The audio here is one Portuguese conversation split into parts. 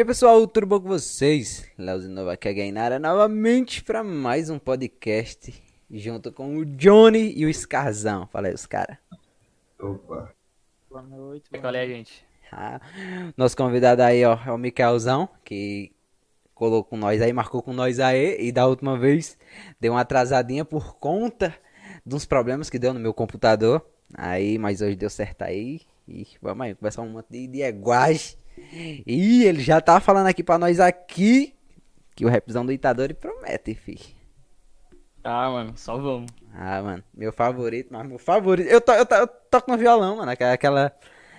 E aí pessoal, tudo bom com vocês? Leozinho Nova aqui é Gainara novamente para mais um podcast junto com o Johnny e o Scarzão. Fala aí os caras. Opa. Boa noite. Qual é, gente? Ah, nosso convidado aí ó, é o Mikaelzão, que colou com nós aí, marcou com nós aí e da última vez deu uma atrasadinha por conta de uns problemas que deu no meu computador. Aí, mas hoje deu certo aí. E vamos aí, começar um monte de, de eguagem. E ele já tá falando aqui pra nós aqui que o rapzão do Itadori promete, fi. Ah, mano, só vamos. Ah, mano, meu favorito, mas meu favorito. Eu, to, eu, to, eu toco no violão, mano, aquela, aquela,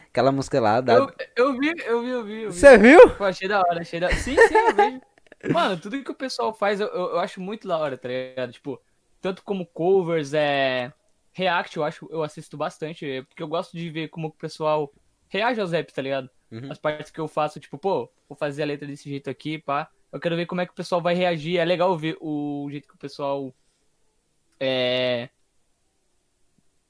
aquela música lá. Da... Eu, eu vi, eu vi, eu vi. Você viu? Pô, achei da hora, achei da Sim, sim, eu vejo. Mano, tudo que o pessoal faz eu, eu, eu acho muito da hora, tá ligado? Tipo, tanto como covers, é. React, eu acho, eu assisto bastante, porque eu gosto de ver como o pessoal reage aos raps, tá ligado? Uhum. As partes que eu faço, tipo, pô, vou fazer a letra desse jeito aqui, pá. Eu quero ver como é que o pessoal vai reagir. É legal ver o jeito que o pessoal. É.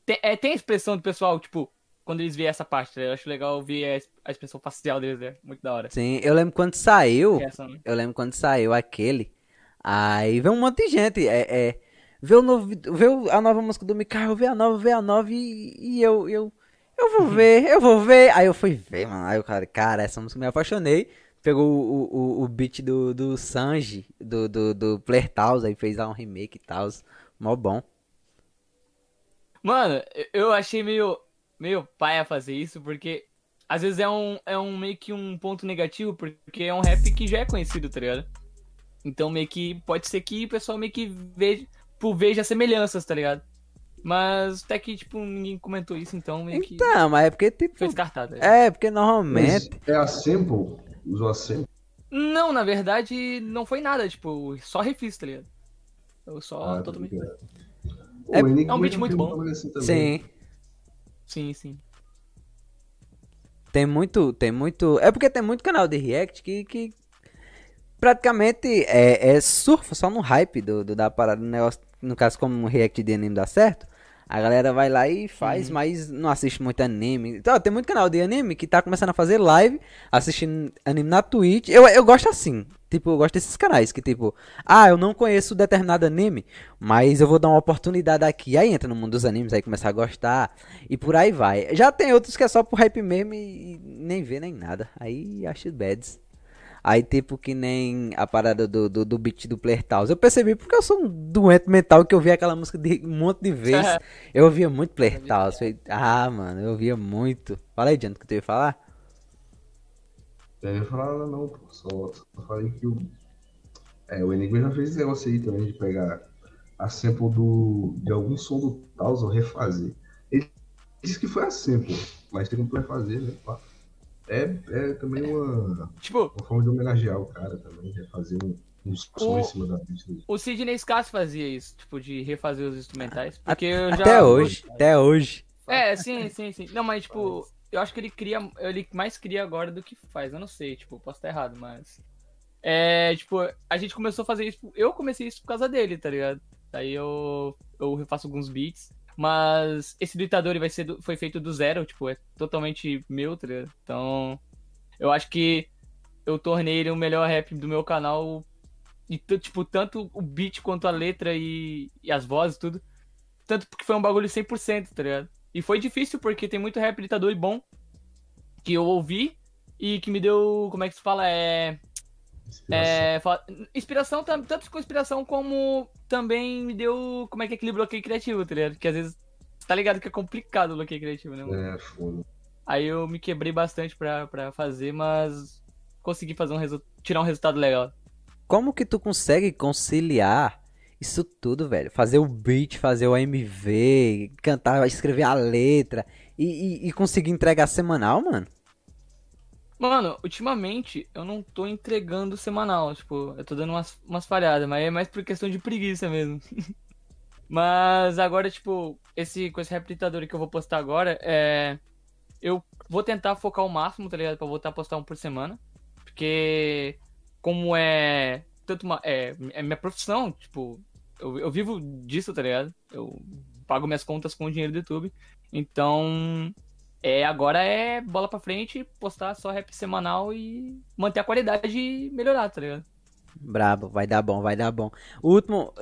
Tem, é, tem a expressão do pessoal, tipo, quando eles veem essa parte, né? eu acho legal ver a es- a expressão facial deles, né? Muito da hora. Sim, eu lembro quando saiu. Reação, né? Eu lembro quando saiu aquele. Aí veio um monte de gente. É, é, vê, o novo, vê a nova música do Mikael, vê a nova, vê a nova e, e eu, eu. Eu vou ver, eu vou ver. Aí eu fui ver, mano. Aí eu falei, cara, essa música me apaixonei. Pegou o, o, o beat do, do Sanji, do, do, do Player Taos, aí fez lá um remake e tal. Mó bom. Mano, eu- eu achei meio, meio paia fazer isso, porque às vezes é um, é um meio que um ponto negativo, porque é um rap que já é conhecido, tá ligado? Então meio que pode ser que o pessoal meio que veja, tipo, veja semelhanças, tá ligado? Mas até que, tipo, ninguém comentou isso, então meio que Então, mas é porque, tipo. foi descartado. ligado? É, porque Mas normalmente. é a sample? Usou a sample? Não, na verdade, não foi nada, tipo, só refiz, tá ligado? Eu só Ah, tá totalmente. É- o é um beat muito bom. assim. Sim. Sim, sim. Tem muito, tem muito. É porque tem muito canal de React que, que praticamente é, é surfa só no hype do, do da parada do negócio. No caso, como um React de anime dá certo, a galera vai lá e faz, mas não assiste muito anime. Então, tem muito canal de anime que tá começando a fazer live, assistindo anime na Twitch. Eu, eu gosto assim. Tipo, eu gosto desses canais que, tipo, ah, eu não conheço determinado anime, mas eu vou dar uma oportunidade aqui. Aí entra no mundo dos animes, aí começa a gostar e por aí vai. Já tem outros que é só pro hype mesmo e, e nem vê nem nada. Aí acho bads. Aí, tipo, que nem a parada do, do, do beat do Player Taos. Eu percebi porque eu sou um doente mental que eu vi aquela música de um monte de vezes. Eu ouvia muito Player. Falei, Ah, mano, eu ouvia muito. Fala aí, Diante, o que tu ia falar? Eu ia falar nada não, pô. Só, só falei que o. É, o Enigma já fez esse negócio aí também de pegar a sample do, de algum som do Taos ou refazer. Ele disse que foi a sample, mas tem como tu refazer, né? pá. É, é também uma, Tipo, uma forma de homenagear o cara também, refazer um, uns sons O- em cima da beat o Sidney Scasso fazia isso, tipo, de refazer os instrumentais. Porque eu já. Até hoje, até hoje. É, sim, sim, sim. Não, mas tipo, eu acho que ele cria. Ele mais cria agora do que faz. Eu não sei, tipo, posso estar errado, mas. É, tipo, a gente começou a fazer isso. Eu comecei isso por causa dele, tá ligado? Daí eu. Eu refaço alguns beats. Mas esse do Itadori vai ser do- foi feito do zero, tipo, é totalmente meu? Então. Eu acho que eu tornei ele o melhor rap do meu canal. E, tipo, tanto o beat quanto a letra e, e as vozes, tudo. Tanto porque foi um bagulho 100%, tá ligado? E foi difícil porque tem muito rap ditador e bom que eu ouvi e que me deu, como é que se fala? É. Inspiração. é inspiração, tanto com inspiração como também me deu, como é que é aquele bloqueio criativo, tá ligado? Que às vezes, tá ligado que é complicado o bloqueio criativo, né? mano? É, foda. Aí eu me quebrei bastante pra, pra fazer, mas consegui fazer um tirar um resultado legal. Como que tu consegue conciliar isso tudo, velho? Fazer o beat, fazer o MV, cantar, escrever a letra e, e- e conseguir entregar semanal, mano? Mano, ultimamente eu não tô entregando semanal, tipo, eu tô dando umas, umas falhadas, mas é mais por questão de preguiça mesmo. mas agora, tipo, esse, com esse replicador que eu vou postar agora, é. Eu vou tentar focar o máximo, tá ligado? Pra voltar a postar um por semana. Porque, como é. Tanto uma. É, é minha profissão, tipo, eu, eu vivo disso, tá ligado? Eu pago minhas contas com o dinheiro do YouTube. Então, É, agora é bola pra frente, postar só rap semanal e manter a qualidade e melhorar, tá ligado? Brabo, vai dar bom, vai dar bom. O último,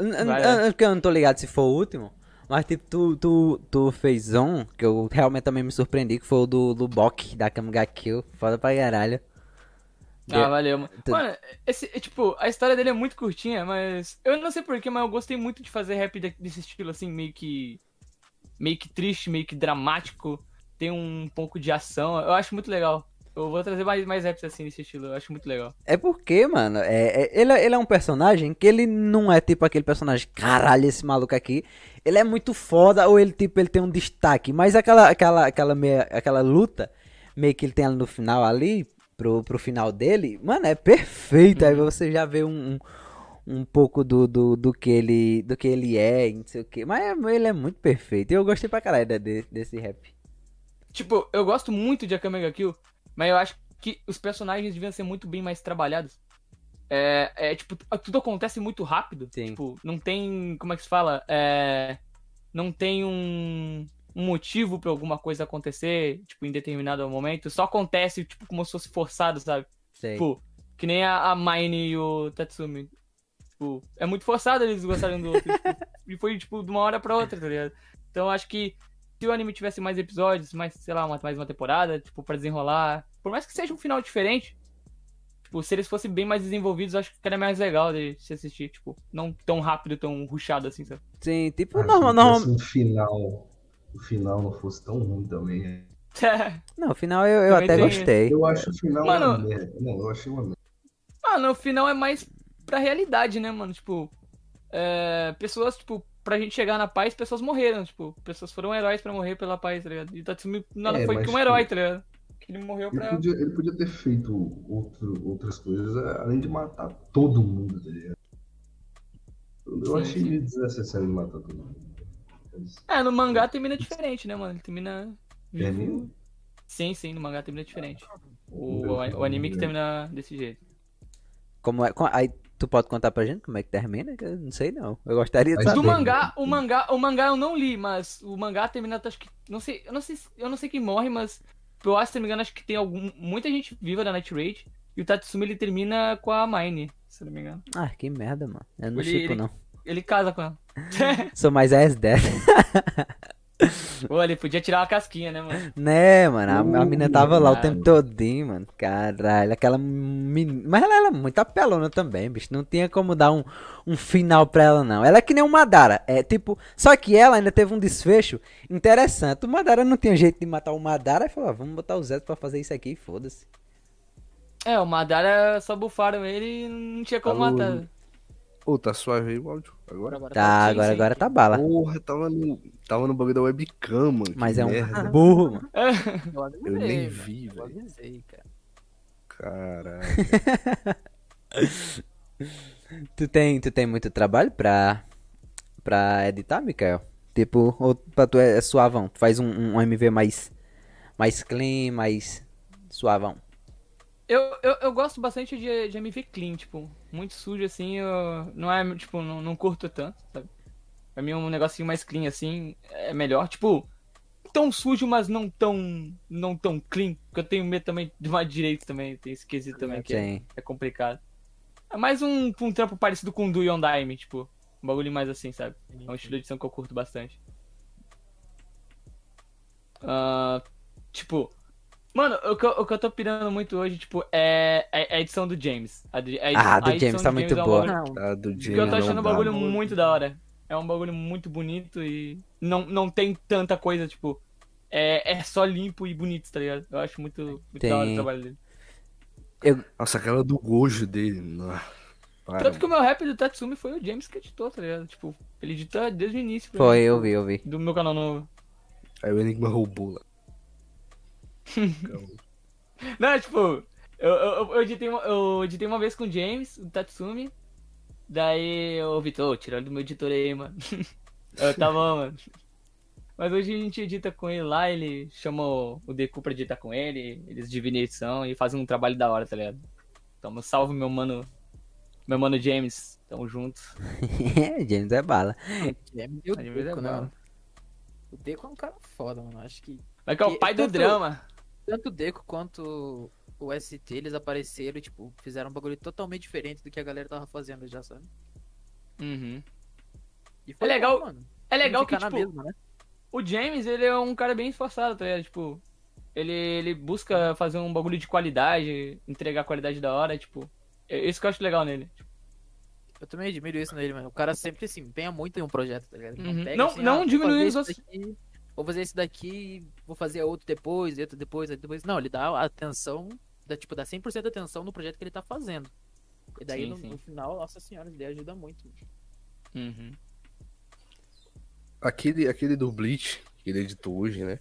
porque eu não tô ligado se foi o último, mas tipo, tu, tu, tu fez um, que eu realmente também me surpreendi, que foi o do, do Bok, da Kamiga Kill, foda pra caralho. Ah, valeu, mano. tu- Mano, esse, é, tipo, a história dele é muito curtinha, mas eu não sei porquê, mas eu gostei muito de fazer rap de- desse estilo, assim, meio que. meio que triste, meio que dramático. Tem um pouco de ação. Eu acho muito legal. Eu vou trazer mais, mais raps assim nesse estilo, eu acho muito legal. É porque, mano, é, é- ele, é- ele é um personagem que ele não é tipo aquele personagem, caralho, esse maluco aqui. Ele é muito foda, ou ele, tipo, ele tem um destaque. Mas aquela, aquela, aquela, meia, aquela luta, meio que ele tem ali no final ali, pro, pro final dele, mano, é perfeito. Aí você já vê um, um, um pouco do, do, do, que ele, do que ele é, não sei o que. Mas ele é muito perfeito. E eu gostei pra caralho de- de- desse rap. Tipo, eu gosto muito de Akame ga Kill, mas eu acho que os personagens deviam ser muito bem mais trabalhados. É, é tipo, tudo acontece muito rápido. Sim. Tipo, não tem. Como é que se fala? É, não tem um, um motivo pra alguma coisa acontecer, tipo, em determinado momento. Só acontece, tipo, como se fosse forçado, sabe? Sei. Tipo, que nem a, a Mine e o Tatsumi. Tipo, é muito forçado eles gostarem do outro. tipo, e foi, tipo, de uma hora pra outra, tá ligado? Então eu acho que se o anime tivesse mais episódios, mais, sei lá, uma, mais uma temporada, tipo, pra desenrolar. Por mais que seja um final diferente, tipo, se eles fossem bem mais desenvolvidos, acho que era mais legal de se assistir, tipo, não tão rápido, tão rushado assim, sabe? Sim, tipo, Ah, normal, se normal. fosse um final, o final não fosse tão ruim também. né? Não, o final eu, eu até tem- gostei. Eu acho o final Mano- uma merda. Não, eu achei uma merda. Ah, no final é mais pra realidade, né, mano? Tipo, é, pessoas, tipo, pra gente chegar na paz, pessoas morreram, tipo, pessoas foram heróis pra morrer pela paz, tá ligado? E Tatsumi nada É, foi que um herói, tá ligado? Que ele morreu Ele pra. podia, ele podia ter feito outro, outras coisas, além de matar todo mundo, tá ligado? Eu Sim, achei sim. desnecessário de matar todo mundo. Mas, É, no mangá termina diferente, né, mano? Ele termina. vivo. Termina? Sim, sim, no mangá termina diferente. O, o, final, anime que termina desse jeito. Como é, co- aí tu pode contar pra gente como é que termina? Eu não sei não. Eu gostaria de Mas saber. Do mangá, né? o mangá, o mangá eu não li, mas o mangá termina, acho que. Não sei, eu não sei, se- eu não sei quem morre, mas eu acho, se não me engano, acho que tem algum, muita gente viva da Night Raid. E o Tatsumi ele termina com a Mine, se não me engano. Ah, que merda, mano. Eu não Ele- não. Ele casa com ela. Sou mais S10. Pô, ele podia tirar uma casquinha, né, mano? né, mano? A, a mina tava lá o Caralho. tempo todinho, mano. Caralho, aquela menina. Mas ela era muito apelona também, bicho. Não tinha como dar um, um final pra ela, não. Ela é que nem o Madara. É tipo. Só que ela ainda teve um desfecho interessante. O Madara não tinha jeito de matar o Madara. E falou: ah, vamos botar o Zé pra fazer isso aqui e foda-se. É, o Madara só bufaram ele e não tinha como Alô? matar. Ô, tá suave aí o áudio? Agora? Tá, sim, agora, sim. agora tá bala. Porra, tava no, tava no bagulho da webcam, mano. que Mas é um merda. burro, mano. Eu avisei, Eu nem velho. vi, Eu velho. avisei, cara. Caralho. Tu tem, tu tem muito trabalho pra, pra editar, Mikael? Tipo, ou pra tu é, é suavão? Tu faz um, um MV mais, mais clean, mais suavão. Eu, eu, eu gosto bastante de, de MV clean, tipo, muito sujo assim, eu não é, tipo, não, não curto tanto, sabe? Pra mim um negocinho mais clean assim é melhor, tipo, tão sujo, mas não tão, não tão clean, porque eu tenho medo também de mais direito também, tem esse quesito também que é, é complicado. É mais um, um trampo parecido com o Do Yondaime, tipo, um bagulho mais assim, sabe? É um estilo de edição que eu curto bastante. Ah, tipo, mano, o que, eu, o que eu tô pirando muito hoje, tipo, é, é a edição do James. A, a Ah, do a edição James tá muito é um boa. bagulho- Não, Tá do que eu tô James achando um bagulho muito da hora. É um bagulho muito bonito e não, não tem tanta coisa, tipo. É, é só limpo e bonito, tá ligado? Eu acho muito, muito da hora Tem. o trabalho dele. Nossa, aquela do Gojo dele. não. Para, Tanto que o meu rap do Tatsumi foi o James que editou, tá ligado? Tipo, ele editou desde o início. Foi, mim, eu vi, eu vi. Do meu canal novo. Aí o Enigma roubou lá. Não, tipo, eu, eu, eu, editei uma, eu editei uma vez com o James, o Tatsumi. Daí eu, Vitor, tirando do meu editor aí, mano. eu, tá bom, mano. Mas hoje a gente edita com ele lá, ele chama o Deku pra editar com ele, eles dividem a edição e fazem um trabalho da hora, tá ligado? Então, salve meu mano, meu mano James, tamo junto. James é bala. James e o James é Deco, né, bala. mano? O Deco é um cara foda, mano. Acho que Vai que é o E pai do tanto- drama. Tanto o Deco quanto o ST, eles apareceram, e, tipo, fizeram um bagulho totalmente diferente do que a galera tava fazendo já, sabe? Uhum. E É legal- bom, mano. É legal Não que, tipo, mesma, né? o James, ele é um cara bem esforçado, tá ligado? Tipo, ele, ele busca fazer um bagulho de qualidade, entregar qualidade da hora, tipo. É isso que eu acho legal nele. Eu também admiro isso nele, mano. O cara sempre, assim, empenha muito em um projeto, tá ligado? Uhum. pega, Não- assim, não ah, fazer os outros. daqui, vou fazer esse daqui, vou fazer outro depois, outro depois, outro depois. Não, ele dá atenção, dá, tipo, dá 100% de atenção no projeto que ele tá fazendo. E daí, Sim, no, sim. no final, nossa senhora, ele ajuda muito. Uhum. Aquele, aquele do Bleach, que ele editou hoje, né?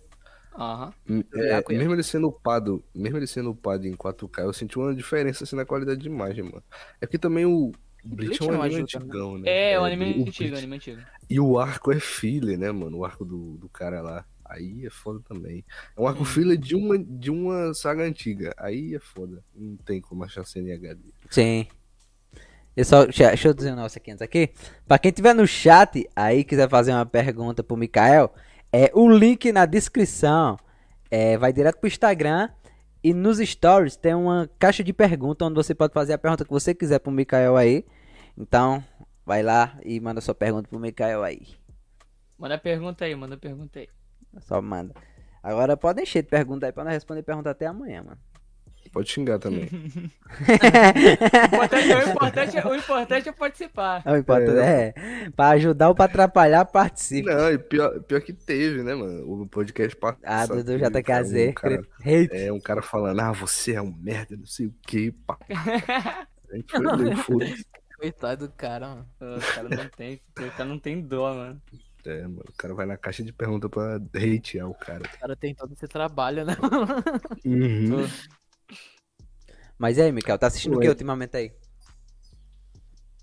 Aham. É, mesmo ele sendo upado, mesmo ele sendo upado em 4K, eu senti uma diferença assim na qualidade de imagem, mano. É porque também o Bleach, Bleach é um anime ajuda, né? antigão, né? É, o o anime antigo, o anime antigo. E o arco é filler, né, mano? O arco do, do cara lá. Aí é foda também. É um arco Hum. filler de uma, de uma saga antiga. Aí é foda. Não tem como achar cena em HD. Sim. Eu só, deixa, deixa eu dizer um negócio aqui antes aqui. Pra quem tiver no chat aí quiser fazer uma pergunta pro Mikael, é o link na descrição. É, vai direto pro Instagram. E nos stories tem uma caixa de pergunta onde você pode fazer a pergunta que você quiser pro Mikael aí. Então, vai lá e manda sua pergunta pro Mikael aí. Manda pergunta aí, manda pergunta aí. Só manda. Agora pode encher de pergunta aí pra nós responder pergunta até amanhã, mano. Pode xingar também. O importante, o importante é- o importante é participar. É o importante, é. Pra ajudar ou pra atrapalhar, participe. Não, e pior, pior que teve, né, mano? O podcast passado. Ah. Um cara, Hate. é, um cara falando, ah, você é um merda, não sei o que. Pá. A gente foi. Coitado do cara, mano. O cara não tem, o cara não tem dó, mano. É, mano, o cara vai na caixa de pergunta pra hatear o cara. O cara tem todo esse trabalho, né? Uhum. Mas e aí, Mikael, tá assistindo o que ultimamente aí?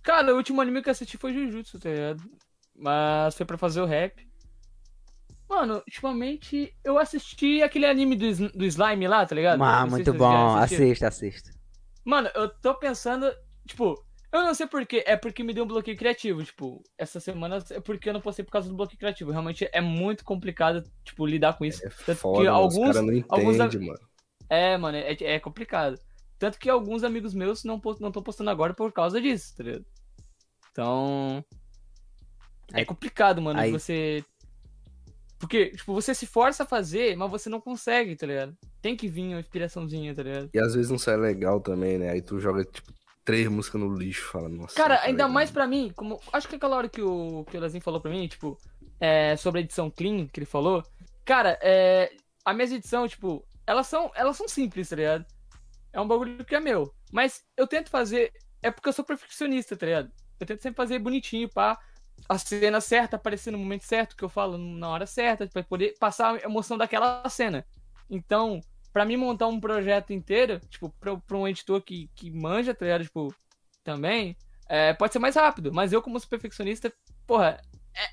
Cara, o último anime que eu assisti foi Jujutsu, tá ligado? Mas foi pra fazer o rap. Mano, ultimamente eu assisti aquele anime do, do Slime lá, tá ligado? Ah, muito bom. Assista, assista. Mano, eu tô pensando, tipo, eu não sei porquê, é porque me deu um bloqueio criativo, tipo, essa semana é porque eu não postei por causa do bloqueio criativo. Realmente é muito complicado, tipo, lidar com isso. É Tanto foda, que alguns, os caras não alguns entendem, mano. É, mano, é, é complicado. Tanto que alguns amigos meus não estão não postando agora por causa disso, tá ligado? Então. É Aí- complicado, mano, aí- você. Porque, tipo, você se força a fazer, mas você não consegue, tá ligado? Tem que vir uma inspiraçãozinha, tá ligado? E às vezes não sai legal também, né? Aí tu joga, tipo, três músicas no lixo, fala, nossa. Cara, tá ainda legal. mais pra mim, como. Acho que aquela hora que o, que o Lezinho falou pra mim, tipo, é, sobre a edição clean que ele falou. Cara, é, a minha edição, tipo, elas são, elas são simples, tá ligado? É um bagulho que é meu. Mas eu tento fazer. É porque eu sou perfeccionista, tá ligado? Eu tento sempre fazer bonitinho, pá. A cena certa aparecer no momento certo, que eu falo na hora certa, pra poder passar a emoção daquela cena. Então, pra mim montar um projeto inteiro, tipo, pra, pra um editor que, que manja, tá ligado? Tipo, também, é, pode ser mais rápido. Mas eu, como sou perfeccionista, porra,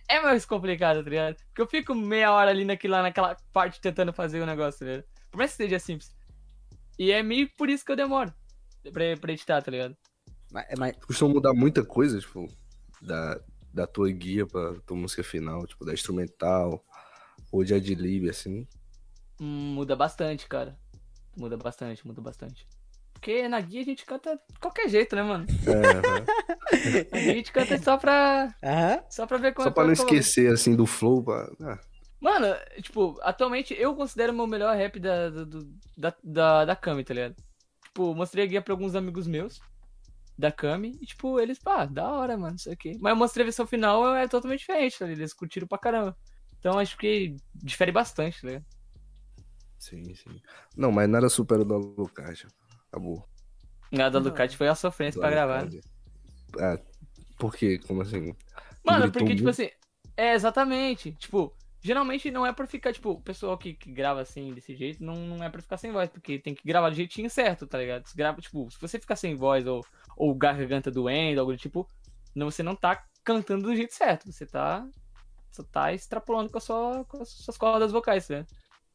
é, é mais complicado, tá ligado? Porque eu fico meia hora ali naquilo, lá, naquela parte tentando fazer o negócio, tá ligado? Por mais que seja simples. E é meio por isso que eu demoro pra, pra editar, tá ligado? Mas, mas- Tu costuma mudar muita coisa, tipo, da, da tua guia pra tua música final, tipo, da instrumental, ou de adlib, assim. Hum, muda bastante, cara. Muda bastante, muda bastante. Porque na guia a gente canta de qualquer jeito, né, mano? É, a gente canta só pra, Aham. só pra ver como Só é pra não como- esquecer, assim, do flow, pra... ah, Mano, tipo, atualmente eu considero o meu melhor rap da, do- do- da, da, da Kami, tá ligado? Tipo, mostrei a guia pra alguns amigos meus da Kami e, tipo, eles, pá, da hora, mano, isso aqui. Mas eu mostrei a versão final, é totalmente diferente, tá ligado? Eles curtiram pra caramba. Então acho que difere bastante, tá ligado? Sim, sim. Não, mas nada supera o da Lucas. Acabou. A da Ducati foi a sofrência pra gravar. Ah, por quê? Como assim? Mano, Gritou porque, tipo assim, é exatamente. Tipo, geralmente não é pra ficar, tipo, o pessoal que, que grava assim, desse jeito, não, não é pra ficar sem voz, porque tem que gravar do jeitinho certo, tá ligado? Se grava, tipo, se você ficar sem voz ou, ou garganta doendo, algo do tipo, não, você não tá cantando do jeito certo, você tá. Você tá extrapolando com, a sua, com as suas cordas vocais, né?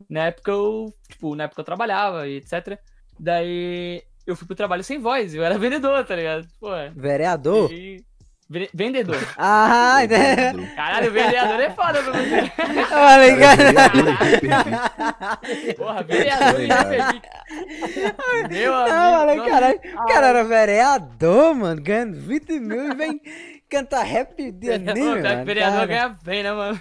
Na época eu, tipo, na época eu trabalhava e etc. Daí eu fui pro trabalho sem voz, eu era vendedor, tá ligado? Pô, Vereador? e- Ve- Vendedor. Ah, né? Caralho, vereador é foda pra você. Eu falei, cara. Porra, vereador e Rapper Meu amigo. Nossa. caralho. O cara era vereador, mano, ganhando 20 mil e vem cantar rap de anime, mano. vereador cara. ganha bem, né, mano?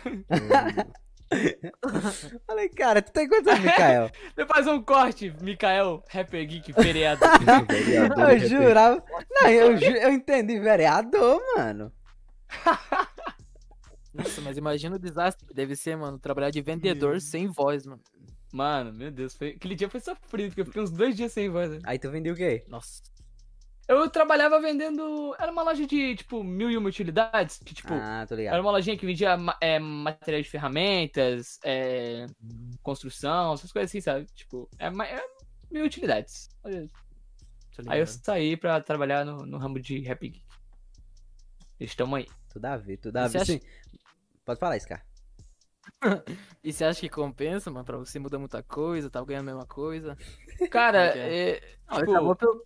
Falei, cara, tu tem quantos anos, Mikael? Depois um corte, Mikael, Rapper Geek, vereador. Eu jurava. Não, eu, ju- eu entendi vereador, mano. Nossa, mas imagina o desastre que deve ser, mano, trabalhar de vendedor sem voz, mano. Mano, meu Deus, foi... aquele dia foi sofrido, porque eu fiquei uns dois dias sem voz. né? Aí tu vendeu o quê? Nossa. Eu trabalhava vendendo. Era uma loja de, tipo, mil e uma utilidades. Que, tipo, Ah, tô era uma lojinha que vendia é, material de ferramentas, é, construção, essas coisas assim, sabe? Tipo, é, é mil utilidades. Aí eu saí pra trabalhar no, no ramo de rap geek. Estamos aí. Tudo a ver, tudo a ver. acha- Sim. Pode falar, Scar. E você acha que compensa, mano? Pra você mudar muita coisa, tá ganhando a mesma coisa? Cara, Como que é, Não, tipo, acabou pelo,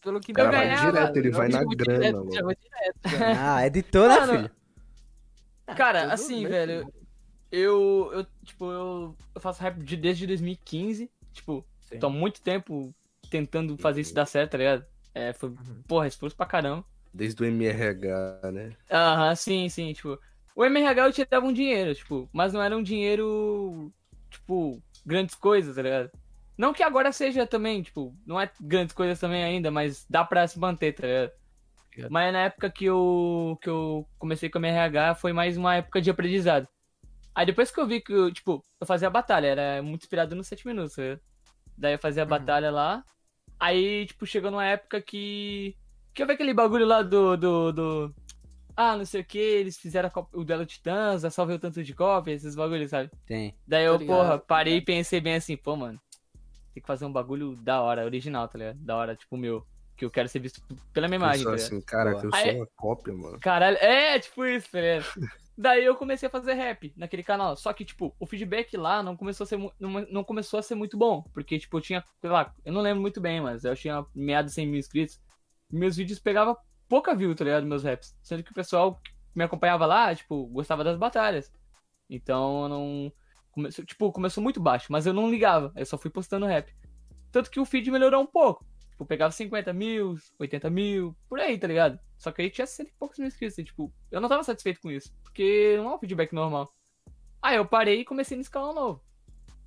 pelo- que O cara Eu vai ganhava- direto, ele vai na grana, direto, mano. direto, cara. Ah, editor, né, Mano, filho? Cara, tudo assim, velho, eu, eu, tipo, eu, faço rap de- desde 2015, tipo, Sim. tô há muito tempo tentando fazer isso dar certo, tá ligado? É, foi, Uhum. porra, esforço pra caramba. Desde o MRH, né? Aham, sim, sim, tipo, o MRH eu tirava um dinheiro, tipo, mas não era um dinheiro, tipo, grandes coisas, tá ligado? Não que agora seja também, tipo, não é grandes coisas também ainda, mas dá pra se manter, tá ligado? Mas na época que eu, que eu comecei com a MRH foi mais uma época de aprendizado. Aí depois que eu vi que, eu, tipo, eu fazia a batalha, era muito inspirado nos 7 minutos, tá ligado? Daí eu fazia a Uhum. batalha lá. Aí, tipo, chegou numa época que. Que eu vi aquele bagulho lá do. do, do... Ah, não sei o que, eles fizeram a o Duelo Titãs, só veio tanto de cópia, esses bagulhos, sabe? Tem. Daí eu, ligado, porra, tô parei e pensei bem assim, pô, mano, tem que fazer um bagulho da hora, original, tá ligado? Da hora, tipo, meu. Que eu quero ser visto pela minha imagem, tá assim, cara, que eu sou Aí- uma cópia, mano. Caralho, é, tipo isso, tá ligado? Daí eu comecei a fazer rap naquele canal. Só que, tipo, o feedback lá não começou a ser, não, não começou a ser muito bom. Porque, tipo, eu tinha, sei lá, eu não lembro muito bem, mas eu tinha meados de 100 mil inscritos. Meus vídeos pegavam pouca view, tá ligado? Meus raps. Sendo que o pessoal que me acompanhava lá, tipo, gostava das batalhas. Então eu não. Começou, tipo, começou muito baixo, mas eu não ligava. Eu só fui postando rap. Tanto que o feed melhorou um pouco. Tipo, pegava 50 mil, 80 mil, por aí, tá ligado? Só que aí tinha cento e poucos mil inscritos. Tipo, eu não tava satisfeito com isso. Porque não é um feedback normal. Aí eu parei e comecei nesse canal novo.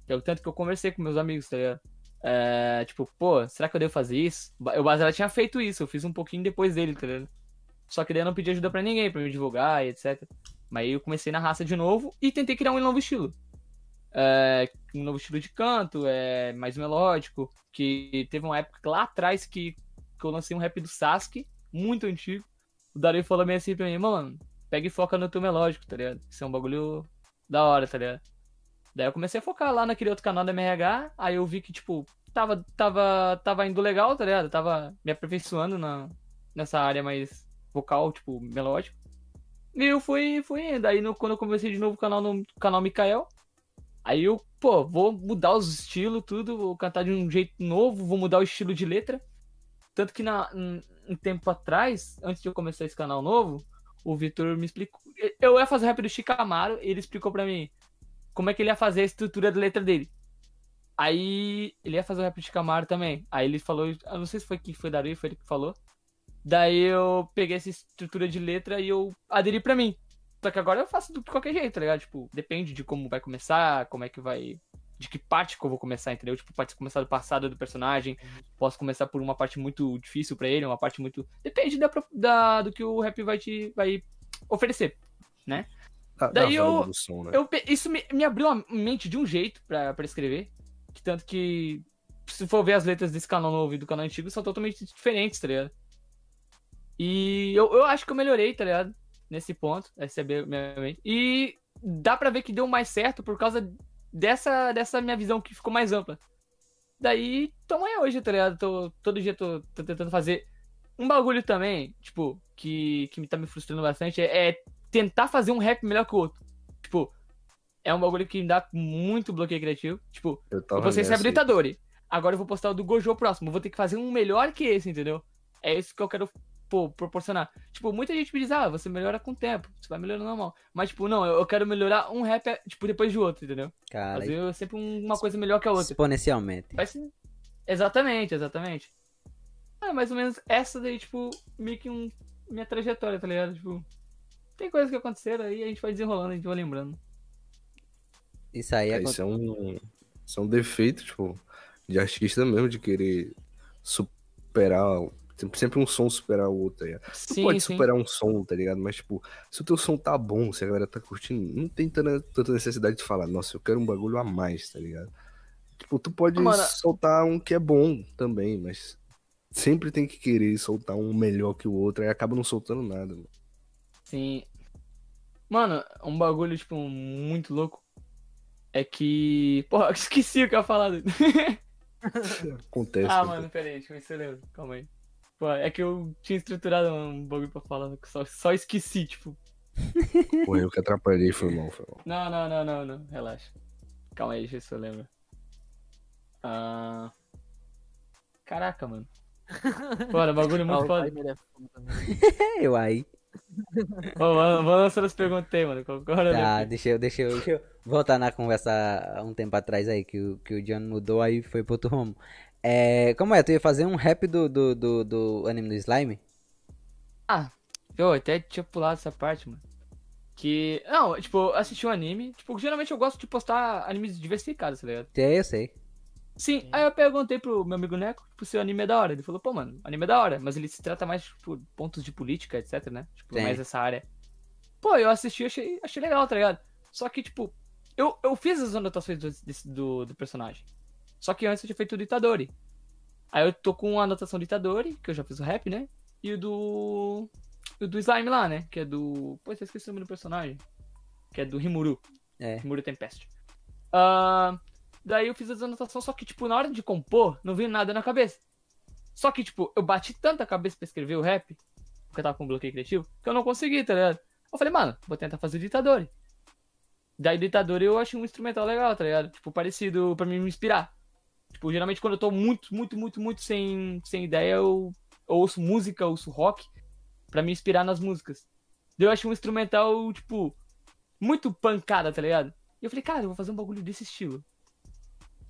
É o tanto que eu conversei com meus amigos, tá ligado? É, tipo, pô, será que eu devo fazer isso? O Bazela tinha feito isso, eu fiz um pouquinho depois dele, tá ligado? Só que daí eu não pedi ajuda pra ninguém, pra me divulgar e etc. Mas aí eu comecei na raça de novo e tentei criar um novo estilo. É, um novo estilo de canto, é mais melódico. Que teve uma época lá atrás que, que eu lancei um rap do Sasuke, muito antigo. O Dario falou meio assim pra mim, mano, pega e foca no teu melódico, tá ligado? Isso é um bagulho da hora, tá ligado? Daí eu comecei a focar lá naquele outro canal da MRH, aí eu vi que, tipo, tava, tava, tava indo legal, tá ligado? Tava me aperfeiçoando na, nessa área mais vocal, tipo, melódico. E eu fui, fui indo. Aí no, quando eu comecei de novo o canal no canal Mikael, aí eu, pô, vou mudar os estilos, tudo, vou cantar de um jeito novo, vou mudar o estilo de letra. Tanto que na, um, tempo atrás, antes de eu começar esse canal novo, o Vitor me explicou. Eu ia fazer rap do Chicamaro, ele explicou pra mim como é que ele ia fazer a estrutura da letra dele. Aí ele ia fazer o rap de Camaro também. Aí ele falou, eu não sei se foi que foi Dario, foi ele que falou. Daí eu peguei essa estrutura de letra e eu aderi pra mim. Só que agora eu faço de qualquer jeito, tá ligado? Tipo, depende de como vai começar, como é que vai. De que parte que eu vou começar, entendeu? Tipo, pode começar do passado do personagem. Posso começar por uma parte muito difícil pra ele, uma parte muito. Depende da, da- do que o rap vai te vai oferecer. Da, Daí da eu- som, né? Eu, isso me, me abriu a mente de um jeito pra, pra escrever. Que tanto que, se for ver as letras desse canal novo e do canal antigo, são totalmente diferentes, tá ligado? E eu, eu acho que eu melhorei, tá ligado? Nesse ponto. Essa é a minha mente. E dá pra ver que deu mais certo por causa dessa, dessa minha visão que ficou mais ampla. Daí, tamo aí hoje, tá ligado? Tô, todo dia tô, tô tentando fazer um bagulho também, tipo, que, que tá me frustrando bastante, é, é tentar fazer um rap melhor que o outro. Tipo, é um bagulho que me dá muito bloqueio criativo. Tipo, Eu eu nessa aí. habilitador. Agora eu vou postar o do Gojo próximo. Vou ter que fazer um melhor que esse, entendeu? É isso que eu quero pô, proporcionar. Tipo, muita gente me diz, ah, você melhora com o tempo, você vai melhorando normal. Mas, tipo, não, eu eu quero melhorar um rap, tipo, depois de outro, entendeu? Cara, Fazer sempre um- uma coisa melhor que a outra. exponencialmente. Ser... Exatamente, exatamente. É mais ou menos essa daí, tipo, meio que um, minha trajetória, tá ligado? Tipo, tem coisas que aconteceram aí, a gente vai desenrolando, a gente vai lembrando. Isso aí É, é. isso, é um, isso é um defeito, tipo, de artista mesmo, de querer superar. Sempre, um som superar o outro, tá ligado? Tu Sim, pode sim. superar um som, tá ligado? Mas, tipo, se o teu som tá bom, se a galera tá curtindo, não tem tanta, tanta necessidade de falar, nossa, eu quero um bagulho a mais, tá ligado? Tipo, tu pode Mano- soltar um que é bom também, mas sempre tem que querer soltar um melhor que o outro, aí acaba não soltando nada, mano. Sim. Mano, um bagulho, tipo, muito louco é que. Porra, esqueci o que eu ia falar. Acontece. ah, mano, peraí, deixa eu ver se eu lembro. Calma aí. Pô, é que eu tinha estruturado um bagulho pra falar, que só, só esqueci, tipo. Porra, eu que atrapalhei, foi mal, foi mal. Não, não, não, não, não, relaxa. Calma aí, deixa eu ver se eu lembro. Ah. Caraca, mano. Bora, bagulho Ah, muito o foda. é. É eu aí. Ô, Vamos vamos lançando as perguntas aí, mano. Qual era Tá, deixa eu, deixa eu, deixa eu voltar na conversa há um tempo atrás aí, que o, que o John mudou aí foi pro outro rumo. É, como é? Tu ia fazer um rap do, do, do, do anime do Slime? Ah, eu até tinha pulado essa parte, mano. Que. Não, tipo, eu assisti um anime. Tipo, geralmente eu gosto de postar animes diversificados, tá ligado? É, eu sei. Sim, aí eu perguntei pro meu amigo Neco, tipo, se o anime é da hora. Ele falou, pô, mano, anime é da hora, mas ele se trata mais, tipo, pontos de política, etc, né? Tipo, Sim. mais essa área. Pô, eu assisti e achei, achei legal, tá ligado? Só que, tipo, eu, eu fiz as anotações do, desse- do, do personagem. Só que antes eu tinha feito o do Itadori. Aí eu tô com a anotação do Itadori, que eu já fiz o rap, né? E o do. O do Slime lá, né? Que é do. Pô, eu esqueci o nome do personagem. Que é do Rimuru. É. Rimuru Tempest. Ah, daí eu fiz as anotações, só que, tipo, na hora de compor, não veio nada na cabeça. Só que, tipo, eu bati tanta cabeça pra escrever o rap, porque eu tava com bloqueio criativo, que eu não consegui, tá ligado? Eu falei, mano, vou tentar fazer o ditador. Daí, ditador eu achei um instrumental legal, tá ligado? Tipo, parecido pra mim me inspirar. Tipo, geralmente quando eu tô muito, muito, muito, muito sem, sem ideia, eu, eu ouço música, ouço rock, pra me inspirar nas músicas. Daí eu achei um instrumental, tipo, muito pancada, tá ligado? E eu falei, cara, eu vou fazer um bagulho desse estilo.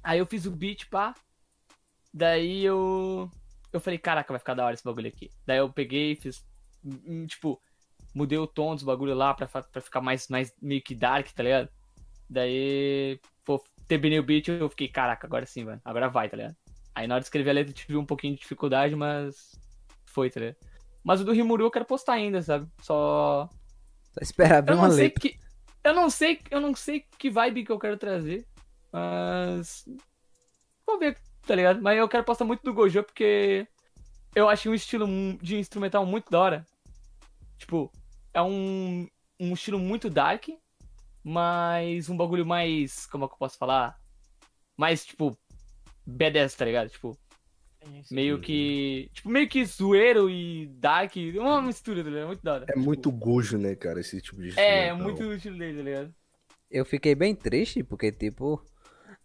Aí eu fiz o beat, pá. Daí eu. Eu falei, caraca, vai ficar da hora esse bagulho aqui. Daí eu peguei, fiz. hum, Tipo, mudei o tom dos bagulho lá pra, pra ficar mais, mais meio que dark, tá ligado? Daí. Pô, terminei o beat eu fiquei, caraca, agora sim, mano. Agora vai, tá ligado? Aí na hora de escrever a letra eu tive um pouquinho de dificuldade, mas. Foi, tá ligado? Mas o do Rimuru eu quero postar ainda, sabe? Só. Só esperar ver uma letra. que. Eu não sei, eu não sei que vibe que eu quero trazer. Mas. Vamos ver, tá ligado? Mas eu quero postar muito do Gojo porque eu achei um estilo de instrumental muito da hora. Tipo, é um, um estilo muito dark, mas um bagulho mais. Como é que eu posso falar? Mais, tipo, B10, tá ligado? Tipo, meio que. Tipo, meio que zoeiro e dark. Uma mistura, tá ligado? Muito da hora. É muito gojo, né, cara, esse tipo de É, instrumental. muito o estilo dele, tá ligado? Eu fiquei bem triste, porque, tipo,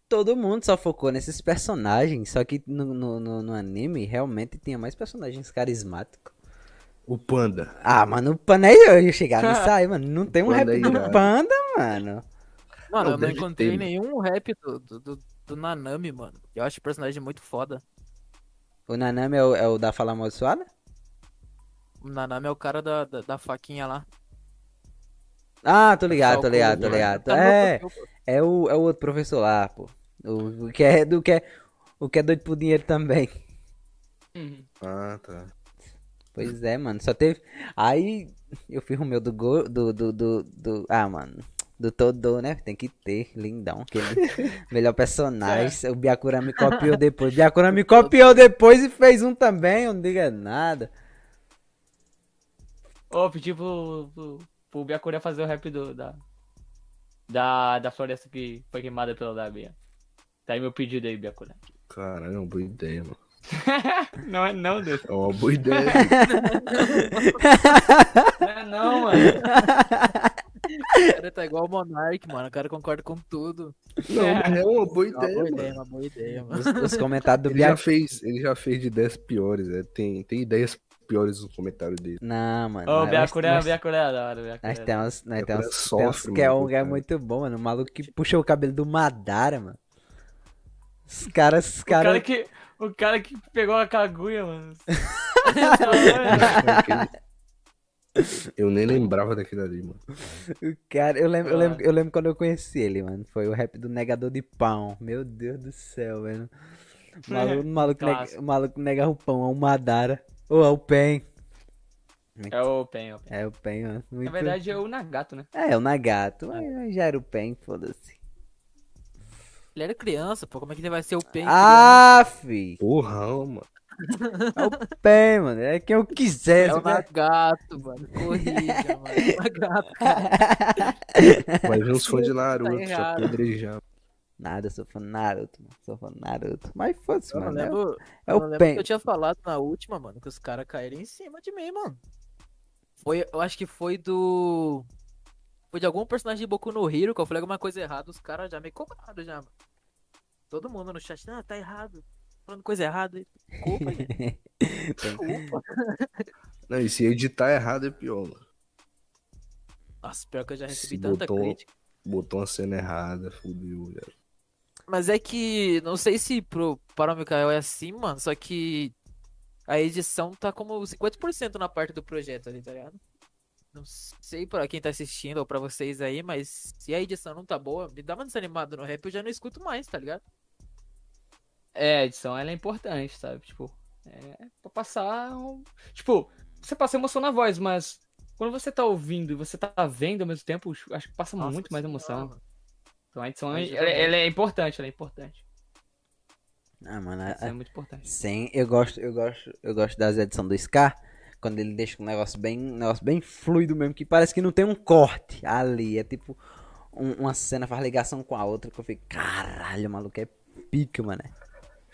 todo mundo só focou nesses personagens, só que no, no, no, no anime realmente tinha mais personagens carismáticos. O Panda. Ah, mano, o Panda eu ia chegar nisso aí, mano. Não tem um rap é do. Panda, mano. Mano, Não, eu não encontrei ter. nenhum rap do, do, do, do Nanami, mano. Eu acho o personagem muito foda. O Nanami é o, é o da fala amaldiçoada? O Nanami é o cara da, da, da faquinha lá. Ah, tô ligado, tô Falcão, ligado, tô ligado. Tá É, é o, é o outro professor lá, pô. O, o que é do que é, o que é doido por dinheiro também. Uhum. Ah, tá. Pois é, mano, só teve. Aí eu fiz o meu do go... do, do, do, do- Ah, mano. Do todo, né? Tem que ter, lindão. Aquele melhor personagem. O Biakura me copiou depois. O Biakura me copiou depois e fez um também, eu não diga nada. Ô, pedi pro, pro, pro Biakura fazer o rap do, da, da, da floresta que foi queimada pela Dabia. Tá aí meu pedido aí, Biakura. Caralho, é uma boa ideia, mano. não é não, Deus. É uma boa ideia. Não é não, mano. O cara tá igual o Monark, mano. O cara concorda com tudo. Não, mas é uma boa É uma ideia, boa ideia, uma boa ideia, mano. Os, os comentários do Ele já fez, ele já fez de ideias piores, é. tem, tem ideias piores nos comentários dele. Não, mano. Ô, Biacuré, Biacuré é da hora, Biacuré. Nós temos, nós É temos, pra temos sofre, que é um lugar cara. muito bom, mano. O maluco que puxou o cabelo do Madara, mano. Os caras, os O cara, caras. que, o cara que pegou a caguia, mano. Eu nem lembrava daquilo ali, mano. O cara, eu lembro, eu Ah. lembro, eu lembro quando eu conheci ele, mano. Foi o rap do negador de pão. Meu Deus do céu, velho. O maluco, o maluco, nega, o maluco negava o pão ao Madara. Ou ao Pen. é o Pen, é o Pen. É o Pen, mano. Na Muito... verdade é o Nagato, né? É, o Nagato. Mas já era o Pen, foda-se. Ele era criança, pô. Como é que ele vai ser o Pen? Ah, fi. Porra, mano. É o Pen, mano. É quem eu quiser. é o Nagato, mano. Corrija, mano. É o Nagato, cara. Vai vir uns fãs de Naruto, já errado. apedrejar. Nada, eu sou fã do Naruto, mano. Sou fã do Naruto. Mas foda-se, não mano. É, o- lembro, é eu o não lembro Pen. que eu tinha falado na última, mano, que os caras caíram em cima de mim, mano. Foi, eu acho que foi do. Foi de algum personagem de Boku no Hero que eu falei alguma coisa errada, os caras já me cobraram já, mano. Todo mundo no chat, ah, tá errado. Falando coisa errada. Desculpa, gente. Desculpa. Não, e se editar errado é pior, mano. Nossa, pior que eu já recebi Se tanta botou- crítica. Botou uma cena errada, fudeu, já. Mas é que, não sei se pro, para o Mikael é assim, mano, só que a edição tá como 50% na parte do projeto ali, tá ligado? Não sei pra quem tá assistindo ou pra vocês aí, mas se a edição não tá boa, me dá uma desanimada no rap, eu já não escuto mais, tá ligado? É, a edição ela é importante, sabe? Tipo, é pra passar. um- Tipo, você passa emoção na voz, mas quando você tá ouvindo e você tá vendo ao mesmo tempo, acho que passa Nossa muito mais emoção. Então a edição Ajuda ela, muito. ela é importante, ela é importante. Ah, mano, A edição é muito importante. Sim, eu gosto, eu gosto, eu gosto das edições do Scar, quando ele deixa um negócio bem, um negócio bem fluido mesmo, que parece que não tem um corte ali, é tipo um- uma cena faz ligação com a outra que eu fico, caralho, o maluco é pica, mano.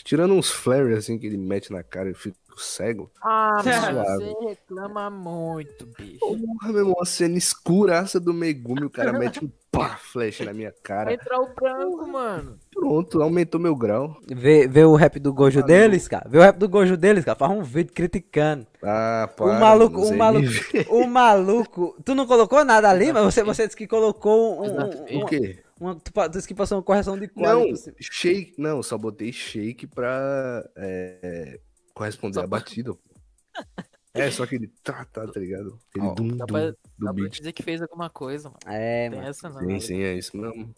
Tirando uns flares assim que ele mete na cara e fica cego. Ah, Suave. você reclama muito, bicho. Porra, meu irmão, uma cena escuraça do Megumi, o cara mete um pá, flash na minha Vai cara. entrar o branco, mano. Pronto, aumentou meu grau. Vê, vê o rap do Gojo Valeu. deles, cara. Vê o rap do Gojo deles, cara. Faz um vídeo criticando. Ah, O para, maluco, o maluco, o maluco. Tu não colocou nada ali, mas você, você disse que colocou um, Exato. um, O quê? Uma- tu disse que passou uma correção de Não, quadro. por cima. shake. Não, só botei shake pra é, corresponder Só à batida. É, só aquele tá, tá, tá ligado? Aquele Ó, dum, dá dum pra- do Dá pra dizer que fez alguma coisa, mano. É, mano. essa não. Sim, sim, é isso mesmo.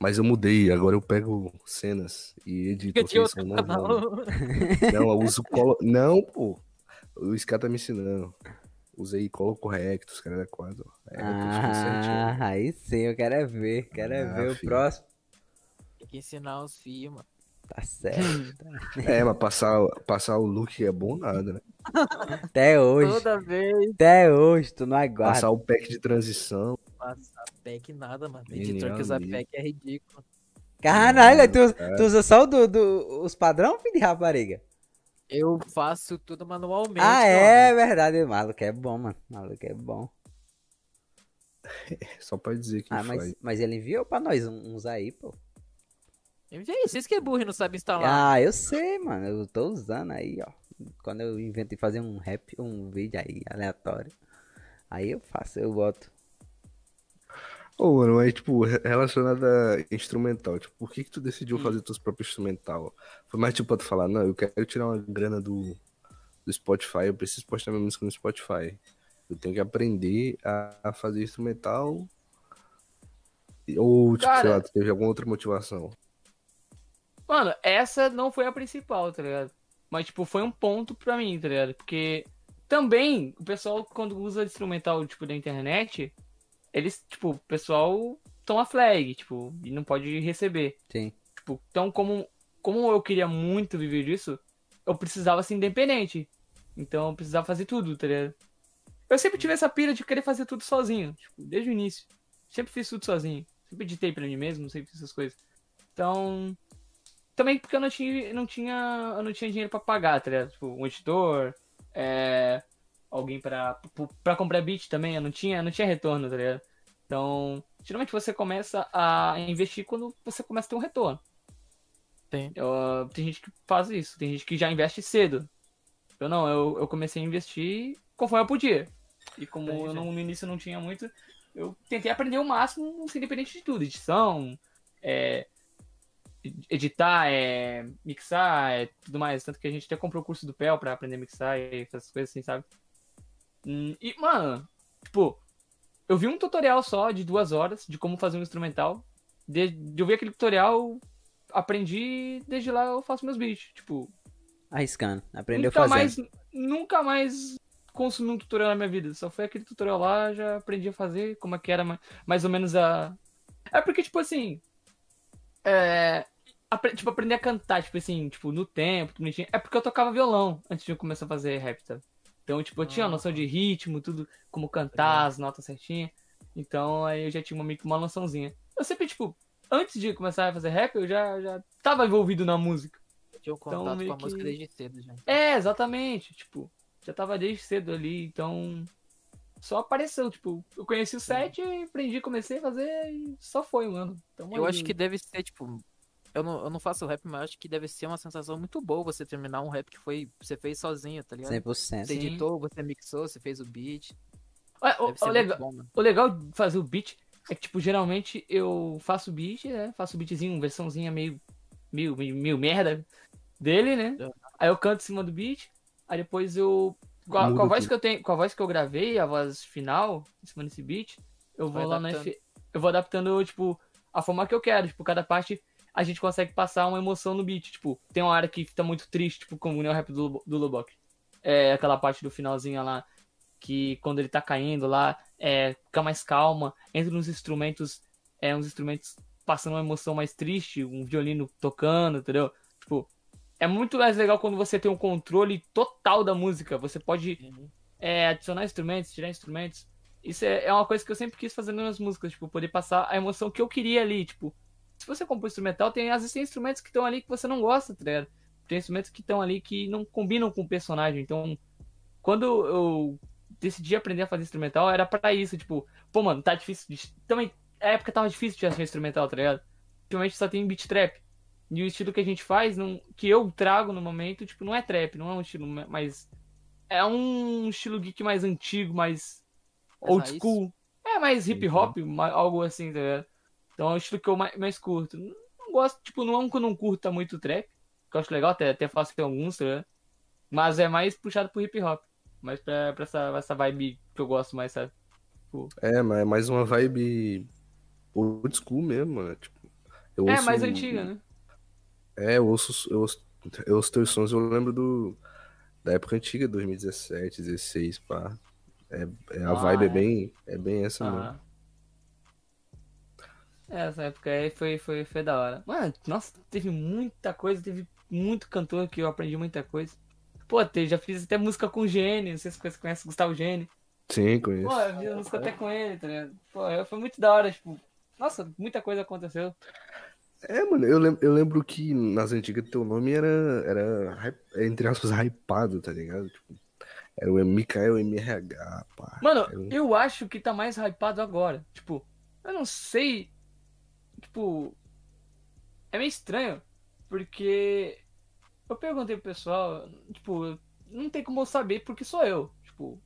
Mas eu mudei, agora eu pego cenas e edito, outro isso não canal. vão. Não, eu uso colo... Não, pô. O Scar tá me ensinando. Usei colo correcto, os caras da quadra. É, certinho. Ah, aí sim, eu quero é ver. Quero é Ah, ver o filho. próximo. Tem que ensinar os filhos, mano. Tá certo. É, mas passar, passar o look é bom nada, né? Até hoje. Toda vez Até hoje, tu não aguarda. Passar o pack de transição. passar pack nada, mano. Menino Editor que usa pack é ridículo. Caralho, tu, tu usa só o do, do- os padrão, filho de rapariga? Eu faço tudo manualmente. Ah, é amigo. verdade. Maluco é bom, mano. Maluco é bom. Só pra dizer que Ah, faz. mas, mas ele enviou pra nós uns aí, pô. Envia aí, vocês que é burro e não sabem instalar. Ah, eu sei, mano. Eu tô usando aí, ó. Quando eu inventei fazer um rap, um vídeo aí aleatório. Aí eu faço, eu boto. Ô, mano, mas, tipo, re- relacionado a instrumental, tipo, por que que tu decidiu Hum. fazer teus próprios instrumental? Foi mais, tipo, pra tu falar, não, eu quero tirar uma grana do, do Spotify, eu preciso postar minha música no Spotify. Eu tenho que aprender a, a fazer instrumental. Ou, tipo, sei Cara- lá, tu teve alguma outra motivação? Mano, essa não foi a principal, tá ligado? Mas, tipo, foi um ponto pra mim, tá ligado? Porque também o pessoal, quando usa instrumental, tipo, da internet, eles, tipo, o pessoal toma flag, tipo, e não pode receber. Sim. Tipo, então, como, como eu queria muito viver disso, eu precisava ser independente. Então, eu precisava fazer tudo, tá ligado? Eu sempre tive essa pira de querer fazer tudo sozinho, tipo, desde o início. Sempre fiz tudo sozinho. Sempre editei pra mim mesmo, sempre fiz essas coisas. Então. Também porque eu não tinha, não tinha, eu não tinha dinheiro pra pagar, tá ligado? Tipo, um editor, é, alguém pra, pra comprar beat também, eu não tinha, não tinha retorno, tá ligado? Então, geralmente você começa a investir quando você começa a ter um retorno. Tem. Eu, tem gente que faz isso, tem gente que já investe cedo. Eu não, eu, eu comecei a investir conforme eu podia. E como eu não, no início não tinha muito, eu tentei aprender o máximo, assim, independente de tudo. Edição, é, editar, é, mixar, é, tudo mais. Tanto que a gente até comprou o curso do PEL pra aprender a mixar e essas coisas assim, sabe? Hum, E, mano, tipo, eu vi um tutorial só de duas horas de como fazer um instrumental. De, de eu ver aquele tutorial, aprendi, desde lá eu faço meus beats. Tipo, Arriscando. Aprendeu nunca fazendo. mais, nunca mais consumi um tutorial na minha vida. Só foi aquele tutorial lá, já aprendi a fazer, como é que era ma- mais ou menos a. É porque, tipo assim. É. apre- Tipo, aprender a cantar, tipo assim, tipo, no tempo, tudo bonitinho. É porque eu tocava violão antes de eu começar a fazer rap, tá? Então, tipo, eu tinha a noção de ritmo, tudo, como cantar, as notas certinhas. Então, aí eu já tinha uma, meio que uma noçãozinha. Eu sempre, tipo, antes de começar a fazer rap, eu já, já tava envolvido na música. Tinha um contato meio com a música que- desde cedo já. É, exatamente. Tipo, já tava desde cedo ali, então. Só apareceu, tipo, eu conheci o set, aprendi, comecei a fazer e só foi, mano. Então, Eu aí- acho que deve ser, tipo. Eu não, eu não faço rap, mas acho que deve ser uma sensação muito boa você terminar um rap que foi. Você fez sozinho, tá ligado? 100%. Você Sim. editou, você mixou, você fez o beat. Ué, o, o legal, bom, o legal de fazer o beat é que, tipo, geralmente eu faço o beat, né? Faço o beatzinho, versãozinha meio, meio, meio, meio merda dele, né? É. Aí eu canto em cima do beat, aí depois eu. Com a, com a voz que eu tenho, com a voz que eu gravei, a voz final, em cima desse beat, eu vou Vai lá adaptando. F. Eu vou adaptando, tipo, a forma que eu quero. Tipo, cada parte a gente consegue passar uma emoção no beat. Tipo, tem uma hora que tá muito triste, tipo, como no rap do, do Lobok. É aquela parte do finalzinho lá, que quando ele tá caindo lá, é, fica mais calma, entra nos instrumentos, é, uns instrumentos passando uma emoção mais triste, um violino tocando, entendeu? Tipo, é muito mais legal quando você tem um controle total da música. Você pode Uhum. é, adicionar instrumentos, tirar instrumentos. Isso é, é uma coisa que eu sempre quis fazer nas minhas músicas, tipo, poder passar a emoção que eu queria ali, tipo. Se você compõe instrumental, tem, às vezes tem instrumentos que estão ali que você não gosta, tá ligado? Tem instrumentos que estão ali que não combinam com o personagem. Então, quando eu decidi aprender a fazer instrumental, era pra isso, tipo, pô, mano, tá difícil de. Também, a época tava difícil de achar instrumental, tá ligado? Ultimamente só tem beat trap. E o estilo que a gente faz, não, que eu trago no momento, tipo, não é trap, não é um estilo mais. É um estilo geek mais antigo, mais old school. É mais hip hop, algo assim, tá ligado? Então é estilo que eu mais, mais curto. Não, gosto, tipo, não é um que eu não curta muito trap, que eu acho legal, até, até faço tem alguns, tá? Mas é mais puxado pro hip hop. Mais pra, pra essa, essa vibe que eu gosto mais, sabe? É, mas é mais uma vibe old school mesmo, mano. Tipo, É, mais antiga, né? É, eu ouço, eu ouço, eu ouço teus sons, eu lembro do, da época antiga, 2017, 16, pá. É, é- a Ah, vibe é. é. bem, é bem essa mesmo. É, Essa época aí foi, foi, foi da hora. Mano, nossa, teve muita coisa, teve muito cantor que eu aprendi muita coisa. Pô, te- já fiz até música com o Gene, não sei se você conhece o Gustavo Gene. Sim, conheço. Pô, eu fiz música até com ele, tá ligado? Pô, foi muito da hora, tipo, nossa, muita coisa aconteceu. É, mano, eu lembro, eu lembro que nas antigas teu nome era, era entre aspas, hypado, tá ligado? Tipo, era o Mikael MRH, pá. Mano, Era um- eu acho que tá mais hypado agora. Tipo, eu não sei. Tipo, é meio estranho. Porque eu perguntei pro pessoal, tipo, não tem como eu saber porque sou eu. Tipo,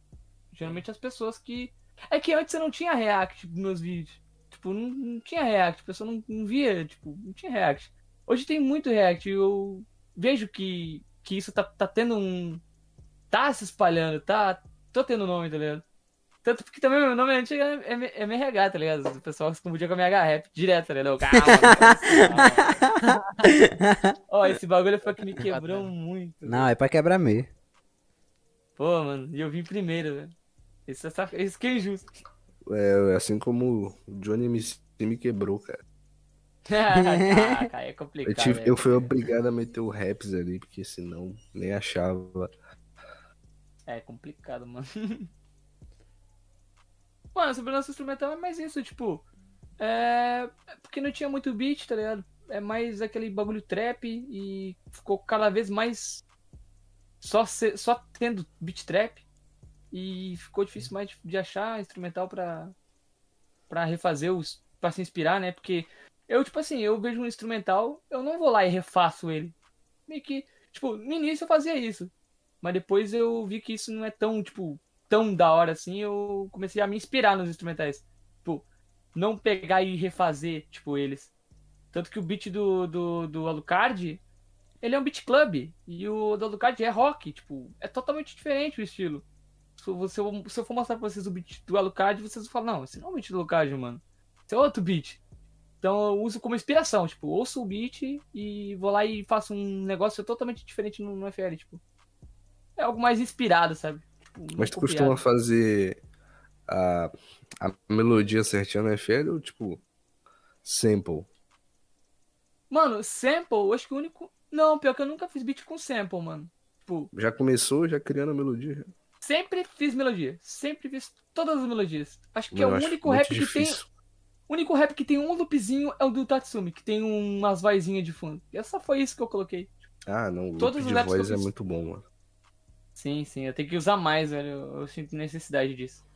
geralmente as pessoas que. É que antes eu não tinha react nos meus vídeos. Tipo, não, não tinha react, a pessoa não, não via, tipo, não tinha react. Hoje tem muito react, eu vejo que, que isso tá, tá tendo um. Tá se espalhando, tá. Tô tendo nome, tá ligado? Tanto porque também meu nome antigo é, é, é MRH, tá ligado? O pessoal se confundia com MH Rap direto, tá ligado? Calma, calma. Ó, esse bagulho foi que me quebrou muito. Não, é pra quebrar meio. Pô, mano, e eu vim primeiro, velho. Isso, é isso que é injusto. É, assim como o Johnny MC me quebrou, cara. Caraca, é Eu, complicado. tive, né? eu fui obrigado a meter o raps ali, porque senão nem achava. É complicado, mano. Mano, nosso instrumental é mais isso, tipo. É. é Porque não tinha muito beat, tá ligado? É mais aquele bagulho trap e ficou cada vez mais. Só, só tendo beat trap. E ficou difícil mais de achar instrumental pra. pra refazer os. pra se inspirar, né? Porque eu, tipo assim, eu vejo um instrumental, eu não vou lá e refaço ele. Meio que. Tipo, no início eu fazia isso. Mas depois eu vi que isso não é tão, tipo, tão da hora assim. Eu comecei a me inspirar nos instrumentais. Tipo, não pegar e refazer, tipo, eles. Tanto que o beat do, do, do Alucard, ele é um beat club. E o do Alucard é rock, tipo, é totalmente diferente o estilo. Se, você, se eu for mostrar pra vocês o beat do Alucard, vocês vão falar, não, esse não é o beat do Alucard, mano. Esse é outro beat. Então eu uso como inspiração, tipo, ouço o beat e vou lá e faço um negócio totalmente diferente no, no FL, tipo. É algo mais inspirado, sabe? Tipo, Mas tu copiado. costuma fazer a, a melodia certinha no FL ou tipo sample? Mano, sample, acho que o único. Não, pior que eu nunca fiz beat com sample, mano. Tipo, Já começou já criando a melodia? sempre fiz melodia. Sempre fiz todas as melodias. Acho que Mano, é o único rap que tem. O único rap que tem um loopzinho é o do Tatsumi, que tem umas vozinhas de fundo. E só foi isso que eu coloquei. Ah, não. O Todos os de voz é muito bom, mano. Sim, sim, eu tenho que usar mais, velho. Eu, eu sinto necessidade disso.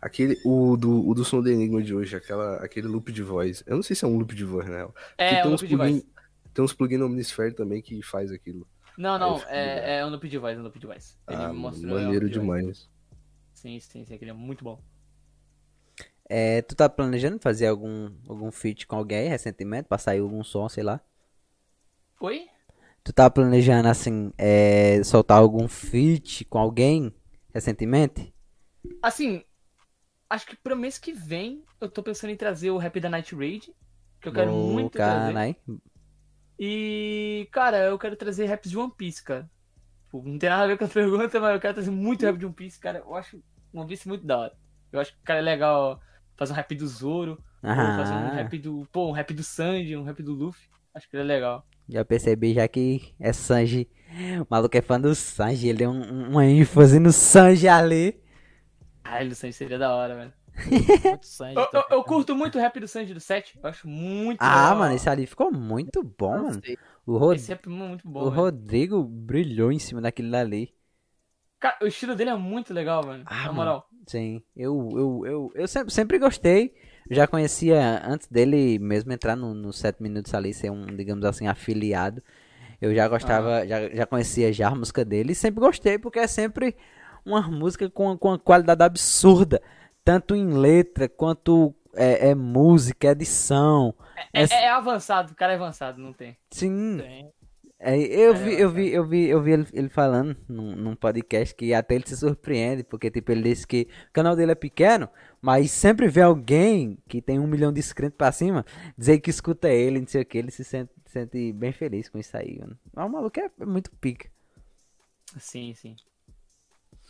Aquele, o do, o do som do Enigma de hoje, aquela, aquele loop de voz. Eu não sei se é um loop de voz, né? É, tem o uns loop de plugin, voz. Tem uns plugins no Omnisphere também que faz aquilo. Não, não, é, é um loop de voz, é um loop de voz. Ele ah, mostrou. é um maneiro loop de voz. demais. Sim, sim, sim, aquele é muito bom. É, tu tá planejando fazer algum, algum feat com alguém recentemente? Pra sair algum som, sei lá? Oi? Tu tá planejando, assim, é, soltar algum feat com alguém recentemente? Assim, acho que pro mês que vem eu tô pensando em trazer o rap da Night Raid. Que eu quero Ô, muito trazer. canai. E, cara, eu quero trazer raps de One Piece, cara. Tipo, não tem nada a ver com a pergunta, mas eu quero trazer muito rap de One Piece, cara. Eu acho One Piece muito da hora. Eu acho que, cara, é legal fazer um rap do Zoro, fazer um rap do. Pô, um rap do Sanji, um rap do Luffy. Acho que ele é legal. Já percebi já que é Sanji. O maluco é fã do Sanji, ele deu um- uma ênfase no Sanji ali. Caralho, o Sanji seria da hora, velho. Muito sangue. Eu, eu, eu curto muito o rap do Sanji do 7. Eu acho muito Ah, legal. mano, esse ali ficou muito bom, mano. sei. O, Rod... Esse rap é muito bom, o velho. Rodrigo brilhou em cima daquele ali. Cara, o estilo dele é muito legal, mano. Ah, Na moral. Sim, eu, eu, eu, eu sempre, sempre gostei. Já conhecia antes dele mesmo entrar no, no 7 minutos ali, ser um, digamos assim, afiliado. Eu já gostava, já, já conhecia já a música dele e sempre gostei, porque é sempre uma música com, com uma qualidade absurda. Tanto em letra, quanto é, é música, edição. É, é- é avançado, o cara é avançado, não tem. Sim, Tem. É, eu, É, vi, eu vi, eu vi, eu vi ele, ele falando num, num podcast que até ele se surpreende, porque tipo, ele disse que o canal dele é pequeno, mas sempre vê alguém que tem um milhão de inscritos pra cima dizer que escuta ele, não sei o que, ele se sente, sente bem feliz com isso aí, mano. Mas o maluco é muito pica. Sim, sim.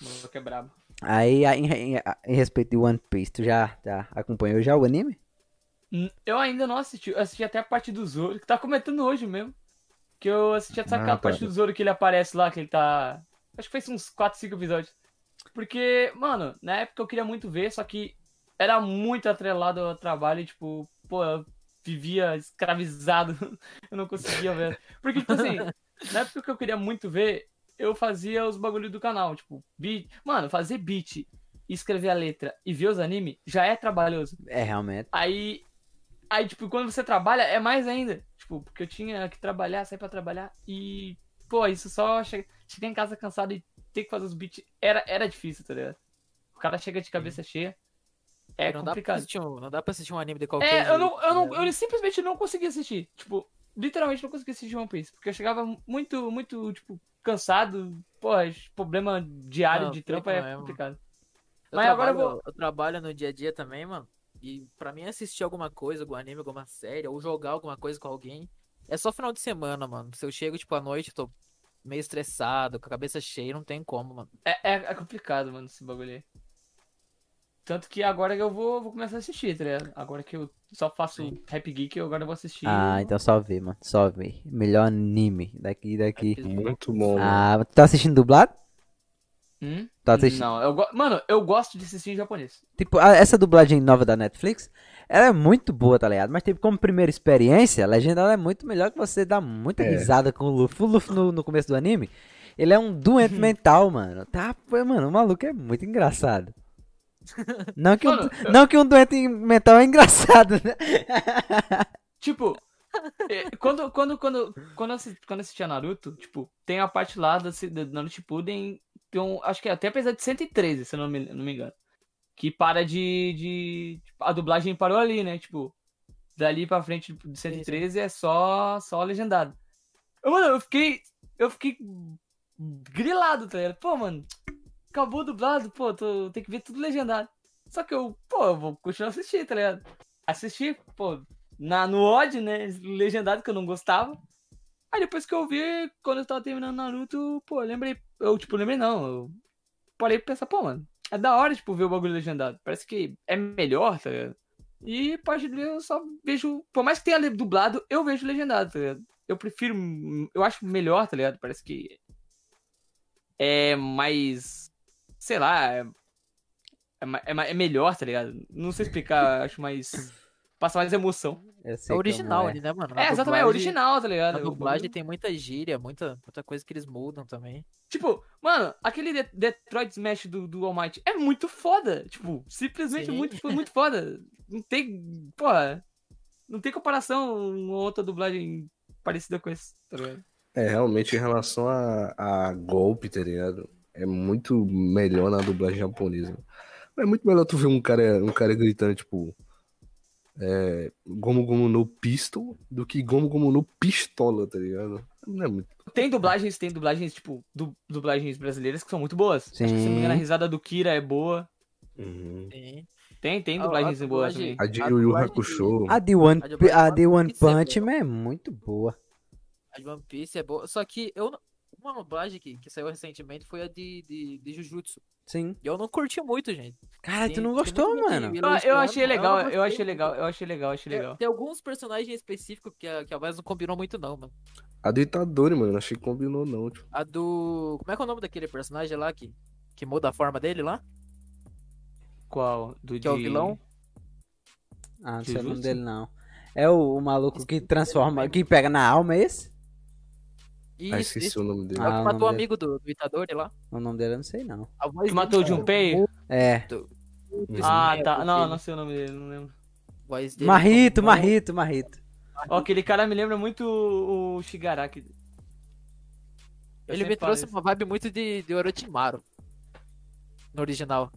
O maluco é brabo. Aí, em, em- em respeito de One Piece, tu já, já acompanhou já o anime? Eu ainda não assisti. Eu assisti até a parte do Zoro, que tá comentando hoje mesmo. Que eu assisti, sabe Ah, aquela tá. parte do Zoro que ele aparece lá, que ele tá. Acho que fez uns 4, 5 episódios. Porque, mano, na época eu queria muito ver, só que era muito atrelado ao trabalho e, tipo, pô, eu vivia escravizado. eu não conseguia ver. Porque, tipo assim, na época que eu queria muito ver, eu fazia os bagulhos do canal, tipo, beat. Mano, fazer beat, escrever a letra e ver os animes já é trabalhoso. É, realmente. Aí, aí, tipo, quando você trabalha, é mais ainda. Tipo, porque eu tinha que trabalhar, sair pra trabalhar. E, pô, isso só che- chegar em casa cansado e ter que fazer os beats era, era difícil, tá ligado? O cara chega de cabeça cheia. É não, dá pra complicado. assistir um, não dá pra assistir um anime de qualquer É, eu não, jeito, eu não, né? eu simplesmente não conseguia assistir. Tipo, literalmente não conseguia assistir One Piece. Porque eu chegava muito, muito, tipo, cansado. Pô, problema diário Não, de que é não é, complicado. Eu Mas agora eu trabalho, vou- eu trabalho no dia a dia também, mano. E pra mim assistir alguma coisa, algum anime, alguma série, ou jogar alguma coisa com alguém, é só final de semana, mano. Se eu chego, tipo, à noite, tô meio estressado, com a cabeça cheia, não tem como, mano. É, é, é complicado, mano, esse bagulho aí. Tanto que agora que eu vou, vou começar a assistir, tá ligado? Agora que eu só faço Rap Geek, eu agora vou assistir. Ah, então só vê, mano. Só vê. Melhor anime daqui daqui. Muito bom. mano. Ah, tu tá assistindo dublado? Hum? Tá assistindo. Não, eu mano, eu gosto de assistir em japonês. Tipo, essa dublagem nova da Netflix, ela é muito boa, tá ligado? Mas, tipo, como primeira experiência, a legenda ela é muito melhor que você dá muita É. risada com o Luffy. O Luffy no, no começo do anime, ele é um doente mental, mano. Tá, mano, o maluco é muito engraçado. Não que, um, Mano, não que um doente mental é engraçado, né? Tipo, Quando, quando, quando, quando, eu assi- quando assistia Naruto, tipo, tem a parte lá do, Naruto Shippuden, tem um, acho que é até apesar de 113, se eu não me, não me engano. Que para de, de. tipo, A dublagem parou ali, né? Tipo, dali pra frente de 113 é só, só legendado. Mano, eu fiquei. Eu fiquei grilado, tá ligado? Pô, mano, acabou dublado, pô, tô, tem que ver tudo legendado. Só que eu, pô, eu vou continuar assistindo, tá ligado? Assisti, pô, na, no ódio, né? Legendado que eu não gostava. Aí depois que eu vi, quando eu tava terminando Naruto, pô, eu lembrei. Eu, tipo, lembrei não. Eu parei pra pensar, pô, mano, é da hora, tipo, ver o bagulho legendado. Parece que é melhor, tá ligado? E parte dele eu só vejo. Por mais que tenha dublado, eu vejo legendado, tá ligado? Eu prefiro. Eu acho melhor, tá ligado? Parece que. É mais. Sei lá. É, é, é é melhor, tá ligado? Não sei explicar, acho mais. Passa mais emoção. É original é. ali, né, mano? Na É, exatamente, é original, tá ligado? Na O dublagem tem muita gíria, muita, muita coisa que eles mudam também. Tipo, mano, aquele De- Detroit Smash do, do All Might é muito foda. Tipo, simplesmente Sim. muito, foi muito foda. Não tem. Porra. Não tem comparação uma outra dublagem parecida com esse, tá ligado? É, realmente, em relação a, a golpe, tá ligado? É muito melhor na dublagem japonesa. É muito melhor tu ver um cara, um cara gritando, tipo. É, Gomu Gomu no Pistol do que Gomu Gomu no Pistola, tá ligado? Não é muito. Tem dublagens, tem dublagens, tipo, du- dublagens brasileiras que são muito boas. Acho que, se não me engano, a Sim. risada do Kira é boa. Uhum. Sim. Tem, tem dublagens a boas também. A de Yu Yu Hakusho. A de One, A de One é Punch. Man é muito boa. A de One Piece é boa. Só que eu não- uma dublagem que, que saiu recentemente foi a de, de, de Jujutsu. Sim. E eu não curti muito, gente. Cara, Tem- tu não tem gostou, mano? Eu, eu elogiando, achei não legal, eu gostei achei legal, eu achei legal, achei Tem, legal. tem alguns personagens específicos que a, que a voz não combinou muito, não, mano. A do Itadori, mano, não achei que combinou, não. Tipo. A do. Como é que é o nome daquele personagem lá que, que muda a forma dele lá? Qual? Do Que é o de- vilão? Ah, não sei o nome dele, não. É o, o maluco que transforma, que pega na alma, é esse? Isso, Ah, esqueci isso. o nome dele. É o Ah, que matou o amigo do, do Itadori lá. O nome dele eu não sei, não. A voz Que matou o Junpei? cara, É. muito Ah, tá. Não, não sei o nome dele, não lembro. voz dele Marrito, combinou- Marrito, Marrito. Ó, aquele cara me lembra muito o o Shigaraki. Eu Ele me trouxe isso. uma vibe muito de, de Orochimaru. No original.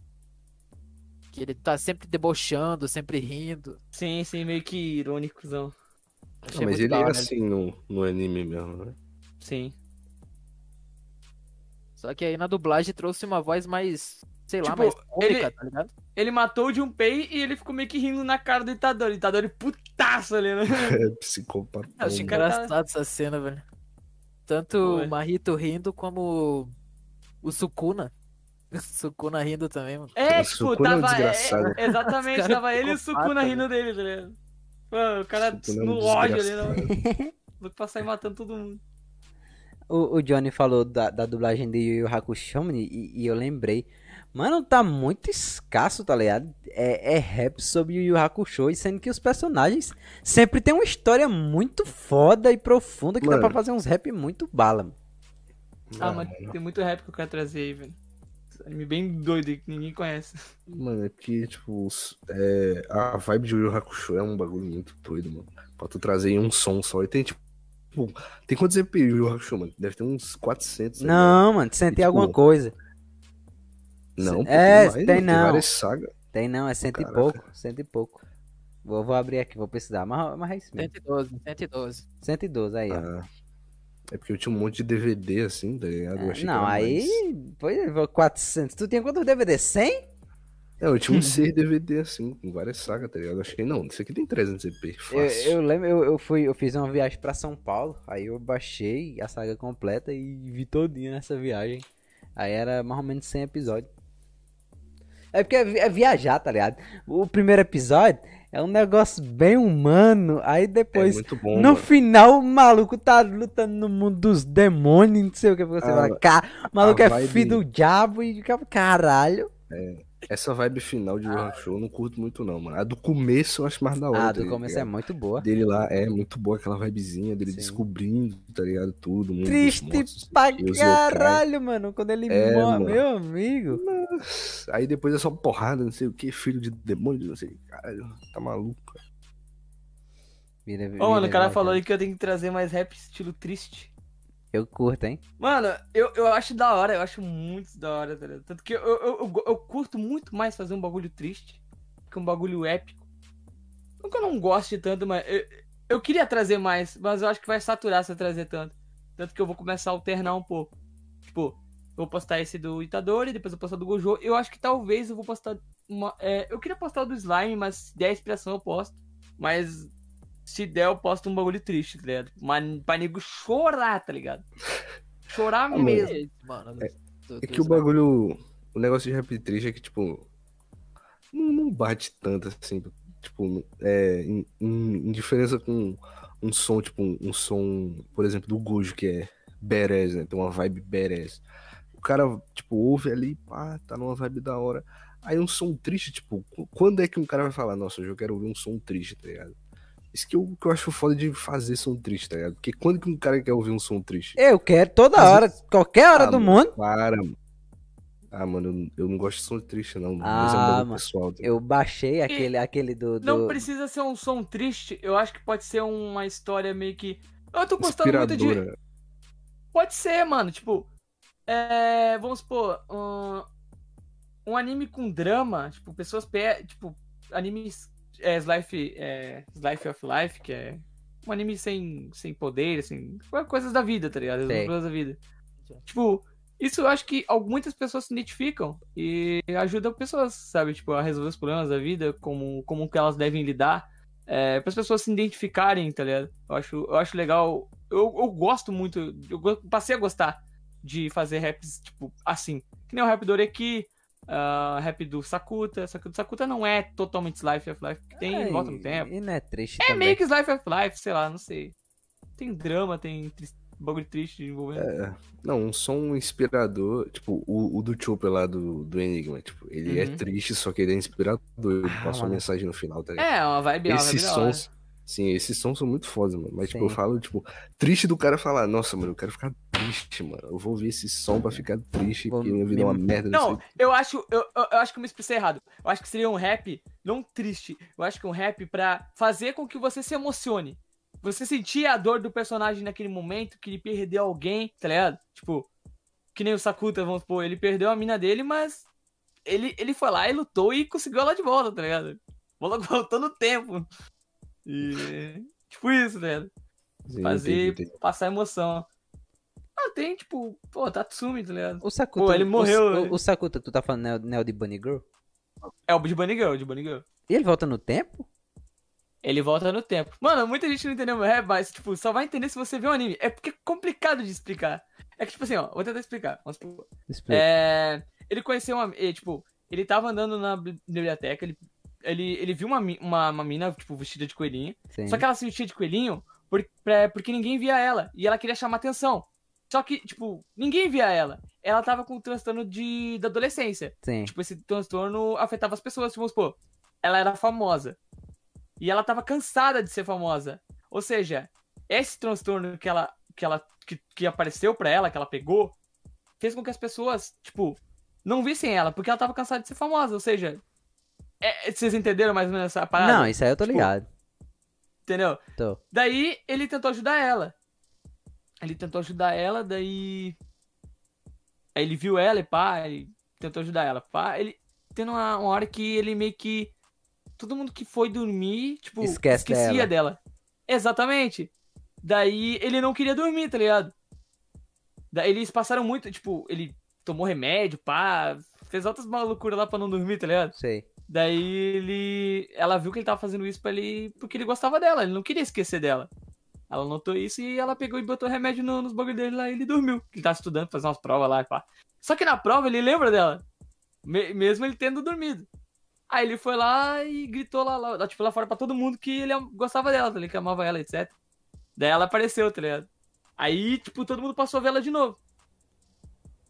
Que ele tá sempre debochando, sempre rindo. Sim, sim, meio que irônicozão. Ah, mas ele é assim no, no anime mesmo, né? Sim. Só que aí na dublagem trouxe uma voz mais, sei lá, Tipo, mais cômica, ele- tá ligado? Ele matou o Junpei e ele ficou meio que rindo na cara do Itadori. Itadori putaço ali, né? É psicopata. Eu achei tá- engraçado essa cena, velho. Tanto o Marrito rindo como o Sukuna. O Sukuna rindo também, mano. É, O tipo, Sukuna é um tava. desgraçado. é, exatamente, tava ele e o Sukuna né? rindo dele, tá ligado? Mano, o cara Sukuna é um no ódio ali, desgraçado. né? Vou passar matando todo mundo. O, o Johnny falou da, da dublagem de Yu Yu Hakusho, mano, e, e eu lembrei. Mano, tá muito escasso, tá ligado? É, é rap sobre Yu Yu Hakusho, e sendo que os personagens sempre tem uma história muito foda e profunda que dá Mano. pra fazer uns rap muito bala, mano. Ah, Ah, mas mano. tem muito rap que eu quero trazer aí, velho. Anime bem doido aí que ninguém conhece. Mano, é porque, tipo, os- é, a vibe de Yu Yu Hakusho é um bagulho muito doido, mano. Pra tu trazer em um som só. E tem, tipo, tem quantos EP Yu Yu Hakusho, mano? Deve ter uns 400. né, mano? Não, mano, sente Tipo, alguma coisa. Não, pô, É, mais, tem não. várias sagas. Tem não, é cento e Caraca. pouco, cento e pouco. Vou, vou abrir aqui, vou precisar, mas, mas é isso mesmo. 112, 112. 112, aí, ó. Ah, é porque eu tinha um monte de DVD assim, tá ligado? É, não, aí. mais. Foi 400. Tu tinha quantos DVD? 100? É, eu tinha um 6 DVD assim, com várias sagas, tá ligado? Eu achei, não, isso aqui tem 300 EP, Eu, fácil. eu lembro, eu, eu, fui, eu fiz uma viagem pra São Paulo, aí eu baixei a saga completa e vi todinha nessa viagem. Aí era mais ou menos 100 episódios. É porque é, é viajar, tá ligado? O primeiro episódio é um negócio bem humano, aí É depois, muito bom, no mano. final, o maluco tá lutando no mundo dos demônios, não sei o que você Ah, fala. Cara, o maluco é filho do diabo e caralho. Essa vibe final de Yu Yu Hakusho eu não curto muito não, mano. A do começo eu acho mais da hora. Ah, tá do começo é muito boa. Dele lá é muito boa aquela vibezinha dele Sim. descobrindo, tá ligado? Tudo. mundo Triste monstros, pra yokai. caralho, mano, quando ele É, morre, mano. meu amigo. Aí depois é só porrada, não sei o que, filho de demônio, não sei. Caralho, tá maluco. Ô, mano, o cara falou aí que eu tenho que trazer mais rap estilo triste. Eu curto, hein? Mano, eu, eu acho da hora, eu acho muito da hora, tá ligado? Tanto que eu, eu, eu, eu curto muito mais fazer um bagulho triste que um bagulho épico. Não que eu não goste tanto, mas eu, eu queria trazer mais, mas eu acho que vai saturar se eu trazer tanto. Tanto que eu vou começar a alternar um pouco. Tipo, vou postar esse do Itadori, depois eu vou postar do Gojo. Eu acho que talvez eu vou postar uma. é, eu queria postar o do Slime, mas se der inspiração eu posto. Mas se der, eu posto um bagulho triste, tá ligado? Mas pra nego chorar, tá ligado? Chorar mano. mesmo. Mano, É- do- É do que o bagulho. O negócio de rap triste é que, tipo. Não, não bate tanto assim. Tipo, é, em, em- diferença com um som, tipo, um, um som, por exemplo, do Gojo, que é badass, né? Tem uma vibe badass. O cara, tipo, ouve ali, pá, tá numa vibe da hora. Aí um som triste, tipo, qu- quando é que um cara vai falar, nossa, hoje eu quero ouvir um som triste, tá ligado? Isso que eu, que eu acho foda de fazer som triste, tá ligado? Porque quando que um cara quer ouvir um som triste? Eu quero toda Mas- hora, qualquer hora Ah, do mano, mundo. Para, mano. Ah, mano, eu, eu não gosto de som triste, não. mas é Ah, um bagulho mano, pessoal. tá? Eu baixei aquele, aquele do. do... Não precisa ser um som triste, eu acho que pode ser uma história meio que. Eu tô gostando muito de. Pode ser, mano. Tipo, é, vamos supor, um, um anime com drama, tipo, pessoas pe... tipo, animes é, Slife, é, Slife of Life, que é um anime sem, sem poder, sem coisas da vida, tá ligado? Sei. Coisas da vida. Tipo, isso eu acho que muitas pessoas se identificam e ajudam pessoas, sabe? Tipo, a resolver os problemas da vida, como, como que elas devem lidar. É, para as pessoas se identificarem, tá ligado? Eu acho, eu acho legal. Eu, eu gosto muito. Eu passei a gostar de fazer raps, tipo, assim. Que nem o rap do Oreki, ah, rap do Sakuta. Só que o do Sakuta não é totalmente Slife of Life, porque tem É, volta no tempo. E não é triste É também. meio que Slife of Life, sei lá, não sei. Tem drama, tem bagulho triste envolvendo. É, não, um som inspirador, tipo, o, o do Chopper lá do, do Enigma, tipo, ele é Uhum. triste, só que ele é inspirador, ele Ah, passa uma mensagem no final, tá ligado? É, uma vibe, uma vibe esses da hora. sons, sim, esses sons são muito fodas, mano, mas, tipo, eu Sim. falo, tipo, triste do cara falar, nossa, mano, eu quero ficar triste, mano, eu vou ouvir esse som pra ficar triste, Vou porque minha vida é uma me- merda, Não, eu acho, eu, eu, acho que eu me expressei errado. Eu acho que seria um rap não triste. Eu acho que um rap pra fazer com que você se emocione. Você sentir a dor do personagem naquele momento, que ele perdeu alguém, tá ligado? Tipo, que nem o Sakuta, vamos supor, ele perdeu a mina dele, mas ele, ele foi lá e lutou e conseguiu ela de volta, tá ligado? Voltou no tempo. E. Tipo isso? Sim, Fazer, entendi, entendi. passar emoção. Ah, tem, tipo, pô, Tatsumi, tá ligado? O Sakuta. Pô, ele o- morreu, O, o Sakuta, tu tá falando Neo, Neo de Bunny Girl? É o de Bunny Girl, de Bunny Girl. E ele volta no tempo? Ele volta no tempo. Mano, muita gente não entendeu meu rap, mas, tipo, só vai entender se você ver o anime. É porque é complicado de explicar. É que, tipo assim, ó, vou tentar explicar. Vamos supor. Explica. É, ele conheceu uma. ele, tipo, ele tava andando na bi- biblioteca, ele, ele, ele viu uma, uma, uma mina, tipo, vestida de coelhinho. Sim. Só que ela se vestia de coelhinho por, pra- porque ninguém via ela. E ela queria chamar atenção. Só que, tipo, ninguém via ela. Ela tava com um transtorno de, da adolescência. Sim. Tipo, esse transtorno afetava as pessoas. Tipo, vamos supor, ela era famosa. E ela tava cansada de ser famosa. Ou seja, esse transtorno que ela que ela que, que apareceu pra ela, que ela pegou, fez com que as pessoas, tipo, não vissem ela, porque ela tava cansada de ser famosa. Ou seja, é- vocês entenderam mais ou menos essa parada? Não, isso aí eu tô Tipo, ligado. Entendeu? Tô. Daí ele tentou ajudar ela. Ele tentou ajudar ela, daí. Aí ele viu ela e pá, ele tentou ajudar ela. Pá, ele. Tendo uma, uma hora que ele meio que. Todo mundo que foi dormir, tipo, Esquece esquecia dela. Exatamente. Daí ele não queria dormir, tá ligado? Daí eles passaram muito, tipo, ele tomou remédio, pá, fez outras malucuras lá pra não dormir, tá ligado? Sei. Daí ele. Ela viu que ele tava fazendo isso pra ele. Porque ele gostava dela, ele não queria esquecer dela. Ela notou isso e ela pegou e botou remédio no- nos bagulho dele lá e ele dormiu. Ele tava estudando, fazendo umas provas lá e pá. Só que na prova ele lembra dela. me- mesmo ele tendo dormido. Aí ele foi lá e gritou lá, lá, tipo, lá fora pra todo mundo que ele gostava dela, tá ligado? Que amava ela, etc. Daí ela apareceu, tá ligado? Aí, tipo, todo mundo passou a ver ela de novo.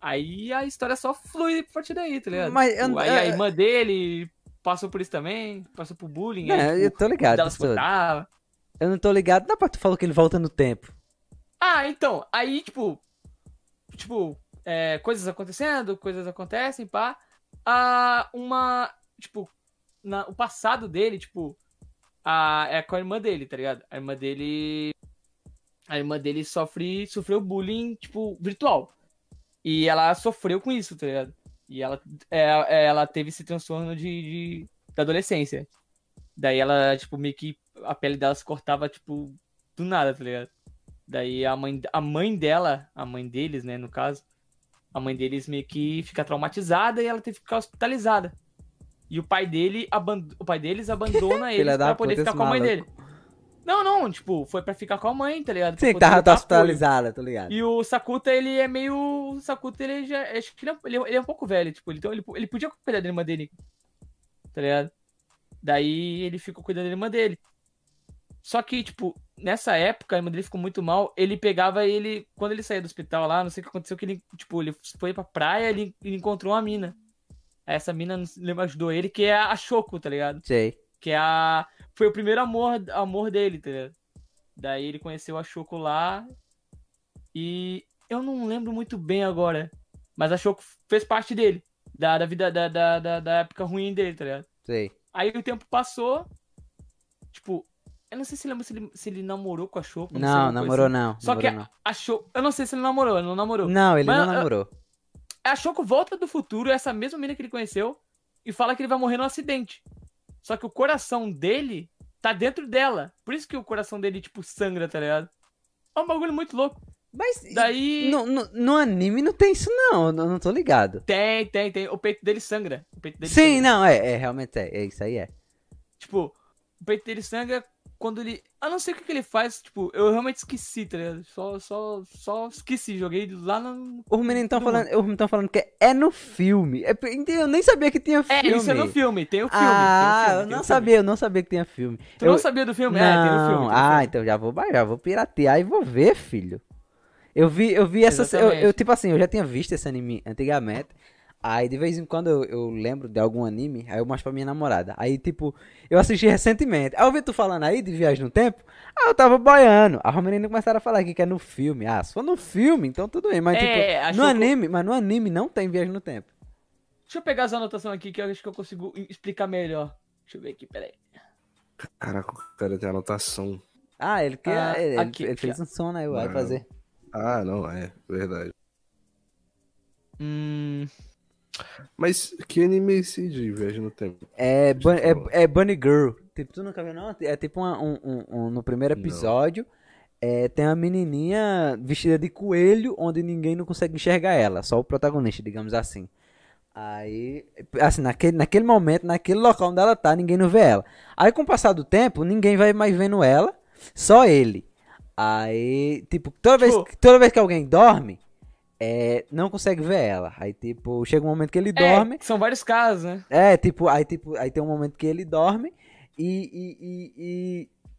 Aí a história só flui a partir daí, tá ligado? Mas Tipo, eu- aí é- a irmã dele passou por isso também, passou por bullying. Não, aí, eu tipo, tô ligado botava. Eu não tô ligado. Não, tu falou que ele volta no tempo. Ah, então, aí, tipo, tipo, é, coisas acontecendo, coisas acontecem, pá. Ah, uma, tipo, na, o passado dele, tipo, a, é com a irmã dele, tá ligado? A irmã dele. A irmã dele sofre, sofreu bullying, tipo, virtual. E ela sofreu com isso, tá ligado? E ela, é, ela teve esse transtorno de, de, da adolescência. Daí ela, tipo, meio que a pele dela se cortava, tipo, do nada, tá ligado? Daí a mãe, a mãe dela, a mãe deles, né, no caso, a mãe deles meio que fica traumatizada e ela teve que ficar hospitalizada. E o pai dele, aband... o pai deles abandona eles pra poder ficar com a mãe dele. Não, não, tipo, foi pra ficar com a mãe, tá ligado? Pra Sim, poder tava dar apoio. hospitalizada, tá ligado? E o Sakuta, ele é meio. O Sakuta, ele já. Acho que ele é, ele é- ele é um pouco velho, tipo, então ele, ele podia cuidar da irmã dele. Tá ligado? Daí ele ficou cuidando da irmã dele. Só que, tipo, nessa época, a irmã dele ficou muito mal. Ele pegava ele. Quando ele saía do hospital lá, não sei o que aconteceu, que ele, tipo, ele foi pra praia ele, ele encontrou uma mina. Aí Essa mina lembra, ajudou ele, que é a Shoko, tá ligado? Sei. Que é a. Foi o primeiro amor, amor dele, tá ligado? Daí ele conheceu a Choco lá. E eu não lembro muito bem agora. Mas a Choco fez parte dele. Da, da vida da, da, da, da época ruim dele, tá ligado? Sei. Aí o tempo passou. Tipo, eu não sei se lembra se ele, se ele namorou com a Choco. Não, coisa namorou assim. não. Só que namorou, a, Choco. Eu não sei se ele namorou, ele não namorou. não. Não, ele Mas, não namorou. A Choco volta do futuro, essa mesma menina que ele conheceu, e fala que ele vai morrer num acidente. Só que o coração dele tá dentro dela. Por isso que o coração dele, tipo, sangra, tá ligado? É um bagulho muito louco. Mas Daí. no, no, no anime não tem isso não, eu não tô ligado. Tem, tem, tem. O peito dele sangra. O peito dele Sim, sangra. não, é, é, realmente é, é isso aí é. Tipo, o peito dele sangra quando ele. Eu não sei o que, que ele faz, tipo, eu realmente esqueci, tá ligado? Só, só, só esqueci. Joguei lá no. Os meninos estão no falando, os meninos tão falando que é no filme. É, eu nem sabia que tinha É, filme. isso é no filme, tem o filme. Ah, o filme, eu não o filme. sabia, eu não sabia que tinha filme. Tu eu... não sabia do filme? Não. É, tem no filme. tem ah, filme. então já vou baixar, vou piratear e vou ver, filho. Eu vi, eu vi essa. Eu, eu, tipo assim, eu já tinha visto esse anime antigamente. Aí de vez em quando eu, eu lembro de algum anime, aí eu mostro pra minha namorada. Aí, tipo, eu assisti recentemente. Aí eu vi tu falando aí de viagem no tempo. Aí eu tava boiando. Aí os meninos começaram a falar aqui que é no filme. Ah, se for no filme, então tudo bem. Mas, É, tipo, no que- anime, mas no anime não tem viagem no tempo. Deixa eu pegar as anotações aqui que eu acho que eu consigo explicar melhor. Deixa eu ver aqui, peraí. Caraca, o cara tem anotação. Ah, ele, quer, Ah, ele, aqui, ele fez um som, né? Vai fazer. Ah, não, é, verdade. Hum. Mas que anime esse de viagem no tempo? É, eu falar. é, é Bunny Girl. Tipo, tu nunca viu, não? É tipo uma- um, um- um- no primeiro episódio, é, tem uma menininha vestida de coelho, onde ninguém não consegue enxergar ela, só o protagonista, digamos assim. Aí, assim, naquele, naquele momento, naquele local onde ela tá, ninguém não vê ela. Aí, com o passar do tempo, ninguém vai mais vendo ela, só ele. Aí, tipo, toda vez, Tipo- toda vez que alguém dorme, é, não consegue ver ela. Aí, tipo, chega um momento que ele dorme, É, são vários casos, né? é, tipo, aí, tipo, aí tem um momento que ele dorme e, e, e,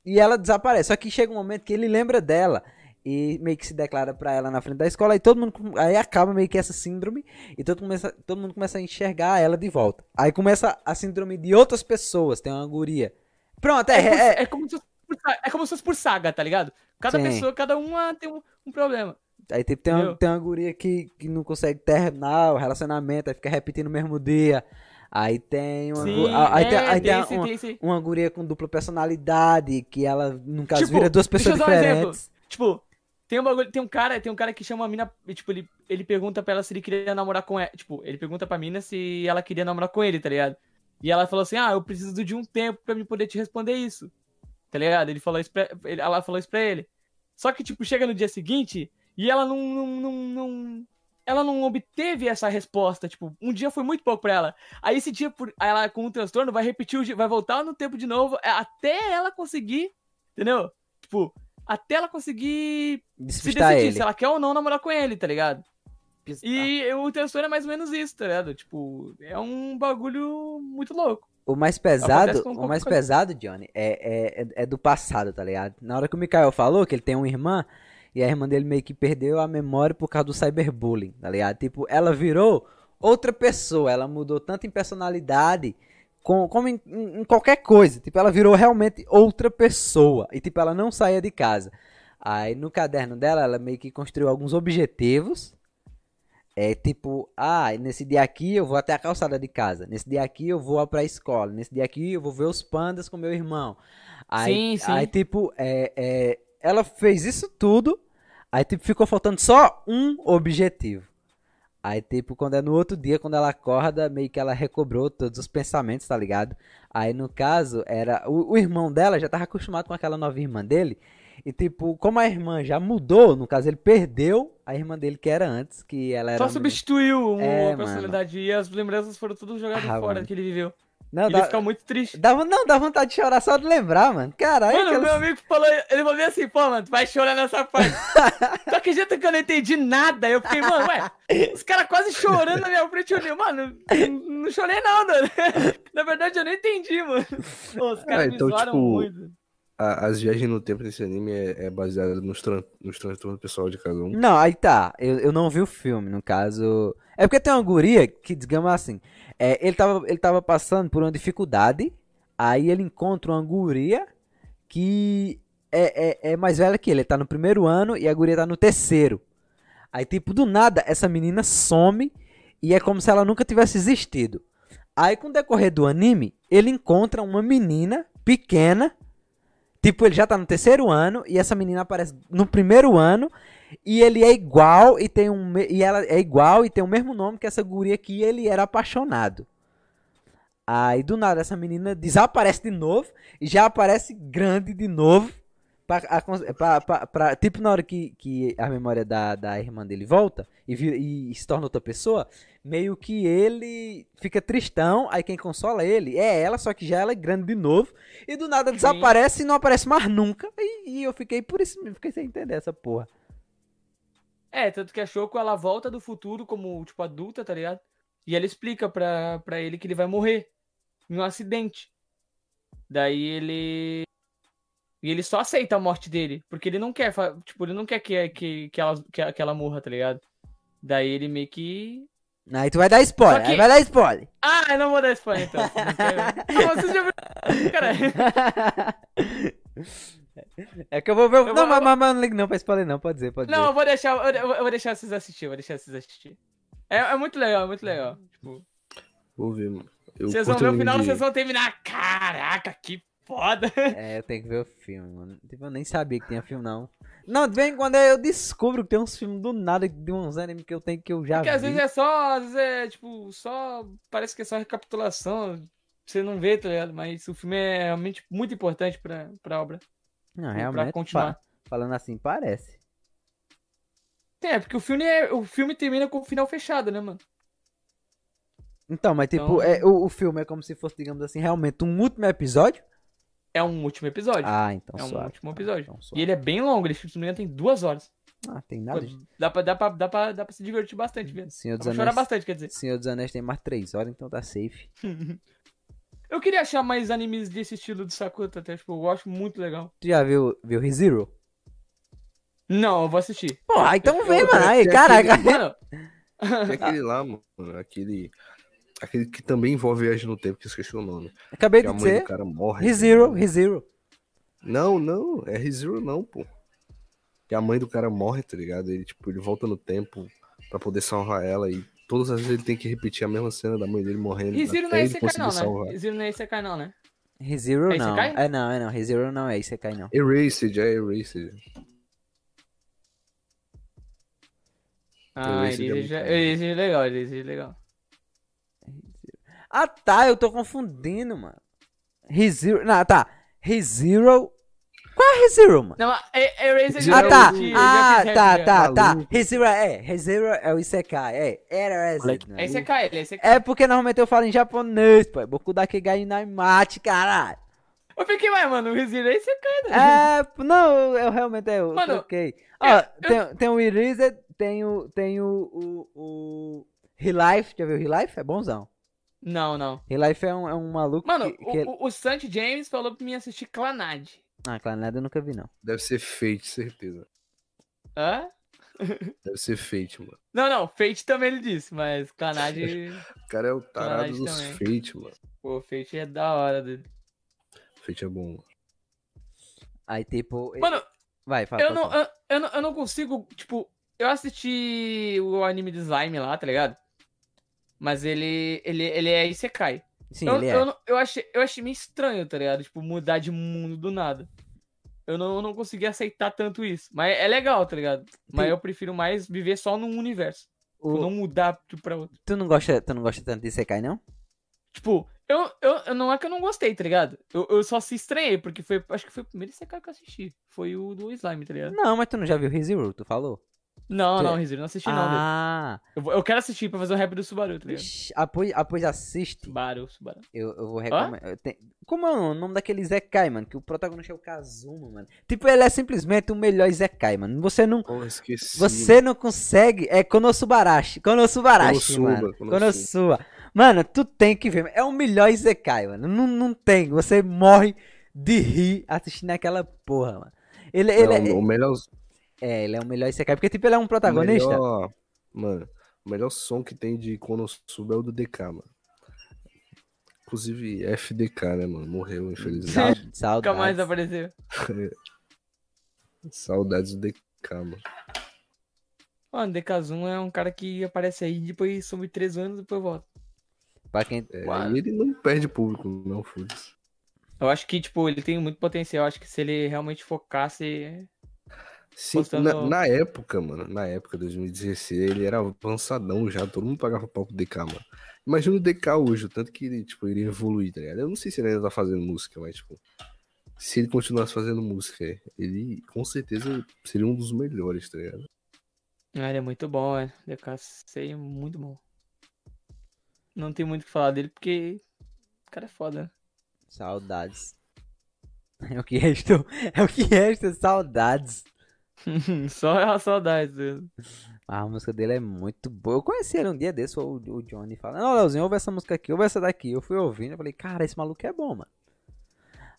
e, e ela desaparece. Só que chega um momento que ele lembra dela e meio que se declara pra ela na frente da escola. Aí todo mundo. Aí acaba meio que essa síndrome e todo, começa, todo mundo começa a enxergar ela de volta. Aí começa a síndrome de outras pessoas. Tem uma guria. Pronto, é. É, é- é como se fosse por é como se fosse por saga, tá ligado? Cada Sim. pessoa, cada uma tem um, um problema. Aí tipo, tem, uma, tem uma guria que, que não consegue terminar o relacionamento, aí fica repetindo o mesmo dia. Aí tem uma. Sim, aí é, tem, aí tem tem uma, tem uma guria com dupla personalidade, que ela, no caso, Tipo, vira duas deixa eu pessoas dar um exemplo. diferentes. Tipo, tem um bagulho, tem um cara, tem um cara que chama a mina, tipo, ele, ele pergunta pra ela se ele queria namorar com ela, tipo, ele pergunta pra mina se ela queria namorar com ele, tá ligado? E ela falou assim: "Ah, eu preciso de um tempo pra me poder te responder isso". Tá ligado? Ele falou isso pra, ele, ela falou isso pra ele. Só que tipo, chega no dia seguinte e ela não não, não, não- ela não obteve essa resposta, tipo, um dia foi muito pouco pra ela. Aí esse dia por ela com um transtorno vai repetir o dia, vai voltar no tempo de novo, é, até ela conseguir, entendeu? Tipo, até ela conseguir se Despistar decidir ele. se ela quer ou não namorar com ele, tá ligado? E o transtorno é mais ou menos isso, tá ligado? Tipo, é um bagulho muito louco. O mais pesado, o mais coisa. pesado, Johnny, é, é, é- é do passado, tá ligado? Na hora que o Mikael falou que ele tem uma irmã, e a irmã dele meio que perdeu a memória por causa do cyberbullying, tá ligado? Tipo, ela virou outra pessoa, ela mudou tanto em personalidade com- como em, em- qualquer coisa. Tipo, ela virou realmente outra pessoa. E, tipo, ela não saía de casa. Aí, no caderno dela, ela meio que construiu alguns objetivos. É tipo, ah, nesse dia aqui eu vou até a calçada de casa. Nesse dia aqui eu vou pra escola. Nesse dia aqui eu vou ver os pandas com meu irmão. Aí, Sim, sim. aí tipo, é, é, ela fez isso tudo. Aí, tipo, ficou faltando só um objetivo. Aí, tipo, quando é no outro dia, quando ela acorda, meio que ela recobrou todos os pensamentos, tá ligado? Aí, no caso, era. O, o irmão dela já tava acostumado com aquela nova irmã dele. E, tipo, como a irmã já mudou, no caso, ele perdeu a irmã dele que era antes, que ela era. Só uma substituiu É, a personalidade e as lembranças foram tudo jogadas Ah, fora mano. que ele viveu. Não, ele dá, fica muito triste. dava, não, dá vontade de chorar só de lembrar, mano. Caralho, Mano, aquela- meu amigo falou, ele falou assim, pô, mano, tu vai chorar nessa parte. tu acredita que eu não entendi nada? Eu fiquei, mano, ué, os caras quase chorando na minha frente, eu olhei, mano, não, não chorei nada. Na verdade, eu não entendi, mano. Pô, os caras me então, zoaram tipo, muito. A- as viagens no tempo desse anime é, é baseada nos, tran nos transtornos pessoal de cada um. Não, aí tá. Eu, eu não vi o filme, no caso. É porque tem uma guria que, digamos assim, é, ele, tava, ele tava passando por uma dificuldade. Aí ele encontra uma guria que é, é, é mais velha que ele. Ele tá no primeiro ano e a guria tá no terceiro. Aí, tipo, do nada, essa menina some e é como se ela nunca tivesse existido. Aí, com o decorrer do anime, ele encontra uma menina pequena. Tipo, ele já tá no terceiro ano e essa menina aparece no primeiro ano e ele é igual e tem um e ela é igual e tem o mesmo nome que essa guria que ele era apaixonado. Aí do nada essa menina desaparece de novo e já aparece grande de novo. Pra, pra- pra- pra- tipo na hora que, que a memória da, da irmã dele volta e, vi- e se torna outra pessoa, meio que ele fica tristão, aí quem consola ele é ela, só que já ela é grande de novo, e do nada desaparece e não aparece mais nunca. E, e eu fiquei por isso fiquei sem entender essa porra. É, tanto que a Shoko, ela volta do futuro como, tipo, adulta, tá ligado? E ela explica pra, pra ele que ele vai morrer em um acidente. Daí ele... E ele só aceita a morte dele, porque ele não quer, tipo, ele não quer que, que, que, ela, que, que ela morra, tá ligado? Daí ele meio que... Aí tu vai dar spoiler, que- aí vai dar spoiler. Ah, eu não vou dar spoiler então. Não quero. Vocês já É que eu vou ver. Eu não, vou- mas, eu mas, mas não liga não pra spoiler, não. Pode dizer, pode não, eu dizer. vou deixar, eu, eu vou deixar vocês assistir, eu vou deixar vocês assistir. É, é muito legal, é muito legal. Tipo, Vou ver, mano. Eu vocês vão ver o final, de- vocês vão terminar. Caraca, que foda. É, eu tenho que ver o filme, mano. Tipo, eu nem sabia que tinha filme, não. Não, de vez em quando eu descubro que tem uns filmes do nada, de uns animes que eu tenho que eu já Porque vi. às vezes é só, às vezes é tipo, só. Parece que é só recapitulação. Você não vê, tá ligado? Mas o filme é realmente muito importante pra, pra obra. Não, pra realmente, continuar. fa- falando assim, parece. É, porque o filme, é, o filme termina com o final fechado, né, mano? Então, mas tipo, Então- é, o, o filme é como se fosse, digamos assim, realmente um último episódio? É um último episódio. Ah, então é um suave. último episódio. Então, E ele é bem longo, ele, se não me engano, tem duas horas. Ah, tem Pô, nada. de- dá, pra, dá, pra, dá, pra, dá pra se divertir bastante, vendo. Senhor Dá dos pra chorar Anéis. bastante, quer dizer. Senhor dos Anéis tem mais três horas, então tá safe. Eu queria achar mais animes desse estilo de Sakura, até, tipo, eu acho muito legal. Tu já viu, viu ReZero? Não, eu vou assistir. Porra, então vem, eu- mano. Aí, caraca. Mano, Tem aquele lá, mano. Aquele. Aquele que também envolve viagem no tempo, que eu esqueci o nome. Acabei Que de a mãe do dizer. cara morre. ReZero, ReZero. Não, não, é ReZero não, pô. Que a mãe do cara morre, tá ligado? Ele, tipo, ele volta no tempo pra poder salvar ela e todas as vezes ele tem que repetir a mesma cena da mãe dele morrendo. Riziro não é não, salvar. né? Riziro não é Isekai não, né? ReZero É não. Isekai? É não, é não. ReZero não é Isekai não. Erased, é Erased. Ah, Esse ele é esse é legal, esse é legal. Ah, tá. Eu tô confundindo, mano. ReZero. Não, tá. ReZero. Qual é ReZero, mano? Não, é, é Riziro Ah, tá. já Ah, tá, tá, tá. Maluco. ReZero é. ReZero é o Isekai. É. Era Resident. É Isekai, ele é Isekai. É porque normalmente eu falo em japonês, pô. É Boku daqui gai mate, caralho. Eu fiquei, ué, mano, o Riziro é Isekai, né? É, não, eu, eu realmente é, eu Mano, troquei. Ó, eu- tem, tem o Erased, tem o, tem o, o, o Relife, já viu o Relife? É bonzão. Não, não. Relife é um, é um maluco Mano, que... que- o, o, Santi James falou pra mim assistir Clanad. Ah, claro, nada eu nunca vi, não. Deve ser Fate, certeza. Hã? Deve ser Fate, mano. Não, não, Fate também ele disse, mas Clanad, O cara é o tarado Caralho, dos também. Fate, mano. pô, Fate é da hora dele. Fate é bom. mano. Aí, tipo... Mano, Vai, fala. eu não, eu, eu não, eu não consigo, tipo, eu assisti o anime do Slime lá, tá ligado? Mas ele, ele, ele é Isekai. Sim, eu, ele é. eu, eu achei, eu achei meio estranho, tá ligado? Tipo, mudar de mundo do nada. Eu não, eu não consegui aceitar tanto isso. Mas é legal, tá ligado? Mas Tem- eu prefiro mais viver só num universo. Tipo, O- não mudar um pra outro. Tu não gosta, tu não gosta tanto de Sekai, não? Tipo, eu, eu, eu- não é que eu não gostei, tá ligado? Eu, eu só se estranhei, porque foi. Acho que foi o primeiro Isekai que eu assisti. Foi o do Slime, tá ligado? Não, mas tu não já viu ReZero, tu falou? Não, Tu- não, Rizzo, não assisti não. ah, Eu, vou- eu quero assistir pra fazer um rap do Subaru, tá ligado? ixi, após, após assiste. Subaru, Subaru. Eu, eu vou recomendar. Como é o nome daquele Zekai, mano? Que o protagonista é o Kazuma, mano. Tipo, ele é simplesmente o melhor Zekai, mano. Você não. Pô, esqueci. Você não consegue. É Konosubarashi. Konosubarashi, Konosuba, mano. Konosuba. Konosuba. Mano, tu tem que ver. É o melhor Isekai, mano. Não, não tem. Você morre de rir assistindo aquela porra, mano. Ele, ele Não, é, o melhor, é, ele é o melhor Isekai. Porque, tipo, ele é um protagonista. melhor- mano, o melhor som que tem de Konosuba é o do DK, mano. Inclusive, FDK, né, mano? Morreu, infelizmente. Nunca mais apareceu. Saudades do DK, mano. Mano, Dekazun é um cara que aparece aí, depois some três anos e depois volta. Pra quem. É, ele não perde público, não, foda-se. Eu acho que, tipo, ele tem muito potencial. Acho que se ele realmente focasse. Sim, Postando- na, na época, mano, na época, 2016, ele era avançadão já, todo mundo pagava pau pro DK, mano. Imagina o DK hoje, o tanto que ele, tipo, iria evoluir, tá ligado? Eu não sei se ele ainda tá fazendo música, mas, tipo, se ele continuasse fazendo música, ele com certeza seria um dos melhores, tá ligado? Ah, ele é muito bom, é. DKC é muito bom. Não tem muito o que falar dele porque. O cara é foda. Saudades. É o que restou. É o que resta, saudades. Só a saudade dele. A música dele é muito boa. Eu conheci ele um dia desse, o, o Johnny falando, não, Leozinho, ouve essa música aqui, ouve essa daqui. Eu fui ouvindo, eu falei, cara, esse maluco é bom, mano.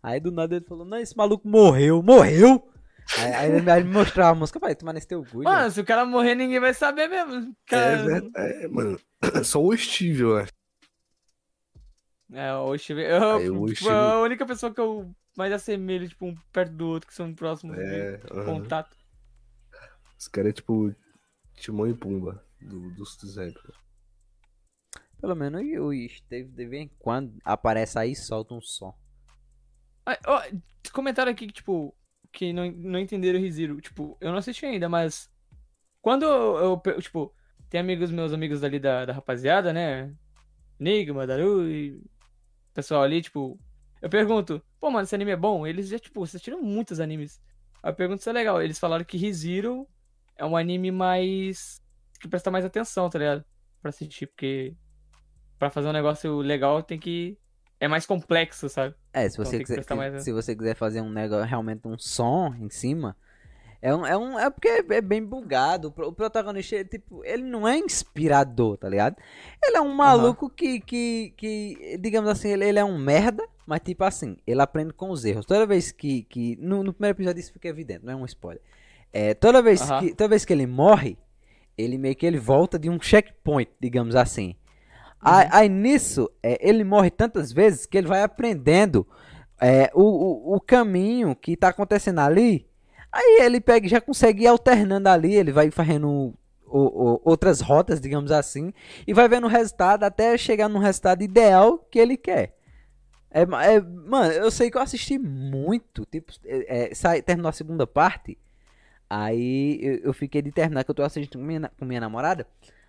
Aí do nada ele falou, não, esse maluco morreu, morreu! Aí, aí ele aí me mostrou a música, eu falei, toma nesse teu cu, Mano, Johnny." se o cara morrer, ninguém vai saber mesmo. É, Cara... verdade, é, mano, só o Steve, eu acho. É, o Steve. Eu, Aí o tipo, Steve- a única pessoa que eu mais assemelho, tipo, um perto do outro, que são próximos É, de contato. Os caras é tipo Timão e Pumba do, dos, dos rap. Pelo menos o Steve de vez em quando aparece aí e solta um som. Ah, ó, comentaram aqui que, tipo, que não, não entenderam o Riziro. Tipo, eu não assisti ainda, mas. Quando eu, eu, tipo, tem amigos, meus amigos ali da, da rapaziada, né? Enigma, Daru e. Pessoal ali, tipo. Eu pergunto, pô, mano, esse anime é bom? Eles já, tipo, assistiram muitos animes. Aí eu pergunto se é legal. Eles falaram que Riziro é um anime mais. que presta mais atenção, tá ligado? Pra assistir, porque. Pra fazer um negócio legal tem que. É mais complexo, sabe? É, se Então você, que quiser, mais- se você quiser fazer um negócio, realmente um som em cima, é um, é um, é porque é bem bugado. O pro- O protagonista, ele, tipo, ele não é inspirador, tá ligado? Ele é um maluco que, que, que, digamos assim, ele, ele é um merda, mas tipo assim, ele aprende com os erros. Toda vez que, que no, no primeiro episódio isso fica evidente, não é um spoiler. É, toda vez Aham. que, toda vez que ele morre, ele meio que ele volta de um checkpoint, digamos assim. Aí, aí nisso, é, ele morre tantas vezes que ele vai aprendendo é, o, o, o caminho que tá acontecendo ali. Aí ele pega, já consegue ir alternando ali, ele vai fazendo o- o- outras rotas, digamos assim, e vai vendo o resultado até chegar no resultado ideal que ele quer. É, é, mano, eu sei que eu assisti muito, tipo, é, é, sai, terminou a segunda parte, aí eu, eu fiquei de terminar, que eu tô assistindo com minha, com minha namorada,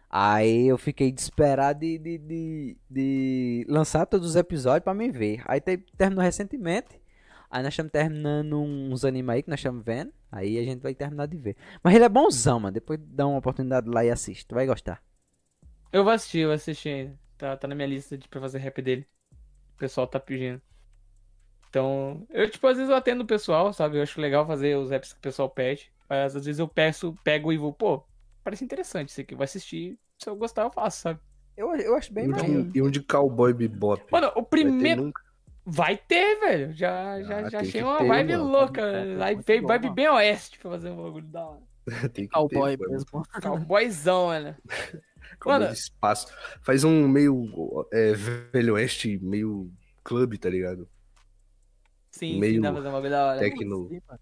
aí eu fiquei de esperar de, de, de, de lançar todos os episódios pra mim ver. Aí te- terminou recentemente, aí nós estamos terminando uns animes aí que nós estamos vendo, aí a gente vai terminar de ver. Mas ele é bonzão, mano, depois dá uma oportunidade lá e assiste, tu vai gostar. Eu vou assistir, eu vou assistir ainda. Tá, tá na minha lista de, pra fazer rap dele. O pessoal tá pedindo. Então, eu, tipo, às vezes eu atendo o pessoal, sabe? Eu acho legal fazer os raps que o pessoal pede. Mas às vezes eu peço, pego e vou, pô, parece interessante isso aqui. Vou assistir. Se eu gostar, eu faço, sabe? Eu, eu acho bem E um maneiro. de- E um de Cowboy Bebop. Mano, o Vai primeiro. Vai ter, velho. Já, já, Ah, já tem achei uma ter, vibe mano. louca. É, Vibe, bom, vibe mano. bem oeste pra fazer um bagulho da hora. Tem que Cowboy ter, mesmo. Cowboyzão. Cowboy Mano. espaço. Faz um meio é, velho oeste, meio clube, tá ligado? Sim, sim, Meio dá pra fazer um bagulho da hora. tec- Tecno. Sim, mano.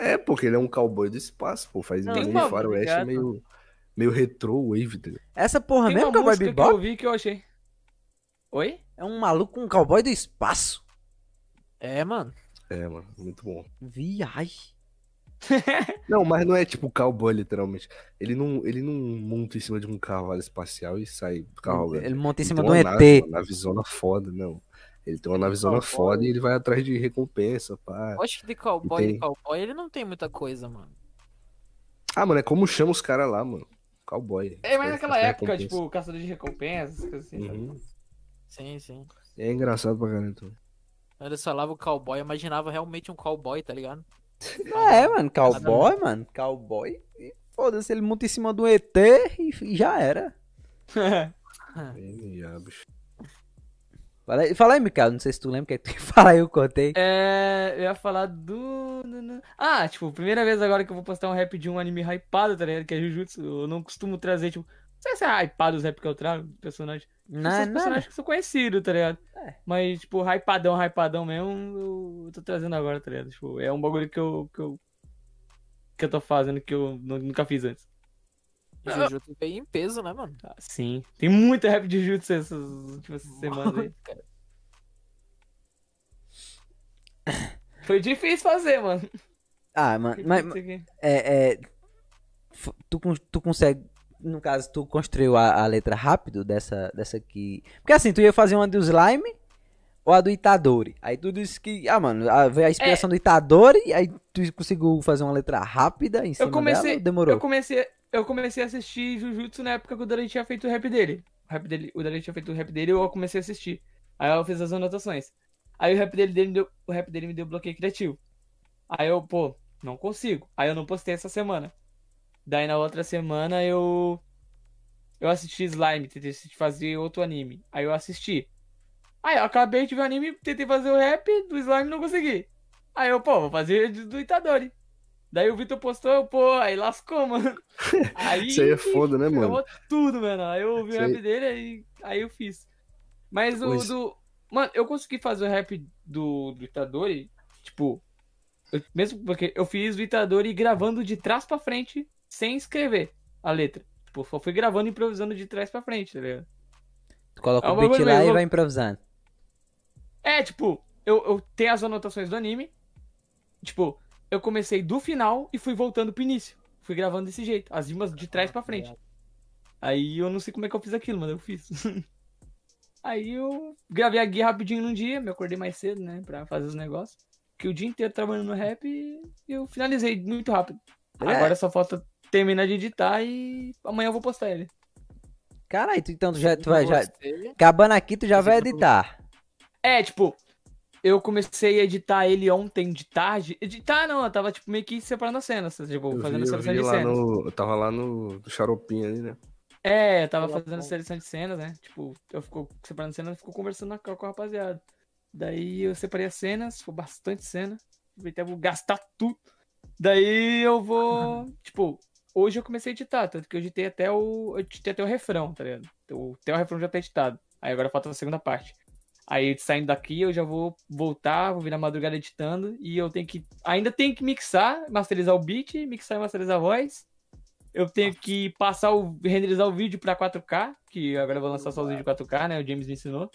É, porque ele é um cowboy do espaço, pô. Faz Não, meio faroeste, meio, meio retro wave, tá? Essa porra Tem mesmo, Cowboy música que eu Bebop? ouvi que eu achei. Oi? É um maluco, um cowboy do espaço. É, mano. É, mano, muito bom. Viagem. Não, mas não é tipo cowboy, literalmente. Ele não, ele não monta em cima de um cavalo espacial e sai cavalgando. Ele monta em cima tem de um nave, ET. Uma navezona foda, não. Ele tem uma navezona foda e ele vai atrás de recompensa, pá. Eu acho que de cowboy Tem. cowboy ele não tem muita coisa, mano. Ah, mano, é como chama os caras lá, mano. Cowboy. É, mas naquela época, recompensa. tipo, caçador de recompensas, coisas assim. sabe? Uhum. Sim, sim. É engraçado pra caramba. então. Quando eles falavam cowboy, eu imaginava realmente um cowboy, tá ligado? É, mano, cowboy, mano. Cowboy. E Foda-se, ele monta em cima do ET e, e já era. Bem, já, bicho. Fala aí, fala aí Mikael, não sei se tu lembra, que tu fala aí, eu cortei. É, eu ia falar do. Ah, tipo, primeira vez agora que eu vou postar um rap de um anime hypado, tá ligado? Que é Jujutsu. Eu não costumo trazer, tipo. Não sei se é hypado os rap que eu trago, personagem. Não, São é personagens que são conhecidos, tá ligado? É. Mas, tipo, hypadão, hypadão mesmo, eu tô trazendo agora, tá ligado? Tipo, é um bagulho que eu. que eu, que eu tô fazendo que eu nu- nunca fiz antes. E Jujutsu veio em peso, né, mano? Ah, sim. Tem muito rap de Jujutsu essas últimas semanas aí. Cara, Foi difícil fazer, mano. Ah, mano, mas é, é, tu, tu consegue, no caso, tu construiu a, a letra rápido dessa, dessa aqui. Porque assim, tu ia fazer uma do slime ou a do Itadori. Aí tu disse que, ah, mano, veio a inspiração do Itadori, aí tu conseguiu fazer uma letra rápida em cima Eu comecei, dela, ou demorou? eu comecei, eu comecei a assistir Jujutsu na época que o Dali tinha feito o rap dele. O rap dele, o Dali tinha feito o rap dele, eu comecei a assistir. Aí eu fiz as anotações. Aí o rap dele, dele me deu, o rap dele me deu bloqueio criativo. Aí eu, pô, não consigo. Aí eu não postei essa semana. Daí na outra semana eu eu assisti Slime, tentei fazer outro anime. Aí eu assisti. Aí eu acabei de ver o anime, tentei fazer o rap do Slime e não consegui. Aí eu, pô, vou fazer do Itadori. Daí o Vitor postou, eu, pô, aí lascou, mano. Aí Isso aí é foda, né, mano? tudo, mano. Aí eu ouvi Isso o rap aí- dele, aí, aí eu fiz. Mas o Pois- do. Mano, eu consegui fazer o rap do, do Itadori, tipo. eu- mesmo porque eu fiz o Itadori gravando de trás pra frente, sem escrever a letra. Tipo, só fui gravando e improvisando de trás pra frente, tá ligado? Tu coloca É o beat lá e vai improvisando. É, tipo, eu, eu tenho as anotações do anime. Tipo, eu comecei do final e fui voltando pro início. Fui gravando desse jeito, as rimas de trás pra frente. Aí eu não sei como é que eu fiz aquilo, mas eu fiz. Aí eu gravei a guia rapidinho num dia, me acordei mais cedo, né, pra fazer os negócios. Que o dia inteiro trabalhando no rap e eu finalizei muito rápido. É. Agora só falta terminar de editar e amanhã eu vou postar ele. Caralho, tu, então tu já, tu vai, já, acabando aqui, tu já vai editar. É, tipo, eu comecei a editar ele ontem de tarde. Editar não, eu tava tipo meio que separando as cenas, tipo, Eu fazendo vi, eu seleção vi de lá cenas. no. Eu tava lá no, xaropinho ali, né? É, eu tava Coloca fazendo um- seleção de cenas, né? Tipo, eu fico separando cenas e fico conversando com a rapaziada. Daí eu separei as cenas, foi bastante cena. Aproveitei, vou gastar tudo. Daí eu vou. Tipo, hoje eu comecei a editar, tanto que eu editei até o. Eu editei até o refrão, tá ligado? O- Até o refrão já tá editado. Aí agora falta a segunda parte. Aí saindo daqui eu já vou voltar, vou vir na madrugada editando. E eu tenho que. Ainda tenho que mixar, masterizar o beat, mixar e masterizar a voz. Eu tenho que passar o. renderizar o vídeo pra 4K, que agora eu vou lançar só os vídeos 4K, né? O James me ensinou.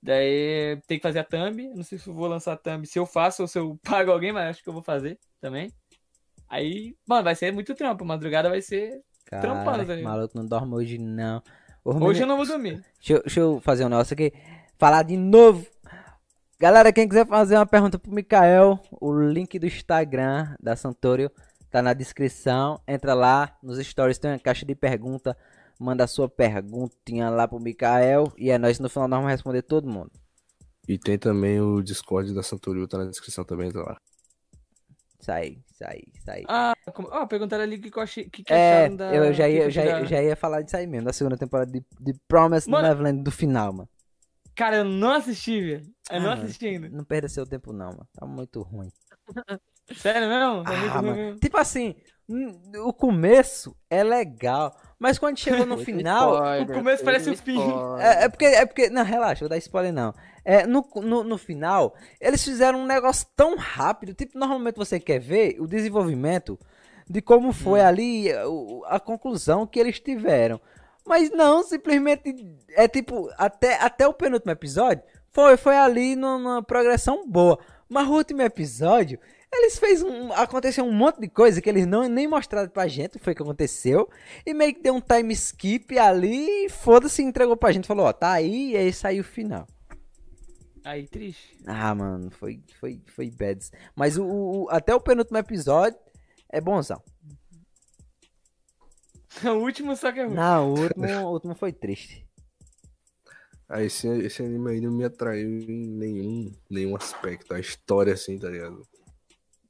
Daí tem que fazer a thumb. Não sei se eu vou lançar a thumb se eu faço ou se eu pago alguém, mas acho que eu vou fazer também. Aí, mano, vai ser muito trampo. Madrugada vai ser. Trampando, tá Cara, ligado? maluco, não dorme hoje não. Ô, Hoje eu não vou dormir. Deixa eu, deixa eu fazer um negócio aqui. Falar de novo. Galera, quem quiser fazer uma pergunta pro Mikael, o link do Instagram da Santorio tá na descrição. Entra lá, nos stories tem uma caixa de pergunta. Manda a sua perguntinha lá pro Mikael. E é nós no final nós vamos responder todo mundo. E tem também o Discord da Santorio, tá na descrição também, tá lá. Isso aí, isso aí, isso aí. Ah, como... ah perguntaram ali o que, que eu achei. Que É, acharam da. eu já ia, eu já, já ia falar disso aí mesmo, da segunda temporada de, de Promise Mano- Neverland do final, mano. Cara, eu não assisti, velho. Eu Ah, não assisti ainda. Não perda seu tempo não, mano. Tá muito ruim. Sério mesmo? Tá muito Ah, ruim mano. mesmo. Tipo assim, hum, o começo é legal, Mas quando chegou no final, spoiler, o começo parece o fim. É, é porque, é porque. Não, relaxa, vou dar spoiler não. É, no, no, no final, eles fizeram um negócio tão rápido. Tipo, normalmente você quer ver o desenvolvimento de como foi ali o- a conclusão que eles tiveram. Mas não, simplesmente. É tipo, até, até o penúltimo episódio foi, foi ali numa, progressão boa. Mas o último episódio. Eles fez um. Aconteceu um monte de coisa que eles não nem mostraram pra gente, foi o que aconteceu. E meio que deu um time skip ali e foda-se, entregou pra gente. Falou, ó, tá aí e aí saiu o final. Aí, triste. Ah, mano, foi, foi, foi bads. Mas o, o- até o penúltimo episódio é bonzão. O último só que é ruim. Não, o último, o último foi triste. Ah, esse, esse anime aí não me atraiu em nenhum, nenhum aspecto. A história, assim, tá ligado?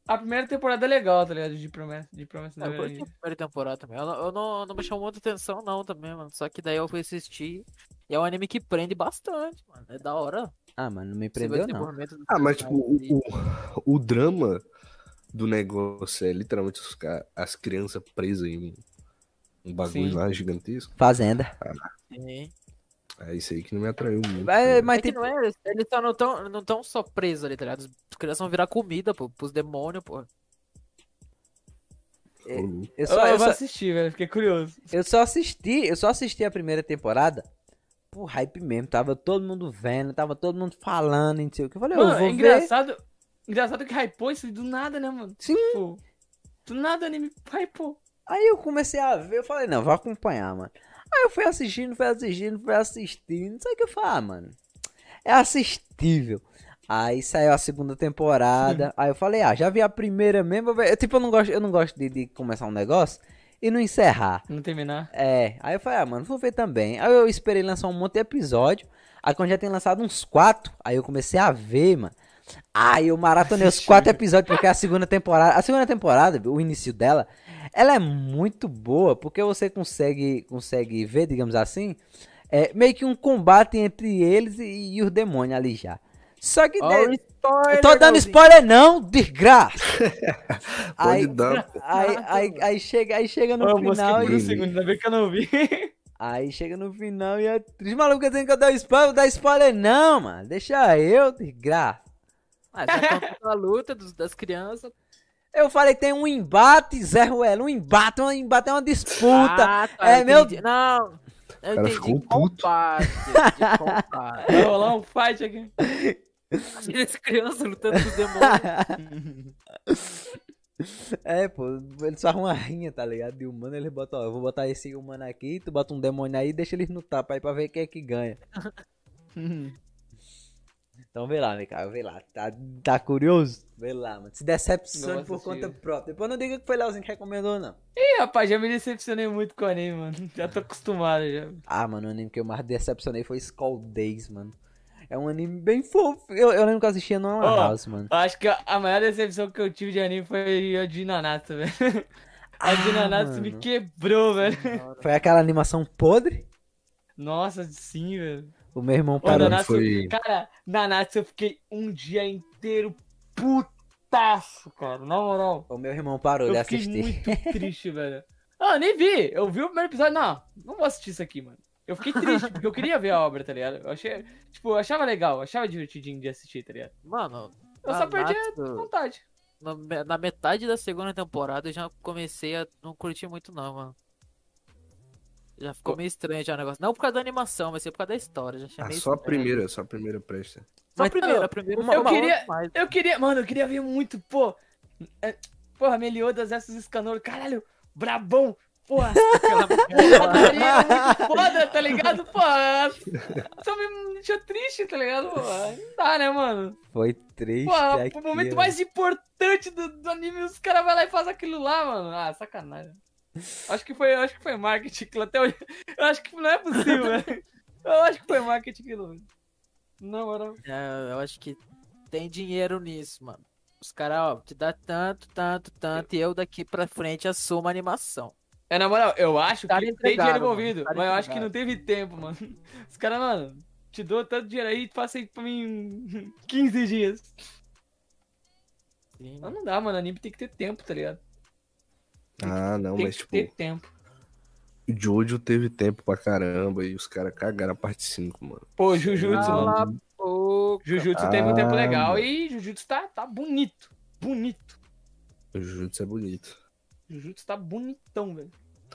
A primeira temporada é legal, tá ligado? De promessa, de promessa É, eu curti a primeira temporada também. Eu não, eu não, não me chamou muita atenção, não, também, mano. Só que daí eu fui assistir. E é um anime que prende bastante, mano. É da hora. Ah, mano, não me o prendeu não. Ah, mas tipo, o, personagens. o, o drama do negócio é literalmente os, as crianças presas em um, bagulho Sim. lá gigantesco. Fazenda. Sim. É isso aí que não me atraiu muito. É, mas É que tipo, não é, eles, só não tão, não tão só presos ali, tá ligado? As crianças vão virar comida, pô, pros demônios, pô. eu Eu, só, eu, eu vou só, assistir, velho. Fiquei curioso. eu só assisti, eu só assisti a primeira temporada por hype mesmo. Tava todo mundo vendo, tava todo mundo falando, não sei o que. Eu falei, Mano, eu vou é ver. engraçado. Engraçado que hypou isso do nada, né, mano? Sim. Tipo, do nada o anime hypou. Aí eu comecei a ver, eu falei, não, vou acompanhar, mano. Aí eu fui assistindo, fui assistindo, fui assistindo. Só que eu falei, ah, mano, é assistível. Aí saiu a segunda temporada. aí eu falei, ah, já vi a primeira mesmo. Eu, tipo, eu não gosto, eu não gosto de, de começar um negócio e não encerrar. Não terminar. É, aí eu falei, ah, mano, vou ver também. Aí eu esperei lançar um monte de episódio. Aí quando já tem lançado uns quatro, aí eu comecei a ver, mano. Aí eu maratonei os quatro episódios, porque a segunda temporada. A segunda temporada, o início dela, ela é muito boa, porque você consegue, consegue ver, digamos assim, é, meio que um combate entre eles e, e os demônios ali já. Só que. Ó, de- o spoiler, eu tô dando spoiler, não, desgraça! Aí, dar, aí, aí, aí chega, aí chega no moço, final um e. segundo, ainda bem que eu não vi. Aí chega no final e é triste. Maluco, dizendo que eu dou spoiler, dar spoiler não, mano. Deixa eu, desgraça. Ah, já conta a luta dos, das crianças. Eu falei que tem um embate, Zé Ruelo, um embate, um embate é uma disputa. Ah, tá, é, eu meu- entendi. Não, eu cara entendi ficou puto. combate. De combate. Vai rolar um fight aqui. As crianças lutando com os demônios. é, pô, eles fazem uma rinha, tá ligado? De humano, eles botam, ó, eu vou botar esse humano aqui, tu bota um demônio aí e deixa eles no tapa aí pra ver quem é que ganha. Então vê lá, cara, vê lá. Tá, tá curioso? Vê lá, mano. Se decepcione por conta própria. Depois não diga que foi Leozinho que recomendou, não. Ih, rapaz, já me decepcionei muito com o anime, mano. Já tô acostumado já. Ah, mano, o anime que eu mais decepcionei foi Skull Days, mano. É um anime bem fofo. Eu, eu lembro que eu assistia no Lan Ó, House, mano. Acho que a a maior decepção que eu tive de anime foi a de Nanatsu, velho. A de Ah, Nanatsu me quebrou, velho. Foi aquela animação podre? Nossa, sim, velho. O meu irmão parou. Nanatsu, foi- cara, Nanatsu eu fiquei um dia inteiro putaço, cara. Na moral. O meu irmão parou de Eu fiquei assistir. muito triste, velho. Ah, eu nem vi. Eu vi o primeiro episódio. Não, não vou assistir isso aqui, mano. Eu fiquei triste, porque eu queria ver a obra, tá ligado? Eu achei. Tipo, eu achava legal, eu achava divertidinho de assistir, tá ligado? Mano, Eu só perdi a vontade. na, na metade da segunda temporada eu já comecei a não curtir muito não, mano. Já ficou meio estranho já o negócio. Não por causa da animação, mas sim por causa da história. Já achei Ah, meio só a primeira, só a primeira presta. Só a primeira, a primeira uma- eu uma queria-. Eu queria, mano, eu queria ver muito, pô. é, Porra, Meliodas versus Escanor, caralho, brabão, porra. Padaria é muito foda, tá ligado? Porra, só me deixou triste, tá ligado? Porra, não dá, né, mano? Foi triste. Porra, aqui, o momento ó. mais importante do, do anime, os caras vão lá e fazem aquilo lá, mano. Ah, sacanagem. Acho que foi, acho que foi marketing até hoje. Eu acho que não é possível, velho. Eu acho que foi marketing aquilo. velho. Na moral. É, eu acho que tem dinheiro nisso, mano. Os caras, ó, te dá tanto, tanto, tanto, e eu daqui pra frente assumo a animação. É, na moral, eu acho Cara que tem dinheiro envolvido, Cara mas eu acho que não teve tempo, mano. Os caras, mano, te dou tanto dinheiro aí, passa aí pra mim em 15 dias. Sim, Mas não dá, mano, anime tem que ter tempo, tá ligado? Ah, não, Tem mas que tipo, ter tempo. O Jojo teve tempo pra caramba e os caras cagaram a parte 5, mano. Pô, Jujutsu, mano. Cala a boca. Jujutsu teve um tempo Ah, legal mano. e Jujutsu tá, tá bonito. Bonito. O Jujutsu é bonito. Jujutsu tá bonitão, velho.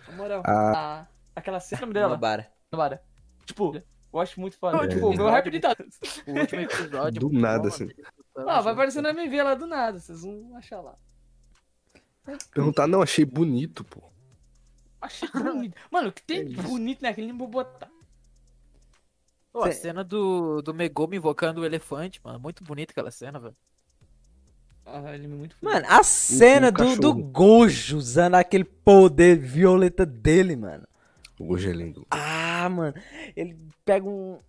Na moral. Ah. a- aquela cena dela. Nobara. Nobara. Tipo, eu acho muito foda. Não, tipo, é. meu rap de dados. O último episódio. Do nada, bom, assim. mano, Ah, vai aparecer no MV lá do nada, vocês vão achar lá. Perguntar, não, achei bonito, pô. Achei bonito. Mano, o que tem É de bonito naquele vou botar. Pô, a cena do, do Megumi invocando o elefante, mano. Muito bonita aquela cena, velho. Ah, ele é muito foda. Mano, a cena do, do. Gojo usando aquele poder violeta dele, mano. O Gojo é lindo. Ah, mano. Ele pega um.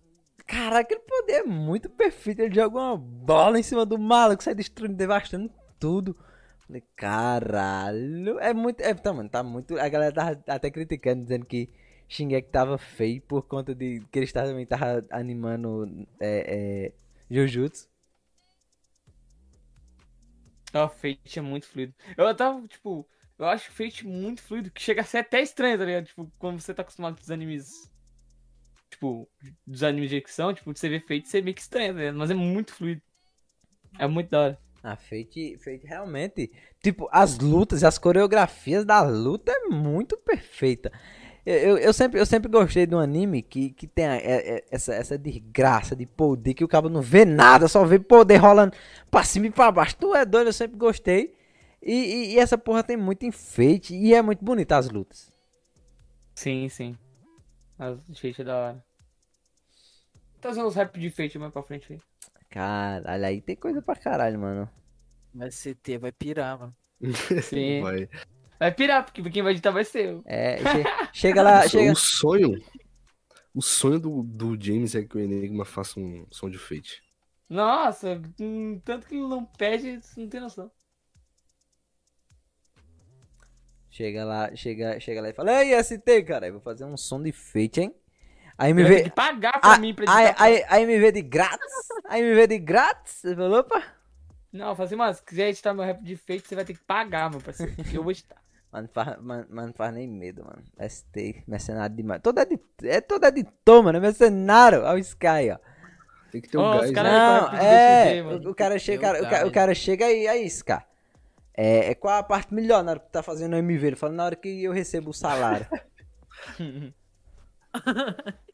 Caraca, aquele poder é muito perfeito. Ele joga uma bola em cima do maluco, sai destruindo, devastando tudo. Falei, caralho. É muito. É, tá, mano, tá muito. A galera tava até criticando, dizendo que Shingeki tava feio por conta de que eles também estavam animando é, é, Jujutsu. Ah, Fate é muito fluido. Eu tava, tipo, eu acho Fate muito fluido, que chega a ser até estranho, tá ligado? Tipo, quando você tá acostumado com os animes. Tipo, dos animes de ficção, tipo, você vê Fate, você meio que estranho, tá ligado? Mas é muito fluido. É muito da hora. A Fate, Fate realmente, tipo, as lutas, as coreografias da luta é muito perfeita. Eu, eu, eu sempre, eu sempre gostei de um anime que, que tem a- é- é- essa, essa desgraça de poder que o cabo não vê nada, só vê poder rolando pra cima e pra baixo. Tu é doido, eu sempre gostei. E, e- e essa porra tem muito enfeite e é muito bonita as lutas. Sim, sim. As Fate é da hora. Tá usando os rap de Fate mais pra frente aí. Caralho, aí tem coisa pra caralho, mano. Mas CT vai pirar, mano. Sim. Vai. Vai pirar, porque quem vai editar vai ser eu. É, che- chega lá, O chega. O sonho. O sonho do, do James é que o Enigma faça um som de fate. Nossa, hum, tanto que ele não pede, você não tem noção. Chega lá, chega, chega lá e fala, ei, ST, cara, eu vou fazer um som de fate, hein? Aí me Ele vai vê. ter que pagar pra Ah, mim pra aí, aí me vê de grátis? Aí me vê de grátis? Você falou, opa? Não, eu falei assim, se quiser editar meu rap de Fate, você vai ter que pagar, meu parceiro. porque eu vou editar. Mano, faz, mano, mano, faz nem medo, mano. ST, mercenário demais. Todo edit, é todo editor, mano, é mercenário. Olha o Sky, ó. Tem que ter um os gás. cara- né? Não, é. O, o cara chega, cara, o, cara chega aí, aí, Sky. É, é qual a parte melhor na hora que tu tá fazendo o MV? Ele fala na hora que eu recebo o salário.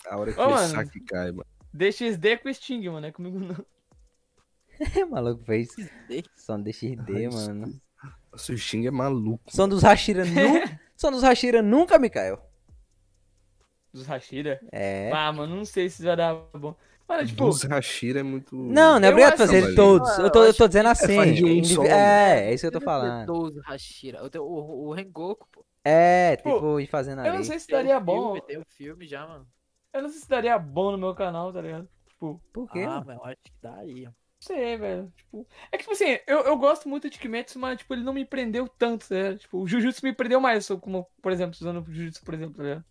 A hora que Ô, o mano. saque cai, mano. DXD com Sting, mano, é comigo não. o maluco fez som de XD, Nossa. mano. Nossa, o Sting é maluco. Som dos Hashira nunca. som dos Hashira nunca, Mikael. Dos Hashira. É. Ah, mano, não sei se vai dar bom. Mano, tipo, Dos Hashira é muito. Não, não é Eu obrigado fazer todos. Ah, Eu tô, eu eu tô dizendo assim. faz de um é, é isso que eu tô falando. 12 Hashira. O, o, o Rengoku, pô. É, Pô, tipo, ir fazendo eu não ali. sei se Tem o daria bom. filme, Tem o filme já, mano. Eu não sei se daria bom no meu canal, tá ligado? Tipo, Por quê? ah, mano? mas eu acho que daria. sei, velho. Tipo, é que, tipo assim, eu, eu gosto muito de Kimetsu, mas, tipo, ele não me prendeu tanto, né? Tipo, o Jujutsu me prendeu mais, como, por exemplo, usando o Jujutsu, por exemplo, tá ligado?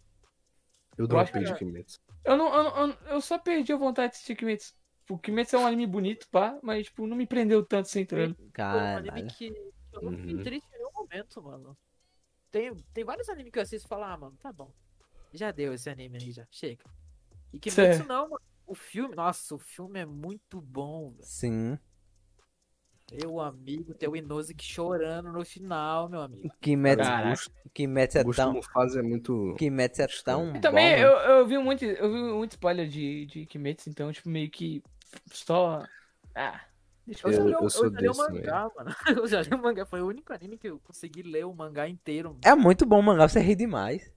Eu dropei de Kimetsu. Eu não, eu, eu, eu só perdi a vontade de assistir Kimetsu. Tipo, Kimetsu é um anime bonito, pá, mas, tipo, não me prendeu tanto sem treino. Foi um Caralho. anime que eu não fiquei Uhum. triste em nenhum momento, mano. Tem, tem vários animes que eu assisto e falo, ah, mano, tá bom. Já deu esse anime aí, já. Chega. E Kimetsu Certo. não, mano. O filme, nossa, o filme é muito bom, velho. Sim. Meu amigo, tem o Inosuke chorando no final, meu amigo. Kimetsu, Caraca. Kimetsu é O gosto do tão. Mufasa é muito. Kimetsu é tão. E também bom, eu, mano. eu vi muito, eu vi muito spoiler de, de Kimetsu, então, tipo, meio que só. Ah, Eu, já li, eu eu, já li o mangá, mano. Eu já li o mangá. Foi o único anime que eu consegui ler o mangá inteiro. É muito bom o mangá, você ri demais.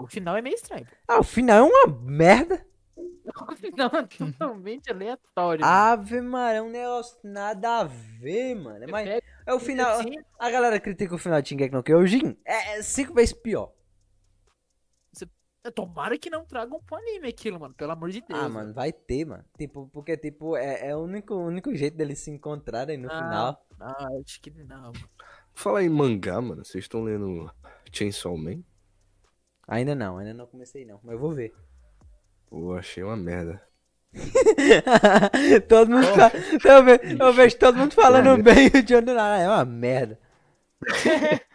O final é meio estranho. Ah, o final é uma merda. O final é totalmente aleatório. mano. Ave Maria, é um negócio nada a ver, mano. É, Pega é o final. A galera critica o final de Shingeki no Kyojin. É cinco vezes pior. Tomara que não tragam pro anime aquilo, mano. Pelo amor de Deus. Ah, mano, vai ter, mano. Tipo, porque, tipo, é, é o único, único jeito deles se encontrarem no Ah. final. Ah, acho que não. mano. Fala em mangá, mano. Vocês estão lendo Chainsaw Man? Ainda não, ainda não comecei não, mas eu vou ver. Pô, achei uma merda. todo mundo fa- eu, ve- eu vejo todo mundo falando bem e o John do nada, é uma merda.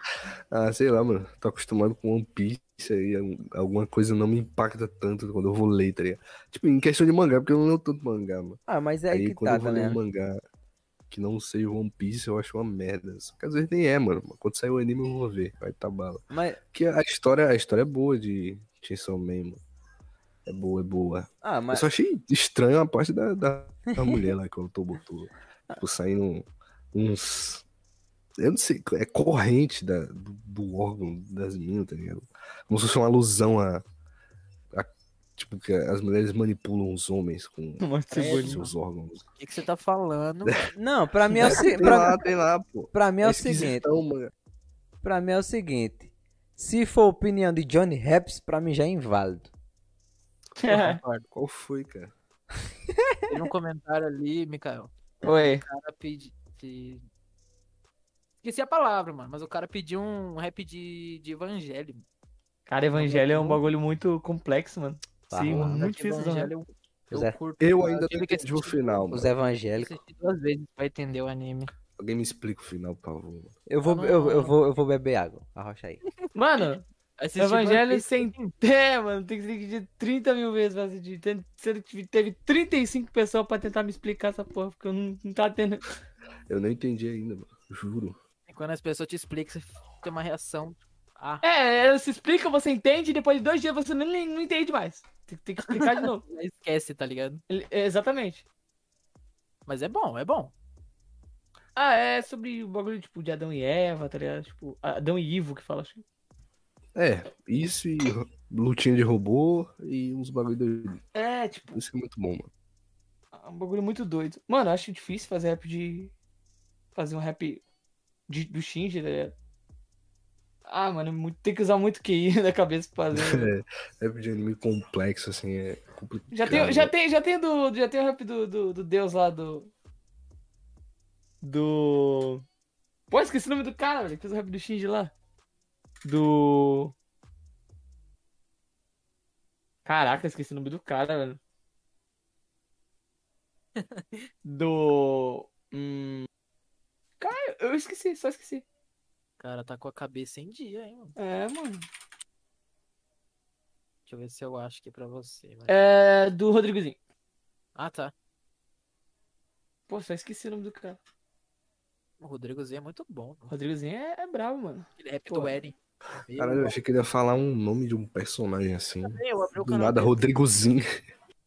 Ah, sei lá, mano. Tô acostumado com One Piece aí, um- alguma coisa não me impacta tanto quando eu vou ler, tá ligado? Tipo, em questão de mangá, porque eu não leio tanto mangá, mano. Ah, mas é Aí que quando tá, eu vou tá ler um mangá que não seja One Piece, eu acho uma merda. Só que às vezes nem é, mano. Quando sair o anime eu vou ver, vai tá bala. Mas, Porque a história, a história é boa de Chainsaw Man, mano. É boa, é boa. ah, Eu mas, só achei estranho a parte da, da, da mulher lá que o autor botou. Tipo, saindo uns. Eu não sei, é corrente da, do, do órgão das minas, tá ligado? Como se fosse uma alusão a. a- tipo, que as mulheres manipulam os homens com É, seus órgãos. O que, que você tá falando? não, pra mim é o, se... Tem pra, lá, tem lá, pô. pra mim é o É seguinte, esquisitão, mano. pra mim é o seguinte, se for opinião de Johnny Raps, pra mim já é inválido. Concordo. Qual foi, cara? Teve um comentário ali, Mikael. Oi. O cara pediu. Esqueci a palavra, mano. Mas o cara pediu um rap de, de evangelho. Cara, evangelho é um bagulho muito complexo, mano. Sim, Fala. muito difícil evangelho. Eu, eu curto. Eu ainda não que entendi o assistir- final, Os mano. evangélicos. Assisti duas vezes pra entender o anime. Alguém me explica o final, por favor. Eu vou, não- eu, eu vou, eu vou beber água. Arrocha aí. Mano, evangelho sem pé, mano. Tem que ser de 30 mil vezes pra assistir. Tem- Sendo que teve 35 pessoas pra tentar me explicar essa porra, porque eu não, não tava tendo. Eu não entendi ainda, mano. Juro. Quando as pessoas te explicam, você tem uma reação. Ah, É, ela se explica, você entende, e depois de dois dias você não, não entende mais. Tem, tem que explicar de novo. esquece, tá ligado? Ele- exatamente. Mas é bom, é bom. Ah, é sobre o bagulho, tipo, de Adão e Eva, tá ligado? Tipo, Adão e Ivo que fala assim. É, isso e lutinha de robô e uns bagulho doido. É, tipo, Isso é muito bom, mano. é um bagulho muito doido. Mano, eu acho difícil fazer rap de. Fazer um rap de, do Shinji, tá ligado? Ah, mano, é muito- tem que usar muito QI na cabeça pra fazer. É, rap de anime complexo, assim, é complicado. Já tem, já tem, já tem do, já tem o rap do, do, do Deus lá do. Do. Pô, esqueci o nome do cara, velho. que Fez o rap do Shinji lá. Do. Caraca, esqueci o nome do cara, velho. Do. Hum... Cara, eu esqueci, só esqueci. O cara tá com a cabeça em dia, hein, mano. É, mano. Deixa eu ver se eu acho aqui pra você. vai. É do Rodrigozinho. Ah, tá. Pô, só esqueci o nome do cara. O Rodrigo Z é muito bom. O Rodrigozinho é, é brabo, mano. Ele é do Eren. Caralho, eu achei que ele ia falar um nome de um personagem assim. Eu abri o Do canal nada, dele, Rodrigozinho.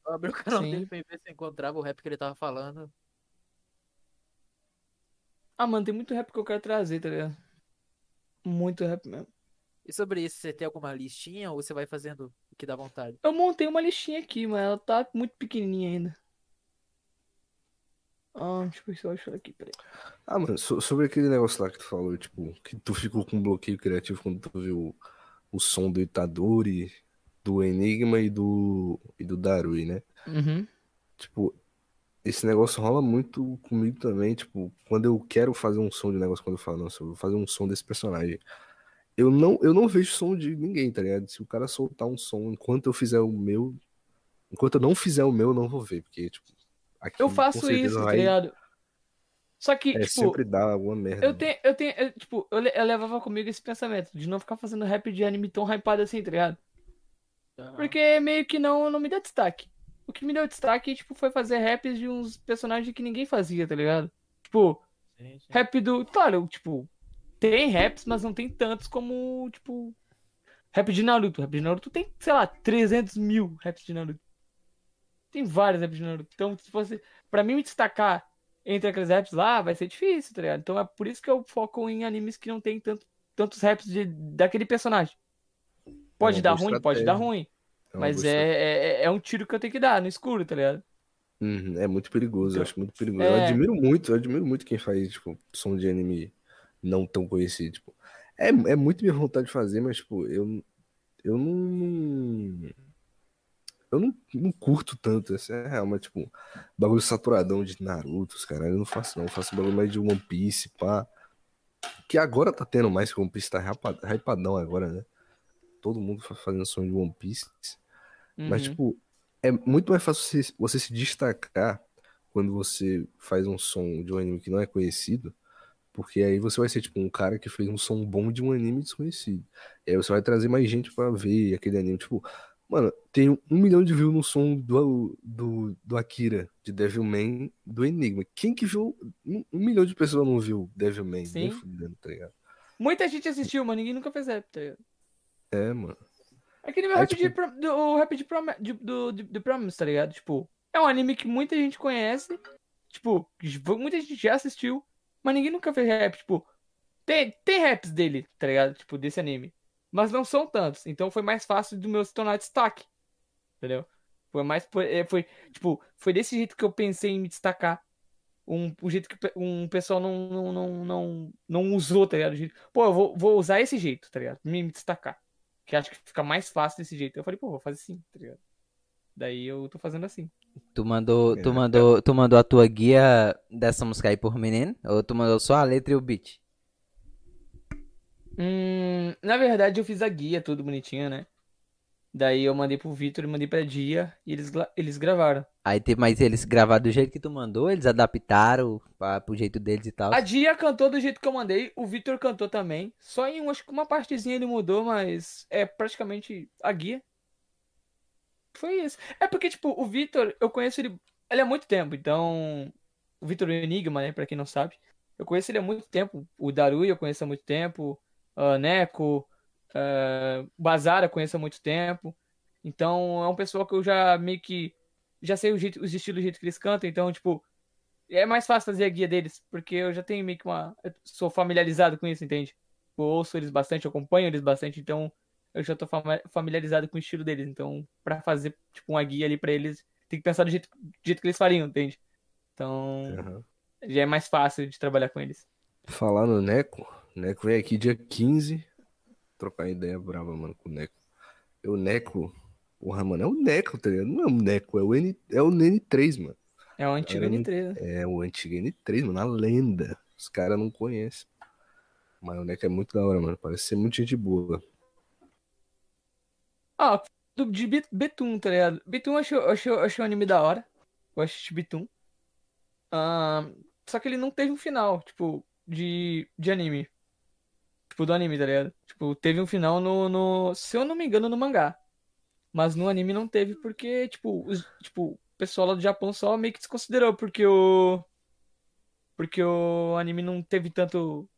eu abri o canal Sim. dele pra ver se eu encontrava o rap que ele tava falando. Ah, mano, tem muito rap que eu quero trazer, tá ligado? Muito rap mesmo. E sobre isso, você tem alguma listinha ou você vai fazendo o que dá vontade? Eu montei uma listinha aqui, mas ela tá muito pequenininha ainda. Ah, deixa eu ver se eu acho ela aqui, peraí. Ah, mano, so- sobre aquele negócio lá que tu falou, tipo, que tu ficou com um bloqueio criativo quando tu viu o, o som do Itadori, do Enigma e do, e do Darui, né? Uhum. Tipo, esse negócio rola muito comigo também, tipo, quando eu quero fazer um som de negócio, quando eu falo, nossa, eu vou fazer um som desse personagem. Eu não, eu não vejo som de ninguém, tá ligado? Se o cara soltar um som enquanto eu fizer o meu, enquanto eu não fizer o meu, eu não vou ver, porque, tipo, aqui Eu faço isso, tá vai- ligado? Só que, É, tipo, sempre dá alguma merda. eu tenho, eu tenho, eu, tipo, eu, eu levava comigo esse pensamento de não ficar fazendo rap de anime tão hypado assim, tá ligado? Porque meio que não, não me dá destaque. O que me deu destaque, tipo, foi fazer raps de uns personagens que ninguém fazia, tá ligado? Tipo, Sim, sim. Rap do. Claro, tipo, tem raps, mas não tem tantos como, tipo. Rap de Naruto. Rap de Naruto tem, sei lá, 300 mil raps de Naruto. Tem vários raps de Naruto. Então, se fosse. Pra mim me destacar entre aqueles raps lá, vai ser difícil, tá ligado? Então é por isso que eu foco em animes que não tem tanto, tantos raps de, daquele personagem. Pode uma dar ruim, pode dar ruim. É uma Mas boa é, é, é um tiro que eu tenho que dar no escuro, tá ligado? Uhum, é muito perigoso, eu acho muito perigoso. É. Eu admiro muito, eu admiro muito quem faz, tipo, som de anime não tão conhecido, tipo. É, é muito minha vontade de fazer, mas, tipo, eu, eu não. Eu não, não curto tanto, essa é real, mas, tipo, bagulho saturadão de Naruto, os caralho, eu não faço, não. Eu faço bagulho mais de One Piece, pá. Que agora tá tendo mais, que One Piece tá hypa- hypadão agora, né? Todo mundo fa- fazendo som de One Piece. Mas, Uhum. tipo, é muito mais fácil você, você se destacar quando você faz um som de um anime que não é conhecido Porque aí você vai ser tipo um cara que fez um som bom de um anime desconhecido. E aí você vai trazer mais gente pra ver aquele anime. Tipo, mano, tem um milhão de views no som do, do, do Akira, de Devilman, do Enigma. Quem que viu? Um, um milhão de pessoas não viu Devilman, Sim. nem fudendo, tá ligado? Muita gente assistiu, mas ninguém nunca fez rap, tá ligado? É, mano. É que nem o tipo- do, o rap de, Prom- do, de, de Promise, tá ligado? Tipo, é um anime que muita gente conhece. Tipo, muita gente já assistiu, mas ninguém nunca fez rap. Tipo, tem, tem raps dele, tá ligado? Tipo, desse anime. Mas não são tantos. Então foi mais fácil do meu se tornar destaque. Entendeu? Foi mais. Foi, é, foi, tipo, foi desse jeito que eu pensei em me destacar. Um, um jeito que um pessoal não, não, não, não, não usou, tá ligado? Pô, eu vou, vou usar esse jeito, tá ligado? Me, me destacar. Que acho que fica mais fácil desse jeito. Eu falei, pô, vou fazer assim, tá ligado? Daí eu tô fazendo assim. Tu mandou, tu mandou, tu mandou a tua guia dessa música aí por menino? Ou tu mandou só a letra e o beat? Hum, na verdade, eu fiz a guia, tudo bonitinho, né? Daí eu mandei pro Vitor e mandei pra Dia e eles, eles gravaram. Aí teve mais eles gravaram do jeito que tu mandou, eles adaptaram pra, pro jeito deles e tal. A Dia cantou do jeito que eu mandei, o Vitor cantou também. Só em, acho que uma partezinha ele mudou, mas é praticamente a guia. Foi isso. É porque, tipo, o Vitor, eu conheço ele, ele há muito tempo, então. O Vitor Enigma, né, pra quem não sabe. Eu conheço ele há muito tempo. O Darui eu conheço há muito tempo. ah, Neco. Ah, Bazara eu conheço há muito tempo. Então é um pessoal que eu já meio que. Já sei o jeito, os estilos, o jeito que eles cantam. Então, tipo, é mais fácil fazer a guia deles, porque eu já tenho meio que uma. Eu sou familiarizado com isso, entende? Eu ouço eles bastante, acompanho eles bastante, então eu já tô familiarizado com o estilo deles. Então, pra fazer, tipo, uma guia ali pra eles, tem que pensar do jeito, do jeito que eles fariam, entende? Então, Aham. já é mais fácil de trabalhar com eles. Falar no Neco, Neco vem aqui dia 15. Trocar ideia brava, mano, com o Neco. E o Neco, porra, mano, é o Neco, tá ligado? Não é o Neco, é o, N, é o N3, mano. É o antigo Caramba. N3, né? É o antigo N3, mano, a lenda. Os caras não conhecem. Mas o Neco é muito da hora, mano. Parece ser muito gente boa. Ah, do, de Be- Betum, tá ligado? Betum eu eu eu achei um anime da hora. Eu assisti Betum. Ah, só que ele não teve um final, tipo, de, de anime. Tipo, do anime, tá ligado? Tipo, teve um final no, no. Se eu não me engano, no mangá. Mas no anime não teve porque, tipo, os, tipo, o pessoal lá do Japão só meio que desconsiderou, porque o. Porque o anime não teve tanto.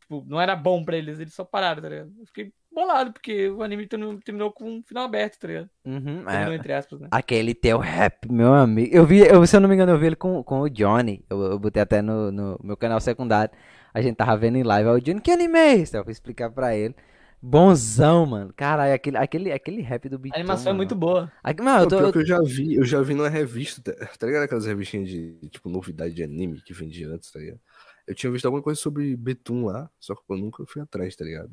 Tipo, não era bom pra eles, eles só pararam, tá ligado? Eu fiquei bolado, porque o anime terminou, com um final aberto, tá ligado? Uhum, é. entre aspas, né? Aquele teu rap, meu amigo. Eu vi, eu, se eu não me engano, eu vi ele com, com o Johnny. Eu, eu botei até no, no meu canal secundário. A gente tava vendo em live. Aí o Johnny, que anime é esse? Eu fui explicar pra ele. Bonzão, mano. Caralho, aquele, aquele, aquele rap do Biton, A animação é mano. muito boa. Aqui, mano, eu Não, tô, eu- que eu já vi, eu já vi numa revista, tá, tá ligado? Aquelas revistinhas de, tipo, novidade de anime que vendia antes, tá ligado? Eu tinha visto alguma coisa sobre Betum lá, só que eu nunca fui atrás, tá ligado?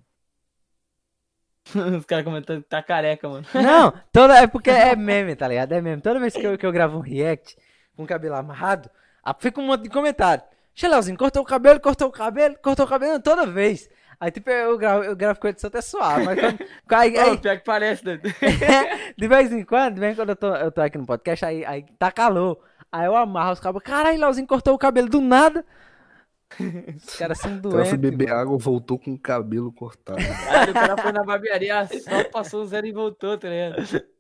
Os caras comentando que tá careca, mano. Não, toda, é porque é meme, tá ligado? É meme. Toda vez que eu, que eu gravo um react com o cabelo amarrado, ah, fica um monte de comentário. Xeleuzinho, cortou o cabelo, cortou o cabelo, cortou o cabelo toda vez. Aí, tipo, eu gravo, eu gravo com edição até suave, mas quando, aí, aí, pior que parece, né? de vez em quando, de vez em quando eu tô, eu tô aqui no podcast, aí, aí tá calor. Aí eu amarro os cabelos. Caralho, Leozinho cortou o cabelo do nada. Os caras são O cara doentes. foi beber água, voltou com o cabelo cortado. Caralho, o cara foi na barbearia, só passou o zero e voltou, tá ligado?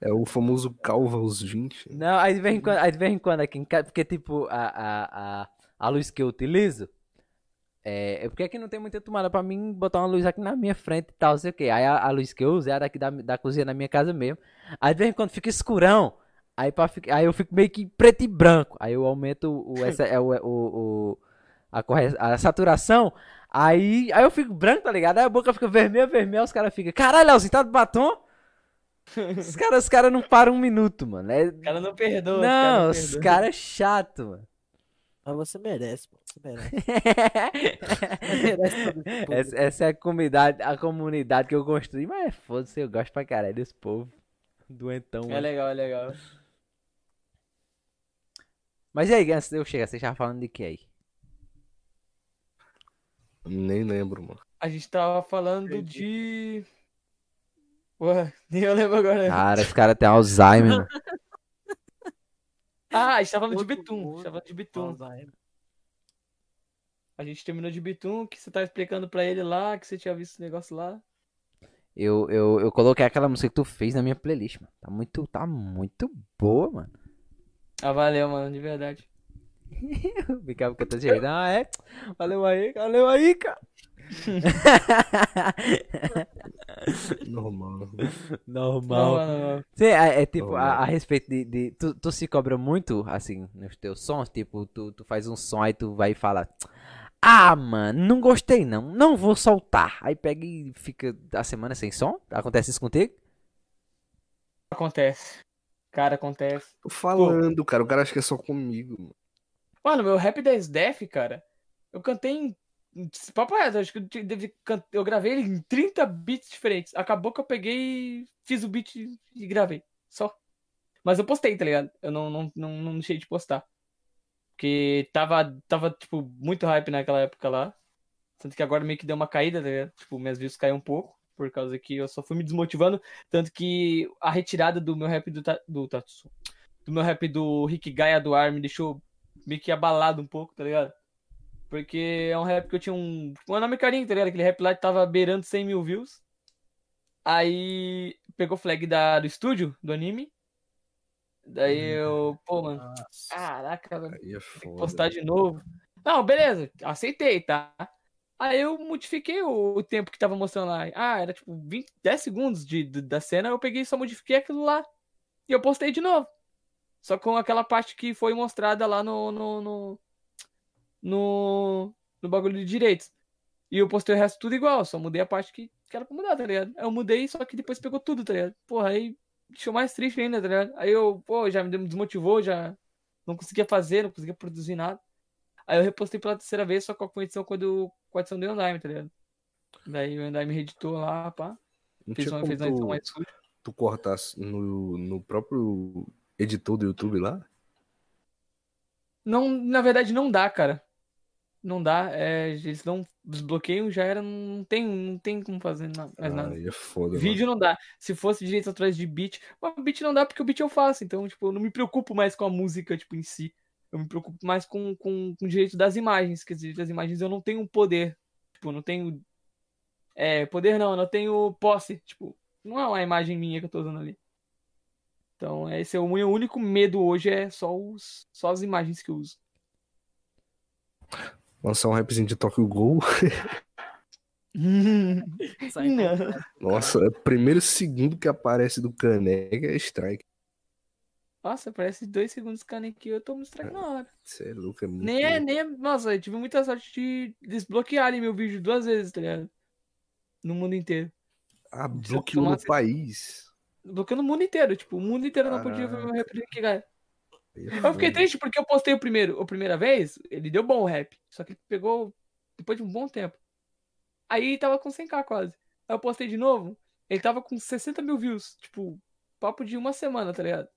É o famoso calva aos 20. Não, aí de vez em quando, aí de vez em quando aqui em casa, porque tipo, a, a, a, a luz que eu utilizo, é, é porque aqui não tem muita tomada pra mim botar uma luz aqui na minha frente e tal, sei o que. Aí a, a luz que eu uso é a daqui da, da cozinha na minha casa mesmo. Aí de vez em quando fica escurão, aí, pra, aí eu fico meio que preto e branco. Aí eu aumento o, essa, é, o, o, o- a, corre, a saturação, aí, aí eu fico branco, tá ligado? Aí a boca fica vermelha, vermelha, os caras ficam, caralho, Leozinho, tá de batom? Os caras os cara não param um minuto, mano. É, O cara não perdoa. não, os os caras não caras é chato, mano. Mas você merece, pô. Você merece. Você merece todo esse povo. essa, essa é a comunidade, a comunidade que eu construí, mas foda-se, eu gosto pra caralho desse povo. Doentão. É mano. legal, é legal. Mas e aí, antes de eu chegar, você já falando de que aí? Nem lembro, mano. A gente tava falando de. Ué, nem eu lembro agora. Cara, esse cara tem Alzheimer, mano. Ah, a gente tava falando de Betum. A gente falando de. Alzheimer. A gente terminou de Bitum, que você tava explicando pra ele lá, que você tinha visto esse negócio lá. Eu, eu, eu coloquei aquela música que tu fez na minha playlist, mano. Tá muito, tá muito boa, mano. Ah, valeu, mano, de verdade. Ficava cantando assim, ah, é? Valeu aí, valeu aí, cara. Normal. Normal. Cê, é, é tipo, a, Normal. a respeito de. de- tu, tu se cobra muito, assim, nos teus sons? Tipo, tu, tu faz um som, aí tu vai e fala. Ah, mano, não gostei não, não vou soltar. Aí pega e fica a semana sem som? Acontece isso contigo? Acontece. Cara, acontece. Tô falando, cara. O cara acha que é só comigo. mano. Mano, meu rap 10 Def, cara, eu cantei em. Papo reto, acho que eu, deve eu gravei ele em 30 beats diferentes. Acabou que eu peguei, fiz o beat e gravei. Só. Mas eu postei, tá ligado? Eu não, não, não, não deixei de postar. Porque tava, tava, tipo, muito hype naquela época lá. Tanto que agora meio que deu uma caída, tá ligado? Tipo, minhas views caíram um pouco. Por causa que eu só fui me desmotivando. Tanto que a retirada do meu rap do, Ta- do Tatsu. Do meu rap do Rick Gaia do Ar me deixou meio que abalado um pouco, tá ligado? Porque é um rap que eu tinha um. Um nome carinho, tá ligado? Aquele rap lá que tava beirando 100 mil views. Aí pegou flag da, do estúdio, do anime. Daí eu. Pô, mano. Caraca, velho. Aí é postar de novo. Não, beleza, aceitei, tá? Aí eu modifiquei o, o tempo que tava mostrando lá. Ah, era tipo 20, 10 segundos de, de- da cena, eu peguei e só modifiquei aquilo lá. E eu postei de novo. Só com aquela parte que foi mostrada lá no. no. no, no, no bagulho de direitos. E eu postei o resto tudo igual, só mudei a parte que, que era pra mudar, tá ligado? Aí eu mudei, só que depois pegou tudo, tá ligado? Porra, aí deixou mais triste ainda, tá ligado? Aí eu, pô, já me desmotivou, já não conseguia fazer, não conseguia produzir nada. Aí eu repostei pela terceira vez, só com a edição quando com a edição do Undyme, tá ligado? Daí o Undyme reeditou lá, pá. Não Fez uma, fez uma edição mais suja. tu cortar no, no próprio editor do YouTube lá? Não, na verdade não dá, cara. Não dá, é, eles não desbloqueiam, já era, não tem, não tem como fazer na- mais nada. É foda, mano. Vídeo não dá. Se fosse direitos autorais de beat, mas beat não dá porque o beat eu faço. Então, tipo, eu não me preocupo mais com a música, tipo, em si. Eu me preocupo mais com, com, com o direito das imagens. Quer dizer, das imagens eu não tenho poder. Tipo, não tenho. É, poder não, eu não tenho posse. Tipo, não é uma imagem minha que eu tô usando ali. Então, esse é o meu único medo hoje, é só, os, só as imagens que eu uso. Lançar um rapzinho de Tokyo Gol. Nossa, é o primeiro segundo que aparece do Caneca é strike. Nossa, parece dois segundos cara aqui, eu tô me strike na hora. Você é louco, é muito Nem é, louco. nem é. Nossa, eu tive muita sorte de desbloquearem meu vídeo duas vezes, tá ligado? No mundo inteiro. Ah, bloqueou no país. Bloqueou no mundo inteiro, tipo, o mundo inteiro não podia ver meu rap do Ikigai. Eu fiquei triste porque eu postei o primeiro, a primeira vez, ele deu bom o rap. Só que ele pegou depois de um bom tempo. Aí tava com 100k quase. Aí eu postei de novo, ele tava com 60 mil views. Tipo, papo de uma semana, tá ligado?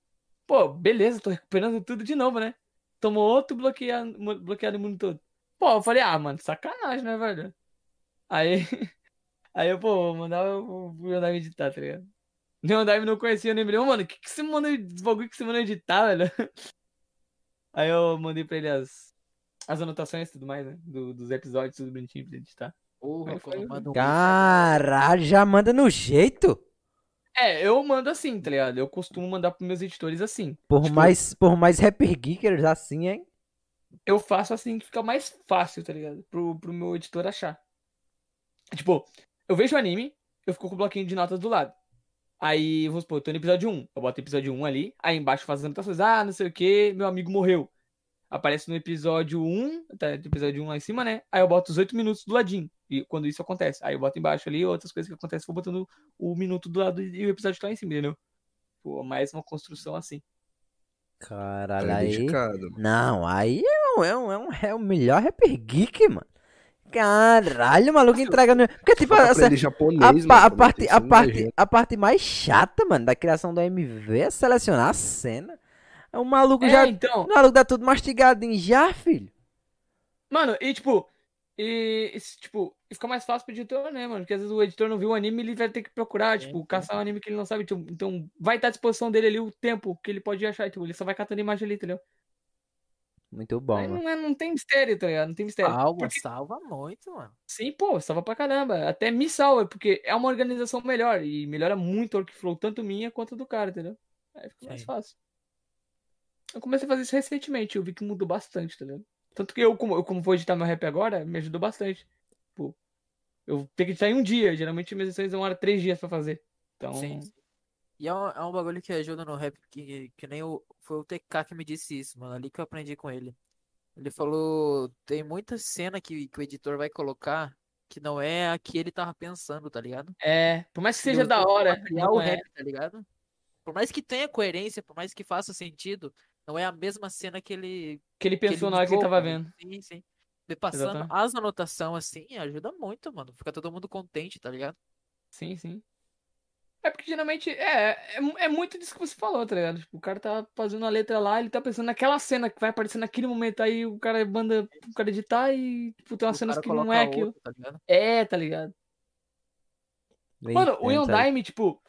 Pô, beleza, tô recuperando tudo de novo, né? Tomou outro bloqueado, bloqueado no mundo todo. Pô, eu falei, ah, mano, sacanagem, né, velho? Aí, aí eu, pô, vou mandar o o Yondai editar, tá ligado? O Yondai não conhecia, eu lembrei, ô, mano, o que, que você manda, bagulho que você manda editar, velho? Aí eu mandei pra ele as, as anotações e tudo mais, né? do- dos episódios, tudo bonitinho pra ele editar. Porra, um Caralho, já manda no jeito. É, eu mando assim, tá ligado? Eu costumo mandar pros meus editores assim. Por Tipo- mais, por mais rapper geekers assim, hein? Eu faço assim que fica mais fácil, tá ligado? Pro, pro meu editor achar. Tipo, eu vejo o anime, eu fico com o bloquinho de notas do lado. Aí, vamos supor, eu tô no episódio 1. Eu boto o episódio 1 ali, aí embaixo eu faço as anotações. Ah, não sei o que, meu amigo morreu. Aparece no episódio 1, tá, do episódio 1 lá em cima, né? Aí eu boto os 8 minutos do ladinho. E quando isso acontece. Aí eu boto embaixo ali outras coisas que acontecem, vou botando o minuto do lado e o episódio tá lá em cima, entendeu? Pô, mais uma construção assim. Caralho, É aí. Não, aí é um, é um, é um, é o melhor rapper geek, mano. Caralho, o maluco entrega no. Porque, tipo, essa, japonês, a, mano, pa- a, parte, a, parte, a parte mais chata, mano, da criação do MV é selecionar a cena. É o maluco É, já. então. O maluco dá tudo mastigadinho já, filho. Mano, e tipo, e, tipo, fica mais fácil pro editor, né, mano? Porque às vezes o editor não viu o anime, ele vai ter que procurar, tipo, caçar um anime que ele não sabe. tipo, então, vai estar à disposição dele ali o tempo que ele pode achar, tipo, ele só vai catando imagem ali, entendeu? Muito bom, Aí não, é- não tem mistério, tá ligado? Não tem mistério. Salva, Porque, salva muito, mano. sim, pô, salva pra caramba. Até me salva, porque é uma organização melhor. E melhora muito o workflow, tanto minha quanto do cara, entendeu? Aí fica mais Sim. fácil. Eu comecei a fazer isso recentemente, eu vi que mudou bastante, tá ligado? Tanto que eu, como, eu, como vou editar meu rap agora, me ajudou bastante. Pô, eu tenho que editar em um dia. Geralmente minhas edições demoram três dias pra fazer. Então, sim. E é um, é um bagulho que ajuda no rap, que, que nem o. Foi o TK que me disse isso, mano. Ali que eu aprendi com ele. Ele falou, tem muita cena que, que o editor vai colocar que não é a que ele tava pensando, tá ligado? é. Por mais que seja da hora, criar o é. rap, tá ligado? Por mais que tenha coerência, por mais que faça sentido, não é a mesma cena que ele que ele que pensou ele na hora que ele tava vendo. Sim, sim. E passando Exatamente. as anotações assim, ajuda muito, mano. Fica todo mundo contente, tá ligado? Sim, sim. É porque geralmente é, é, é muito disso que você falou, tá ligado? Tipo, o cara tá fazendo a letra lá, ele tá pensando naquela cena que vai aparecer naquele momento, aí o cara manda o cara editar e, tipo, tem umas O cenas que não é aquilo. tá? É, tá ligado? Mano, o? Yondaime, tipo,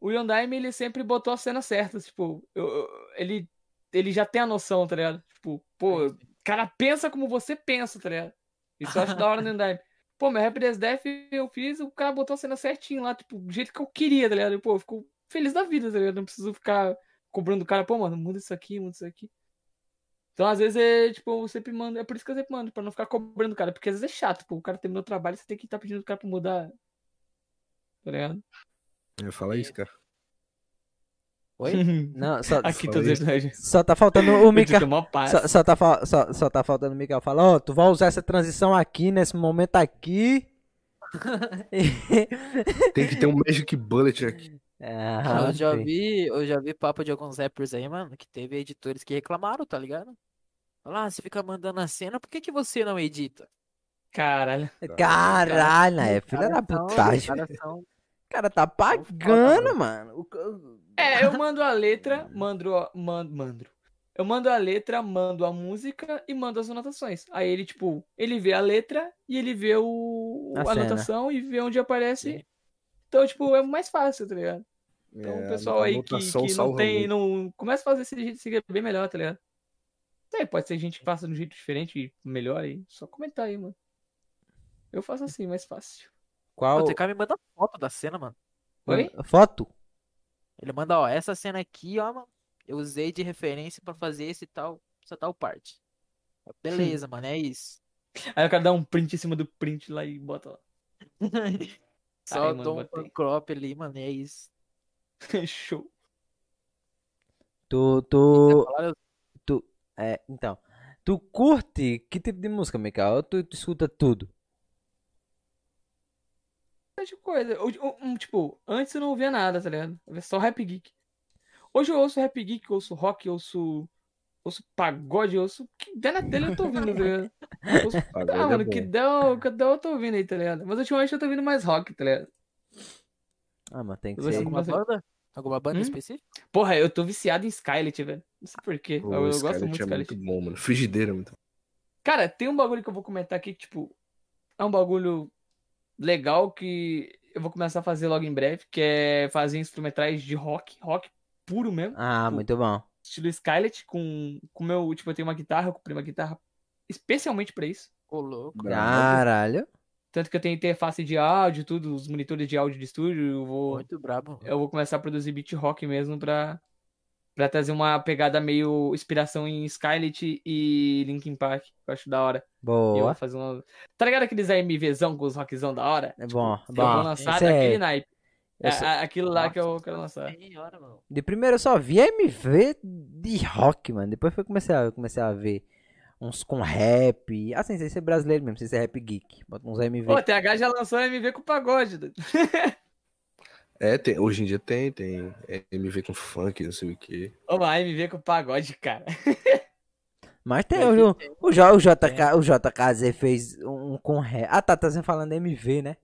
o Yondaime, ele sempre botou as cenas certas, tipo, eu- eu- ele, ele já tem a noção, tá ligado? Tipo, pô, o cara pensa como você pensa, tá ligado? Isso eu acho da hora no Yondaime. Pô, meu Rap Des Def eu fiz, o cara botou a cena certinho lá, tipo, do jeito que eu queria, tá ligado? E, pô, eu fico feliz da vida, tá ligado? Não preciso ficar cobrando o cara, pô, mano, muda isso aqui, muda isso aqui. Então, às vezes, é, tipo, eu sempre mando, é por isso que eu sempre mando, pra não ficar cobrando o cara, porque às vezes é chato, pô, o cara terminou o trabalho, você tem que estar pedindo o cara pra mudar, tá ligado? Eu falo isso, cara. Oi? Não, só, Aqui todos os episódios. só tá faltando o mó paz. Só, só tá, só, só tá faltando o Mikael falar, ó, tu vai usar essa transição aqui, nesse momento aqui. Tem que ter um Magic Bullet aqui. Ah, eu já vi, eu já vi papo de alguns rappers aí, mano, que teve editores que reclamaram, tá ligado? Falaram, ah, você fica mandando a cena, por que que você não edita? Caralho. Caralho, é filha da putagem. caras são- O cara tá foda, pagando, mano. É, eu mando a letra, mando, a- mando, mando. Eu mando a letra, mando a música e mando as anotações. Aí ele, tipo, ele vê a letra e ele vê o, A a anotação e vê onde aparece. Sim. Então, tipo, é mais fácil, tá ligado? Então, É, o pessoal aí que, que não tem, muito. não começa a fazer esse jeito seguir bem melhor, tá ligado? É, pode ser gente que faça de um jeito diferente e melhor aí. Só comentar aí, mano. Eu faço assim, mais fácil. Qual? O TK me manda foto da cena, mano. Oi? Foto? Ele manda, ó, essa cena aqui, ó, mano, eu usei de referência pra fazer esse tal, essa tal parte. Beleza, mano, é isso. Aí o cara dá um print em cima do print lá e bota lá. Só Aí, mano, dou um crop ali, mano, é isso. Show. Tu, tu? Eu- tu, é, então, tu curte que tipo de música, Mikael? Ou tu, tu escuta tudo? Tipo coisa. Eu- eu- um, tipo, antes eu não ouvia nada, tá ligado? Eu ouvia só rap geek. Hoje eu ouço rap geek, ouço rock, ouço. Ouço pagode, ouço. Que der na telha eu tô ouvindo, tá ligado? Ouço- Ah, é mano, bom. que der, que der eu tô ouvindo aí, tá ligado? Mas ultimamente eu tô ouvindo mais rock, tá ligado? Ah, mas tem que Eu ser. Alguma bastante. banda? Alguma banda Hum? específica? Porra, eu tô viciado em Skylet, velho. Não sei porquê. Eu, eu gosto muito de é Skylet. muito bom, mano. Frigideira, é muito Cara, tem um bagulho que eu vou comentar aqui que, tipo, é um bagulho legal que eu vou começar a fazer logo em breve, que é fazer instrumentais de rock, rock puro mesmo, Ah, Tipo, muito bom. estilo Skylet, com com meu, tipo, eu tenho uma guitarra, eu comprei uma guitarra especialmente pra isso. Ô, louco. brabo. Caralho. Tanto que eu tenho interface de áudio, tudo, os monitores de áudio de estúdio, eu vou Muito brabo. eu vou começar a produzir beat rock mesmo pra para trazer uma pegada meio inspiração em Skylet e Linkin Park, que eu acho da hora. Eu Boa. fazer uma. Tá ligado aqueles AMVzão com os rockzão da hora? É bom, Eu vou bom. lançar Isso daquele é- naipe. eu É, sou- aquilo lá Nossa. que eu quero lançar. Hora, mano. De primeiro eu só vi MV de rock, mano. Depois foi comecei a, comecei a ver uns com rap. Assim, sem ser brasileiro mesmo, sem ser rap geek. Bota uns MV. Pô, TH já lançou MV com pagode. É, tem, hoje em dia tem, tem MV com funk, não sei o que. Ô, a MV com pagode, cara. Mas tem Mas o, tem. o, J- o, JK, o JKZ fez um com rap. Ah, tá, tá falando MV, né?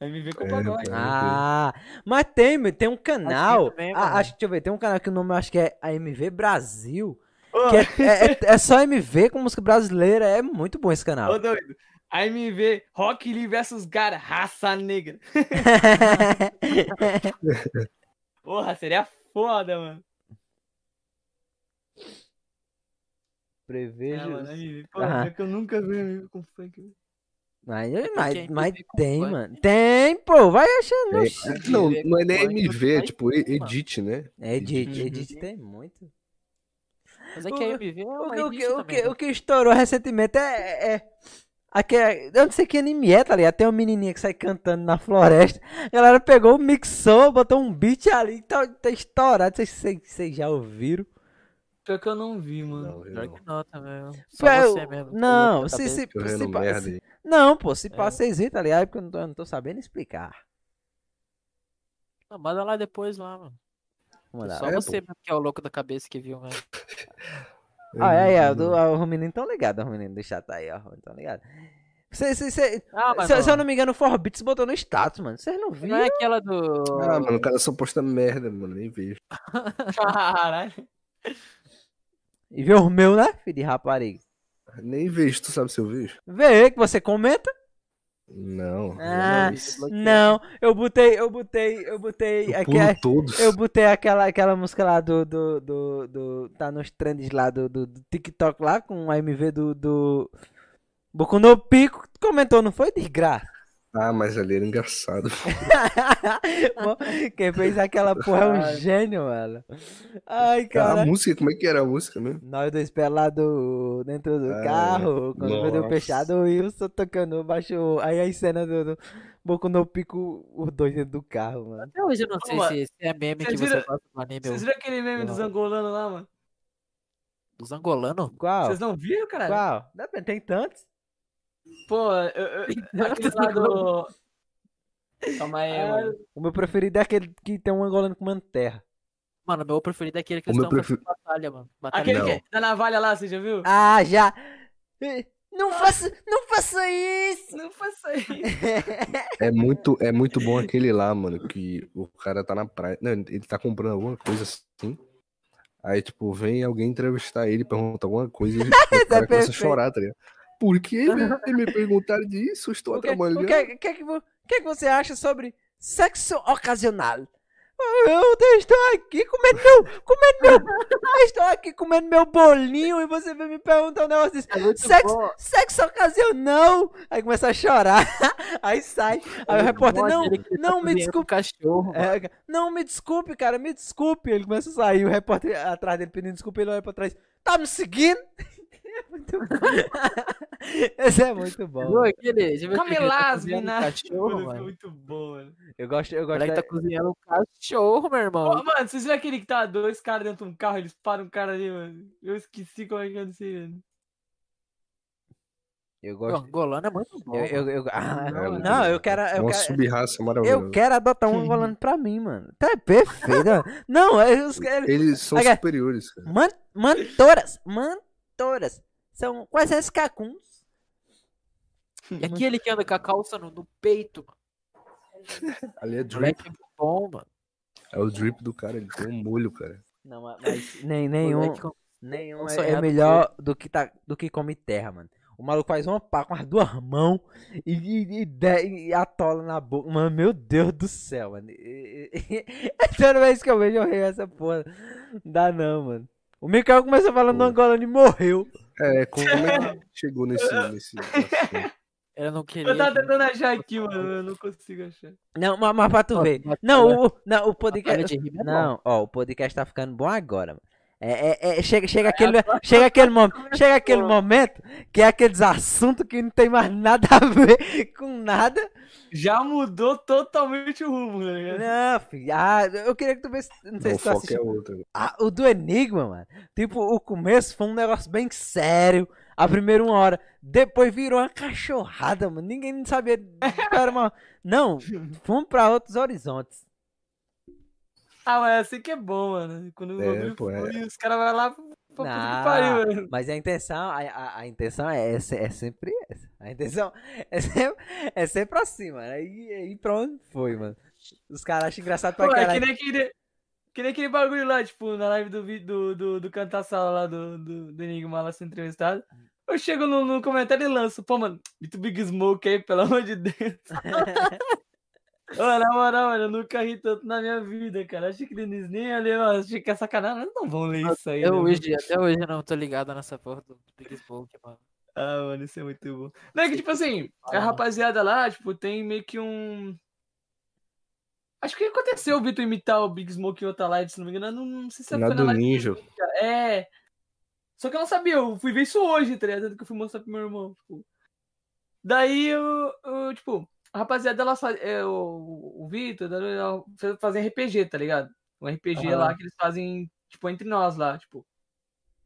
MV com É, pagode. Ah, mas tem, tem um canal. também, ah, acho, deixa eu ver, tem um canal que o nome eu acho que é a MV Brasil. Ô, Que é, é, é- é só MV com música brasileira. É muito bom esse canal. ô, doido. A MV Rock Lee versus Gara, raça negra. Porra, seria foda, mano. Prevejo. É, mano, aí, Ah. é que eu nunca vi amigo com funk. Mas, mas, mas tem, mano. Tem, pô. Vai achando. É, não, é nem MV, é faz tipo edit, né? É Edit, Uhum. Edit tem muito. Mas é O- que a MV é O uma que, o, que, o, que, né? o que estourou recentemente é. é aquele, eu não sei que anime é, tá ligado? Tem uma menininha que sai cantando na floresta. A galera pegou, mixou, botou um beat ali e tá, tá estourado. Vocês, já ouviram? Pior que eu não vi, mano. Não, eu Pior não. que não também. mano. Só Pô, você mesmo. Não, Eu se, se, Eu se, se- aí. Não, pô, se É. passa, vocês viram, tá ligado? Porque eu não tô, eu não tô sabendo explicar. Não, manda lá depois lá, mano. Vamos lá. Só É, você mesmo que é o louco da cabeça que viu, mano. Ah, é, é, do, ah, os meninos tão ligados, os meninos do chat aí, ó. Tão ligados. Cê, cê, cê, Ah, mas se, não. se eu não me engano, o Forbits botou no status, mano. Vocês não Não viram? é aquela do. Ah, mano, o cara só posta merda, mano, nem vejo. Caralho. E vê o meu, né, filho de rapariga? Nem vejo, tu sabe se eu vejo? Vê que você comenta. Não. Ah, bloqueio. não, eu botei, eu botei, eu botei. eu pulo todos. eu botei aquela, aquela música lá do, do, do, do- Tá nos trends lá do, do, do TikTok lá com a MV do. do Boku no Pico. Comentou, não foi? Desgraça. Ah, mas ali era engraçado. Bom, Quem fez aquela porra é um gênio, mano. Ai, a cara. música, como é que era a música mesmo? Nós dois pelados dentro do Ah, carro, quando foi deu fechado, o Wilson tocando baixo. Aí a cena do, do Boku no Pico, os dois dentro do carro, mano. Até hoje eu não sei Ô, se, se é meme que vocês você gosta do anime Vocês viram aquele meme dos angolanos lá, mano? dos angolanos. Qual? Vocês não viram, cara? Qual? Tem tantos. Pô, eu, eu, aquele lá do. Calma aí, mano. O meu preferido é aquele que tem um angolano comendo terra. Mano, meu preferido é aquele que O eles meu estão preferido- fazendo batalha, mano. Batalha Aquele Não. que, da navalha lá, você já viu? Ah, já! Não faça, não faça isso! Não faça isso. É muito, é muito bom aquele lá, mano, que o cara tá na praia. Não, ele tá comprando alguma coisa assim. Aí, tipo, vem alguém entrevistar ele, pergunta alguma coisa e o cara começa a chorar, tá ligado? Por que me perguntar disso? Estou O que, trabalhando. o que, que, que, vo- o que você acha sobre sexo ocasional? Eu estou aqui comendo meu, comendo meu, eu estou aqui comendo meu bolinho e você vem me perguntar um negócio desse. É Sexo, bom. sexo ocasional. Aí começa a chorar. Aí sai. Aí o repórter, não, que tá não me desculpe. cachorro. É, não, me desculpe, cara, me desculpe. Ele começa a sair, o repórter atrás dele pedindo desculpa, ele olha pra trás. Tá me seguindo? É muito bom. Esse é muito bom. Viu aquele? Que tá né? cachorro, Mano, mano. muito bom, mano. Eu gosto, eu O gosto. moleque tá cozinhando um cachorro, meu irmão. Ó, mano, vocês viram aquele que tá dois caras dentro de um carro, eles param um cara ali, mano. Eu esqueci como é que eu não sei, mano. Eu O gosto. angolano é muito bom. Eu, eu, eu- ah, É muito não, eu quero. É Eu uma quero, sub-raça maravilhosa. eu quero adotar um angolano pra mim, mano. Tá perfeito. mano. Não, é os caras. Eles são superiores, cara. Man, mantoras, mantoras. São quase as cacuns. E aquele que anda com a calça no, no peito, mano. Ali é O drip. moleque é bom, mano. É o drip do cara, ele tem um molho, cara. Não, mas- nem, nenhum, com- nenhum um é, é melhor do que, tá, do que come terra, mano. O maluco faz uma pá com as duas mãos e, e, e, e atola na boca. Mano, meu Deus do céu, mano. E- e- e- Toda vez que eu vejo eu rio essa porra. Não dá não, mano. O Mikael começou falando do Pô. angolano e morreu. É, como é que chegou nesse. nesse? Ela não queria. Eu tava tentando achar aqui, mano, eu não consigo achar. Não, mas, mas pra tu ver. Não, o, não, o podcast. é. Não, ó, o podcast tá ficando bom agora, mano. É, é, é, chega, chega, aquele, chega, aquele chega aquele momento que é aqueles assuntos que não tem mais nada a ver com nada. Já mudou totalmente o rumo, ligado? Não, filho. Ah, eu queria que tu vesse. Não sei Não, o se tu é assistiu. Ah, o do Enigma, mano. Tipo, o começo foi um negócio bem sério. A primeira uma hora. Depois virou uma cachorrada, mano. Ninguém não sabia. Era uma... Não, fomos pra outros horizontes. Ah, mas assim que é bom, mano. Quando o É, bagulho pô, é. os caras vão lá pra puta que Não, pariu, mano. Mas a intenção, a, a, a intenção é, é, é sempre essa. A intenção é sempre, é sempre cima. né? Aí, onde foi, mano? Os caras acham engraçado pra Pô, é que caralho. nem aquele, que nem aquele bagulho lá, tipo, na live do, do, do, do Cantassala lá, do, do, do Enigma lá sendo entrevistado. Eu chego no, no comentário e lanço, pô, mano, muito Big Smoke aí, pelo amor de Deus. Ô, na moral, mano, eu nunca ri tanto na minha vida, cara. Achei que eles nem iam ler, mano. Achei que é sacanagem. Mas não vão ler isso aí, Até né, hoje, até hoje eu não tô ligado nessa porra do Big Smoke, mano. Ah, mano, isso é muito bom. Não, é que, tipo assim, a rapaziada lá, tipo, tem meio que um. Acho que aconteceu o Vitor imitar o Big Smoke em outra live, se não me engano. Não, não sei se Na foi na do live. Ninja. É. Só que eu não sabia, eu fui ver isso hoje, tá ligado? Tanto que eu fui mostrar pro meu irmão. Tipo. Daí eu, eu, tipo, a rapaziada ela faz, é, o, o Vitor ela faz- fazem RPG, tá ligado? Um RPG Aham. lá que eles fazem, tipo, entre nós lá, tipo.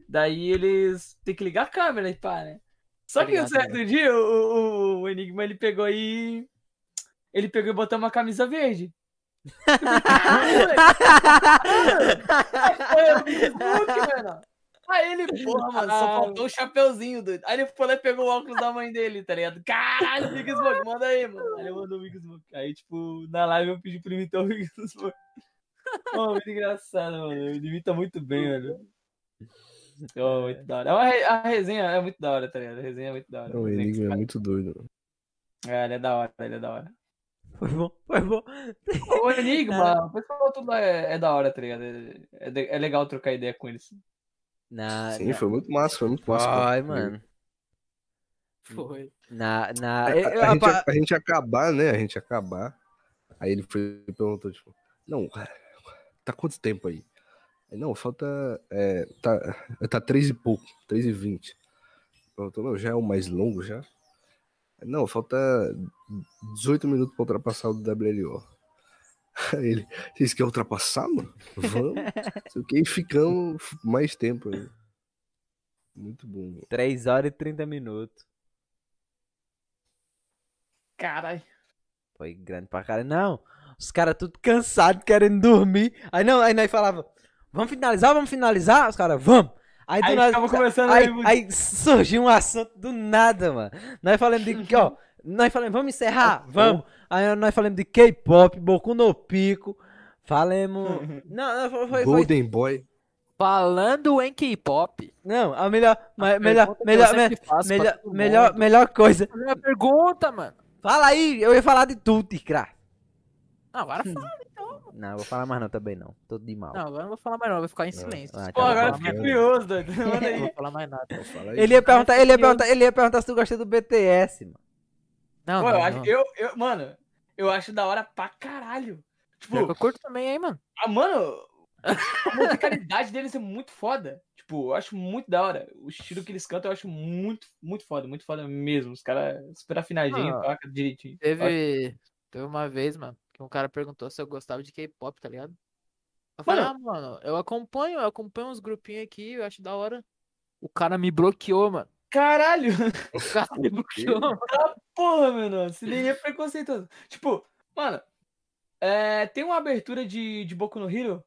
Daí eles têm que ligar a câmera e pá, né? Só Tá que um ligado, certo dia o, o- o Enigma ele pegou e. Ele pegou e botou uma camisa verde. Foi o Big Smoke, mano. Aí ele, porra, mano, só faltou o chapeuzinho, doido. Aí ele foi lá e pegou o óculos da mãe dele, tá ligado? Caralho, Big Smoke, manda aí, mano. Aí ele mandou o Big Smoke. Aí, tipo, na live eu pedi pra ele imitar o Big Smoke. Pô, muito engraçado, mano. Ele imita muito bem, velho. Oh, muito da hora. É uma re- A resenha é muito da hora, tá ligado? A resenha é muito da hora. O Enigma é muito doido. É, ele é da hora, ele é da hora. Foi bom, foi bom. O Enigma, o pessoal tudo lá é, é da hora, tá ligado? É, é, é legal trocar ideia com eles. Na, Sim, na... foi muito massa, foi muito massa. Ai, cara. mano. Foi. Na, na... A, eu- a- a gente, a gente acabar, né? A gente acabar. Aí ele foi e perguntou, tipo, não, tá quanto tempo aí? Aí, não, falta. É, tá, tá três e pouco, três e vinte. Perguntou, não, já é o mais longo já? Aí, Não, falta 18 minutos pra ultrapassar o WLO. Aí ele, vocês querem ultrapassar, mano? Vamos. Que, e ficamos mais tempo aí. Muito bom. mano. 3 horas e 30 minutos. Caralho. Foi grande pra caralho. Não, os caras tudo cansados, querendo dormir. Aí não, aí nós falava, vamos finalizar, vamos finalizar? Os caras, vamos. Aí do Aí nada, conversando aí, aí, aí surgiu um assunto do nada, mano. Nós falamos de que, ó, nós falamos, vamos encerrar? Vamos. Aí nós falamos de K-pop, Boku no Pico. Falamos. Não, não, foi, foi, foi- Golden Boy. Falando em K-pop. Não, a melhor. me- melhor, melhor, me- melhor, melhor, melhor coisa. Fazer uma pergunta, mano. Fala aí, eu ia falar de tudo, Ticra. Não, agora fala. Não, eu vou falar mais não também não. Tô de mal. Não, agora eu não vou falar mais não, eu vou ficar em silêncio. Ah, Pô, tá agora eu fiquei curioso, doido. Manda não vou falar mais nada. Aí. Ele ia perguntar, ele ia perguntar, ele ia perguntar se tu gosta do BTS, mano. Não, Pô, não, eu acho, não. eu, eu, mano, eu acho da hora pra caralho. Tipo, Eu curto também, hein, mano. ah, mano, a musicalidade deles é muito foda. Tipo, eu acho muito da hora. O estilo que eles cantam eu acho muito, muito foda, muito foda mesmo. Os caras super afinadinhos, Ah, toca direitinho. Teve, teve uma vez, mano, que um cara perguntou se eu gostava de K-pop, tá ligado? Eu falei, Mano. ah, mano, eu acompanho, eu acompanho uns grupinhos aqui, eu acho da hora. O cara me bloqueou, mano. Caralho! O cara me bloqueou. Porra, mano, se nem é preconceituoso. Tipo, mano, é, tem uma abertura de, de Boku no Hero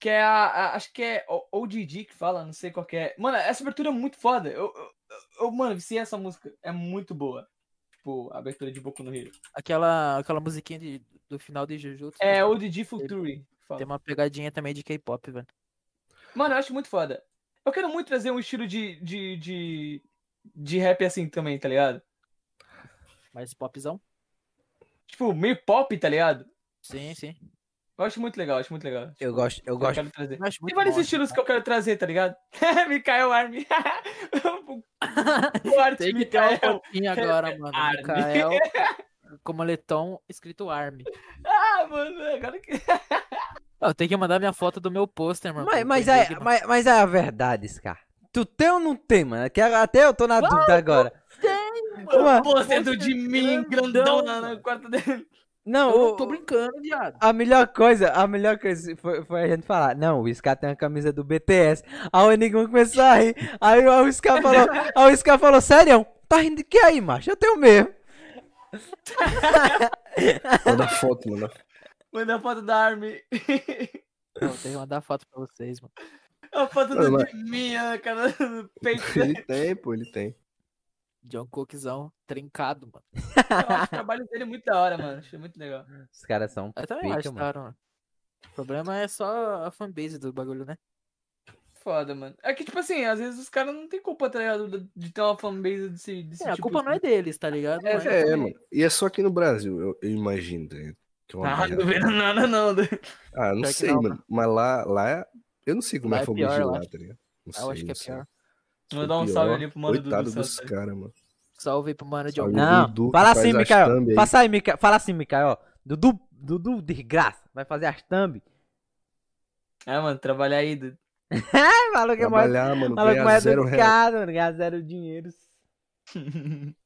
que é a, a- acho que é o ODD que fala, não sei qual que é. Mano, essa abertura é muito foda. Eu, eu, eu mano, se essa música é muito boa. Tipo, a abertura de Boku no Hero. Aquela, aquela musiquinha de, do final de Jujutsu. É o ODD Futuri. fala. Tem uma pegadinha também de K-pop, velho. Mano, eu acho muito foda. Eu quero muito trazer um estilo de, de, de, de rap assim também, tá ligado? Mas popzão? Tipo, meio pop, tá ligado? Sim, sim. Eu acho muito legal, acho muito legal. Eu Tipo, gosto, eu gosto. quero trazer. Eu acho Tem muito vários bom, estilos assim, que eu quero trazer, tá ligado? Mikael Army. o arte Tem que ter uma Mikael. fotinha agora, mano. Army. Mikael com moletom escrito Army. Ah, mano, agora que. Eu tenho que mandar minha foto do meu pôster, mano. Mas, mas, é, mas, mas é a verdade, Scar. Tu tem ou não tem, mano? Que até eu tô na dúvida agora. Mano, Pô, sendo de mim, grandão na, no quarto dele. não, Eu o- não tô brincando, viado. a melhor coisa, a melhor coisa foi, foi a gente falar, não, o Scar tem uma camisa do BTS. Aí o Enigma começou a rir. Aí o Scar falou, aí o Scar falou, sério? Tá rindo de que aí, macho? Eu tenho mesmo. Manda foto, manda Manda a foto da Army. Eu tenho que mandar foto pra vocês, mano. A foto Não, do mas- de mim, a cara no peito. Ele tem, pô, ele tem. John Cookzão trincado, mano. Eu acho o trabalho dele muito da hora, mano. Achei muito legal. Os caras são Eu também pica, acho, mano. da hora, mano. O problema é só a fanbase do bagulho, né? Foda, mano. É que, tipo assim, às vezes os caras não tem culpa, tá ligado? De ter uma fanbase desse, desse É, a tipo culpa de- não é deles, tá ligado? É, Mas- É, mano. E é só aqui no Brasil, eu, eu imagino. tá é uma Ah, não vendo nada, não. né? Ah, não Pior sei, não, mano. Mas lá, lá é... Eu não sei como Lá é é que foi o pior, bicho de eu lá, tá ligado? Não Eu acho sei, que é sei. pior. Se Vou for dar um salve ali pro mano. Coitado do dos caras, mano. Salve pro mano de algum. Não, Dudu que fala assim, as Mikael. thumb aí. Mikael. Fala assim, Mikael. Dudu, Dudu de graça. Vai fazer as thumb. É, mano, trabalhar aí. Dudu. É, maluco é mais, Trabalhar, mano, maluco ganhar mais zero reais. educado, mano. Ganhar zero dinheiro.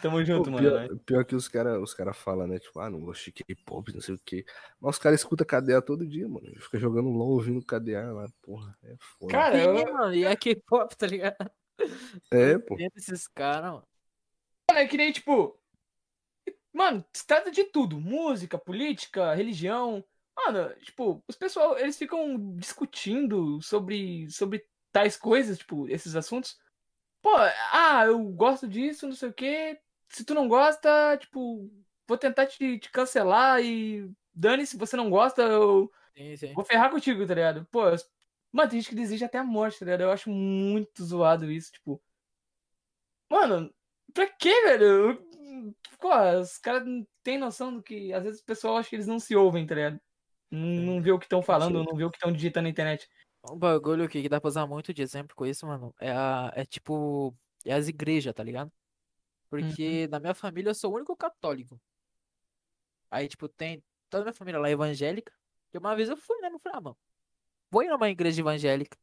Tamo junto, Pô, mano. pior, né? pior que os caras os cara falam, né? Tipo, ah, não gosto de K-pop, não sei o quê. Mas os caras escutam KDA todo dia, mano. Fica jogando LOL ouvindo KDA lá, porra. É foda. Cara, eu, Sim, mano, e é K-pop, tá ligado? é, pô. Dentro desses caras, mano. Mano, é que nem, tipo. Mano, se trata de tudo: música, política, religião. Mano, tipo, os pessoal, eles ficam discutindo sobre, sobre tais coisas, tipo, esses assuntos. Pô, ah, eu gosto disso, não sei o quê. Se tu não gosta, tipo, vou tentar te, te cancelar e dane se você não gosta, eu Sim, sim. vou ferrar contigo, tá ligado? Pô, mano, tem gente que deseja até a morte, tá ligado? Eu acho muito zoado isso, tipo. Mano, pra quê, velho? Pô, os caras não têm noção do que. Às vezes o pessoal acha que eles não se ouvem, tá ligado? Não, não vê o que estão falando, não vê o que estão digitando na internet. Um bagulho que dá pra usar muito de exemplo com isso, mano, é, a, é tipo, é as igrejas, tá ligado? Porque na minha família eu sou o único católico. Aí, tipo, tem toda a minha família lá é evangélica. E uma vez eu fui, né? Eu falei, ah, mano, vou ir numa igreja evangélica.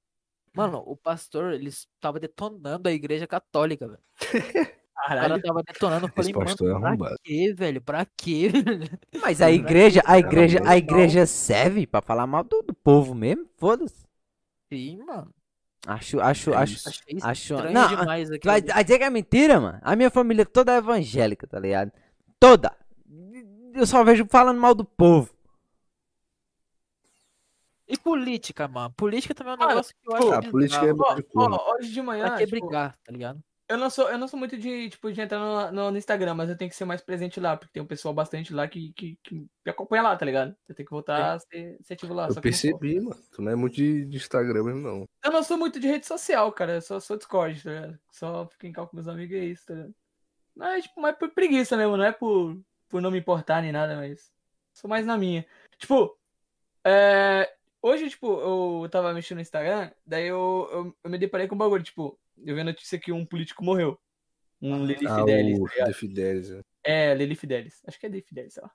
Mano, o pastor, eles tava detonando a igreja católica, velho. O cara Caralho. tava detonando, eu Esse falei, pastor é mano, pra arrombado. quê, velho? Pra quê? Mas a igreja, a igreja, a igreja serve pra falar mal do, do povo mesmo? Foda-se. Sim, mano. Acho, acho, É acho, isso. Achei acho. estranho Não, demais Tu aquilo. vai vai dizer que é mentira, mano? A minha família toda é evangélica, tá ligado? Toda. Eu só vejo falando mal do povo. E política, mano. Política também é um negócio que eu pô, acho a política é. Ó, ó, hoje de manhã. Pra que tipo, brigar, tá ligado? Eu não sou, eu não sou muito de, tipo, de entrar no, no, no Instagram, mas eu tenho que ser mais presente lá, porque tem um pessoal bastante lá que, que, que me acompanha lá, tá ligado? Eu tenho que voltar a ser, ser ativo lá. Eu não percebi, mano. Tu não é muito de, de Instagram mesmo, não. Eu não sou muito de rede social, cara. Eu só sou Discord, tá ligado? Só fico em cal com meus amigos e é isso, tá ligado? Mas, tipo, mais por preguiça mesmo, não é por, por não me importar nem nada, mas. Sou mais na minha. Tipo, é, hoje, tipo, eu tava mexendo no Instagram, daí eu, eu, eu me deparei com um bagulho, tipo, eu vi a notícia que um político morreu. Um Lili Ah, Fidelis, o tá? The Fidelis. é. É, Lili Fidelis. Acho que é Lili Fidelis, sei lá.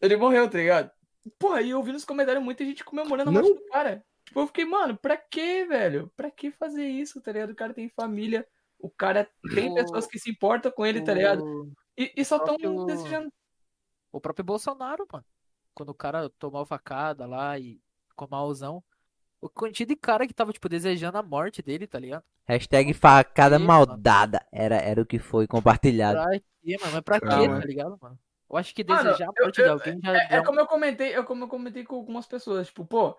Ele morreu, tá ligado? Porra, aí eu vi nos comentários muita gente comemorando a morte do cara. Tipo, eu fiquei, mano, pra que, velho? Pra que fazer isso, tá ligado? O cara tem família, o cara tem O- pessoas que se importam com ele, tá ligado? O, E, e só tão próprio- desejando. o próprio Bolsonaro, mano. Quando o cara tomou a facada lá e ficou malzão. O quantia de cara que tava, tipo, desejando a morte dele, tá ligado? Hashtag facada Ih, maldada. Era, era o que foi compartilhado. Pra quê, mano? Mas pra quê, tá ligado, mano? Eu acho que Mano, desejar a morte eu- de alguém já É, já é como eu comentei, é como eu comentei com algumas pessoas, tipo, pô,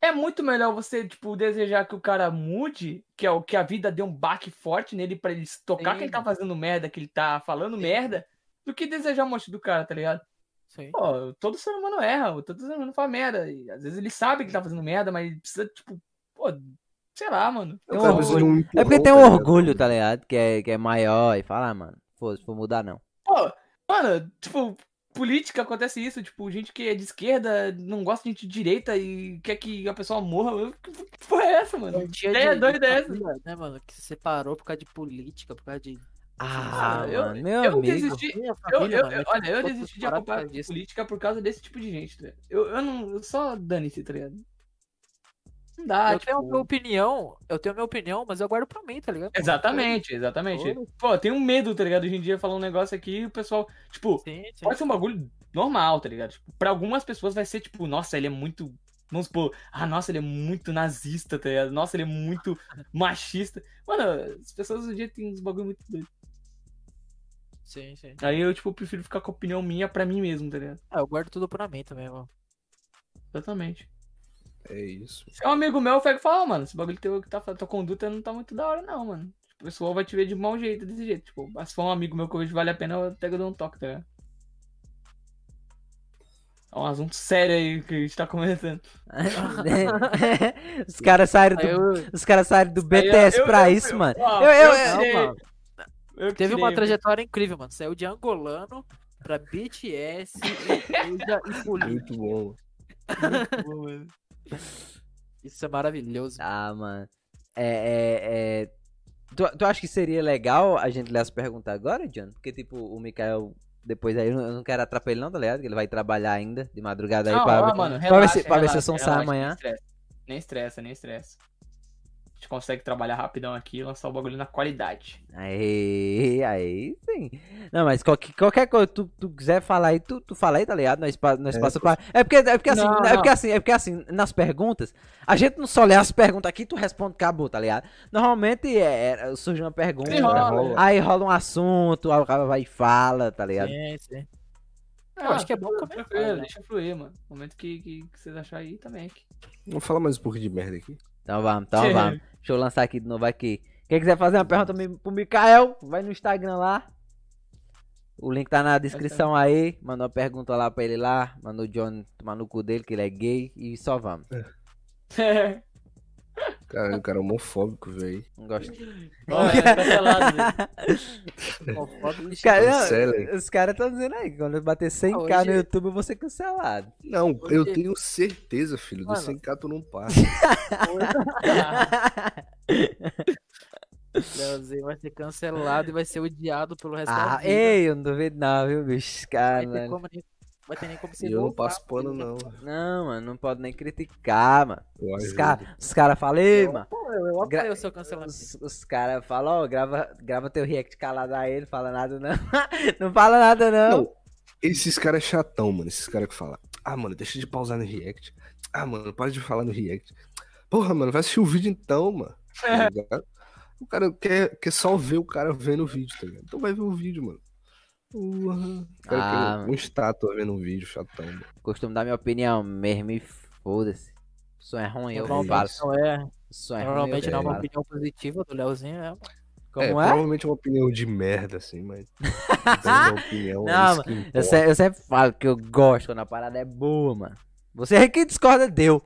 é muito melhor você, tipo, desejar que o cara mude, que é o que a vida dê um baque forte nele pra ele se tocar Sim. que ele tá fazendo merda, que ele tá falando Sim. merda, do que desejar a morte do cara, tá ligado? Sim. Pô, todo ser humano erra, todo ser humano faz merda. E às vezes ele sabe que tá fazendo merda, mas precisa, tipo, pô, sei lá, mano. Um orgulho. um É porque tem um tá ligado? orgulho, tá ligado? Que é, que é maior e fala, ah, mano, foda-se, vou mudar não. Pô, mano, tipo, política acontece isso, tipo, gente que é de esquerda não gosta de gente de direita e quer que a pessoa morra. Que porra é essa, mano? Quantia ideia de- doida de é essa? Né, mano? Que se separou por causa de política, por causa de. Ah, eu- mano, meu eu amigo. desisti- família, eu- eu- olha, eu tipo, desisti de acompanhar política por causa desse tipo de gente, tá? Eu, eu não. Eu só dane-se, tá ligado? Não dá, eu tipo. tenho a minha opinião, eu tenho a minha opinião, mas eu guardo pra mim, tá ligado? Exatamente, exatamente. Pô, eu tenho medo, tá ligado? Hoje em dia falar um negócio aqui e o pessoal, tipo, Sim, sim. pode ser um bagulho normal, tá ligado? Tipo, pra algumas pessoas vai ser tipo, nossa, ele é muito. Vamos supor, ah, nossa, ele é muito nazista, tá ligado? Nossa, ele é muito machista. Mano, as pessoas hoje em dia têm uns bagulho muito doido. Sim, sim. Aí eu, tipo, prefiro ficar com a opinião minha pra mim mesmo, tá ligado? Ah, eu guardo tudo pra mim também, mano. Exatamente. É isso. Se é um amigo meu, eu pego e falo, "Ó, mano, esse bagulho teu que tá tua conduta não tá muito da hora, não, mano. Tipo, o pessoal vai te ver de mau jeito, desse jeito. Tipo, mas se for um amigo meu que eu vejo que vale a pena, eu pego e dou um toque, tá ligado? É um assunto sério aí que a gente tá comentando. os caras saíram Aí do, eu, os caras saíram do Aí eu- BTS eu- pra eu- isso, eu- mano. Eu- eu- eu-. Eu Teve uma trajetória incrível, mano. Saiu de angolano contra BTS, igreja e política. Muito bom. Muito bom, mano. Isso é maravilhoso. Ah, mano. É, é, é... Tu, tu acha que seria legal a gente ler as perguntas agora, John? Porque, tipo, o Mikael, depois aí, eu não- quero atrapalhar ele não, tá ligado? Que ele vai trabalhar ainda, de madrugada aí, Não, pra, ó, ver- mano, pra ver relaxa, se, pra ver se o relaxa, som sai relaxa, amanhã. Nem estressa, nem estressa. Nem estressa. A gente consegue trabalhar rapidão aqui e lançar o bagulho na qualidade. Aí, aí sim. Não, mas qualquer, qualquer coisa que tu, tu quiser falar aí, tu, tu fala aí, tá ligado? Nós, nós É, passa pra... é porque É porque assim, Não, é porque assim, é porque assim, nas perguntas, a gente não só lê as perguntas aqui, tu responde, acabou, tá ligado? Normalmente é, é- surge uma pergunta, rola. aí rola um assunto, aí o cara vai e fala, tá ligado? Sim, sim. Ah, Eu acho que é bom comentar, né? Deixa fluir, mano. No momento que, que, que vocês acharem aí também. que- Vamos falar mais um pouquinho de merda aqui. Então vamos, então vamos. Deixa eu lançar aqui de novo aqui. Quem quiser fazer uma pergunta pro Mikael, vai no Instagram lá. O link tá na descrição aí. Manda uma pergunta lá pra ele lá. Manda o John tomar no cu dele, que ele é gay. E só vamos. Cara, o cara é homofóbico, velho. Não gosto. Ó, é cancelado, velho. Homofóbico Os e caras Cancelem. os caras estão dizendo aí quando eu bater 100k no Hoje- YouTube eu vou ser cancelado. Não, eu Hoje- tenho certeza, filho. Do Mano. 100k tu não passa. Leozinho vai ser cancelado e vai ser odiado pelo resto da ah, vida. ei, eu não duvido não, viu, bicho? vai, ter Cara, como nem, vai ter nem como você E eu não voltar, passo pano, não. não, mano, não pode nem criticar, mano. Eu Os caras os cara falam, ei, mano. Eu, eu apoio o seu cancelamento. Os, os caras falam, ó, grava, grava teu react calado aí, não fala nada não. não fala nada não. Não, esses caras é chatão, mano. Esses caras que falam, ah, mano, deixa de pausar no react. Ah, mano, para de falar no react. Porra, mano, vai assistir o vídeo então, mano. Tá o cara quer, quer só ver o cara vendo o vídeo, tá ligado? Então vai ver o vídeo, mano. Porra. Ah, um estátua vendo um vídeo, chatão, mano. Costumo dar minha opinião mesmo e foda-se. Som é ruim, eu falo. não é, som é normalmente ruim, não é uma opinião positiva do Leozinho, é. Como é, é? provavelmente é uma opinião de merda, assim, mas. Opinião, é Não, isso que Eu sempre, eu sempre falo que eu gosto quando a parada é boa, mano. Você é que discorda, deu.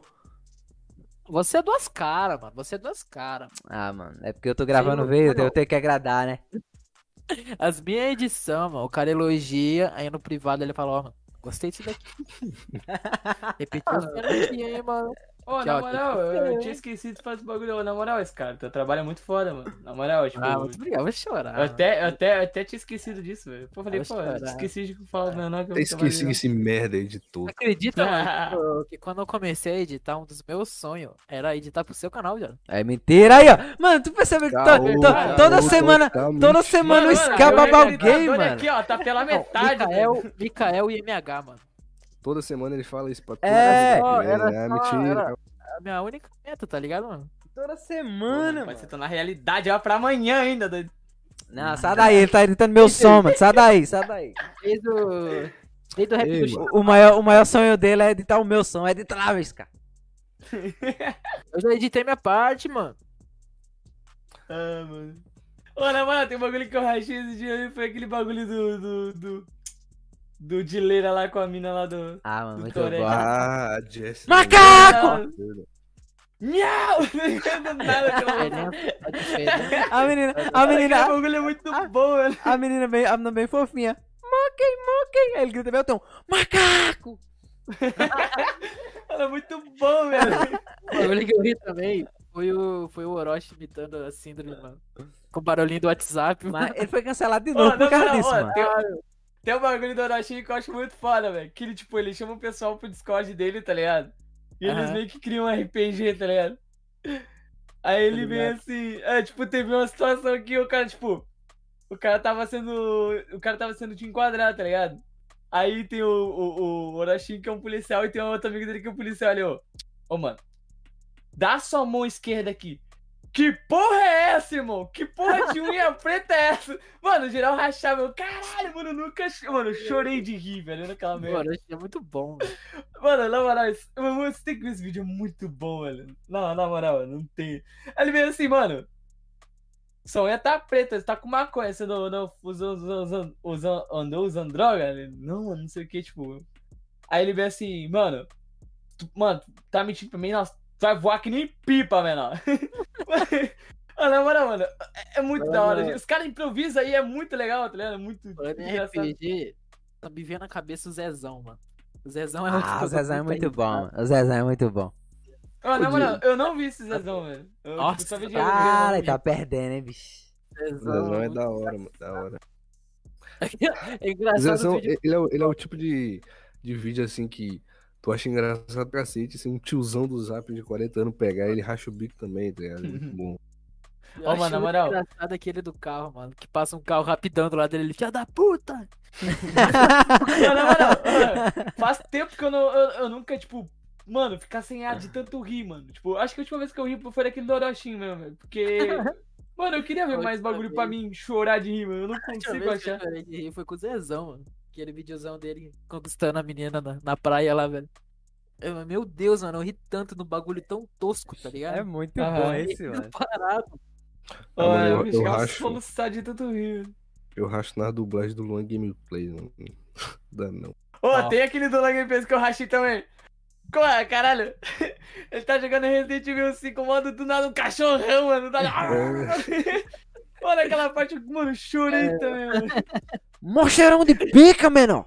Você é duas caras, mano. Você é duas caras. Ah, mano, é porque eu tô gravando Sim, vídeo, eu tenho que agradar, né? As minhas edições, mano, o cara elogia, aí no privado ele fala, ó, mano, gostei disso daqui. Repetiu os aqui, hein, mano. Ô, na moral, tchau. eu, eu tinha esquecido de fazer esse bagulho. Ô, Na moral, esse cara, teu trabalho é muito foda, mano. Na moral, tipo. Ah, muito obrigado, vou chorar. eu, até, eu, até, eu até tinha esquecido disso, velho. Pô, eu falei, pô, chorar. esqueci de falar o meu nome. eu Eu esqueci esse merda editor. Acredita, mano, que quando eu comecei a editar, um dos meus sonhos era editar pro seu canal, já. É mentira aí, ó. Mano, tu percebe que toda semana, totalmente. toda semana o eu gay, editar mano. Aqui, ó, tá pela metade. velho. Mikael, Mikael e MH, mano. Toda semana ele fala isso pra todo É, mundo. era é só- mentira. era- A minha única meta, tá ligado, mano? Toda Pô, semana, ser mano. tá na realidade, ó, pra amanhã ainda, doido. Não, sai daí, ele tá editando meu som, mano. Sai daí, sai daí. Desde o. Desde o rap Ei, do mano. O, o maior, o maior sonho dele é editar o meu som. Edita lá, vez, cara. Eu já editei minha parte, mano. Ah, mano. Ô, na moral, tem um bagulho que eu rachei esse dia aí, foi aquele bagulho do. do. do, do Dileira lá com a mina lá do. Ah, mano, Do muito bom. Ah, Jess. Macaco! Miau! Do nada, Diferença, a. A menina, a menina, bagulho é muito bom, velho. a menina bem, a menina bem fofinha. Moquei, moquei. Aí ele grita bem, então, macaco! Ela é muito bom, velho. O bagulho que eu ri também foi o, foi o Orochi imitando a síndrome, mano. Com o barulhinho do WhatsApp. Mas ele foi cancelado de novo na por causa disso, ó, mano. Tem, tem um bagulho do Orochi que eu acho muito foda, velho. Que ele, tipo, ele chama o pessoal pro Discord dele, tá ligado? E eles meio que criam um RPG, tá ligado? Aí ele Tá vem assim. É, tipo, teve uma situação que o cara, tipo. O cara tava sendo. O cara tava sendo te enquadrar, tá ligado? Aí tem o, o, o Orochi que é um policial e tem um outro amigo dele que é um policial ali, ó. Ô, mano. Dá sua mão esquerda aqui. Que porra é essa, irmão? Que porra de unha preta é essa? Mano, geral rachava. Eu, caralho, mano, eu nunca. Mano, eu chorei de rir, velho, naquela merda. Orochi é muito bom, velho. Mano, na moral, mano, você tem que ver esse vídeo, é muito bom, velho. Não, na moral, não tem. Aí ele veio assim, mano. Sua unha tá preta, você tá com maconha, você não, não usou, usou, usou, usou, andou usando droga? Ele, não, mano, não sei o que, tipo. Aí ele veio assim, mano. tu- mano, tá mentindo pra mim, nossa, vai voar que nem pipa, menor. Mano, na moral, mano, é, é muito Mano. da hora. Os caras improvisam aí, é muito legal, tá ligado? É muito. RPG, Só me vem na cabeça o Zezão, mano. O Zezão é Ah, que o eu Zezão é muito muito bom. O Zezão é muito bom. Mano, na moral, eu não vi esse Zezão, velho. Eu, Nossa, tipo, Cara, ele tá perdendo, hein, bicho. Zezão, Zezão é muito- da hora, mano. Da hora. É engraçado Zezão, o vídeo. ele é, o- ele é o tipo de, de vídeo assim que tu acha engraçado pra cacete, assim, um tiozão do zap de 40 anos pegar ele racha o bico também, tá ligado? Muito bom. Eu Ô, mano, na moral. engraçado aquele do carro, mano. Que passa um carro rapidão do lado dele, ele, filha da puta! Mano, na moral, mano, faz tempo que eu, não, eu, eu nunca, tipo, mano, ficar sem ar de tanto rir, mano. Tipo, acho que a última vez que eu ri foi daquele do Orochinho mesmo, velho. Porque. Mano, eu queria ver mais bagulho pra mim chorar de rir, mano. Eu não A última consigo vez que eu achar. chorei de rir foi com o Zezão, mano. Aquele videozão dele conquistando a menina na, na praia lá, velho. Eu- meu Deus, mano, eu ri tanto no bagulho tão tosco, tá ligado? É muito Aham. bom esse, mano. parado. Ah, mano, Olha, eu- eu eu racho. de tanto rir. Eu racho na dublagem do Luan Gameplay, mano. Dá não. Ô, Ó. tem aquele do Lang Face que eu rachei também. Como é, caralho? Ele tá jogando Resident Evil 5, modo do nada um cachorrão, mano. Tá... Olha aquela parte, mano, chorei É. também, mano. Mó cheirão de pica, menor.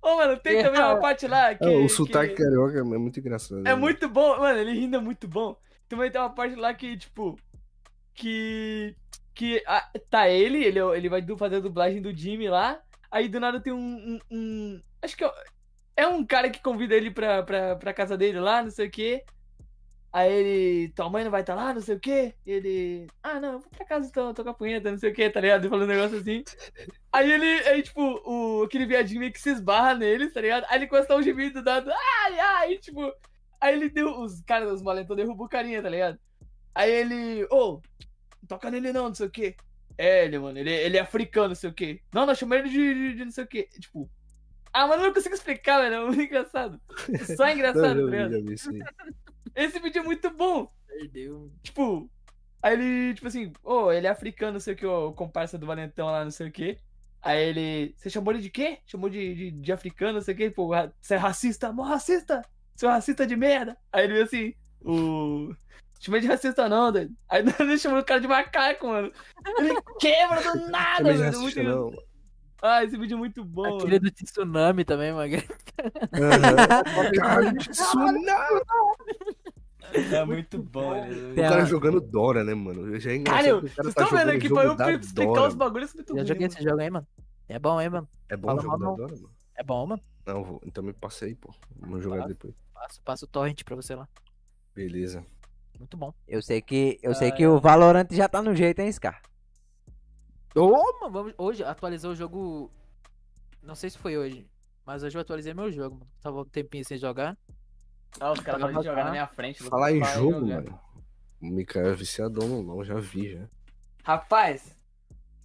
Ô, mano, tem também uma parte lá que. É, o que- sotaque carioca é muito engraçado. É né? muito bom, mano, ele rindo é muito bom. Também tem uma parte lá que, tipo. Que. Que ah, tá ele, ele, ele vai fazer a dublagem do Jimmy lá. Aí do nada tem um. um- um- acho que é, é um cara que convida ele pra, pra, pra casa dele lá, não sei o quê. Aí ele. Tua mãe não vai estar lá, não sei o quê. E ele. Ah, não, eu vou pra casa então, tocar punheta, não sei o quê, tá ligado? Ele falando um negócio assim. Aí ele. Aí, tipo, o, aquele viadinho meio que se esbarra nele, tá ligado? Aí ele encosta um gemido dado. Ai, ai, tipo. Aí ele deu. Os caras, os malentão derrubou o carinha, tá ligado? Aí ele. Ô, não toca nele não, não sei o quê. É, ele, mano, ele, ele é africano, não sei o quê. Não, nós chamamos ele de, de, de não sei o quê. Tipo. Ah, mano, eu não consigo explicar, velho. É muito engraçado. Só é Não, engraçado, tá ligado? Esse vídeo é muito bom. Perdeu. Tipo. Aí ele, tipo assim, ô, ele é africano, não sei o que, o comparsa do Valentão lá, não sei o que. Aí ele. Você chamou ele de quê? Chamou de, de, de africano, não sei o que, pô, você é racista, mó racista! Seu racista de merda! Aí ele veio assim, o. Chamei de racista não, doido. Aí ele chamou o cara de macaco, mano. Ele quebra do nada, Também já velho. Muito... não. Ah, esse vídeo é muito bom. Aquele do tsunami também, mano. Aham. Caralho, tsunami! É muito bom, velho. O cara jogando Dora, né, mano? Já é Cara, o vocês cara tá estão vendo aqui o pra eu explicar Dora, os bagulhos é muito Já ruim, joguei mano. esse jogo aí, mano. É bom, hein, mano? É bom Fala o jogo da mal, não. Dora, mano? É bom, mano. Não, vou. Então me passa aí, pô. Vamos jogar Tá. depois. Passo, passo o torrent pra você lá. Beleza. Muito bom. Eu sei que, eu sei Ah, que o Valorant já tá no jeito, hein, Scar? Ô, mano, vamos... hoje atualizou o jogo. Não sei se foi hoje. Mas hoje eu atualizei meu jogo, mano. Tava um tempinho sem jogar. Ah, os caras podem jogar na minha frente. Falar em jogo, jogar. mano. O Mikael é viciadão no LoL, já vi, já. Rapaz,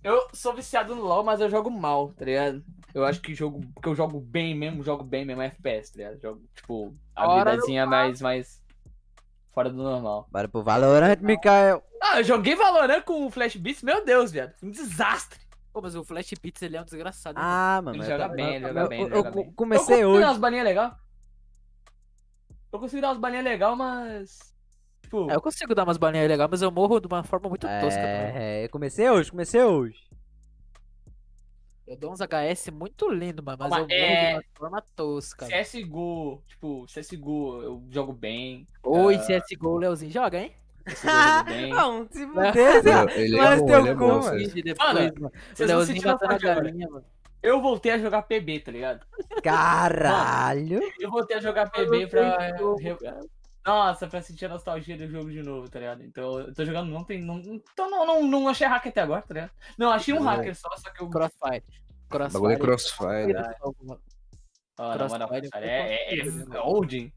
eu sou viciado no LoL, mas eu jogo mal, tá ligado? Eu acho que jogo que eu jogo bem mesmo, jogo bem mesmo é FPS, tá ligado? Jogo, tipo, a Hora do habilidadezinha mais, mais fora do normal. Bora pro Valorant, Mikael. Ah, eu joguei Valorant com o Flash Beats, meu Deus, viado. Um desastre. Pô, mas o Flash Beats ele é um desgraçado. Ah, mano. Ele eu joga bem, ele joga bem, Eu, comecei eu hoje. umas balinhas legais. Eu consigo dar umas balinhas legais, mas. Tipo. É, eu consigo dar umas balinhas legais, mas eu morro de uma forma muito tosca também. É, comecei hoje, comecei hoje. Eu dou uns HS muito lindo, mano, mas Mas eu morro é- de uma forma tosca. CSGO, tipo, CSGO eu jogo bem. Oi, Ah. CSGO, o Leozinho joga, hein? Não, se fuder. Não, é Mas teu é cu, mano. depois, Mano, vocês agora. galinha, mano. Eu voltei a jogar PB, tá ligado? Caralho. Eu voltei a jogar PB pra. Nossa, pra sentir a nostalgia do jogo de novo, tá ligado? Então eu tô jogando, não tem. Não, então não, não, não achei hacker até agora, tá ligado? Não, achei um É. hacker só, só que eu. Crossfire. O Crossfire. bagulho é crossfire. Crossfire, é, é, é old.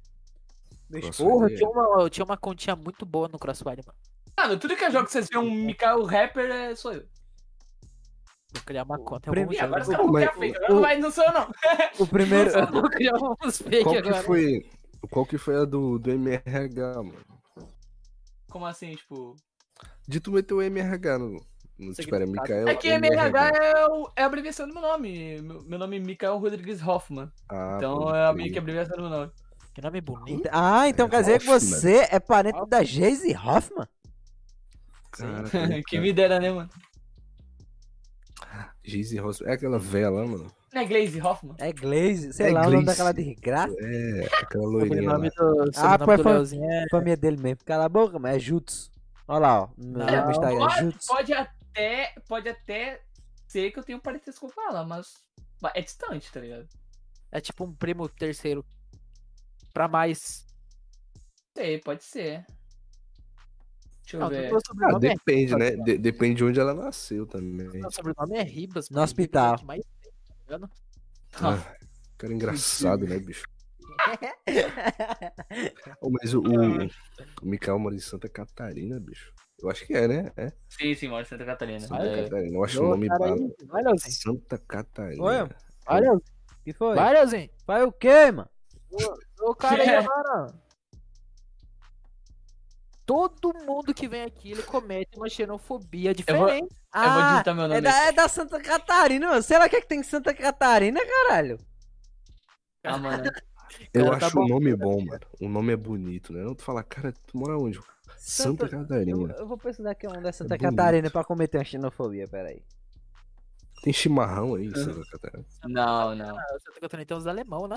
Crossfire Porra, é- eu tinha, uma, eu tinha uma continha muito boa no Crossfire, mano. Mano, tudo que é jogo que vocês veem um Mikael Rapper é, sou eu. Vou criar uma conta. Prim- Eu vou E agora você tá Mas- criar fake, agora não, vai, não sou eu não. O primeiro. Eu vou criar uns fake Qual que agora. foi. Qual que foi a do, do MRH, mano? Como assim, tipo. De tu meter o MRH no. no tipo, era. Mikael. É que MRH é, o- é a abreviação do meu nome. Meu, meu nome é Mikael Rodrigues Hoffman. Ah, Então é a meio que a abreviação do meu nome. Que nome bonito. Ah, então É quer dizer que Hoffman. você é parente da Jayce Hoffman? Cara, que me dera, né, mano? Geise Ross. É aquela véia lá, mano. Não é Glaze Hoffman? É Glaze, sei É lá o nome Glaze. daquela desgraça. É, aquela loirinha lá. sobrenome do, Ah, pô, é... Família dele mesmo. Cala a boca, mas é Jutsu. Olha lá, ó. No Não. Instagram, Pode, Jutsu. pode até, pode até ser que eu tenha um parentesco com ela, mas mas é distante, tá ligado? é tipo um primo terceiro. Pra mais. Sei, pode ser. Deixa eu Não, ver. Ah, é depende, né? De- depende de onde ela nasceu também. Meu sobrenome é Ribas. No mano. hospital. É o que mais tá? Ah, cara engraçado, né, bicho? Ô, mas o, o, o Mikael mora em Santa Catarina, bicho. Eu acho que é, né? É Sim, sim, mora em Santa Catarina. Santa É. Catarina. Eu acho o nome bala. Vai. Santa Catarina. Oi, Vai, Leozinho. que foi? Vai, Leozinho. Vai o quê, mano? Ô, cara aí, mano. Todo mundo que vem aqui, ele comete uma xenofobia vou- diferente. Eu vou digitar meu nome. é da, é da Santa Catarina, mano. Sei lá o que, é que tem em Santa Catarina, caralho. Ah, mano. Eu Cara, tá acho bom. o nome bom, mano. O nome é bonito, né? Não tu fala, cara, tu mora onde? Santa Eu, Catarina. eu vou pesquisar aqui onde é Santa bonito. Catarina pra cometer uma xenofobia, peraí. Tem chimarrão aí em Santa Catarina. Não, não. Ah, Santa Catarina tem os alemão, né?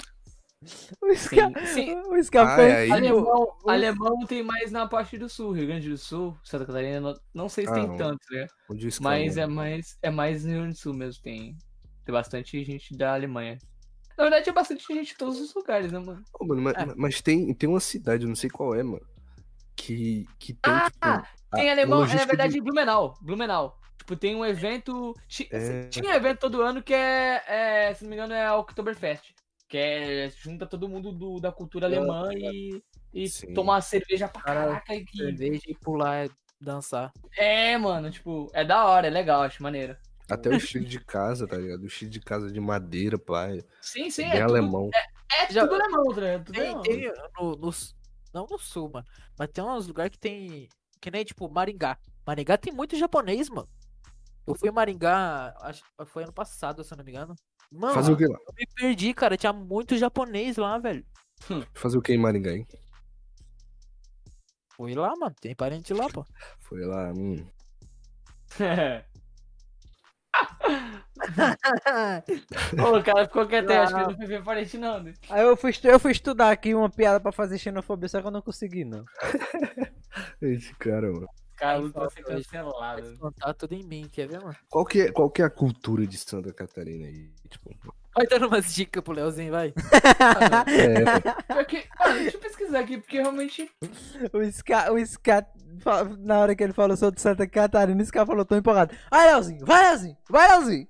O Sca, sim. o Sca Ah, é aí? Alemão, alemão tem mais na parte do sul, Rio Grande do Sul, Santa Catarina, não, não sei se Ah, tem não. tanto, né? Mas é mais, é mais no Rio Grande do Sul mesmo, tem, tem bastante gente da Alemanha. Na verdade, é bastante gente de todos os lugares, né, mano? Ô, mano, mas, É. mas tem, tem uma cidade, eu não sei qual é, mano. Que, que tem, tipo. a- Tem a alemão, é, na verdade, de- em Blumenau, Blumenau. Tipo, tem um evento, É. tinha um evento todo ano que é, é, se não me engano, é a Oktoberfest. Que é, junta todo mundo do, da cultura alemã e, e Sim. toma uma cerveja pra Cara, caraca. E, Cerveja e pular, dançar. é, mano, tipo, é da hora, é legal, acho maneiro. Até o estilo de casa, tá ligado? O estilo de casa de madeira, pai. Sim, sim, Bem é tudo, alemão. é Já- tudo alemão, tá ligado? Tudo Tem, alemão. tem no, no Não no sul, mano. Mas tem uns lugares que tem. Que nem tipo Maringá. Maringá tem muito japonês, mano. Eu fui em Maringá, acho foi ano passado, se eu não me engano. Mano, Fazer o que lá? eu me perdi, cara. Tinha muito japonês lá, velho. Fazer o que em Maringá, hein? Fui lá, mano. Tem parente lá, pô. Foi lá, hum. Ô, o cara ficou quieto, acho que ele não foi ver parente não, né? Aí eu fui, eu fui estudar aqui uma piada pra fazer xenofobia, só que eu não consegui, não. Esse cara, mano. "Vai cancelado. contar tudo em mim, quer ver, mano? Qual que, é, qual que é a cultura de Santa Catarina aí? Tipo, Vai dando umas dicas pro Leozinho, vai. é, que- Mano, deixa eu pesquisar aqui, porque realmente. O Sca, o fa- na hora que ele falou sobre Santa Catarina, o Sca falou tão empolgado. Vai, Leozinho, vai, Leozinho, vai, Leozinho.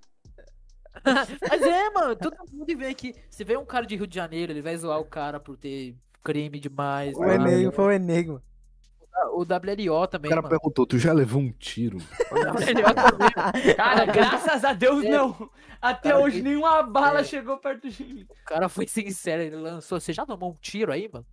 Mas é, mano, todo mundo vem aqui. Se vê um cara de Rio de Janeiro, ele vai zoar o cara por ter crime demais. O. Enigma, foi o Enigma. O WLO o também, cara mano. perguntou, tu já levou um tiro? O WLO também. Cara, graças a Deus, É. não. Até Cara, hoje nenhuma bala é. chegou perto de mim. O cara foi sincero, ele lançou. Você já tomou um tiro aí, mano?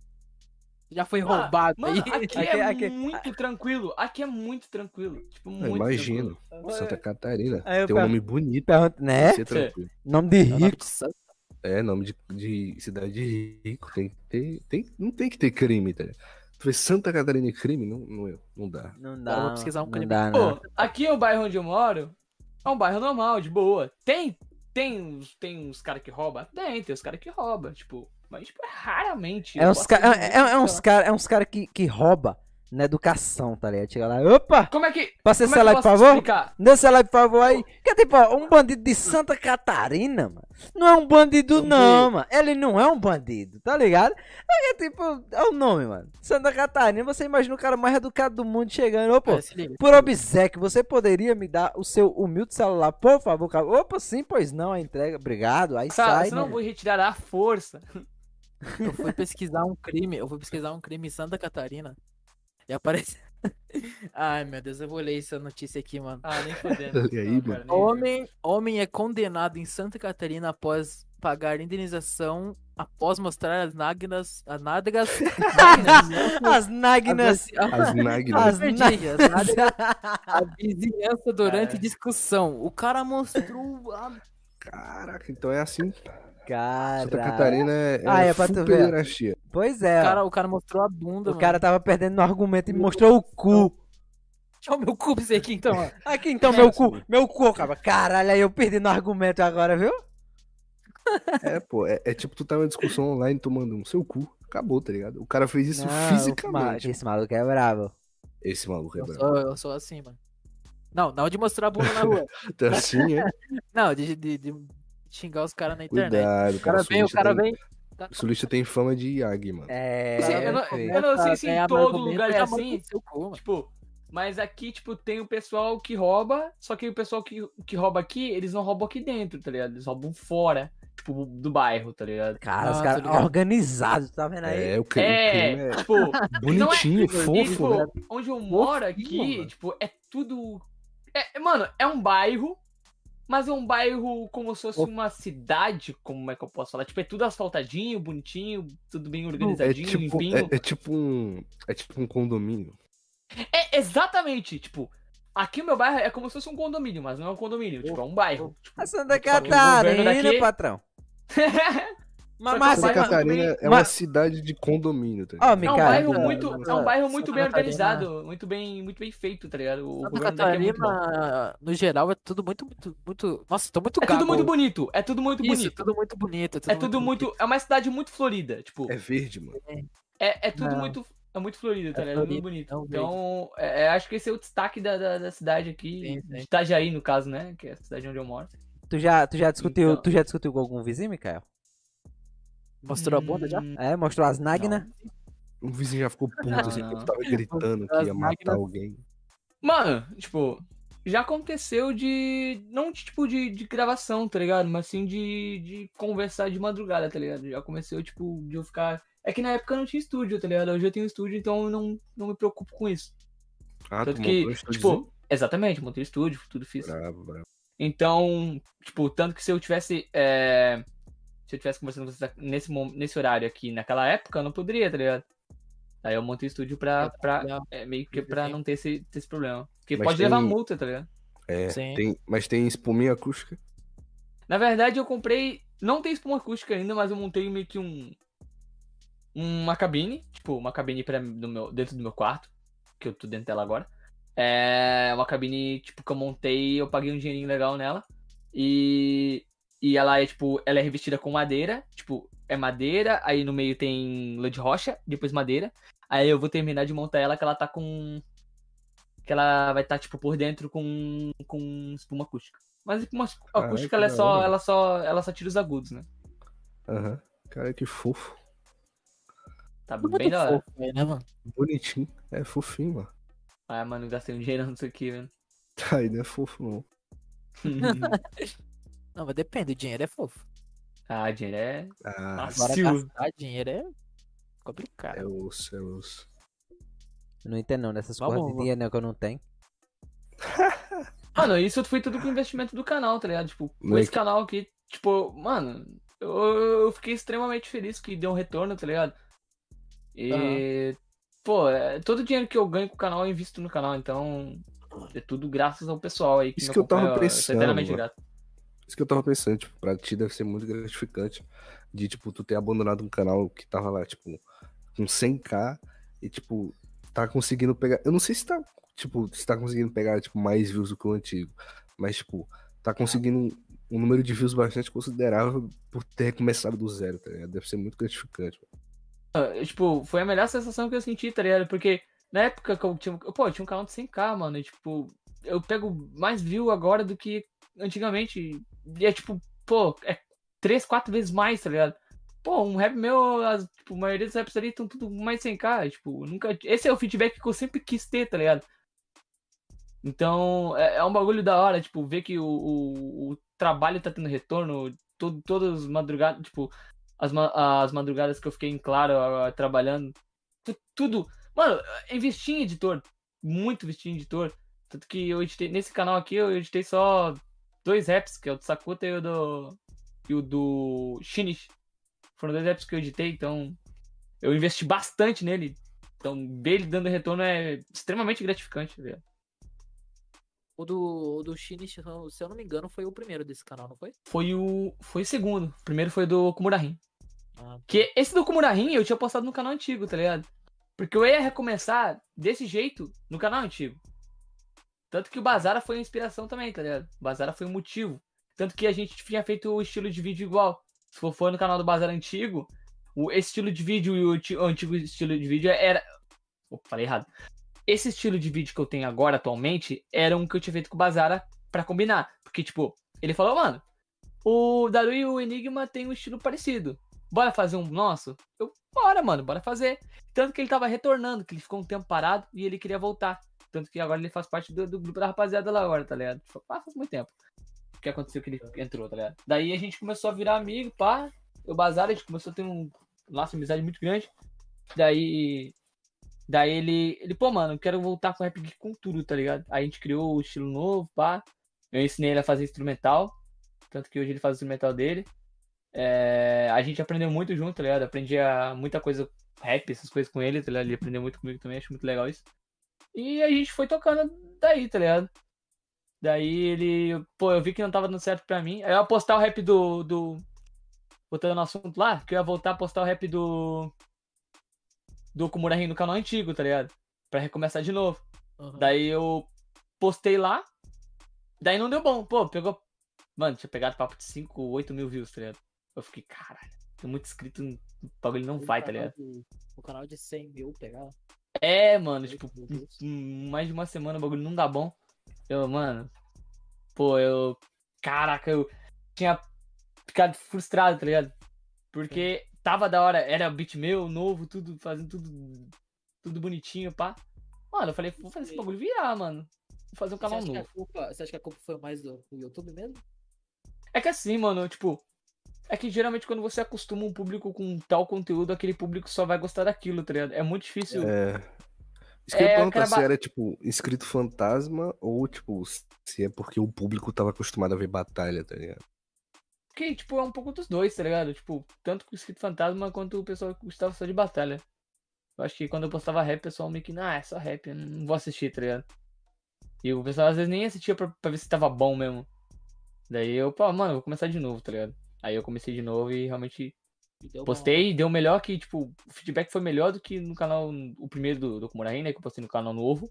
Já foi Ah, roubado Mano, aí? aqui, Aqui- é aqui- muito tranquilo. Aqui é muito tranquilo. Tipo, muito imagino. tranquilo. Santa Catarina. Aí Tem um nome bonito. Pergunta, né? Tem que ser tranquilo. Nome de É o nome rico. de santo. É, nome de, de cidade de rico. Tem que ter. Tem, não tem que ter crime, tá ligado? Vê Santa Catarina e crime? Não, não, não dá. Não Agora eu dá, vou pesquisar um não crime. dá, não. Pô, aqui é o bairro onde eu moro. É um bairro normal, de boa. Tem, tem uns, tem uns caras que roubam? Tem, tem os caras que roubam, tipo. Mas, tipo, é raramente. É uns dizer é, é, que, é uns cara, é uns cara que, que rouba na educação, tá ligado? Chega lá, opa, Como é que. passa esse é like, por favor. explicar? Dê esse like, por favor, aí. Que tipo, ó, um bandido de Santa Catarina, mano. Não é um bandido, não, mano. Ele não é um bandido, tá ligado? É que, tipo, é o nome, mano. Santa Catarina, você imagina o cara mais educado do mundo chegando. Pô, É, por obsequio, você poderia me dar o seu humilde celular, por favor, cara? Opa, sim, pois não, a entrega, obrigado. Aí Sabe, sai, senão né? eu vou retirar a força. Eu fui pesquisar um crime, eu fui pesquisar um crime em Santa Catarina. E aparece. Ai, meu Deus, eu vou ler essa notícia aqui, mano. Ah, nem fodendo. E aí, Não, mano? cara, nem- Homem, homem é condenado em Santa Catarina após pagar indenização após mostrar as nádegas. As nádegas. As nágnas. As nágnas. as nádegas a vizinhança durante É. discussão. O cara mostrou a Caraca, então é assim. Cara. Santa Catarina é, Ah, é pra tu full ver. pederastia. Pois é, O cara, o cara mostrou a bunda, O cara mano. tava perdendo no argumento e me mostrou o cu. Deixa o meu cu pra você aqui, então, ó. Aqui então, meu cu. Meu cu, cara. Caralho, aí eu perdi no argumento agora, viu? É, pô, é, é tipo tu tá numa discussão online tomando um seu cu. Acabou, tá ligado? O cara fez isso Não, fisicamente. Esse maluco é bravo. Esse maluco é Eu brabo. sou, eu sou assim, mano. Não, não de mostrar a bunda na rua. Tá assim, é? Não, de, de, de xingar os caras na internet. Cuidado, O cara cara. vem, o Sulista cara tem- vem. O Sulista tem fama de Yagi, mano. É. Assim, eu não- feio. eu não sei se em ganhar todo lugar é mando assim. Tipo, mas aqui, tipo, tem o pessoal que rouba, só que o pessoal que, que rouba aqui, eles não roubam aqui dentro, tá ligado? Eles roubam fora, tipo, do bairro, tá ligado? Cara, os Ah, caras tô ligado. organizados, tá vendo aí? É, o crime É, é tipo, bonitinho, e, fofo, tipo, né? onde eu moro aqui, mano. tipo, é tudo. É, mano, é um bairro, mas é um bairro como se fosse Oh. uma cidade, como é que eu posso falar? Tipo, é tudo asfaltadinho, bonitinho, tudo bem É organizadinho, tipo, limpinho. é, é tipo um. É tipo um condomínio. É exatamente, tipo, aqui o meu bairro é como se fosse um condomínio, mas não é um condomínio, tipo, é um bairro. Tipo, A Santa o Catarina, patrão. Mas, Santa Catarina é uma mas- cidade de condomínio, tá ligado? é um Cara, bairro muito, é um bairro muito Santa bem Catarina- organizado, muito bem, muito bem feito, tá ligado? O Santa é muito. Catarina, no geral, é tudo muito, muito, muito. Nossa, tô muito É tudo muito bonito, é tudo muito Isso, bonito. tudo muito bonito. É tudo muito, é uma cidade muito florida, tipo, É verde, mano. é, é tudo Não. muito, é muito florido, tá É ligado? É muito bonito. é um Então, é, é, acho que esse é o destaque da, da, da cidade aqui, Sim, sim. de Itajaí, no caso, né? Que é a cidade onde eu moro. tu já, tu já discutiu, Então. tu já discutiu com algum vizinho, Mikael? Mostrou a bunda já? Hum, É, mostrou as nagnas? O vizinho já ficou puto, Não, assim, não. quando tava gritando que ia matar alguém. Mano, tipo, já aconteceu de. Não de tipo de, de gravação, tá ligado? Mas sim de, de conversar de madrugada, tá ligado? Já aconteceu, tipo, de eu ficar. É que na época eu não tinha estúdio, tá ligado? Hoje eu tenho estúdio, então eu não, não me preocupo com isso. Ah, Tanto tu que, um tipo, exatamente, montei estúdio, tudo fiz. Bravo, bravo. Então, tipo, tanto que se eu tivesse. é, Se eu tivesse conversando com vocês nesse, nesse horário aqui, naquela época, eu não poderia, tá ligado? Aí eu montei o estúdio pra, pra é, meio que pra não ter esse, ter esse problema. Porque Mas pode tem- levar multa, tá ligado? É, Sim. tem, mas tem espuminha acústica? Na verdade, eu comprei. Não tem espuma acústica ainda, mas eu montei meio que um. Uma cabine. Tipo, uma cabine pra, no meu, dentro do meu quarto. Que eu tô dentro dela agora. É uma cabine, tipo, que eu montei eu paguei um dinheirinho legal nela. E. E ela é, tipo, ela é revestida com madeira. Tipo, é madeira, aí no meio tem lã de rocha, depois madeira. Aí eu vou terminar de montar ela que ela tá com. Que ela vai estar, tipo, por dentro com. com espuma acústica. Mas espuma Caraca, acústica, ela é só. Ela só. Ela só tira os agudos, né? Aham. Cara, que fofo. Tá Tudo bem muito da hora. fofo, né, mano? Bonitinho. É fofinho, mano. Ah, mano, gastei um dinheiro nisso aqui, velho. Aí não é fofo, não. Não, mas depende, o dinheiro é fofo. ah, dinheiro é. Ah, Agora gastar dinheiro é complicado. é osso, é osso. Eu não entendo não, Vamos, coisas de dinheiro não, que eu não tenho. Mano, isso foi tudo com investimento do canal, tá ligado? Tipo, com esse canal aqui, tipo, mano, eu, eu fiquei extremamente feliz que deu um retorno, tá ligado? E. Pô, é, todo o dinheiro que eu ganho com o canal eu invisto no canal, então. É tudo graças ao pessoal aí que Isso me que eu tava pensando, sou eternamente grato. Isso que eu tava pensando, tipo, pra ti deve ser muito gratificante de, tipo, tu ter abandonado um canal que tava lá, tipo, com 100k e, tipo, tá conseguindo pegar. Eu não sei se tá, tipo, se tá conseguindo pegar, tipo, mais views do que o antigo, mas, tipo, tá conseguindo um, número de views bastante considerável por ter começado do zero, tá ligado? Deve ser muito gratificante. Eu, tipo, foi a melhor sensação que eu senti, tá ligado? Porque na época que eu tinha. Pô, eu tinha um canal de 100k, mano. E, tipo, eu pego mais view agora do que antigamente. É tipo, pô, é 3, 4 vezes mais, tá ligado? Pô, um rap meu, as, tipo, a maioria dos raps ali estão tudo mais 100k. e, Tipo, nunca. Esse é o feedback que eu sempre quis ter, tá ligado? Então, é, é um bagulho da hora, tipo, ver que o, o, o trabalho tá tendo retorno, todo, todas as madrugadas, tipo, as, as madrugadas que eu fiquei em claro ah, trabalhando, tu- tudo. Mano, eu investi em editor, muito investi em editor. Tanto que eu editei, nesse canal aqui eu editei só dois raps, que é o do Sakuta e o do. e o do Shinish. Foram dois raps que eu editei, então eu investi bastante nele. Então, ver ele dando retorno é extremamente gratificante, velho. O do, o do Shinichi, se eu não me engano, foi o primeiro desse canal, não foi? Foi o. Foi o segundo. O primeiro foi do Kumurahin. Ah, Que esse do Kumurahin eu tinha postado no canal antigo, tá ligado? Porque eu ia recomeçar desse jeito no canal antigo. Tanto que o Bazara foi a inspiração também, tá ligado? O Bazara foi o motivo. Tanto que a gente tinha feito o estilo de vídeo igual. se for, for no canal do Bazar antigo, o esse estilo de vídeo e o, o antigo estilo de vídeo era. Opa, falei errado. Esse estilo de vídeo que eu tenho agora, atualmente, era um que eu tinha feito com o Bazara pra combinar. Porque, tipo, ele falou, mano, o Daru e o Enigma tem um estilo parecido. Bora fazer um nosso? Eu, bora, mano, bora fazer. Tanto que ele tava retornando, que ele ficou um tempo parado e ele queria voltar. Tanto que agora ele faz parte do, do grupo da rapaziada lá agora, tá ligado? Tipo, ah, faz muito tempo que aconteceu que ele entrou, tá ligado? Daí a gente começou a virar amigo, pá. Eu bazar, a gente começou a ter um laço de amizade muito grande. Daí. Daí ele. Ele, pô, mano, eu quero voltar com rap com tudo, tá ligado? Aí a gente criou o estilo novo, pá. Eu ensinei ele a fazer instrumental. Tanto que hoje ele faz o instrumental dele. É, a gente aprendeu muito junto, tá ligado? Aprendi muita coisa, rap, essas coisas com ele, tá ligado? Ele aprendeu muito comigo também, acho muito legal isso. E a gente foi tocando daí, tá ligado? Daí ele, pô, eu vi que não tava dando certo pra mim. Aí eu ia postar o rap do. do... Botando no assunto lá, que eu ia voltar a postar o rap do. Do Kumurahin no canal antigo, tá ligado? Pra recomeçar de novo. Aham. Daí eu postei lá. Daí não deu bom. Pô, pegou. Mano, tinha pegado papo de 5, 8 mil views, tá ligado? Eu fiquei, caralho, tem muito inscrito, o bagulho não O vai, tá ligado? de- O canal de 100 mil pegar. É, mano, tipo, 8 mil views. em mais de uma semana o bagulho não dá bom. Eu, mano, pô, eu. Caraca, eu tinha ficado frustrado, tá ligado? Porque tava da hora, era beat meu, novo, tudo, fazendo tudo, tudo bonitinho, pá. Mano, eu falei, vou fazer esse bagulho virar, mano. Vou fazer um canal novo. culpa, você acha que a culpa foi mais do YouTube mesmo? É que assim, mano, tipo. É que geralmente quando você acostuma um público com tal conteúdo, aquele público só vai gostar daquilo, tá ligado? É muito difícil. É. Isso que eu É, eu perguntar quero se era, tipo, inscrito fantasma ou, tipo, se é porque o público tava acostumado a ver batalha, tá ligado? Que, tipo, é um pouco dos dois, tá ligado? Tipo, tanto com o Escrito Fantasma quanto o pessoal que gostava só de batalha. Eu acho que quando eu postava rap, o pessoal meio que, ah, é só rap, eu não vou assistir, tá ligado? E o pessoal às vezes nem assistia pra, pra ver se tava bom mesmo. Daí eu, pô, mano, vou começar de novo, tá ligado? Aí eu comecei de novo e realmente deu postei, deu melhor que, tipo, o feedback foi melhor do que no canal, o primeiro do, do Kumurahi, né, que eu postei no canal novo.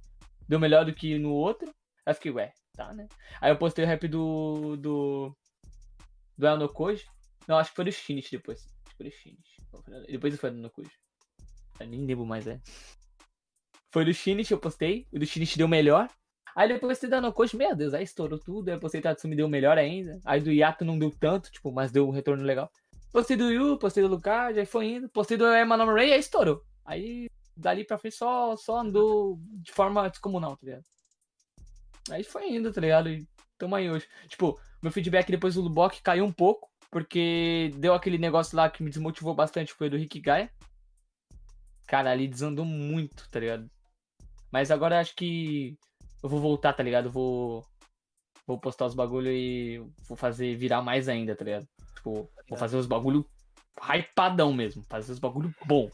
Deu melhor do que no outro. Aí eu fiquei, ué, tá, né? Aí eu postei o rap do, do, do El Nokoji. Não, acho que foi do Shinichi depois. Acho que foi do Shinichi. Depois foi do Nokoji. Eu nem lembro mais, é. Foi do Shinichi, eu postei. O do Shinichi deu melhor. Aí depois postei da Nokoji, meu Deus, aí estourou tudo. Aí eu postei Tatsumi, deu melhor ainda. Aí do Yato não deu tanto, tipo, mas deu um retorno legal. Postei do Yu, postei do Lucard, aí foi indo. Postei do Emmanuel Ray, aí estourou. Aí dali pra frente só, só andou de forma descomunal, tá ligado? Aí foi indo, tá ligado? E tamo aí hoje. Tipo, meu feedback depois do Lubok caiu um pouco, porque deu aquele negócio lá que me desmotivou bastante, foi do Rick Gaia. Cara, ali desandou muito, tá ligado? Mas agora acho que eu vou voltar, tá ligado? Eu vou. Vou postar os bagulho e vou fazer virar mais ainda, tá ligado? Tipo, vou fazer os bagulho hypadão mesmo. Fazer os bagulho bom.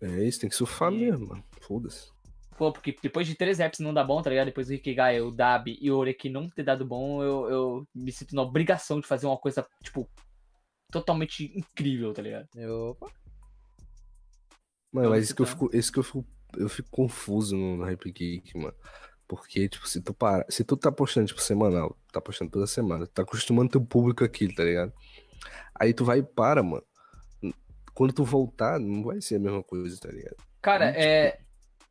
É isso, tem que surfar E- mesmo, mano. Foda-se. Pô, porque depois de três raps não dá bom, tá ligado? Depois do Rikigai, o Dab e o Oreki não ter dado bom, eu, eu me sinto na obrigação de fazer uma coisa, tipo, totalmente incrível, tá ligado? Opa. Mano, Eu mas isso que eu fico, isso que eu fico, eu fico confuso no, no Hype Geek, mano. Porque, tipo, se tu para, se tu tá postando, tipo, semanal, tá postando toda semana, tá acostumando teu público aqui, tá ligado? Aí tu vai e para, mano. Quando tu voltar, não vai ser a mesma coisa, tá ligado? Cara, Hum, é.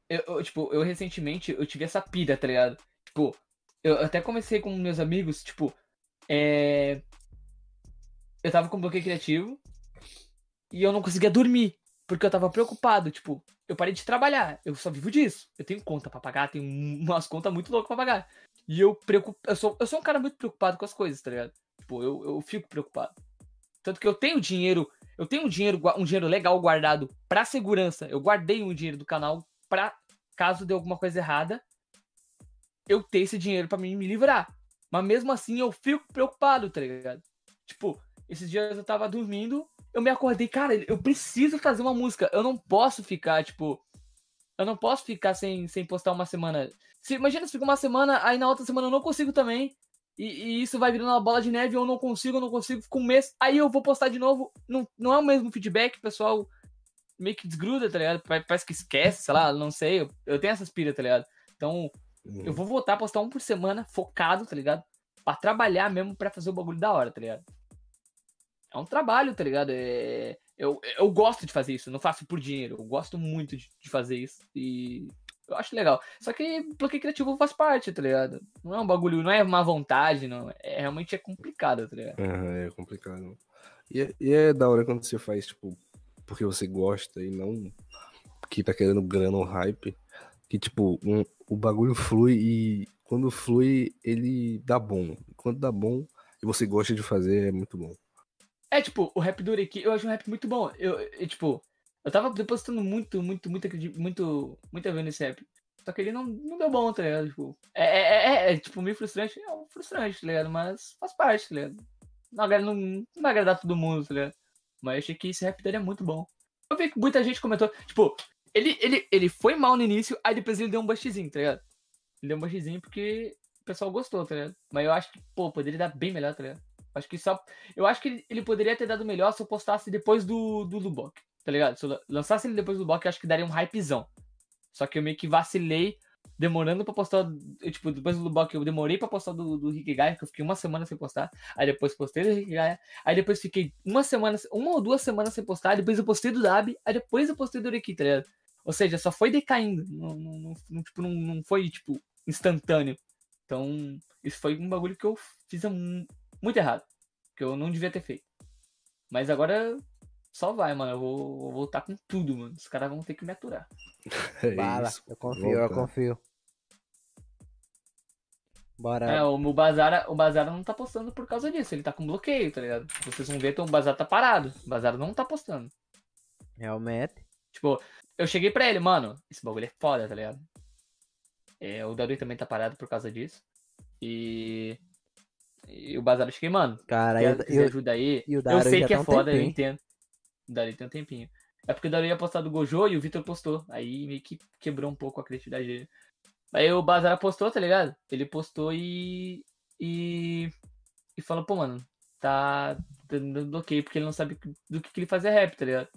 Eu, eu, tipo, eu recentemente eu tive essa pira, tá ligado? Tipo, eu até comecei com meus amigos, tipo, é. Eu tava com bloqueio criativo e eu não conseguia dormir. Porque eu tava preocupado, tipo, eu parei de trabalhar, eu só vivo disso. Eu tenho conta pra pagar, tenho umas contas muito loucas pra pagar. E eu preocupo. Eu sou, eu sou um cara muito preocupado com as coisas, tá ligado? Tipo, eu, eu fico preocupado. Tanto que eu tenho dinheiro, eu tenho um dinheiro, um dinheiro legal guardado pra segurança. Eu guardei um dinheiro do canal pra caso dê alguma coisa errada, eu ter esse dinheiro pra mim me livrar. Mas mesmo assim eu fico preocupado, tá ligado? Tipo, esses dias eu tava dormindo, eu me acordei, cara, eu preciso fazer uma música. Eu não posso ficar, tipo. Eu não posso ficar sem, sem postar uma semana. Se, imagina se fica uma semana, aí na outra semana eu não consigo também. E, e isso vai virando uma bola de neve, eu não consigo, eu não consigo, fica um mês. Aí eu vou postar de novo. Não, não é o mesmo feedback, o pessoal meio que desgruda, tá ligado? Pa- Parece que esquece, sei lá, não sei. Eu, eu tenho essas piras, tá ligado? Então, Hum. eu vou voltar a postar um por semana, focado, tá ligado? Pra trabalhar mesmo, pra fazer o bagulho da hora, tá ligado? É um trabalho, tá ligado? É, eu, eu gosto de fazer isso, não faço por dinheiro, eu gosto muito de, de fazer isso e eu acho legal. Só que bloqueio criativo faz parte, tá ligado? Não é um bagulho, não é má vontade, não. É, realmente é complicado, tá ligado? É, é complicado. E é, e é da hora quando você faz, tipo, porque você gosta e não que tá querendo grana ou hype. Que, tipo, um, o bagulho flui e quando flui, ele dá bom. Quando dá bom e você gosta de fazer, é muito bom. É, tipo, o rap do Ureki, eu acho um rap muito bom. Eu, eu tipo, eu tava depositando muito, muito, muito, muito, muita vez nesse rap. Só que ele não, não deu bom, tá ligado? Tipo, é, é, é, é, tipo, meio frustrante. É um frustrante, tá ligado? Mas faz parte, tá ligado? Não, não, não vai agradar todo mundo, tá ligado? Mas eu achei que esse rap dele é muito bom. Eu vi que muita gente comentou, tipo, ele, ele, ele foi mal no início, aí depois ele deu um bustzinho, tá ligado? Ele deu um bustzinho porque o pessoal gostou, tá ligado? Mas eu acho que, pô, poderia dar bem melhor, tá ligado? Acho que só. Eu acho que ele, poderia ter dado melhor se eu postasse depois do, do Lubok, tá ligado? Se eu lançasse ele depois do Lubok, eu acho que daria um hypezão. Só que eu meio que vacilei, demorando pra postar. Eu, tipo, depois do Lubok eu demorei pra postar do, do Rick Gaia, que eu fiquei uma semana sem postar. Aí depois postei do Rick Gaia. Aí depois fiquei uma semana, uma ou duas semanas sem postar. Depois eu postei do Dab. Aí depois eu postei do Rick, tá ligado? Ou seja, só foi decaindo. Não, não, não, tipo, não, não foi, tipo, instantâneo. Então, isso foi um bagulho que eu fiz muito errado. Que eu não devia ter feito. Mas agora só vai, mano. Eu vou, vou voltar com tudo, mano. Os caras vão ter que me aturar. É Bala, isso. eu confio, eu confio. Bora. É, o, o Bazara, o Bazara não tá postando por causa disso. Ele tá com bloqueio, tá ligado? Vocês vão ver, então o Bazara tá parado. O Bazara não tá postando. Realmente. Tipo, eu cheguei pra ele, mano, esse bagulho é foda, tá ligado? É, o Darui também tá parado por causa disso. E. E o Bazar eu cheguei, mano. Cara, Quer, eu, eu, ajuda aí. Eu sei que tá é um foda, eu tempinho. entendo. O Daru tem um tempinho. É porque o Daru ia postar do Gojo e o Vitor postou. Aí meio que quebrou um pouco a criatividade dele. Aí o Bazar postou, tá ligado? Ele postou e. E. E falou, pô, mano, tá dando bloqueio porque ele não sabe do que, que ele fazia rap, tá ligado?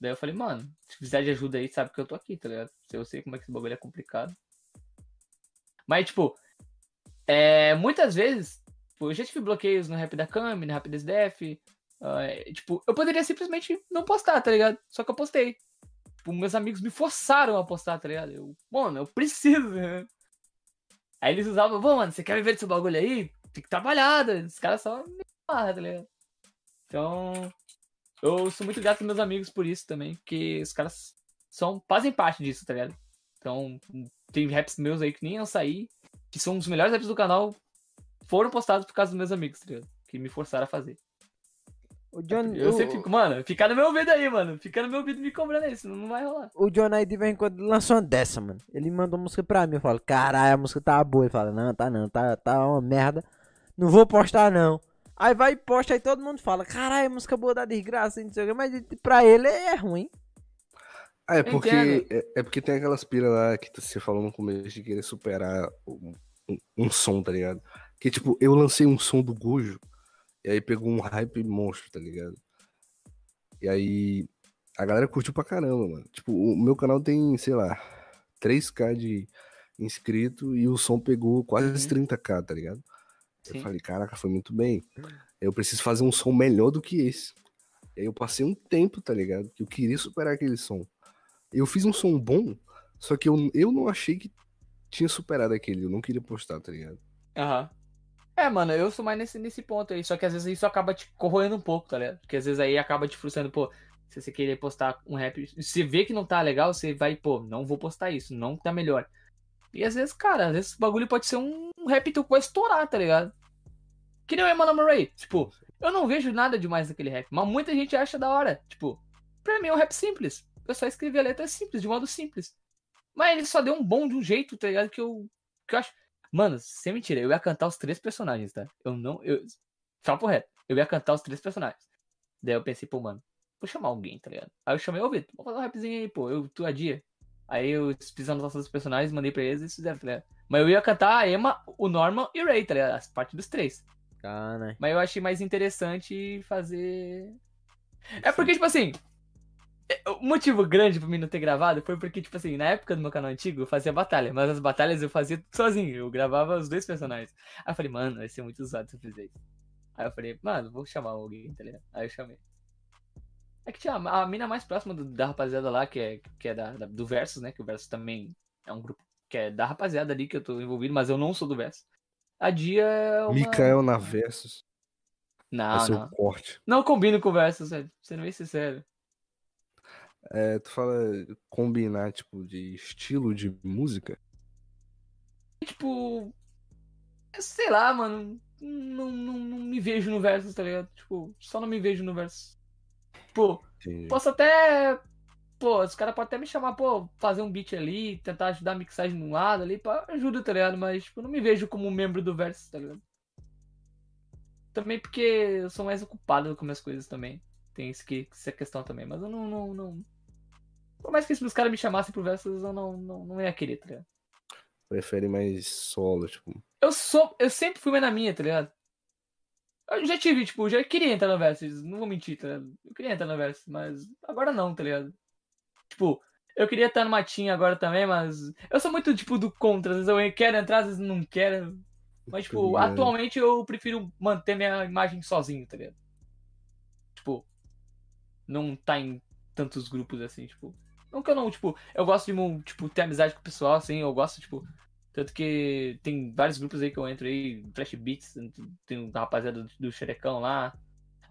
Daí eu falei, mano, se precisar de ajuda aí, sabe que eu tô aqui, tá ligado? Eu sei como é que esse bagulho é complicado. Mas, tipo, é, muitas vezes, pô, eu já tive bloqueios no rap da Kami, no rap da SDF. ah, é, tipo, eu poderia simplesmente não postar, tá ligado? Só que eu postei. Tipo, meus amigos me forçaram a postar, tá ligado? Eu, mano, eu preciso, né? Aí eles usavam, pô, mano, você quer viver desse bagulho aí? Tem que trabalhar, né? os caras só me barra, tá ligado? Então, eu sou muito grato aos meus amigos por isso também, porque os caras são, fazem parte disso, tá ligado? Então, tem raps meus aí que nem iam sair, que são os melhores raps do canal, foram postados por causa dos meus amigos, tá ligado? Que me forçaram a fazer. O John, Eu o, sempre fico, mano, fica no meu ouvido aí, mano. Fica no meu ouvido me cobrando aí, senão não vai rolar. o John aí de vez em quando lançou uma dessa, mano. Ele mandou música pra mim. Eu falo, caralho, a música tá boa. Ele fala, não, tá não, tá, tá uma merda. Não vou postar não. Aí vai e posta, aí todo mundo fala, caralho, música boa da desgraça, não sei o que, mas pra ele é ruim. Ah, é porque, é, é porque tem aquelas pira lá que você falou no começo de querer superar um, um- um som, tá ligado? Que tipo, eu lancei um som do Gojo e aí pegou um hype monstro, tá ligado? E aí a galera curtiu pra caramba, mano. Tipo, o meu canal tem, sei lá, 3k de inscrito e o som pegou quase Uhum. 30k, tá ligado? Sim. Eu falei, caraca, foi muito bem. Eu preciso fazer um som melhor do que esse. E aí eu passei um tempo, tá ligado? Que eu queria superar aquele som. Eu fiz um som bom, só que eu, eu não achei que tinha superado aquele. Eu não queria postar, tá ligado? Aham. É, mano, eu sou mais nesse, nesse ponto aí. Só que às vezes isso acaba te corroendo um pouco, tá ligado? Porque às vezes aí acaba te frustrando, pô. Se você querer postar um rap, você vê que não tá legal, você vai, pô, não vou postar isso, não tá melhor. E às vezes, cara, às vezes o bagulho pode ser um rap teu que vai estourar, tá ligado? Que nem o Emmanuel Murray. Tipo, eu não vejo nada demais naquele rap, mas muita gente acha da hora. Tipo, pra mim é um rap simples. Eu só escrevi a letra simples, de modo simples. Mas ele só deu um bom de um jeito, tá ligado? Que eu, que eu acho. Mano, sem mentira, eu ia cantar os três personagens, tá? Eu não. Eu... Papo reto. Eu ia cantar os três personagens. Daí eu pensei, pô, mano, vou chamar alguém, tá ligado? Aí eu chamei, ô Vitor, vamos fazer um rapzinho aí, pô, eu, tu a dia. Aí eu fiz a anotação dos personagens, mandei pra eles e fizeram, tá ligado? Mas eu ia cantar a Emma, o Norman e o Ray, tá ligado? As partes dos três. Cara, Mas eu achei mais interessante fazer. É porque, tipo assim. É, O motivo grande pra mim não ter gravado foi porque, tipo assim, na época do meu canal antigo eu fazia batalha, mas as batalhas eu fazia sozinho, eu gravava os dois personagens. Aí eu falei, mano, vai ser muito usado se eu fizer isso. Aí eu falei, mano, vou chamar alguém, tá ligado? Aí eu chamei. É que tinha a, mina mais próxima do- da rapaziada lá, que é, que é da, da- do Versus, né? Que o Versus também é um grupo que é da rapaziada ali que eu tô envolvido, mas eu não sou do Versus. A Dia é uma... Mikael na Versus. Não, não. corte. Não combino com o Versus, velho. Sendo bem sincero. É, tu fala combinar, tipo, de estilo de música? Tipo. Sei lá, mano. Não, não, não me vejo no Versus, tá ligado? Tipo, só não me vejo no Versus. Pô, Entendi. Posso até. Pô, os caras podem até me chamar, pô, fazer um beat ali, tentar ajudar a mixagem de um lado ali, pá, ajuda, tá ligado? Mas, tipo, não me vejo como membro do Versus, tá ligado? Também porque eu sou mais ocupado com minhas coisas também. Tem isso que, essa questão também. Mas eu não. não, não... Por mais que os caras me chamassem pro Versus, eu não, não, não ia querer, tá ligado? Prefere mais solo, tipo. Eu sou. Eu sempre fui mais na minha, tá ligado? Eu já tive, tipo, já queria entrar no Versus, não vou mentir, tá ligado? Eu queria entrar no Versus, mas agora não, tá ligado? Tipo, eu queria estar no Matinho agora também, mas. Eu sou muito, tipo, do contra. Às vezes eu quero entrar, às vezes não quero. Mas, tipo, ligado. atualmente eu prefiro manter minha imagem sozinho, tá ligado? Tipo, não tá em tantos grupos assim, tipo. Não que eu não, tipo, eu gosto de, tipo, ter amizade com o pessoal, assim, eu gosto, tipo. Tanto que tem vários grupos aí que eu entro aí, Flash Beats, tem um rapaziada do, do Xerecão lá.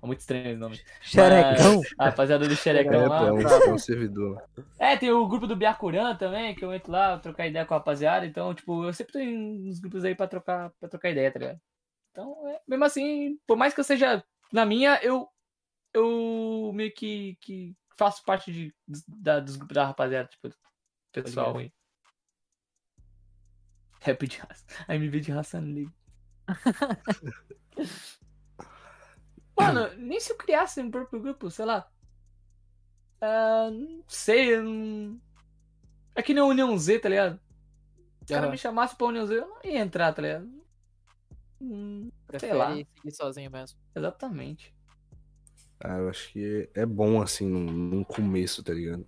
É muito estranho o nome. Xerecão? Mas, a rapaziada do É, Xerecão lá. é um, é um servidor. É, tem o grupo do Biacuran também, que eu entro lá, trocar ideia com a rapaziada. Então, tipo, eu sempre tô em- nos grupos aí pra trocar, pra trocar ideia, tá ligado? Então, é, mesmo assim, por mais que eu seja na minha, eu, eu meio que, que faço parte de, da, da rapaziada, tipo, pessoal aí. Rap de raça. AMV de raça negra. Mano, nem se eu criasse um próprio grupo, sei lá. Ah, não sei, não... É que nem a União Z, tá ligado? Se o cara me chamasse pra União Z, eu não ia entrar, tá ligado? Hum, Prefere lá. seguir sozinho mesmo. exatamente. Ah, eu acho que é bom, assim, num, num começo, tá ligado?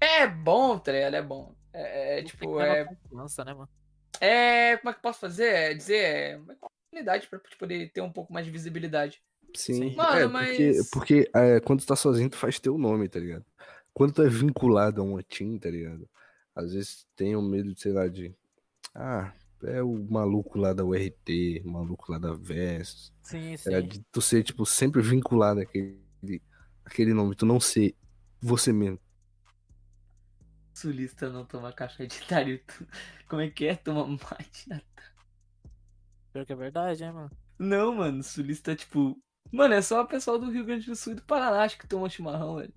É bom, tá ligado? É bom. É, é, que tipo, é, uma confiança, né, mano? é. Como é que eu posso fazer? É dizer, é uma oportunidade pra tipo, poder ter um pouco mais de visibilidade. Sim. Sim. Mano, é, mas- porque, porque é, quando tu tá sozinho, tu faz teu nome, tá ligado? Quando tu é vinculado a uma team, tá ligado? Às vezes tem o medo, de, sei lá, de. Ah, é o maluco lá da URT, o maluco lá da VES. Sim, ligado? sim. De tu ser, tipo, sempre vinculado àquele, àquele nome, tu não ser você mesmo. Sulista não toma caixa de Taruto. Como é que é? Toma mate na Pior que é verdade, hein, mano? Não, mano, sulista, tipo. Mano, é só o pessoal do Rio Grande do Sul e do Paraná acho que toma chimarrão, velho.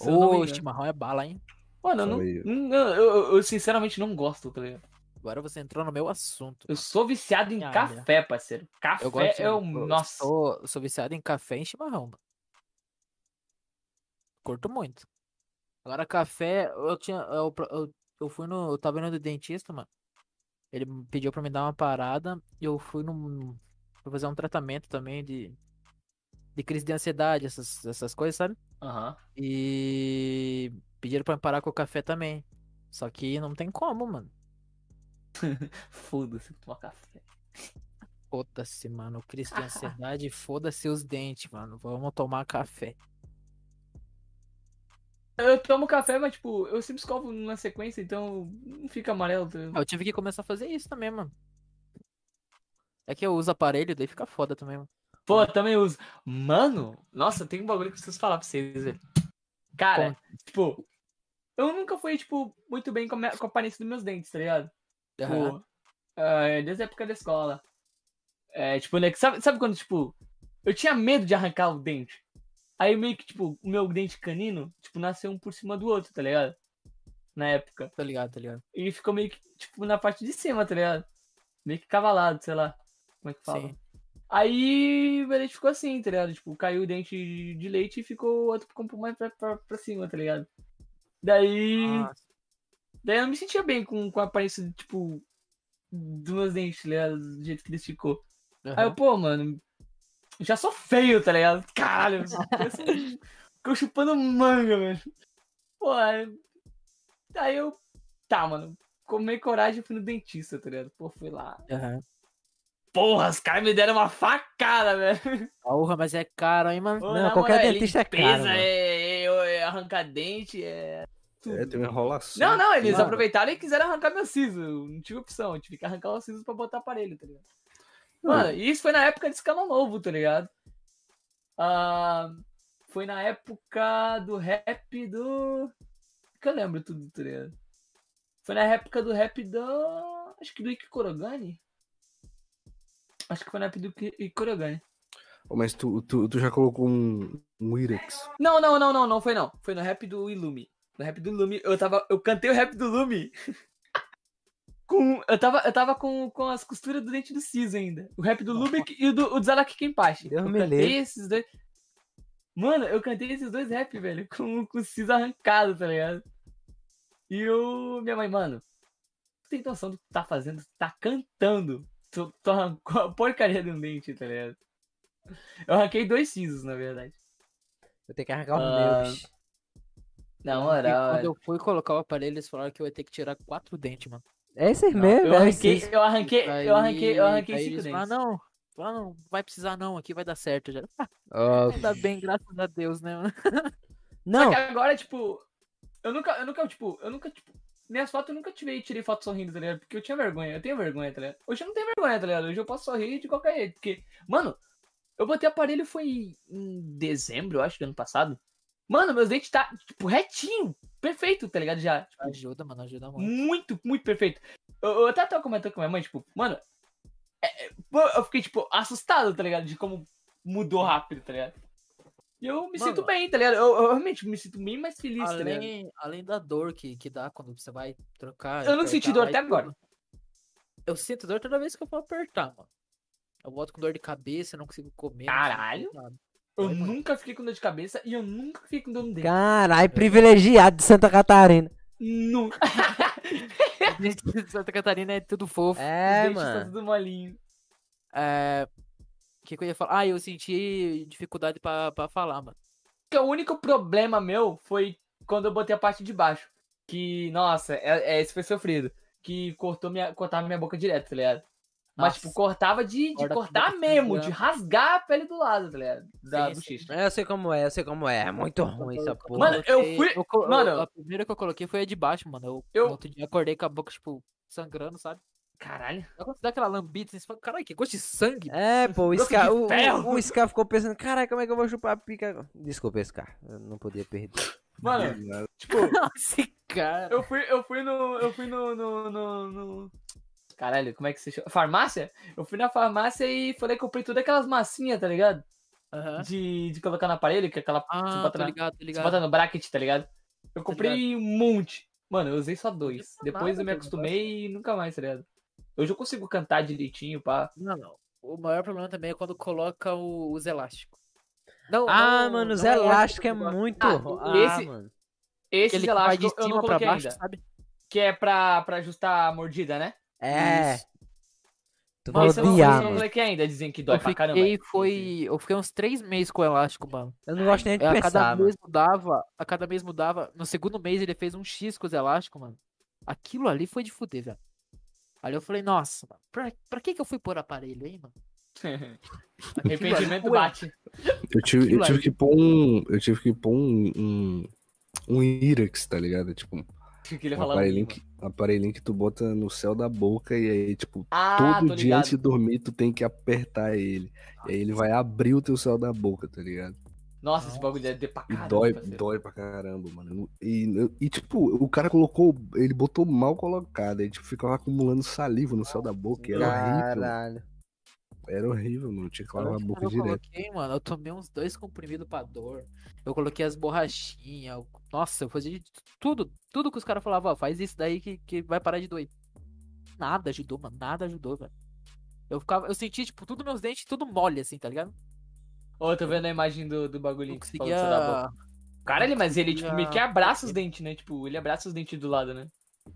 Ô, engano. chimarrão é bala, hein? Mano, eu, não, não- eu, eu- eu sinceramente não gosto, tá ligado? Agora você entrou no meu assunto. Eu sou viciado em Ah, café, parceiro. Café Eu gosto é o. eu Nossa. Sou, sou viciado em café e chimarrão, mano. Curto muito. Agora, café, eu tinha. Eu, eu, eu fui no. Eu tava indo do dentista, mano. Ele pediu pra me dar uma parada e eu fui num. Fui fazer um tratamento também de. De crise de ansiedade, essas, essas coisas, sabe? Aham. E pediram pra me parar com o café também. Só que não tem como, mano. Foda-se tomar café. Foda-se, mano. Crise de ansiedade, foda-se os dentes, mano. Vamos tomar café. Eu tomo café, mas, tipo, eu sempre escovo na sequência, então não fica amarelo. tá Eu tive que começar a fazer isso também, mano. É que eu uso aparelho, daí fica foda também, mano. Pô, eu também uso. Mano, nossa, tem um bagulho que eu preciso falar pra vocês, velho. Cara, tipo, eu nunca fui, tipo, muito bem com a, minha- com a aparência dos meus dentes, tá ligado? Tipo, ah, desde a época da escola. É, tipo, né, sabe, sabe quando, tipo, eu tinha medo de arrancar o dente. Aí meio que, tipo, o meu dente canino, tipo, nasceu um por cima do outro, tá ligado? Na época. Tá ligado, tá ligado? E ficou meio que, tipo, na parte de cima, tá ligado? Meio que cavalado, sei lá. Como é que fala? Sim. Aí o meu dente ficou assim, tá ligado? Tipo, caiu o dente de leite e ficou outro ficou um pouco mais pra, pra, pra cima, tá ligado? Daí. Nossa. Daí eu não me sentia bem com, com a aparência, tipo, dos meus dentes, tá ligado? Do jeito que eles ficou. Aí eu, pô, mano, já sou feio, tá ligado? Caralho, ficou chupando manga, velho. Pô, aí, aí eu, tá, mano, com meio coragem eu fui no dentista, tá ligado? Pô, fui lá. Aham. porra, os caras me deram uma facada, velho. Porra, mas é caro, hein, mano? Ô, Não, qualquer dentista é caro, mano. É, é, é arrancar dente, é. Tudo. É, tem uma enrolação. Não, não, eles Mano. aproveitaram e quiseram arrancar meu siso. Não tive opção, eu tive que arrancar o siso pra botar aparelho, tá ligado? Mano, e isso foi na época de escala novo, tá ligado? Ah, foi na época do rap do. Que eu lembro tudo, tá ligado? Foi na época do rap do. Acho que do Ike Korogani. Acho que foi na época do Ike Korogani. Ô, Mas tu, tu, tu já colocou um, um Irex. Não, não, não, não, não foi não. Foi no rap do Illume. No rap do Illume, eu tava. Eu cantei o rap do Illume. com, eu tava, eu tava com, com as costuras do dente do Siso ainda. O rap do Lubick e o do, o do Zaraki Kenpachi. Eu me cantei esses dois. Mano, eu cantei esses dois rap, velho, com, com o Siso arrancado, tá ligado? E eu. Minha mãe, mano, tu tem noção do que tu tá fazendo? Tu tá cantando. Tu, tu arrancou a porcaria de um dente, tá ligado? Eu arranquei dois sisos, na verdade. Eu tenho que arrancar os Ah, meus. Na E moral. quando eu fui colocar o aparelho, eles falaram que eu ia ter que tirar quatro dentes, mano. É esses Não, mesmo, eu é arranquei, eu arranquei, Aí- eu arranquei, eu arranquei aí cinco eles dentes. falaram, não, falaram, não, vai precisar não, aqui vai dar certo já. Ah, Ó, ainda bem, graças a Deus, né, mano? Só Não, que agora, tipo, eu nunca, eu nunca, tipo, eu nunca, tipo, minhas fotos eu nunca tirei, tirei foto sorrindo, tá ligado? Porque eu tinha vergonha, eu tenho vergonha, tá ligado? Hoje eu não tenho vergonha, tá ligado? Hoje eu posso sorrir de qualquer jeito, porque, mano, eu botei aparelho foi em dezembro, eu acho, do ano passado. Mano, meus dentes tá, tipo, retinho, perfeito, tá ligado? Já, tipo, Ajuda, mano, ajuda muito. muito, muito perfeito. Eu, eu até tava comentando com minha mãe, tipo, mano, é- é, eu fiquei, tipo, assustado, tá ligado? De como mudou rápido, tá ligado? E eu me Mano, sinto bem, tá ligado? Eu, eu realmente me sinto bem mais feliz, tá ligado? Além, além da dor que, que dá quando você vai trocar. Eu não senti dor até agora. Eu sinto dor toda vez que eu vou apertar, mano. Eu volto com dor de cabeça, não consigo comer. consigo Caralho. Eu mano. nunca fiquei com dor de cabeça e eu nunca fiquei com dor no dente. caralho, privilegiado de Santa Catarina. Nunca. Os dentes de Santa Catarina é tudo fofo. É, Os mano. tá tudo molinho. É. O que, que eu ia falar? Ah, eu senti dificuldade pra, pra falar, mano. O único problema meu foi quando eu botei a parte de baixo. Que, nossa, é, é, esse foi sofrido. Que cortou minha, cortava minha boca direto, tá ligado? Mas, tipo, cortava de, de cortar boca mesmo, de rasgar a pele do lado, tá ligado? Da, Sim, do. É, Eu sei como é, eu sei como é. É muito ruim essa porra. Mano, eu fui- eu mano- A primeira que eu coloquei foi a de baixo, mano. Eu, Eu- outro dia acordei com a boca, tipo, sangrando, sabe? Caralho. Quando você dá aquela lambida, você fala, caralho, que gosto de sangue. É, pô, o Scar, o, o, o Scar ficou pensando, caralho, como é que eu vou chupar a pica? agora?" Desculpa, Scar, eu não podia perder. Mano, tipo, Esse cara. eu fui, eu fui no. Eu fui no, no, no, no- Caralho, como é que se chama? Farmácia? Eu fui na farmácia e falei que comprei todas aquelas massinhas, tá ligado? Aham. De, de colocar no aparelho, que é aquela. você Ah, bota tô na- ligado, tô Você ligado. bota no bracket, tá ligado? Eu comprei um monte. Mano, eu usei só dois. Depois nada eu me acostumei e nunca mais, tá ligado? Hoje eu consigo cantar direitinho, pá. Não, não. O maior problema também é quando coloca o- os elásticos. Não, Ah, não- mano, os não elásticos é gosto. muito. Ah, Ah, esse- mano. Que vai de elásticos eu não coloquei baixo, ainda. sabe? Que é pra, pra ajustar a mordida, né? É. Isso. Tu Mano, falou Esse eu não, coloquei ainda, dizem que dói Eu pra caramba. fiquei, foi, eu fiquei uns três meses com o elástico, mano. Eu não gosto nem de É, a pensar, cada mano. mês mudava, a cada mês mudava. No segundo mês ele fez um X com os elásticos, mano. Aquilo ali foi de fuder, velho. Ali eu falei, nossa, mano, pra, pra que que eu fui pôr aparelho aí, mano? Arrependimento bate. Eu tive, eu tive que pôr um. Eu tive que pôr um. Um, um Irex, tá ligado? Tipo, um que ele um falou. aparelhinho que, um aparelhinho que tu bota no céu da boca e aí, tipo, Ah, todo dia antes de dormir tu tem que apertar ele. E aí ele vai abrir o teu céu da boca, tá ligado? Nossa, esse bagulho deve ter pra E caramba. dói, parceiro. dói pra caramba, mano. E, e, tipo, o cara colocou, ele botou mal colocado, aí tipo, ficava acumulando saliva no céu da boca, e era horrível. Caralho. Era horrível, mano. Tinha que lavar a boca eu direto. coloquei, mano, eu tomei uns dois comprimidos pra dor. Eu coloquei as borrachinhas. Nossa, eu fazia de tudo. Tudo que os caras falavam, ó, faz isso daí que, que vai parar de doer. Nada ajudou, mano. Nada ajudou, velho. Eu ficava, eu senti, tipo, tudo meus dentes, tudo mole, assim, tá ligado? Ô, tô vendo a imagem do, do bagulhinho que você falou conseguia. Caralho, mas ele, tipo, meio que abraça os dentes, né? Tipo, ele abraça os dentes do lado, né?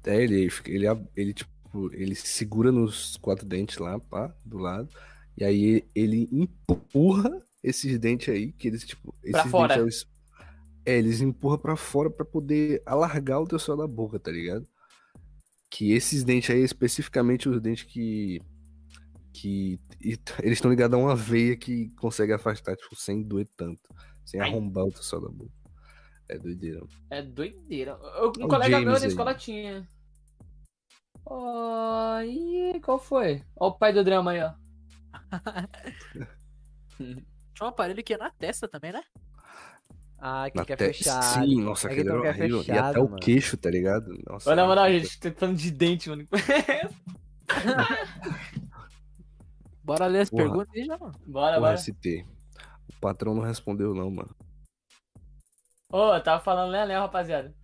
É, ele, ele, ele, tipo, ele segura nos quatro dentes lá, pá, do lado. E aí ele empurra esses dentes aí, que eles, tipo, esses fora. dentes eles- é, eles empurram pra fora pra poder alargar o teu céu da boca, tá ligado? Que esses dentes aí, especificamente os dentes que que e eles estão ligados a uma veia que consegue afastar, tipo, sem doer tanto. Sem Ai. arrombar o teu céu da boca. É doideira. É doideira. Eu- Um o colega meu James na aí. escola tinha. Ó, e qual foi? Ó o pai do drama aí, ó. Tinha um aparelho que ia na testa também, né? Ah, que Na quer te- fechar. Sim, nossa, É que aquele era. E até o mano. queixo, tá ligado? Nossa, Olha, na moral, gente tá falando de dente, mano. Bora ler as Porra. perguntas aí já, mano. Bora, Porra, bora. ST. O patrão não respondeu, não, mano. Ô, eu tava falando, né, né, rapaziada?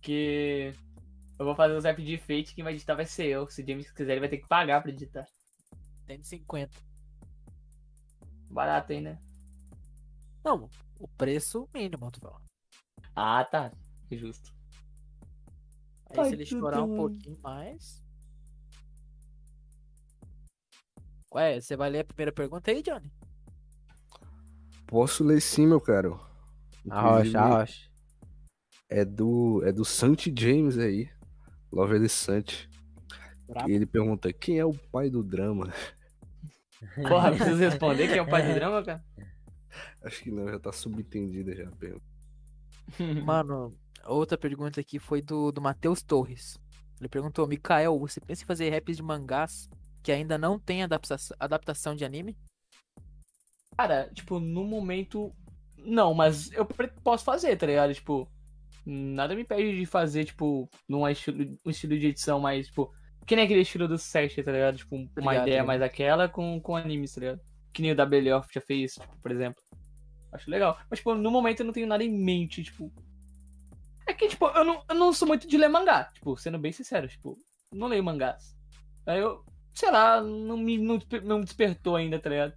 Que eu vou fazer os rap de Fate, quem vai editar vai ser eu. Se o James quiser, ele vai ter que pagar pra editar. 150. Barato, hein, né? Não, o preço mínimo, tu fala. Ah, tá. Justo. Aí Ai, se ele estourar um pouquinho mais. Ué, você vai ler a primeira pergunta aí, Johnny? Posso ler sim, meu caro. Arrocha, arrocha. É do, é do Santi James aí. Lover Santi. Brabo. E ele pergunta: quem é o pai do drama? Porra, preciso responder quem é o pai do drama, cara? Acho que não, já tá subentendida já a pergunta. Mano, outra pergunta aqui foi do, do Matheus Torres. Ele perguntou: Mikael, você pensa em fazer raps de mangás que ainda não tem adapta adaptação de anime? Cara, tipo, no momento. Não, mas eu posso fazer, tá ligado? Tipo, nada me impede de fazer, tipo, num estilo, um estilo de edição mais, tipo. Que nem aquele estilo do Sesh, tá ligado? Tipo, uma ligado, ideia né? mais aquela com, com animes, tá ligado? Que nem o WLF já fez, tipo, por exemplo. Acho legal. Mas, tipo, no momento eu não tenho nada em mente, tipo. É que, tipo, eu não, eu não sou muito de ler mangá. Tipo, sendo bem sincero, tipo, não leio mangás. Aí eu, sei lá, não me, não, não me despertou ainda, tá ligado?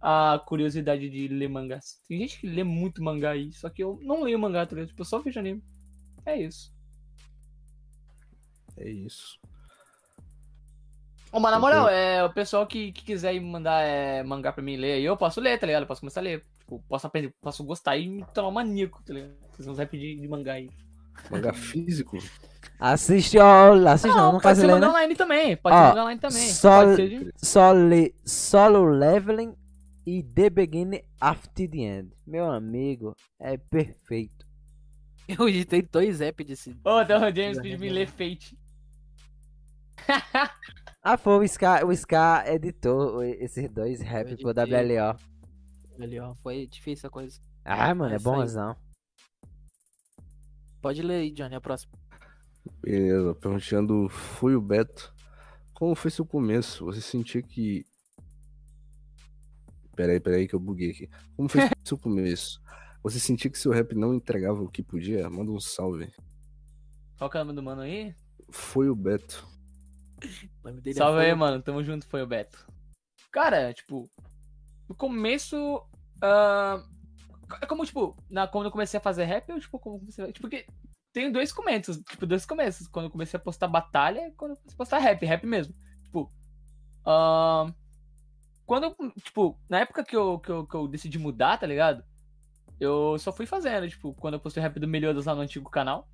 A curiosidade de ler mangás. Tem gente que lê muito mangá aí, só que eu não leio mangá, tá ligado? Tipo, eu só vejo anime. É isso. É isso. Ô, mas na moral, é, o pessoal que, que quiser mandar é, mangá pra mim ler aí, eu posso ler, tá ligado? Eu posso começar a ler. Tipo, posso aprender, posso gostar e me tornar um maníaco, tá ligado? Fazer uns rap de, de mangá aí. Mangá físico? Assiste, ó, assiste não, não pode faz ser ler, mangá né? online também. Pode Ó, ser mangá online também. só- Pode ser de... Solo leveling e The Beginning After the End. Meu amigo, é perfeito. Eu editei dois apps desse. Ô, então o James pediu me ler Fate. Ah, foi o Scar, o Scar editou esses dois rap Eu pro. WLO. Ali, ó. Foi difícil a coisa. Ah, mano, é Essa aí. bonzão. Pode ler aí, Johnny, a próxima. Beleza, perguntando foi o Beto. Como foi seu começo? Você sentia que. Peraí, peraí que eu buguei aqui. Como foi seu começo? Você sentia que seu rap não entregava o que podia? Manda um salve. Qual que é o nome do mano aí? Foi o Beto. O é Salve aí, mano. Tamo junto, foi o Beto. Cara, tipo, no começo. ah, é como, tipo, na, quando eu comecei a fazer rap, eu, tipo, como a. Tipo, porque tem dois começos, tipo, dois começos. Quando eu comecei a postar batalha e quando eu comecei a postar rap, rap mesmo. Tipo. ah, quando tipo, na época que eu, que, eu, que eu decidi mudar, tá ligado? Eu só fui fazendo, tipo, quando eu postei rap do Meliodas lá no antigo canal.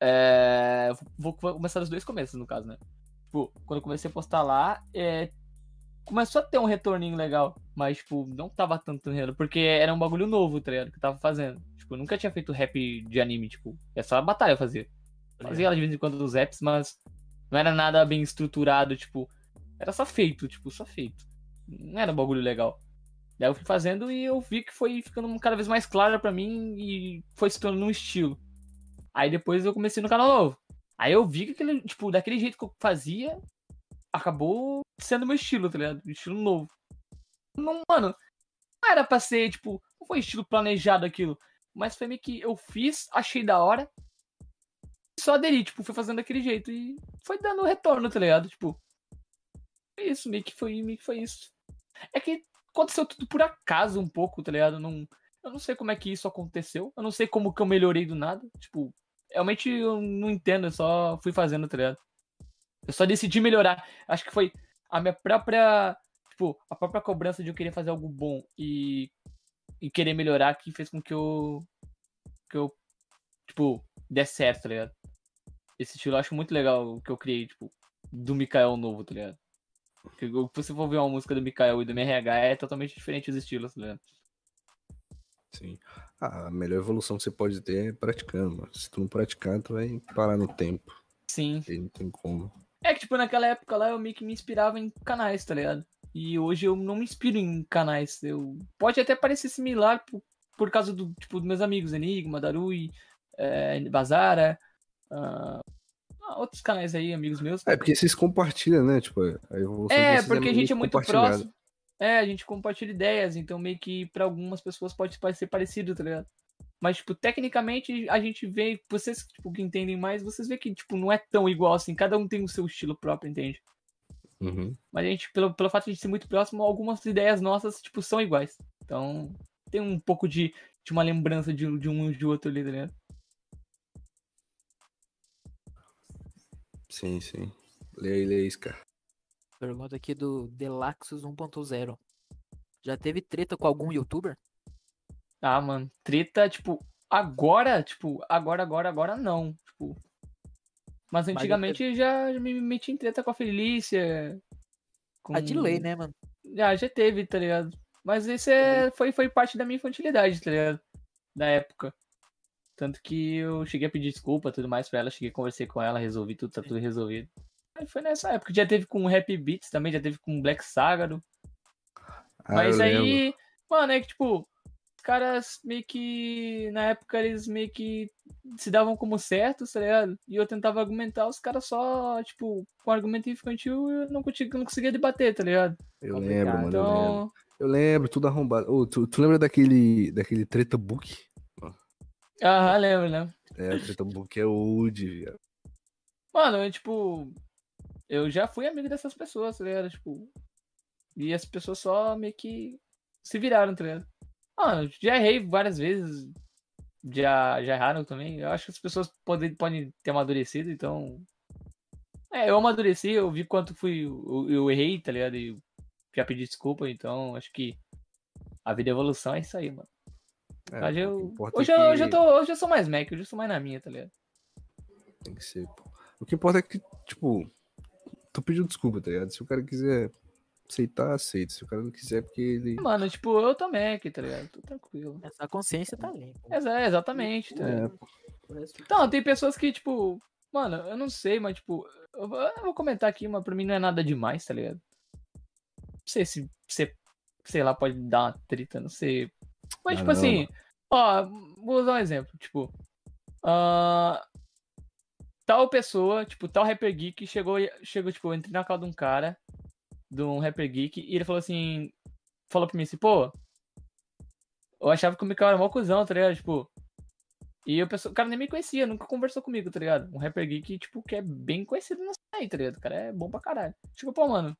É. Vou, vou começar dos dois começos, no caso, né? Tipo, quando eu comecei a postar lá, é, começou a ter um retorninho legal. Mas, tipo, não tava tanto retorno. Porque era um bagulho novo, tá ligado? Que eu tava fazendo. Tipo, eu nunca tinha feito rap de anime, tipo. É só a batalha eu fazia. Fazia ela de vez em quando dos raps, mas não era nada bem estruturado, tipo. Era só feito, tipo, só feito. Não era um bagulho legal. Daí eu fui fazendo e eu vi que foi ficando cada vez mais clara pra mim e foi se tornando um estilo. Aí depois eu comecei no canal novo. Aí eu vi que aquele, tipo, daquele jeito que eu fazia, acabou sendo meu estilo, tá ligado? Estilo novo. Não, mano, não era pra ser, tipo, não foi estilo planejado aquilo. Mas foi meio que eu fiz, achei da hora. Só aderi, tipo, fui fazendo daquele jeito. E foi dando retorno, tá ligado? Tipo. Isso, meio que foi, meio que foi isso. É que aconteceu tudo por acaso um pouco, tá ligado? Não, eu não sei como é que isso aconteceu. Eu não sei como que eu melhorei do nada. Tipo, realmente eu não entendo, eu só fui fazendo, tá ligado? Eu só decidi melhorar. Acho que foi a minha própria. Tipo, a própria cobrança de eu querer fazer algo bom e, e querer melhorar que fez com que eu. Que eu. Tipo, desse certo, tá ligado? Esse estilo eu acho muito legal o que eu criei, tipo, do Mikael novo, tá ligado? Se você for ver uma música do Mikael e do MRH, é totalmente diferente os estilos, tá ligado? Sim. Ah, a melhor evolução que você pode ter é praticando, mano. Se tu não praticar, tu vai parar no tempo. Sim. Aí não tem como. É que, tipo, naquela época lá eu meio que me inspirava em canais, tá ligado? E hoje eu não me inspiro em canais. Eu... Pode até parecer similar por, por causa do, tipo, dos meus amigos, Enigma, Darui, é, Bazara, ah, outros canais aí, amigos meus. É, porque vocês compartilham, né? Tipo, a evolução É, porque a gente é muito próximo. É, a gente compartilha ideias, então meio que pra algumas pessoas pode ser parecido, tá ligado? Mas, tipo, tecnicamente a gente vê, vocês tipo, que entendem mais, vocês vê que, tipo, não é tão igual assim, cada um tem o seu estilo próprio, entende? Uhum. Mas a gente, pelo, pelo fato de ser muito próximo, algumas ideias nossas, tipo, são iguais. Então, tem um pouco de, de uma lembrança de, de um e de outro ali, tá ligado? Sim, sim. Aí, lê aí, cara. Pergunta aqui do Delaxus 1.0. Já teve treta com algum youtuber? Ah, mano, treta, tipo, agora, tipo, agora, agora, agora não. Tipo. Mas antigamente já me meti em treta com a Felícia. Com... A de lei, né, mano? Já, já teve, tá ligado? Mas isso é, foi, foi parte da minha infantilidade, tá ligado? Da época. Tanto que eu cheguei a pedir desculpa tudo mais pra ela, cheguei a conversar com ela, resolvi tudo, tá tudo resolvido. Aí foi nessa época. Já teve com Happy Beats também, já teve com Black Sagaro. Ah, Mas aí, lembro. mano, é que tipo, caras meio que. Na época eles meio que se davam como certos, tá ligado? E eu tentava argumentar, os caras só, tipo, com argumento infantil eu não conseguia, não conseguia debater, tá ligado? Eu complicado. lembro, mano. Eu lembro. Então. Eu lembro, tudo arrombado. Ô, tu, tu lembra daquele, daquele treta book? Aham, lembro, lembro. É, o treta book é old, viado. Mano, eu, tipo. Eu já fui amigo dessas pessoas, tá ligado? Tipo. E as pessoas só meio que se viraram, tá ligado? Mano, já errei várias vezes. Já, já erraram também. Eu acho que as pessoas podem, podem ter amadurecido, então. É, eu amadureci, eu vi quanto fui. Eu, eu errei, tá ligado? E já pedi desculpa, então acho que a vida é evolução, é isso aí, mano. É, que eu, hoje, é eu, hoje, eu que- tô, hoje eu sou mais Mac, hoje eu sou mais na minha, tá ligado? Tem que ser, pô. O que importa é que, tipo, tu pediu desculpa, tá ligado? Se o cara quiser aceitar, aceita. Se o cara não quiser, é porque ele. Mano, tipo, eu tô Mac, tá ligado? Tô tranquilo. Essa consciência tá limpa. Exa- exatamente, tá ligado? É, pô. O resto- Então, tem pessoas que, tipo, mano, eu não sei, mas, tipo, eu vou, comentar aqui, mas pra mim não é nada demais, tá ligado? Não sei se você, sei lá, pode dar uma treta, não sei. Mas, Ah, tipo não, assim, ó, vou usar um exemplo, tipo, ah, tal pessoa, tipo, tal Rapper Geek chegou, chegou, tipo, eu entrei na casa de um cara, de um Rapper Geek, e ele falou assim, falou pra mim assim, pô, eu achava que o Mikael era mó cuzão, tá ligado? Tipo, e o, pessoa, o cara nem me conhecia, nunca conversou comigo, tá ligado? Um rapper geek, tipo, que é bem conhecido na aí, tá ligado? O cara é bom pra caralho. Tipo, pô, mano.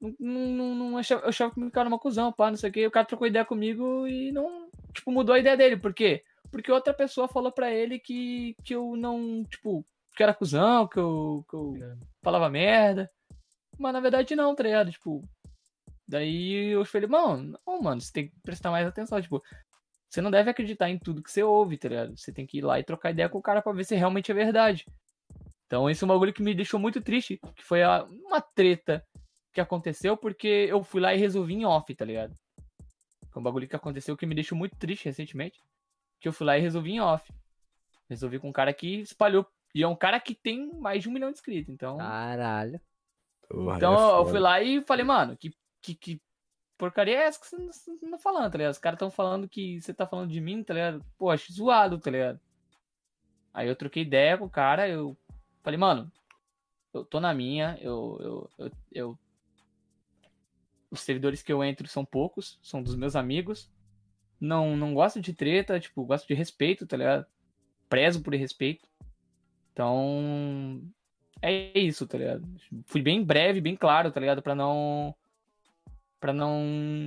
Não, não, não achava, eu achava que o cara era uma cuzão, pá, não sei o que. O cara trocou ideia comigo e não, tipo, mudou a ideia dele. Por quê? Porque outra pessoa falou pra ele que, que eu não, tipo, que era cuzão, que eu, que eu falava merda. Mas na verdade não, tá ligado? Tipo, daí eu falei, mano, não, mano, você tem que prestar mais atenção, tipo, você não deve acreditar em tudo que você ouve, tá ligado? Você tem que ir lá e trocar ideia com o cara pra ver se realmente é verdade. Então, esse é um bagulho que me deixou muito triste, que foi a- uma treta que aconteceu porque eu fui lá e resolvi em off, tá ligado? Foi um bagulho que aconteceu que me deixou muito triste recentemente, que eu fui lá e resolvi em off. Resolvi com um cara que espalhou, e é um cara que tem mais de um milhão de inscritos, então... Caralho. Porra, Então é eu fui lá e falei, mano, que, que, que porcaria é essa que você não, você não tá falando, tá ligado? Os caras estão falando que você tá falando de mim, tá ligado? Pô, acho zoado, tá ligado? Aí eu troquei ideia com o cara, eu falei, mano, eu tô na minha, eu, eu, eu, eu- Os servidores que eu entro são poucos, são dos meus amigos. Não, não gosto de treta, tipo, gosto de respeito, tá ligado? Prezo por respeito. Então, é isso, tá ligado? Fui bem breve, bem claro, tá ligado? Pra não. Pra não.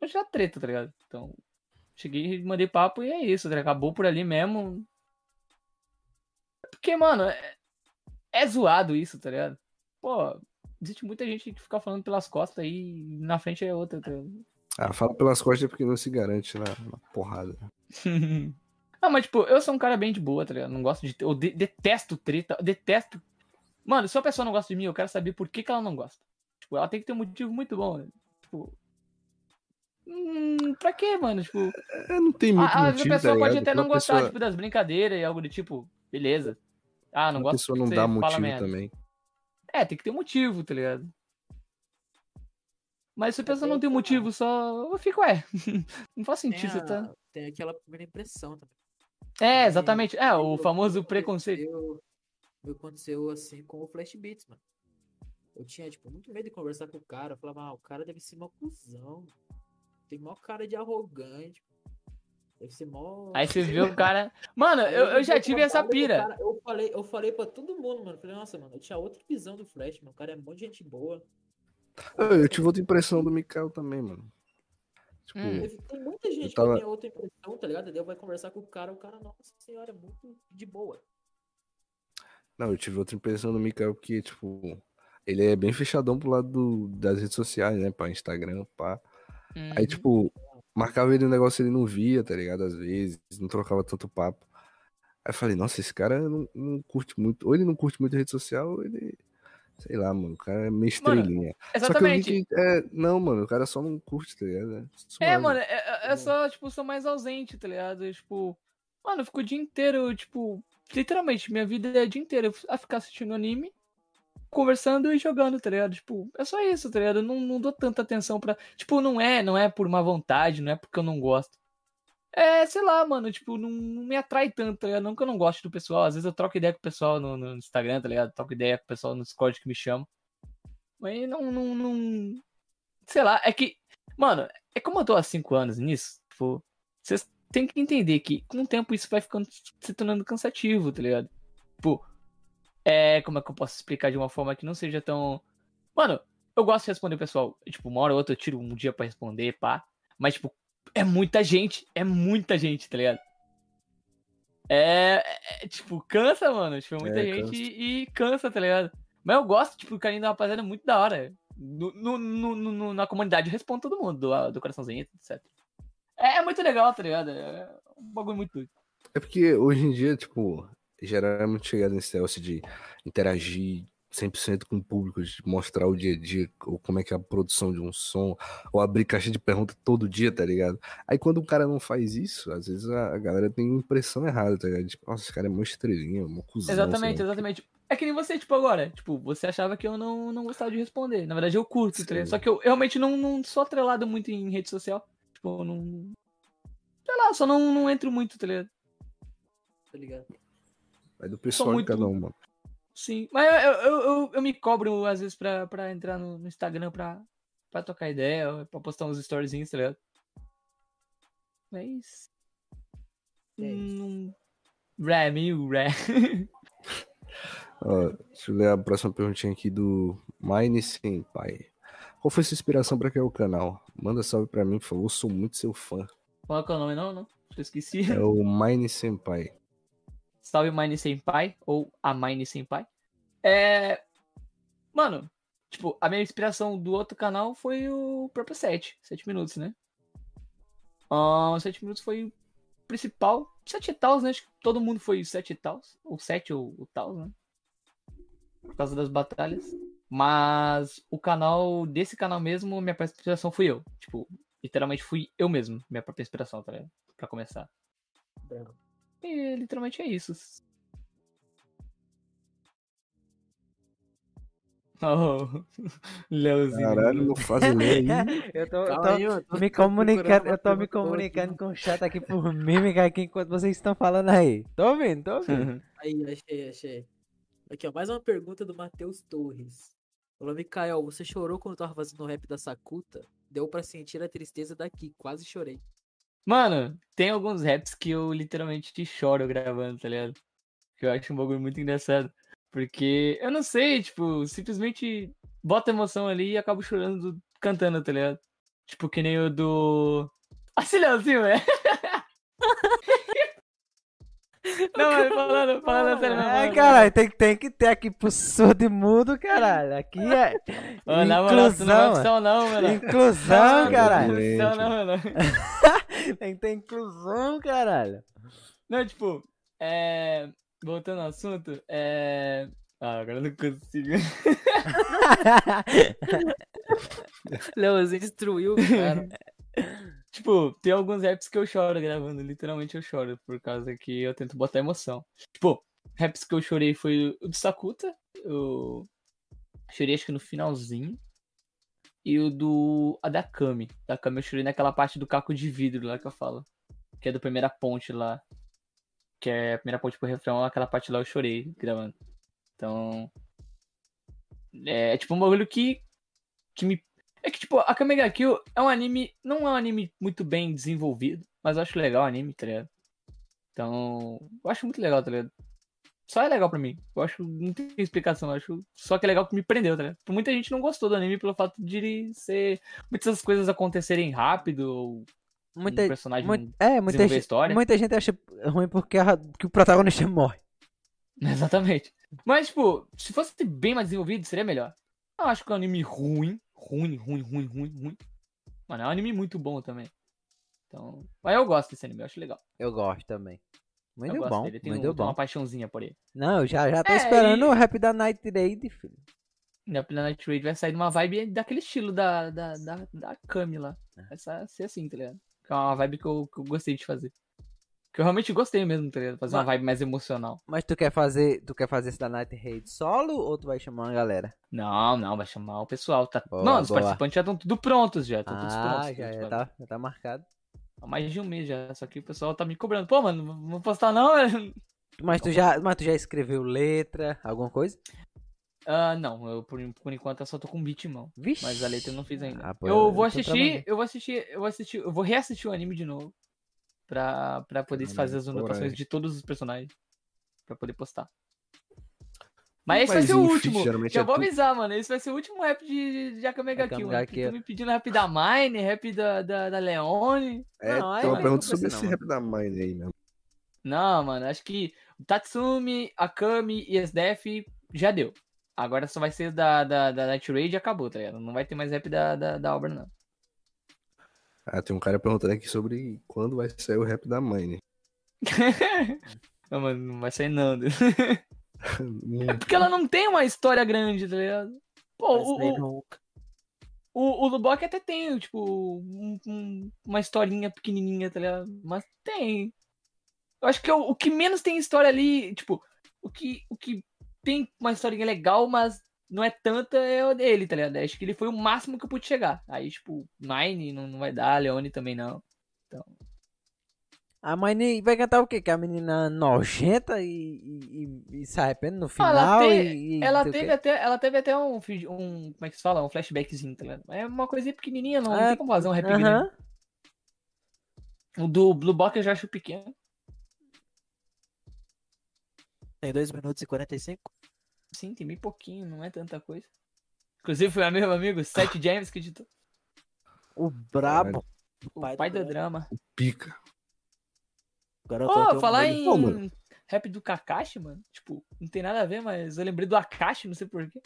Não gerar treta, tá ligado? Então. Cheguei, mandei papo e é isso, tá ligado? Acabou por ali mesmo. Porque, mano, é, é zoado isso, tá ligado? Pô, existe muita gente que fica falando pelas costas aí e na frente é outra, tá ligado? Ah, fala pelas costas porque não se garante na, na porrada. ah, mas tipo, eu sou um cara bem de boa, tá ligado? Não gosto de. Eu de- detesto treta, eu detesto. Mano, se a pessoa não gosta de mim, eu quero saber por que, que ela não gosta. Tipo, ela tem que ter um motivo muito bom. né? Tipo. Hum, pra quê, mano? Tipo, É, não tem muito a, a motivo, pessoa tá pode ligado? até não Uma gostar, pessoa, tipo, das brincadeiras e algo do tipo, beleza. Ah, não gosto pessoa que não você dá motivo também. É, tem que ter motivo, tá ligado? Mas se a pessoa não tem motivo, só. Eu fico, ué. não faz Tem, sentido, você tá. a- tem aquela primeira impressão também. É, exatamente. É, o famoso preconceito. aconteceu- aconteceu assim com o Flash Beats, mano. Eu tinha, tipo, muito medo de conversar com o cara. Eu falava, ah, o cara deve ser mó cuzão. Tem mó cara de arrogante. Deve ser mó. Aí você vê o cara. Mano, eu, eu já tive essa pira. Cara, eu, falei, eu falei pra todo mundo, mano. Falei, nossa, mano, eu tinha outra visão do Flash, mano. O cara é um monte de gente boa. Eu, eu tive outra impressão do Mikael também, mano. Tipo, Hum. Tem- muita gente tava- que tem outra impressão, tá ligado? Daí vai conversar com o cara, o cara, nossa senhora, é muito de boa. não, eu tive outra impressão do Mikael porque, tipo, ele é bem fechadão pro lado do- das redes sociais, né? Pra Instagram, pá. Aí, Uhum. tipo, marcava ele um negócio ele não via, tá ligado? Às vezes, não trocava tanto papo. Aí eu falei, nossa, esse cara não, não curte muito. Ou ele não curte muito rede social, ou ele. Sei lá, mano, o cara é meio estrelinha. Só que eu vi Exatamente. que. É, não, mano, o cara só não curte, tá ligado? É, É, mano, é, é- é só, tipo, sou mais ausente, tá ligado? Tipo, mano, eu fico o dia inteiro, tipo, literalmente, minha vida é o dia inteiro a ficar assistindo anime, conversando e jogando, tá ligado? Tipo, é só isso, tá ligado? Eu não, não dou tanta atenção pra. Tipo, não é, não é por má vontade, não é porque eu não gosto. É, sei lá, mano, tipo, não, não me atrai tanto, tá ligado? Não que eu não goste do pessoal. Às vezes eu troco ideia com o pessoal no, no Instagram, tá ligado? Troco ideia com o pessoal no Discord que me chama. Mas não, não, não. Sei lá, é que. Mano, é como eu tô há 5 anos nisso, tipo, vocês têm que entender que com o tempo isso vai ficando se tornando cansativo, tá ligado? Tipo, é. Como é que eu posso explicar de uma forma que não seja tão. Mano, eu gosto de responder pessoal. Tipo, uma hora ou outra eu tiro um dia pra responder, pá. Mas, tipo, é muita gente. É muita gente, tá ligado? É, é, tipo, cansa, mano. Tipo, é muita É, gente cansa. e, e cansa, tá ligado? Mas eu gosto, tipo, o carinho da rapaziada é muito da hora. No, no- no- na comunidade eu respondo todo mundo, do, do coraçãozinho, etc. É, é muito legal, tá ligado? É um bagulho muito doido. É porque hoje em dia, tipo, geral é muito chegado nesse negócio de interagir 100% com o público, de mostrar o dia a dia, ou como é que é a produção de um som, ou abrir caixa de pergunta todo dia, tá ligado? Aí quando um cara não faz isso, às vezes a, galera tem impressão errada, tá ligado? Tipo, nossa, esse cara é mó estrelinha, mó cuzão. Exatamente, exatamente. É que nem você, tipo, agora. Tipo, você achava que eu não, não gostava de responder. Na verdade, eu curto, tá. Só que eu realmente não, não sou atrelado muito em rede social. Tipo, eu não. Sei lá, só não, não entro muito, tá ligado? Tá ligado? Vai do pessoal muito- de cada um, mano. Sim. Mas eu, eu, eu, eu me cobro, às vezes, pra, pra entrar no, no Instagram pra, pra trocar ideia, pra postar uns storyzinhos, tá ligado? Mas. É isso. Não. Ré, meio ré. Deixa eu ler a próxima perguntinha aqui do Mine Senpai. Qual foi sua inspiração pra criar o canal? Manda salve pra mim, por favor. Sou muito seu fã. Qual é o nome, não? Não? Eu esqueci. É o Mine Senpai. Salve Mine Senpai, ou a Mine Senpai. É. Mano, tipo, a minha inspiração do outro canal foi o próprio 7. 7 minutos, né? Ah, 7 minutos foi o principal. 7 tals, né? Acho que todo mundo foi 7 tals. Ou 7 ou o tals, né? Por causa das batalhas. Mas o canal, desse canal mesmo, minha própria inspiração fui eu. Tipo, literalmente fui eu mesmo, minha própria inspiração, tá ligado? Pra começar. Bravo. E literalmente é isso. Oh, Leozinho. Caralho, não faz ideia aí. Eu tô, eu tô aí, eu tô- me comunicando, eu tô me comunicando com o chat aqui por mímica aqui enquanto vocês estão falando aí. Tô ouvindo, tô ouvindo. Aí, achei, achei. Aqui, ó, mais uma pergunta do Matheus Torres. Falou, Mikael, você chorou quando tava fazendo o rap da Sakuta? Deu pra sentir a tristeza daqui, quase chorei. Mano, tem alguns raps que eu literalmente choro gravando, tá ligado? Que eu acho um bagulho muito engraçado. Porque, eu não sei, tipo, simplesmente bota emoção ali e acabo chorando cantando, tá ligado? Tipo, que nem o do. Esse Leozinho, é? Não, mas falando, falando sério, É, caralho, tem, tem que ter aqui pro surdo e mudo, caralho. Aqui é Ô, na tu não inclusão. céu não, mano. Inclusão, Não, caralho. Não não. Tem que ter inclusão, caralho. Não, tipo, é... voltando ao assunto, é... Ah, agora eu não consigo. Leozinho destruiu cara. Tipo, tem alguns raps que eu choro gravando, literalmente eu choro, por causa que eu tento botar emoção. Tipo, raps que eu chorei foi o do Sakuta, eu chorei acho que no finalzinho, e o do a da Kami. Da Kami eu chorei naquela parte do caco de vidro lá que eu falo, que é do primeira ponte lá, que é a primeira ponte pro refrão, aquela parte lá eu chorei gravando. Então, é, tipo um bagulho que, que me é que, tipo, a Kamega Kill é um anime. Não é um anime muito bem desenvolvido, mas eu acho legal o anime, tá ligado? Então. Eu acho muito legal, tá ligado? Só é legal pra mim. Eu acho. Não tem explicação, eu acho. Só que é legal que me prendeu, tá ligado? Muita gente não gostou do anime pelo fato de ele ser. Muitas coisas acontecerem rápido, ou Muita, um personagem mui- é, muita gente, história. muita gente acha ruim porque a- que o protagonista morre. Exatamente. Mas, tipo, se fosse bem mais desenvolvido, seria melhor. Eu acho que é um anime ruim. Ruim, ruim, ruim, ruim, ruim. Mano, é um anime muito bom também. Então. Mas eu gosto desse anime, eu acho legal. Eu gosto também. eu Muito gosto bom, dele. Tem, muito um- bom. uma paixãozinha por ele. Não, eu já, já tô É, esperando e- o rap da Night Raid, filho. Na Planet Raid vai sair numa vibe daquele estilo da, da, da, da Kami lá. É. Vai ser assim, tá ligado? Que é uma vibe que eu, que eu gostei de fazer. Que eu realmente gostei mesmo, tá ligado? Fazer uma Mas- vibe mais emocional. Mas tu quer fazer, tu quer fazer esse da Night Raid solo ou tu vai chamar uma galera? Não, não, vai chamar o pessoal. Tá... Boa, Mano, os boa. participantes já estão tudo prontos já. Estão todos Ah, prontos. já, já, tá, já tá marcado. Há mais de um mês já. Só que o pessoal tá me cobrando. Pô, mano, não vou postar não, velho. Mas tu já, mas tu já escreveu letra, alguma coisa? Ah, não, eu por, por enquanto eu só tô com beat em mão. Vixe. Mas a letra eu não fiz ainda. Ah, pô, eu vou assistir, eu vou assistir, eu vou assistir, eu vou reassistir o anime de novo. Pra, pra poder Caralho, fazer as anotações de todos os personagens. Pra poder postar. Mas esse vai ser o último. Já é vou tu- avisar, mano. Esse vai ser o último rap de, de Akame ga Kill, Que Kill. Tô me pedindo rap da Mine, rap da, da, da Leone. É, Não, aí tem uma pergunta sobre não, esse mano. rap da Mine aí mesmo. Não, mano, acho que o Tatsumi, Akami e SDF já deu. Agora só vai ser da, da, da Night Raid e acabou, tá ligado? Não vai ter mais rap da, da, da obra, não. Ah, tem um cara perguntando aqui sobre quando vai sair o rap da Mine. não, mano, não vai sair não. É porque ela não tem uma história grande, tá ligado? Pô, o, o, o Lubok até tem, tipo, um- um- uma historinha pequenininha, tá ligado? Mas tem. Eu acho que é o, o que menos tem história ali, tipo, o que, o que tem uma historinha legal, mas não é tanta, é o dele, tá ligado? Acho que ele foi o máximo que eu pude chegar. Aí, tipo, Nine não, não vai dar, Leone também não. A Mine vai cantar o quê? Que a menina nojenta e, e, e- e se arrepende no Ah, final ela, te- e, e ela teve até, ela teve até um, um, como é que se fala? Um flashbackzinho, tá ligado? É uma coisinha pequenininha, não, não É, tem como fazer um rap grande. Aham. O do Blue Box eu já acho pequeno. Tem 2 minutos e 45. Sim, tem bem pouquinho, não é tanta coisa. Inclusive foi o meu amigo Seth James que editou. O brabo. O Pai pai, do do drama. pica. Garoto, um falar em Pô, rap do Kakashi, mano. Tipo, não tem nada a ver, mas eu lembrei do Akashi, não sei porquê.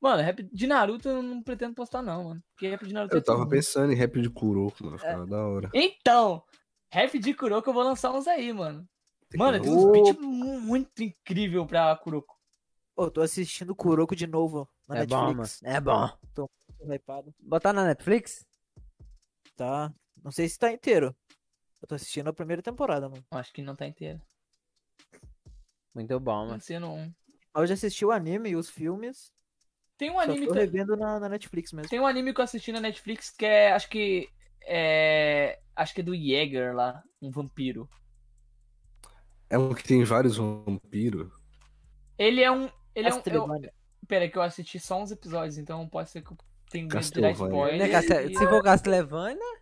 Mano, rap de Naruto eu não pretendo postar, não, mano. Porque rap de Naruto é Eu tava tudo pensando em rap de Kuroko, mano. Ficava da hora. Então, rap de Kuroko eu vou lançar uns aí, mano. Tem que Mano, lançar. tem uns beats mu- muito incrível pra Kuroko. Ô, tô assistindo Kuroko de novo na É bom, mano. Netflix. É bom. Tô hypado. Botar na Netflix? Tá. Não sei se tá inteiro. Eu tô assistindo a primeira temporada, mano. Acho que não tá inteiro. Muito bom, mano. sei, não. Eu já assisti o anime e os filmes. Tem um Só anime tô ta- revendo na, na Netflix mesmo. Tem um anime que eu assisti na Netflix que é. Acho que. É. Acho que é do Jäger lá. Um vampiro. É um que tem vários vampiros. Ele é um. Ele é um. Eu, pera, que eu assisti só uns episódios, então pode ser que eu tenha é spoiler. E- Se for Castlevania,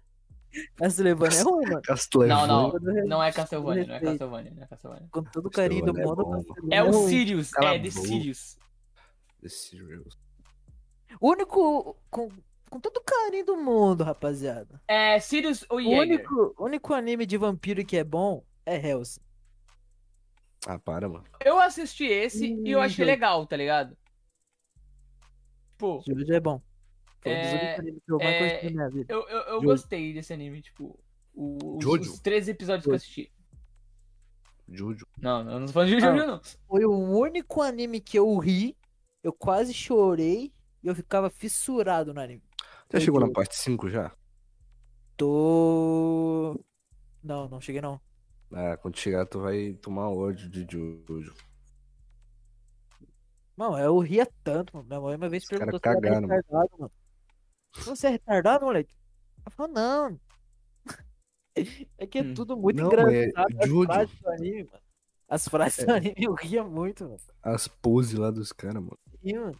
Castlevania é ruim, mano. Castlevania. Não, não. Não é. Castlevania, não é Castlevania, não é Castlevania. Com todo o carinho do é mundo. Castlevania É o ruim. Sirius, Cala é boca. Sirius. The Serials. O único. Com, com todo o carinho do mundo, rapaziada. É Sirius ou O único, único anime de vampiro que é bom é Hellsing. Ah, para, mano. Eu assisti esse e eu achei Hum, legal, tá ligado? Tipo, Jojo é bom. Foi É, eu é, eu, eu, eu gostei desse anime, tipo, o- os, os três episódios que eu assisti. Jojo. Não, eu não tô falando de Ah. Jojo, não. Foi o único anime que eu ri, eu quase chorei e eu ficava fissurado no anime. Já Foi chegou na parte 5 já? Tô. Não, não cheguei não. Ah, quando chegar tu vai tomar ódio de Jojo. Mano, eu ria tanto, mano. Minha mãe uma vez Os cara perguntou se eu era retardado, mano. Você é retardado, moleque? Ela falou, não. É que é Hum. tudo muito Não, mas é engraçado. As Jojo. frases do anime, mano. As frases É. do anime eu ria muito, mano. As poses lá dos caras, mano. Ria, mano.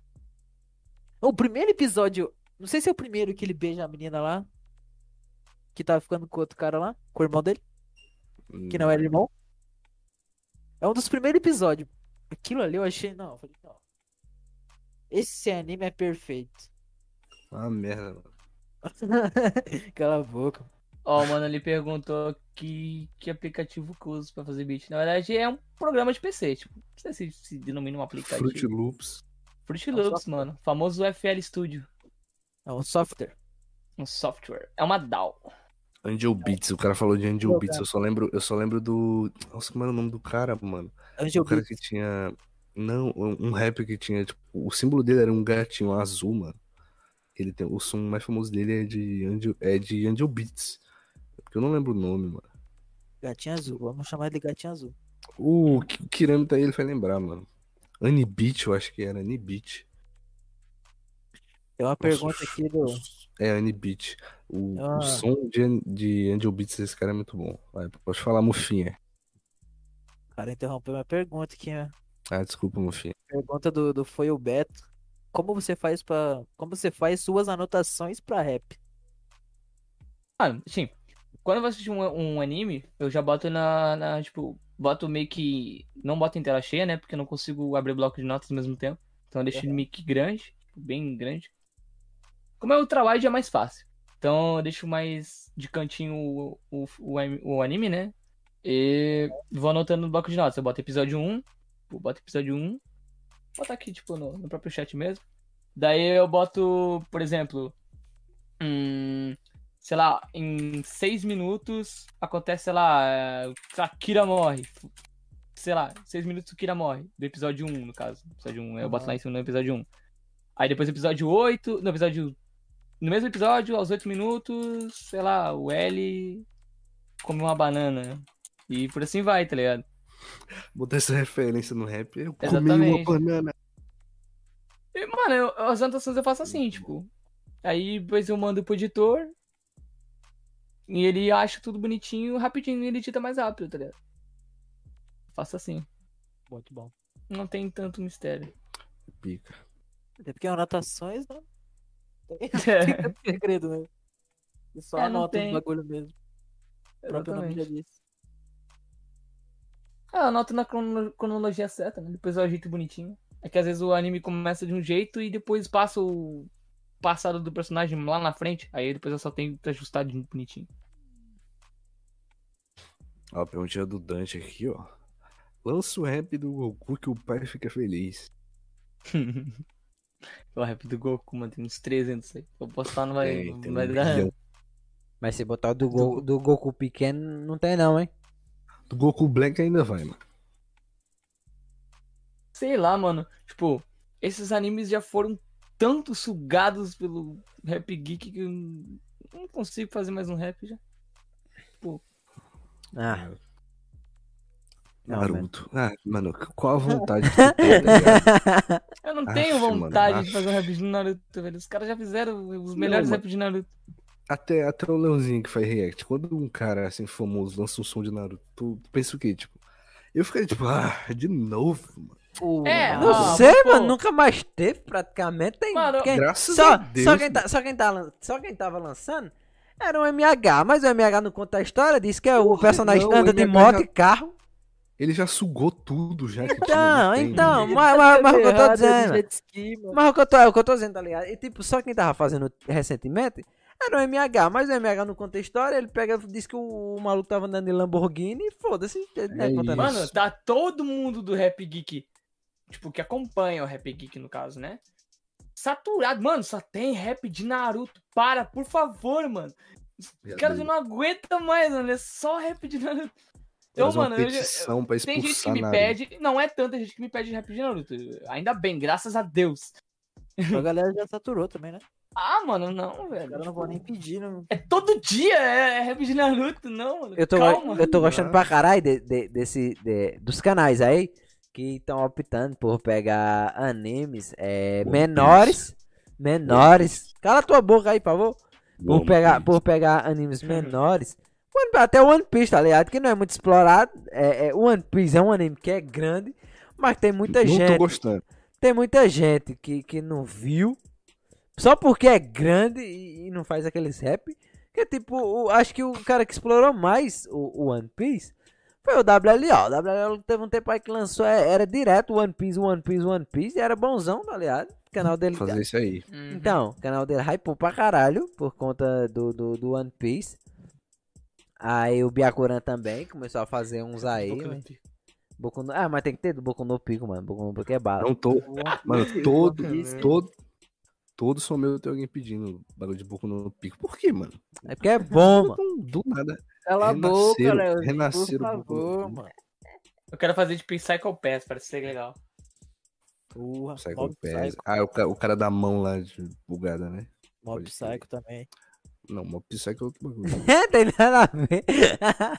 O primeiro episódio, não sei se é o primeiro que ele beija a menina lá. Que tava ficando com outro cara lá, com o irmão dele, que não era irmão. É um dos primeiros episódios. Aquilo ali eu achei, não, eu falei, não. Esse anime é perfeito. Ah, merda, mano. Cala a boca. Ó, o mano ali perguntou que, que aplicativo que eu uso pra fazer beat. Na verdade, é um programa de PC, tipo, não sei se se denomina um aplicativo. Fruit Loops. Fruit É um Loops, mano. Famoso FL Studio. É um software. Um software. É uma DAW. Angel Beats, o cara falou de Angel Beats, eu só lembro, eu só lembro do. Nossa, como era o nome do cara, mano? Angel o cara Beats. que tinha. Não, um rap que tinha, tipo, o símbolo dele era um gatinho azul, mano. Ele tem, o som mais famoso dele é de Angel, é de Angel Beats. Porque eu não lembro o nome, mano. Gatinho azul. Vamos chamar ele de gatinho azul. O Kirami tá aí, ele vai lembrar, mano. Anibit, eu acho que era Anibit. Tem uma Nossa, pergunta aqui do. É, Anibit. O, Ah. o som de, de Angel Beats desse cara é muito bom. Vai, pode falar, Mufinha. O cara interrompeu minha pergunta aqui, né? Ah, desculpa, Mufinha. Pergunta do, do Foi o Beto. Como você faz para Como você faz suas anotações pra rap? Mano, assim, quando eu vou assistir um, um anime, eu já boto na, na, Tipo, boto meio que. Não boto em tela cheia, né? Porque eu não consigo abrir bloco de notas ao mesmo tempo. Então eu deixo ele meio que grande, tipo, bem grande. Como é ultra wide, é mais fácil. Então eu deixo mais de cantinho o, o, o, o anime, né? E vou anotando no bloco de notas. Eu boto episódio 1, eu boto episódio 1. Vou botar aqui, tipo, no, no próprio chat mesmo. Daí eu boto, por exemplo. Hum, sei lá, em seis minutos acontece, sei lá, é, a Kira morre. Sei lá, seis minutos o Kira morre. Do episódio 1, no caso. Episódio 1, eu boto lá em cima no episódio 1. Aí depois episódio 8. No episódio. No mesmo episódio, aos 8 minutos, sei lá, o L come uma banana. E por assim vai, tá ligado? Botar essa referência no rap. Eu comi uma Exatamente. banana. E, mano, eu- as anotações eu faço assim, tipo. Aí depois eu mando pro editor. E ele acha tudo bonitinho, rapidinho, e ele edita mais rápido, tá ligado? Faço assim. Muito bom. Não tem tanto mistério. Pica. Até porque anotações, não. Tem É, tanto segredo, né? E só É, não anota os tem. bagulho mesmo. O próprio nome já disse. Ah, eu anoto na crono- cronologia certa, né? Depois eu ajeito bonitinho. É que às vezes o anime começa de um jeito e depois passa o passado do personagem lá na frente. Aí depois eu só tenho que ajustar de bonitinho. Ó, a perguntinha do Dante aqui, ó. Lança o rap do Goku que o pai fica feliz. o rap do Goku, mano, tem uns 300 aí. Eu postar não vai, Tem, não tem um vai dar. bilhão. Mas se botar o do, Go- do Goku pequeno, não tem não, hein? Do Goku Black ainda vai, mano. Sei lá, mano. Tipo, esses animes já foram tanto sugados pelo Rap Geek que eu não consigo fazer mais um rap já. Ah, Não, Naruto. Ah, mano, qual a vontade que tu tem, tá? Eu não Aff, tenho mano, vontade de aff. fazer um rap de Naruto, velho. Os caras já fizeram os melhores mano. raps de Naruto. Até, até o Leãozinho que faz react. Quando um cara assim famoso lança um som de Naruto, tu, pensa o quê? Tipo, eu ficaria tipo, ah, de novo, mano. É, não Ah, sei, pô. mano. Nunca mais teve, praticamente. Tem, Mano, quem- Graças só, a Deus. só, quem tá, só, quem tá, só quem tava lançando era o MH. Mas o MH não conta a história. Diz que é o Porra, personagem não, o anda de MH moto já- e carro. Ele já sugou tudo já. que tinha, Então, tem. então. Mas, mas, mas o que eu tô errado, dizendo. jet ski, mano. Mas o que eu tô, é o que eu tô dizendo, tá ligado? E tipo, só quem tava fazendo recentemente era o MH, mas o MH não conta a história, ele pega, diz que o, o maluco tava andando em Lamborghini e foda-se, não é É contando. Mano, tá todo mundo do Rap Geek, tipo, que acompanha o Rap Geek no caso, né? Saturado. Mano, só tem rap de Naruto. Para, por favor, mano. Os caras não aguentam mais, mano. É só rap de Naruto. Então, uma mano, eu pra Tem gente que me Naruto. pede. Não é tanta gente que me pede rap de Naruto. Ainda bem, graças a Deus. A galera já saturou também, né? Ah, mano, não, velho. caras não vão nem pedir, não. É todo dia é, é rap de Naruto, não, mano. Eu tô, Calma. eu tô gostando pra caralho de- de- desse, de- dos canais aí que estão optando por pegar animes é, menores. Menores. Cala tua boca aí, por favor. Por pegar, por pegar animes menores. One- Até One Piece, tá ligado? Que não é muito explorado. É, é, One Piece é um anime que é grande, mas tem muita Não tô gente. gostando. Tem muita gente que, que não viu. Só porque é grande e, e não faz aqueles rap. Que tipo, o- acho que o cara que explorou mais o, o One Piece foi o WLO. O WLO teve um tempo aí que lançou, é, era direto One Piece, One Piece, One Piece. E era bonzão, tá ligado? O canal dele. Fazer isso aí. Uhum. Então, o canal dele hypou pra caralho por conta do, do, do One Piece. Aí o Byakuran também começou a fazer uns aí. Boca no pico. Boku no- Ah, mas tem que ter do Boku no Pico, mano. Boku no Pico é bala. Não tô. Mano, todo, todo, todos são meus tem alguém pedindo bagulho de boco no pico. Por quê, mano? É porque é bom, mano. Do nada. Cala a boca, Léo. Por renasceram um favor, mano. Eu quero fazer tipo Psycho Pass, parece ser legal. Porra, Psycho Pass. Psycho. Ah, o, ca- o cara da mão lá de bugada, né? Mob pode crer. Psycho também. Não, Mob Psycho é outro bagulho. tem nada a ver.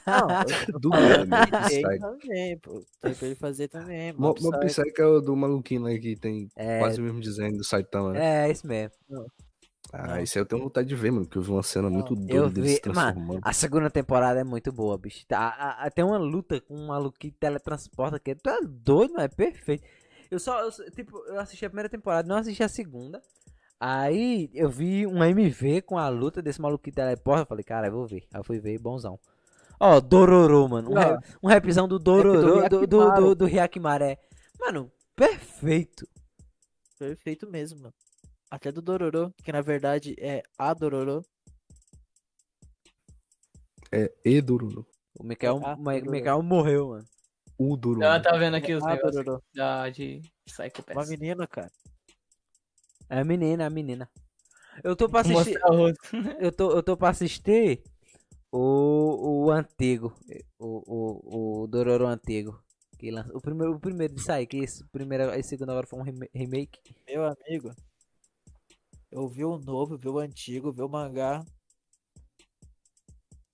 Não, do tem Psycho. também, pô. Tem pra ele fazer também. Mo- Mob Mob Psycho. É o do maluquinho lá que tem É, quase o mesmo design do Saitama, né? é isso mesmo. Ah, isso aí eu tenho vontade de ver, mano, porque eu vi uma cena muito doida Eu dele vi, se transformando. A segunda temporada é muito boa, bicho. Tá, a- a- tem uma luta com um maluco que teletransporta que tu é doido, mas é perfeito. Eu só, eu só- tipo, eu assisti a primeira temporada, não assisti a segunda. Aí eu vi um MV com a luta desse maluco que teleporta. Eu falei, cara, eu vou ver. Aí eu fui ver, bonzão. Ó, Dororo, mano. Um, rap- um rapzão do Dororo, do, do, do, do, do Hyakimaré. Mano, perfeito. Perfeito mesmo, mano. Até do Dororo, que na verdade é a Dororo. É Edururu. O Mikael, Ah, o. Mikael morreu, mano. O Dururu. Ela tá vendo aqui os a negócios Dororo. da, de Psycho Uma Pass. menina, cara. É a menina, é a menina. Eu tô pra assistir. Eu tô, eu tô pra assistir o, o antigo. O, o, o Dororo antigo. Que lança, o, primeiro, o primeiro de sair, que esse, primeiro, esse segundo agora foi um remake. Meu amigo. Eu vi o novo, vi o antigo, vi o mangá.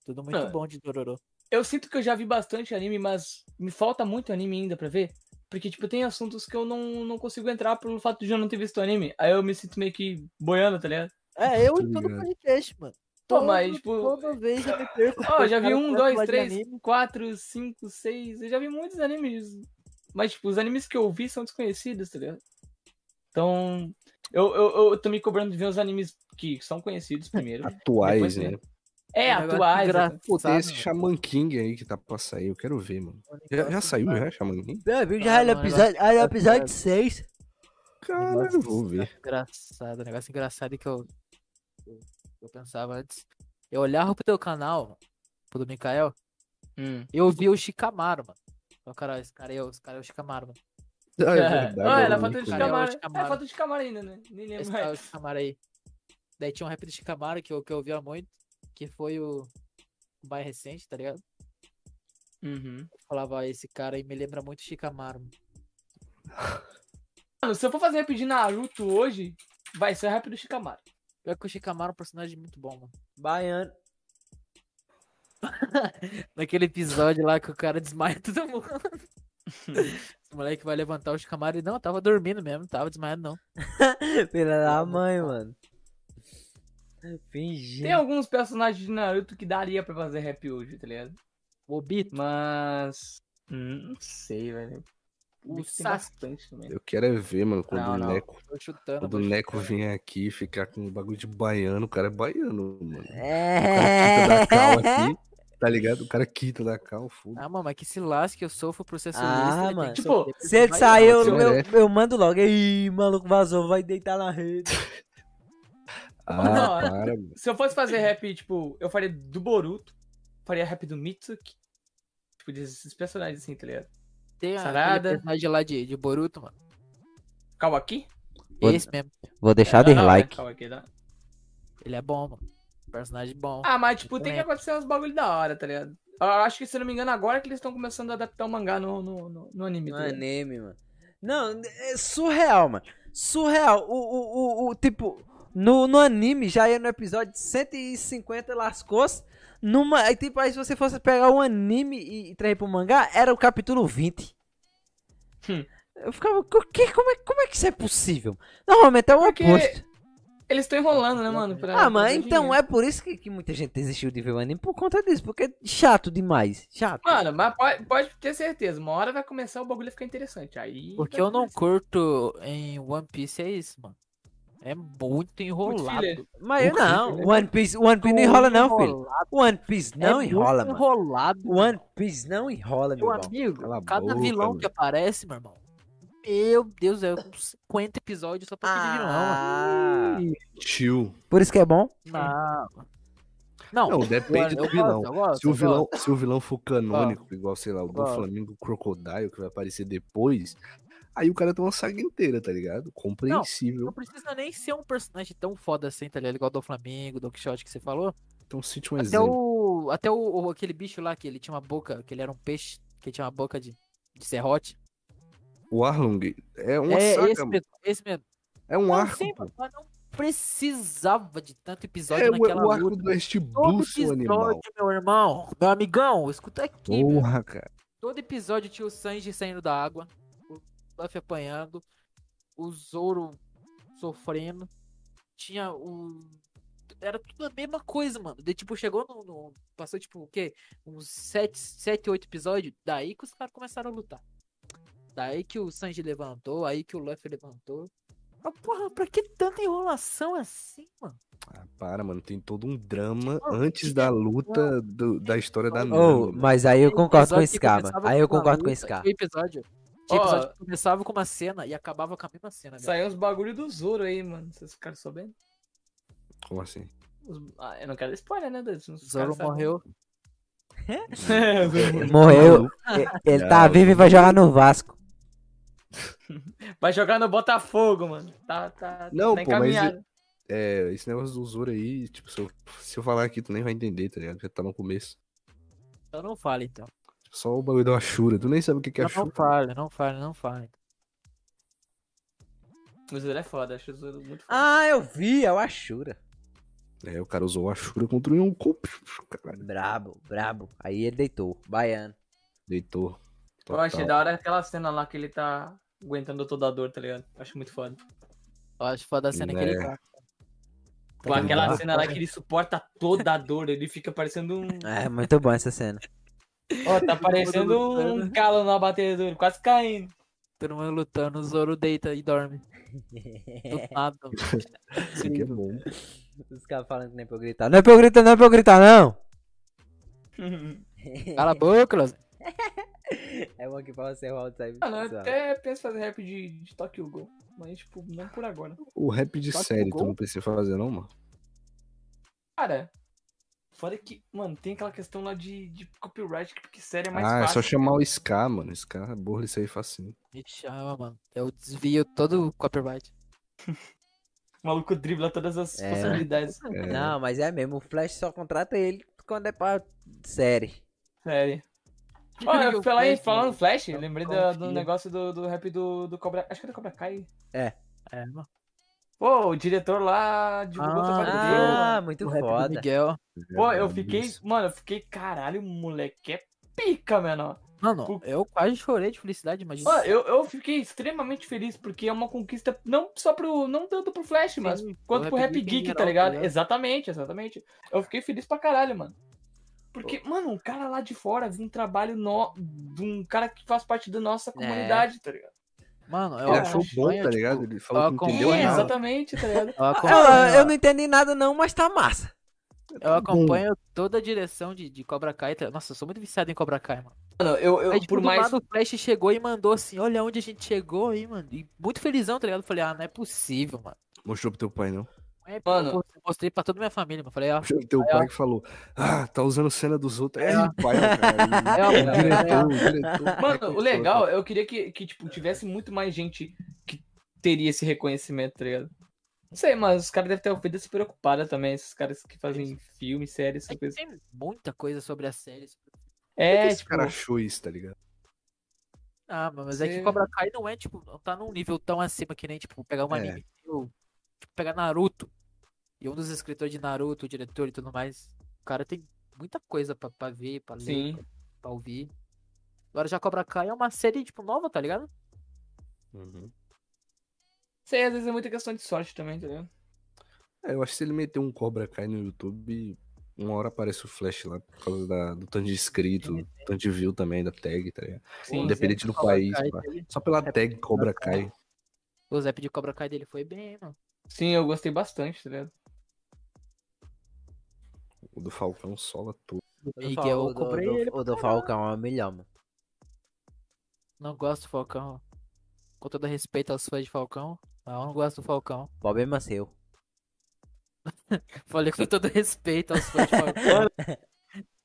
Tudo muito Ah. bom de Dororo. Eu sinto que eu já vi bastante anime, mas me falta muito anime ainda pra ver. Porque, tipo, tem assuntos que eu não, não consigo entrar pelo fato de eu não ter visto anime. Aí eu me sinto meio que boiando, tá ligado? É, eu em todo podcast, mano. Pô, Todo- mas, tipo, Toda vez eu me perco. Ó, porque já vi um, dois, três, anime. quatro, cinco, seis. Eu já vi muitos animes. Mas, tipo, os animes que eu vi são desconhecidos, tá ligado? Então, eu, eu, eu tô me cobrando de ver os animes que são conhecidos primeiro. Atuais, Depois né? É, negócio atuais. engraçado, Pô, tem esse. Shaman King aí que tá pra sair. Eu quero ver, mano. Já, já negócio saiu, já, Shaman King? É, viu? Já era não, episódio, era episódio negócio- 6. Caralho, negócio vou ver. Engraçado, negócio engraçado que eu, eu, eu pensava antes. Eu olhava pro teu canal, pro do Mikael, Hum. eu vi o Shikamaru, mano. O cara, esse cara aí, esse cara é o Shikamaru, mano. Ah, é verdade. ah, era eu foto não de. Cara, Shikamaru. é. É foto de Shikamaru ainda, né? Nem Esse lembro cara é o mais. Aí. Daí tinha um rap do Shikamaru que eu, que eu ouvia muito, que foi o, o mais recente, tá ligado? Uhum. Falava, "Ah, esse cara aí me lembra muito Shikamaru. mano." Mano, se eu for fazer rap de Naruto hoje, vai ser rap do Shikamaru. Pior que o Shikamaru é um personagem muito bom, mano. Baiano. Naquele episódio lá que o cara desmaia todo mundo. Esse moleque vai levantar o Shikamaru e não, tava dormindo mesmo, não tava desmaiado não. Filha da mãe, mano. Fingindo. Tem alguns personagens de Naruto que daria pra fazer rap hoje, tá ligado? O Obito, Mas. hum, Não sei, velho. o Tem Sasuke. Eu quero é ver, mano, quando Não, o. Neco. chutando. Quando o Neco vier aqui e ficar com um bagulho de baiano, o cara é baiano, mano. O cara É. quita da cal aqui, tá ligado? O cara quita da cal, foda. Ah, mano, mas que se lasque, eu sofro processo Ah, mano. Tipo, Se ele sair, eu, você eu, eu mando logo. Ih, maluco vazou, vai deitar na rede. Ah, Não, para, mano. Se eu fosse fazer rap, tipo, eu faria do Boruto, faria rap do Mitsuki. Tipo, desses personagens assim, tá ligado? Tem a- Sarada. personagem lá de, de Boruto, mano. Kawaki? Vou- Esse mesmo. Vou deixar É, dislike. Da- Ele é bom, mano. Personagem bom. Ah, mas tipo, tem que Também. acontecer uns bagulho da hora, tá ligado? Eu acho que, se não me engano, agora que eles estão começando a adaptar o mangá no, no, no, no anime. No tá anime, mano. Não, é surreal, mano. Surreal. O, o, o, o tipo, no, no anime já ia no episódio 150 lascou-se. Numa, aí, tipo, aí se você fosse pegar o anime e, e trazer pro mangá, era o capítulo 20. Hum. Eu ficava, o que, como, é, como é que isso é possível? Normalmente é o Porque oposto. Eles estão enrolando, né, mano? pra- Ah, mas então dinheiro. é por isso que, que muita gente desistiu de ver o anime por conta disso, porque é chato demais. Chato. Mano, mas pode, pode ter certeza, uma hora vai começar o bagulho a ficar interessante. Aí. O que vai eu não curto em One Piece é isso, mano. É muito Muito enrolado. filler. Mas eu Muito não. One Piece, One Piece não enrola não, filho. One Piece não é enrola, muito mano. enrolado. One Piece não enrola, meu Meu irmão. amigo, Cala cada boca, vilão mano. que aparece, meu irmão. Meu Deus, é uns 50 episódios só pra aquele vilão, mano. Ah, Tio. por isso que é bom. Não. Não, Não, depende eu do vilão. gosto, gosto, Se o vilão, se o vilão for canônico, igual, sei lá, o do. Flamengo Crocodile, que vai aparecer depois, aí o cara tem uma saga inteira, tá ligado? Compreensível. Não precisa nem ser um personagem tão foda assim, tá ligado? Igual do Flamengo, do Quixote que você falou. Então cite um Até exemplo. o. Até o, aquele bicho lá que ele tinha uma boca, que ele era um peixe, que tinha uma boca de, de serrote. O Arlong é uma é saga, esse mesmo, esse mesmo. é um Não, arco, sim, mas não precisava de tanto episódio É naquela o arco luta. do West Blue, seu animal. meu irmão, meu amigão, escuta aqui, meu. Porra, cara. Todo episódio tinha o Sanji saindo da água, Luffy apanhando, o Zoro sofrendo, tinha o. Era tudo a mesma coisa, mano. De, tipo, chegou no, no- Passou, tipo, o quê? Uns 7, 7 8 episódios. Daí que os caras começaram a lutar. Daí que o Sanji levantou, aí que o Luffy levantou. Ah, porra, pra que tanta enrolação assim, mano? Ah, para, mano. Tem todo um drama Oh, antes da luta do- da história da Oh, Nami. mano. mas aí eu concordo com esse cara. começava Aí eu com concordo com luta, esse cara. Tinha episódio. Tinha Ó. episódio que começava com uma cena e acabava com a mesma cena. Saiu uns bagulho do Zoro aí, mano. Vocês ficaram sabendo? Como assim? Os- Ah, eu não quero spoiler, né? Deus? Os Zoro morreu. Morreu. Ele tá Ah, vivo e vai jogar no Vasco. Vai jogar no Botafogo, mano. Tá, tá, Não, tá pô, mas encaminhado. É, esse negócio do Zoro aí, tipo, se eu, se eu falar aqui, tu nem vai entender, tá ligado? Já tá no começo. Então não fale, então. Só o bagulho da Ashura. Tu nem sabe o que que é Não, não Ashura. fale, não fale, não fale. O Zoro é foda, acho o Zoro muito foda. Ah, eu vi, é o Ashura. É, o cara usou o Ashura contra o Yonkou. Brabo, brabo. Aí ele deitou. Baiano. deitou. eu achei Total. da hora aquela cena lá que ele tá aguentando toda a dor, tá ligado? Acho muito foda. Eu acho foda a cena que ele Né. tá. Pô, Aquele aquela barco, cena lá que ele suporta toda a dor, ele fica parecendo um. É, muito bom essa cena. Ó, tá parecendo um calo na batedora, quase caindo. Todo mundo lutando, o Zoro deita e dorme. Do nada. Isso aqui é bom. Os caras falando que nem pra eu gritar. Não é pra eu gritar, não é pra eu gritar, não. Cala a boca, Los. É bom que pra você o. Mano, eu até penso em fazer rap de, de Tokyo Go. Mas, tipo, não por agora. O rap de que série, o tu não precisa fazer, não, mano? Cara, fora que, mano, tem aquela questão lá de, de copyright, que porque série é mais ah, é fácil. só chamar o Ska, mano. Ska, borra isso aí facinho. Me chama, mano. Eu desvio todo o copyright. O maluco dribla todas as É. possibilidades. É, Não, mas é mesmo. O Flash só contrata ele quando é pra série. Sério. Olha, em, Flash, falando Flash, não lembrei da- do, confia. negócio do, do rap do, do Cobra. Acho que é do Cobra Kai. É, mano. Pô, o diretor lá divulgou o Ah, trabalho dele. Ah, mano. muito O foda. Miguel. Pô, é, eu é fiquei. Mano, eu fiquei, caralho, moleque é pica, mano. Mano, Por- eu quase chorei de felicidade, imagina. Ó, eu, eu fiquei extremamente feliz, porque é uma conquista não só pro. Não tanto pro Flash, mas Sim, quanto o pro Rap Rap Geek Geek, geral, tá ligado? ligado? Exatamente, exatamente. Eu fiquei feliz pra caralho, mano. Porque, mano, um cara lá de fora viu um trabalho no... de um cara que faz parte da nossa comunidade, tá ligado? Mano, eu Ele achou bom, tá tipo, ligado? Ele falou que eu não entendeu nada. exatamente, tá ligado? Eu Eu, acompanho, eu não entendi nada não, mas tá massa. eu acompanho toda a direção de, de Cobra Kai. tá- Nossa, eu sou muito viciado em Cobra Kai, mano. Mano, eu, eu Aí, tipo, por do mais. o Flash chegou e mandou assim, olha onde a gente chegou aí, mano. E muito felizão, tá ligado? Eu falei, ah, não é possível, mano. Mostrou pro teu pai, não? É, Mano. eu mostrei- pra toda a minha família, mano. Falei, ó, pro teu Aí, ó. pai que falou, ah, tá usando cena dos outros. É, É, ó. pai, ó, cara. É, ó, O é, ó. diretor, o diretor. Mano, o legal, eu queria que, que, tipo, tivesse muito mais gente que teria esse reconhecimento, tá ligado? Não sei, mas os caras devem ter uma vida super ocupada também, esses caras que fazem filme, séries, é essas que coisas. tem muita coisa sobre a série. sobre Por que É, esse tipo, cara achou isso, tá ligado? Ah, mano, mas é que Cobra Kai não é, tipo, não tá num nível tão acima que nem, tipo, pegar um É. anime, ou, tipo, pegar Naruto. E um dos escritores de Naruto, o diretor e tudo mais, o cara tem muita coisa pra, pra ver, pra ler, sim. pra, pra ouvir. Agora já Cobra Kai é uma série, tipo, nova, tá ligado? Uhum. Sei, às vezes é muita questão de sorte também, tá ligado? É, eu acho que se ele meter um Cobra Kai no YouTube, uma hora aparece o flash lá por causa da- do tanto de inscrito, tanto de view também, da tag, tá ligado? Sim, Independente do país, Kai Só pela tag Cobra Kai. O Zap de Cobra Kai dele foi bem, mano. Sim, eu gostei bastante, tá ligado? O do Falcão sola tudo. Do O do Miguel, Fal- eu o do- comprei do- ele. O do Falcão é um milhão, mano. Não gosto do Falcão. Com todo respeito aos fãs de Falcão, mas eu não gosto do Falcão. Problema seu. Falei com todo respeito aos fãs de Falcão.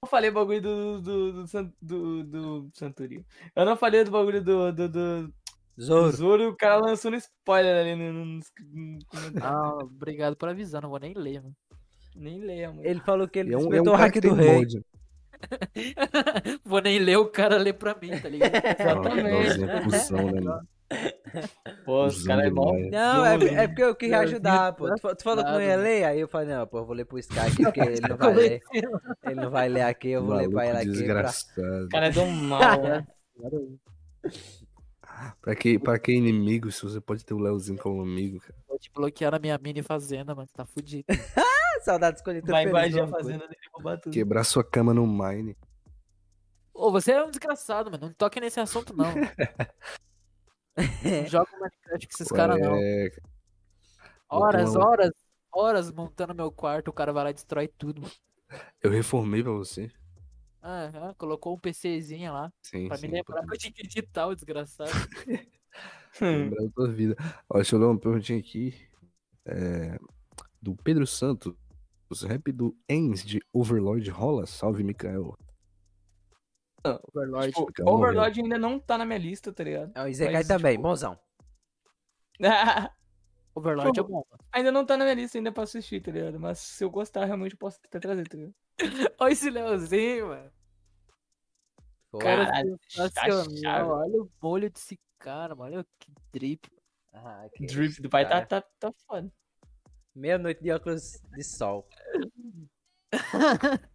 Eu falei o bagulho do, do, do, San- do, do Santurinho. Eu não falei do bagulho do, do, do, do Zoro. Zoro, o cara lançou no spoiler ali no, no, no comentário. ah, obrigado por avisar, não vou nem ler, mano. Nem leia, mano. Ele falou que ele é um, é um o hack que do rei. vou nem ler, o cara lê pra mim, tá ligado? Exatamente. Nossa, é né? Pô, os caras é demais. Não, é, é porque eu queria ajudar, pô. Tu, tu falou que não ia ler, aí eu falei, não, pô, eu vou ler pro Sky aqui, porque ele não vai ler. Ele não vai ler aqui, eu vou ler pra ele Maluco aqui. Pra... desgraçado. O cara é do mal, né? Pra, quem, pra quem é inimigo, se você pode ter o Leozinho como amigo, cara. Vou te bloquear na minha mini fazenda, mano. Tá fudido. Saudades quando ele tá Vai invadir a fazenda dele roubar tudo. Quebrar sua cama no Mine. Ô, você é um desgraçado, mano. Não toque nesse assunto, não. não joga Minecraft com esses caras, não. É, Horas, horas, horas montando meu quarto, o cara vai lá e destrói tudo. eu reformei pra você. Ah, ah, colocou um PCzinho lá. Sim, Pra sim. me lembrar que eu tinha que digitar, o desgraçado. pra lembrar da tua vida. Ó, deixa eu ler uma perguntinha aqui. É, do Pedro Santos. Os rap do Ens de Overlord rola? Salve, Mikael. Overlord. Tipo, Fica, vamos ver. Overlord ainda não tá na minha lista, tá ligado? É o Izekai Mas, também, tipo- bonzão. Overlord é bom, mano. ainda não tá na minha lista ainda pra assistir, tá ligado? Mas se eu gostar, realmente eu posso até trazer, tá ligado? Olha esse Leozinho, mano. Cara, Caralho, tá. Olha o molho desse cara, mano. Olha que drip. ah, que Drip do pai tá, tá, tá foda. Meia-noite de óculos de sol.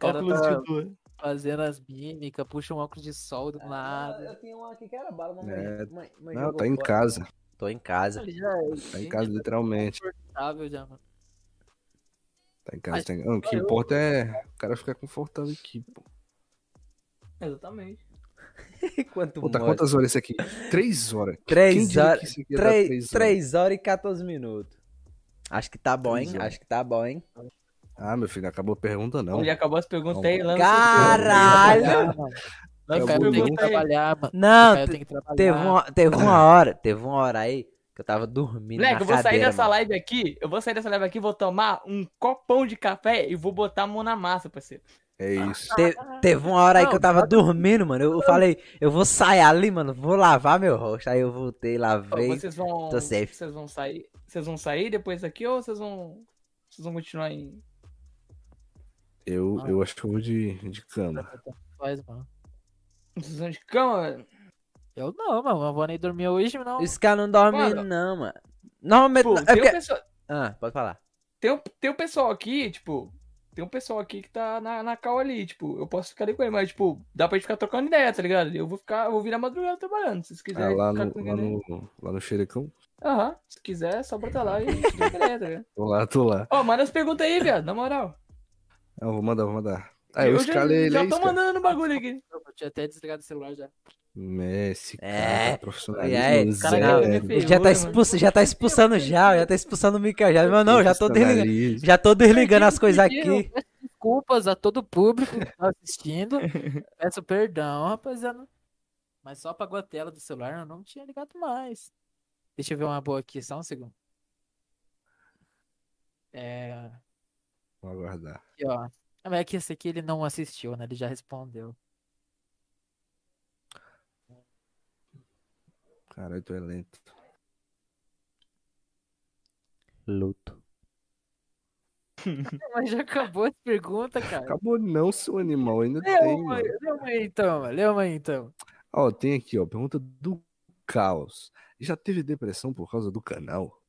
Óculos tá de fazendo as mímicas, puxa um óculos de sol do lado. Eu tinha um aqui que era bala, mamãe- É, mãe, Não, tá em casa. Tô em casa. Ele já é Tá em casa, literalmente. confortável já. Tá em casa. Mas- Tá em... Não, o que importa é o cara ficar confortável aqui, pô. Exatamente. Quanto Pô, tá quantas horas isso aqui? Três horas. Três horas. Três, três horas? três horas e 14 minutos. Acho que tá bom, hein? Acho que tá bom, hein? Ah, meu filho, acabou a pergunta, não. Já acabou as perguntas Não. aí, lança Caralho! Trabalhar, mano. Lança O as Caio tem que trabalhar, mano. Não, O Caio te- tem que trabalhar. teve uma, teve uma hora, teve uma hora aí que eu tava dormindo Moleque, na eu vou sair cadeira, dessa mano. live aqui, eu vou sair dessa live aqui, vou tomar um copão de café e vou botar a mão na massa, parceiro. É isso. Te- teve uma hora aí que eu Não, tava dormindo, mano. Eu, eu falei, eu vou sair ali, mano. Vou lavar meu rosto. Aí eu voltei, lavei. Vocês vão. tô safe. Vocês vão sair. Vocês vão sair depois daqui ou vocês vão. Vocês vão continuar em. Eu, Ah. eu acho que eu vou de, de cama. Faz, mano. Vocês vão de cama, velho? Eu não, mano. Não vou nem dormir hoje, não. Esse cara não dorme, Mano. não, mano. Normalmente. Tipo, é porque... pessoal, Ah, pode falar. tem, um, tem um pessoal aqui, tipo. Tem um pessoal aqui que tá na, na cal ali, tipo, eu posso ficar ali com ele, mas, tipo, dá pra gente ficar trocando ideia, tá ligado? Eu vou ficar, eu vou vir madrugada trabalhando, se vocês Ah, quiserem lá, ficar no, com lá, no, lá no Xerecão? Aham, se quiser, só bota lá e a gente troca ideia, tá ligado? Tô lá, tô lá. Ó, manda as perguntas aí, viado, na moral. Não, vou mandar, vou mandar. Ah, eu, eu já, escalei ele já aí, tô mandando no bagulho aqui. Eu tinha até desligado o celular já. Messi, É. aí, zero. cara, ferrou, já tá, expulso, já tá expulsando já, já tá expulsando o Mikael já. Mas não, já tô desligando. Já tô desligando as coisas aqui. peço desculpas a todo o público que tá assistindo. Peço perdão, rapaziada. Mas só apagou a tela do celular, eu não tinha ligado mais. Deixa eu ver uma boa aqui, só um segundo. É. Vou aguardar. Aqui, ó. Mas é que esse aqui ele não assistiu, né? Ele já respondeu. Caralho, tu é lento. Luto. Mas já acabou as perguntas, cara. Acabou não, seu animal, ainda Lê tem, uma, mano. lê uma aí então. Lê uma aí então. Ó, tem aqui, ó, pergunta do Caos. Já teve depressão por causa do canal?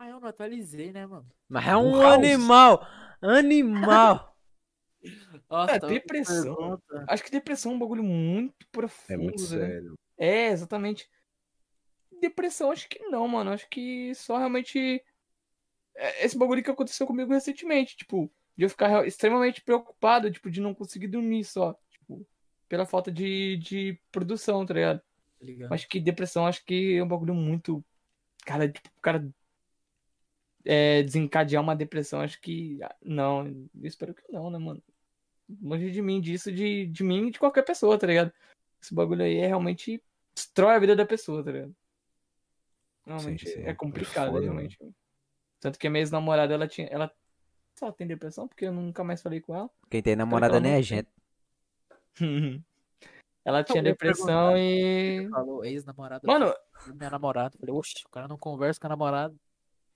Ah, eu não atualizei, né, mano? Mas é um House. animal! Animal! Nossa, É, tá depressão. pergunta. Acho que depressão é um bagulho muito profundo. É muito né? sério. É, exatamente. Depressão, acho que não, mano. Acho que só realmente. é Esse bagulho que aconteceu comigo recentemente, tipo, de eu ficar extremamente preocupado, tipo, de não conseguir dormir só. Tipo, pela falta de, de produção, tá ligado? Tá ligado? Acho que depressão, acho que é um bagulho muito. Cara, tipo, o cara. É, desencadear uma depressão, acho que. ah, Não, eu espero que não, né, mano? Longe de mim disso, de, de mim e de qualquer pessoa, tá ligado? Esse bagulho aí é realmente. destrói a vida da pessoa, tá ligado? Realmente Sim, sim. é complicado, É foda, realmente. Tanto que a minha ex-namorada, ela tinha. Ela só tem depressão, porque eu nunca mais falei com ela. Quem tem namorada nem não é gente. ela tinha depressão e. Falou ex-namorada. Mano, minha namorada. Falei, oxe, o cara não conversa com a namorada.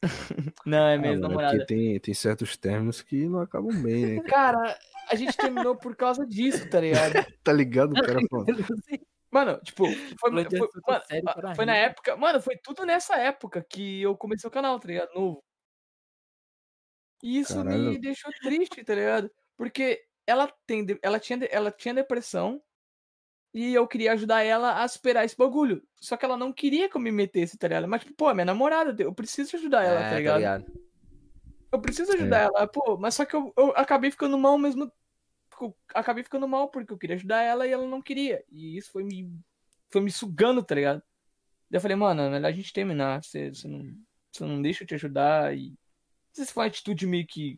não, é Ah, minha mano, é ex-namorada. porque tem, tem certos términos que não acabam bem, né? Cara, a gente terminou por causa disso, tá ligado? Tá ligado? O cara fala, Mano, tipo, foi, foi- mano, foi na época. Mano, foi tudo nessa época que eu comecei o canal, tá ligado? Novo. E isso me Caralho. deixou triste, tá ligado? Porque ela, tem, ela, tinha, ela tinha depressão e eu queria ajudar ela a superar esse bagulho. Só que ela não queria que eu me metesse, tá ligado? Mas, tipo, pô, é minha namorada, eu preciso ajudar ela, É, tá ligado? Eu preciso ajudar ela, pô, mas só que eu, eu acabei ficando mal mesmo. Fico- Acabei ficando mal porque eu queria ajudar ela e ela não queria. E isso foi me. Foi me sugando, tá ligado? Daí eu falei, mano, é melhor a gente terminar. Você, você, não, você não deixa eu te ajudar. E. Não sei se foi uma atitude meio que.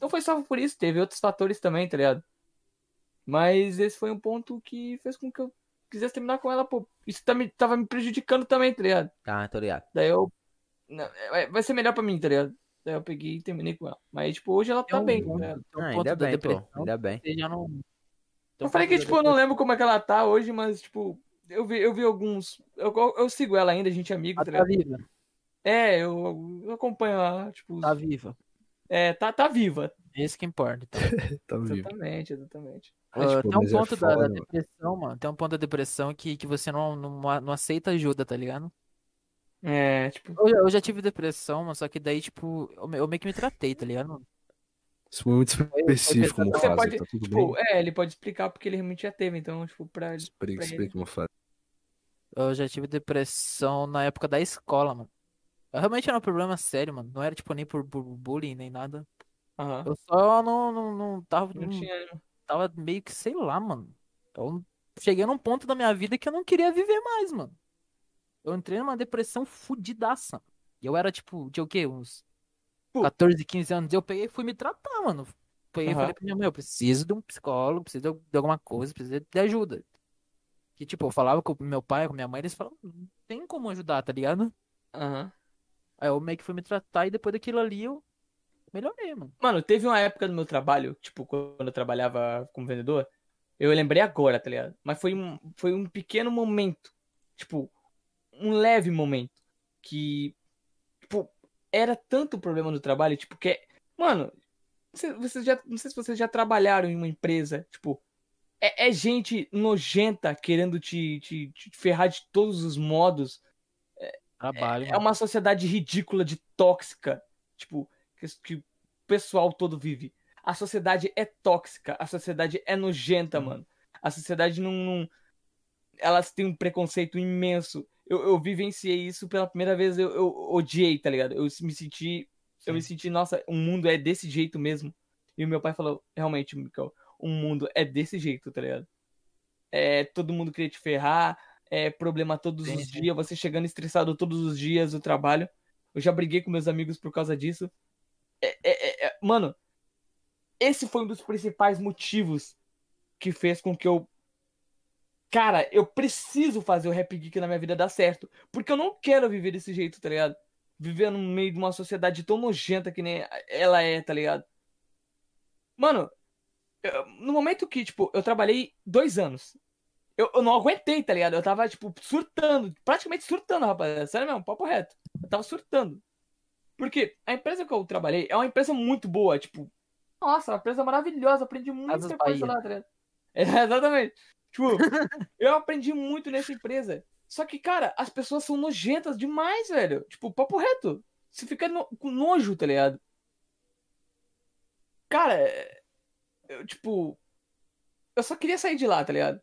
Não foi só por isso, teve outros fatores também, tá ligado? Mas esse foi um ponto que fez com que eu quisesse terminar com ela, pô. Isso tá me, tava me prejudicando também, tá ligado? Tá, tô ligado. Daí eu. não, vai- Vai ser melhor pra mim, tá ligado? Daí eu peguei e terminei com ela. Mas, tipo, hoje ela tá Tem um bem, tá um Ah, ainda da bem, pô. Ainda bem. já não. tem Eu falei que, da tipo, eu não lembro como é que ela tá hoje, mas, tipo, eu vi, eu vi alguns. Eu, eu sigo ela ainda, a gente é amigo, tá Ela tá ligado? viva. É, eu, eu acompanho ela, tipo. os- Tá viva. É, tá, tá viva. Esse que importa. Então. tá. Exatamente, exatamente. Mas, Ah, pô, tem um é ponto da, da foda, mano. depressão, mano. Tem um ponto da depressão que, que você não, não, não aceita ajuda, tá ligado? É, tipo. Eu, já- eu já tive depressão, mas só que daí, tipo, eu, eu meio que me tratei, tá ligado? Isso foi muito específico como Você fase, pode, tá tudo tipo, bem? é, ele pode explicar porque ele realmente já teve, então, tipo, pra. Explica, pra explica ele. como fase. Eu já tive depressão na época da escola, mano. Eu realmente era um problema sério, mano. Não era, tipo, nem por, por bullying, nem nada. Aham. Eu só não, não, não tava, Não não tinha. tava meio que, sei lá, mano. Eu cheguei num ponto da minha vida que eu não queria viver mais, mano. Eu entrei numa depressão fudidaça. E eu era, tipo, de o quê? Uns Pô. 14, 15 anos. Eu peguei e fui me tratar, mano. Peguei e Aham. falei pra minha mãe, eu preciso de um psicólogo, preciso de alguma coisa, preciso de ajuda. Que, tipo, eu falava com o meu pai, com minha mãe, eles falavam, não tem como ajudar, tá ligado? Aham. Aí eu meio que fui me tratar e depois daquilo ali eu melhorei, mano. Mano, teve uma época no meu trabalho, tipo, quando eu trabalhava como vendedor, eu lembrei agora, tá ligado? Mas foi um, foi um pequeno momento, tipo, um leve momento, que, tipo, era tanto o problema no trabalho, tipo, que, é- mano, você- vocês já, não sei se vocês já trabalharam em uma empresa, tipo, é, é gente nojenta querendo te, te, te ferrar de todos os modos, Trabalho, é mano. uma sociedade ridícula de tóxica, tipo, que, que o pessoal todo vive. A sociedade é tóxica, a sociedade é nojenta, mano. A sociedade não, não- Elas têm um preconceito imenso. Eu, eu vivenciei isso pela primeira vez, eu, eu odiei, tá ligado? Eu me senti. Eu me senti, nossa, o mundo é desse jeito mesmo. E o meu pai falou, realmente, Mikael, o mundo é desse jeito, tá ligado? É, todo mundo queria te ferrar, é problema todos Sim, os sim. dias, você chegando estressado todos os dias do trabalho. Eu já briguei com meus amigos por causa disso. É, é, é, é, mano, esse foi um dos principais motivos que fez com que eu. Cara, eu preciso fazer o Rap Geek na minha vida dar certo. Porque eu não quero viver desse jeito, tá ligado? Viver no meio de uma sociedade tão nojenta que nem ela é, tá ligado? Mano, eu- no momento que, tipo, eu trabalhei dois anos. Eu, eu não aguentei, tá ligado? Eu tava, tipo, surtando, praticamente surtando, rapaziada. Sério mesmo, papo reto. Eu tava surtando. Porque a empresa que eu trabalhei é uma empresa muito boa, tipo, nossa, uma empresa maravilhosa, aprendi muita Casas coisa Bahia. lá, tá ligado? É, exatamente. Tipo, eu aprendi muito nessa empresa. Só que, cara, as pessoas são nojentas demais, velho. Tipo, papo reto. Você fica no- com nojo, tá ligado? Cara, é- eu, tipo, eu só queria sair de lá, tá ligado?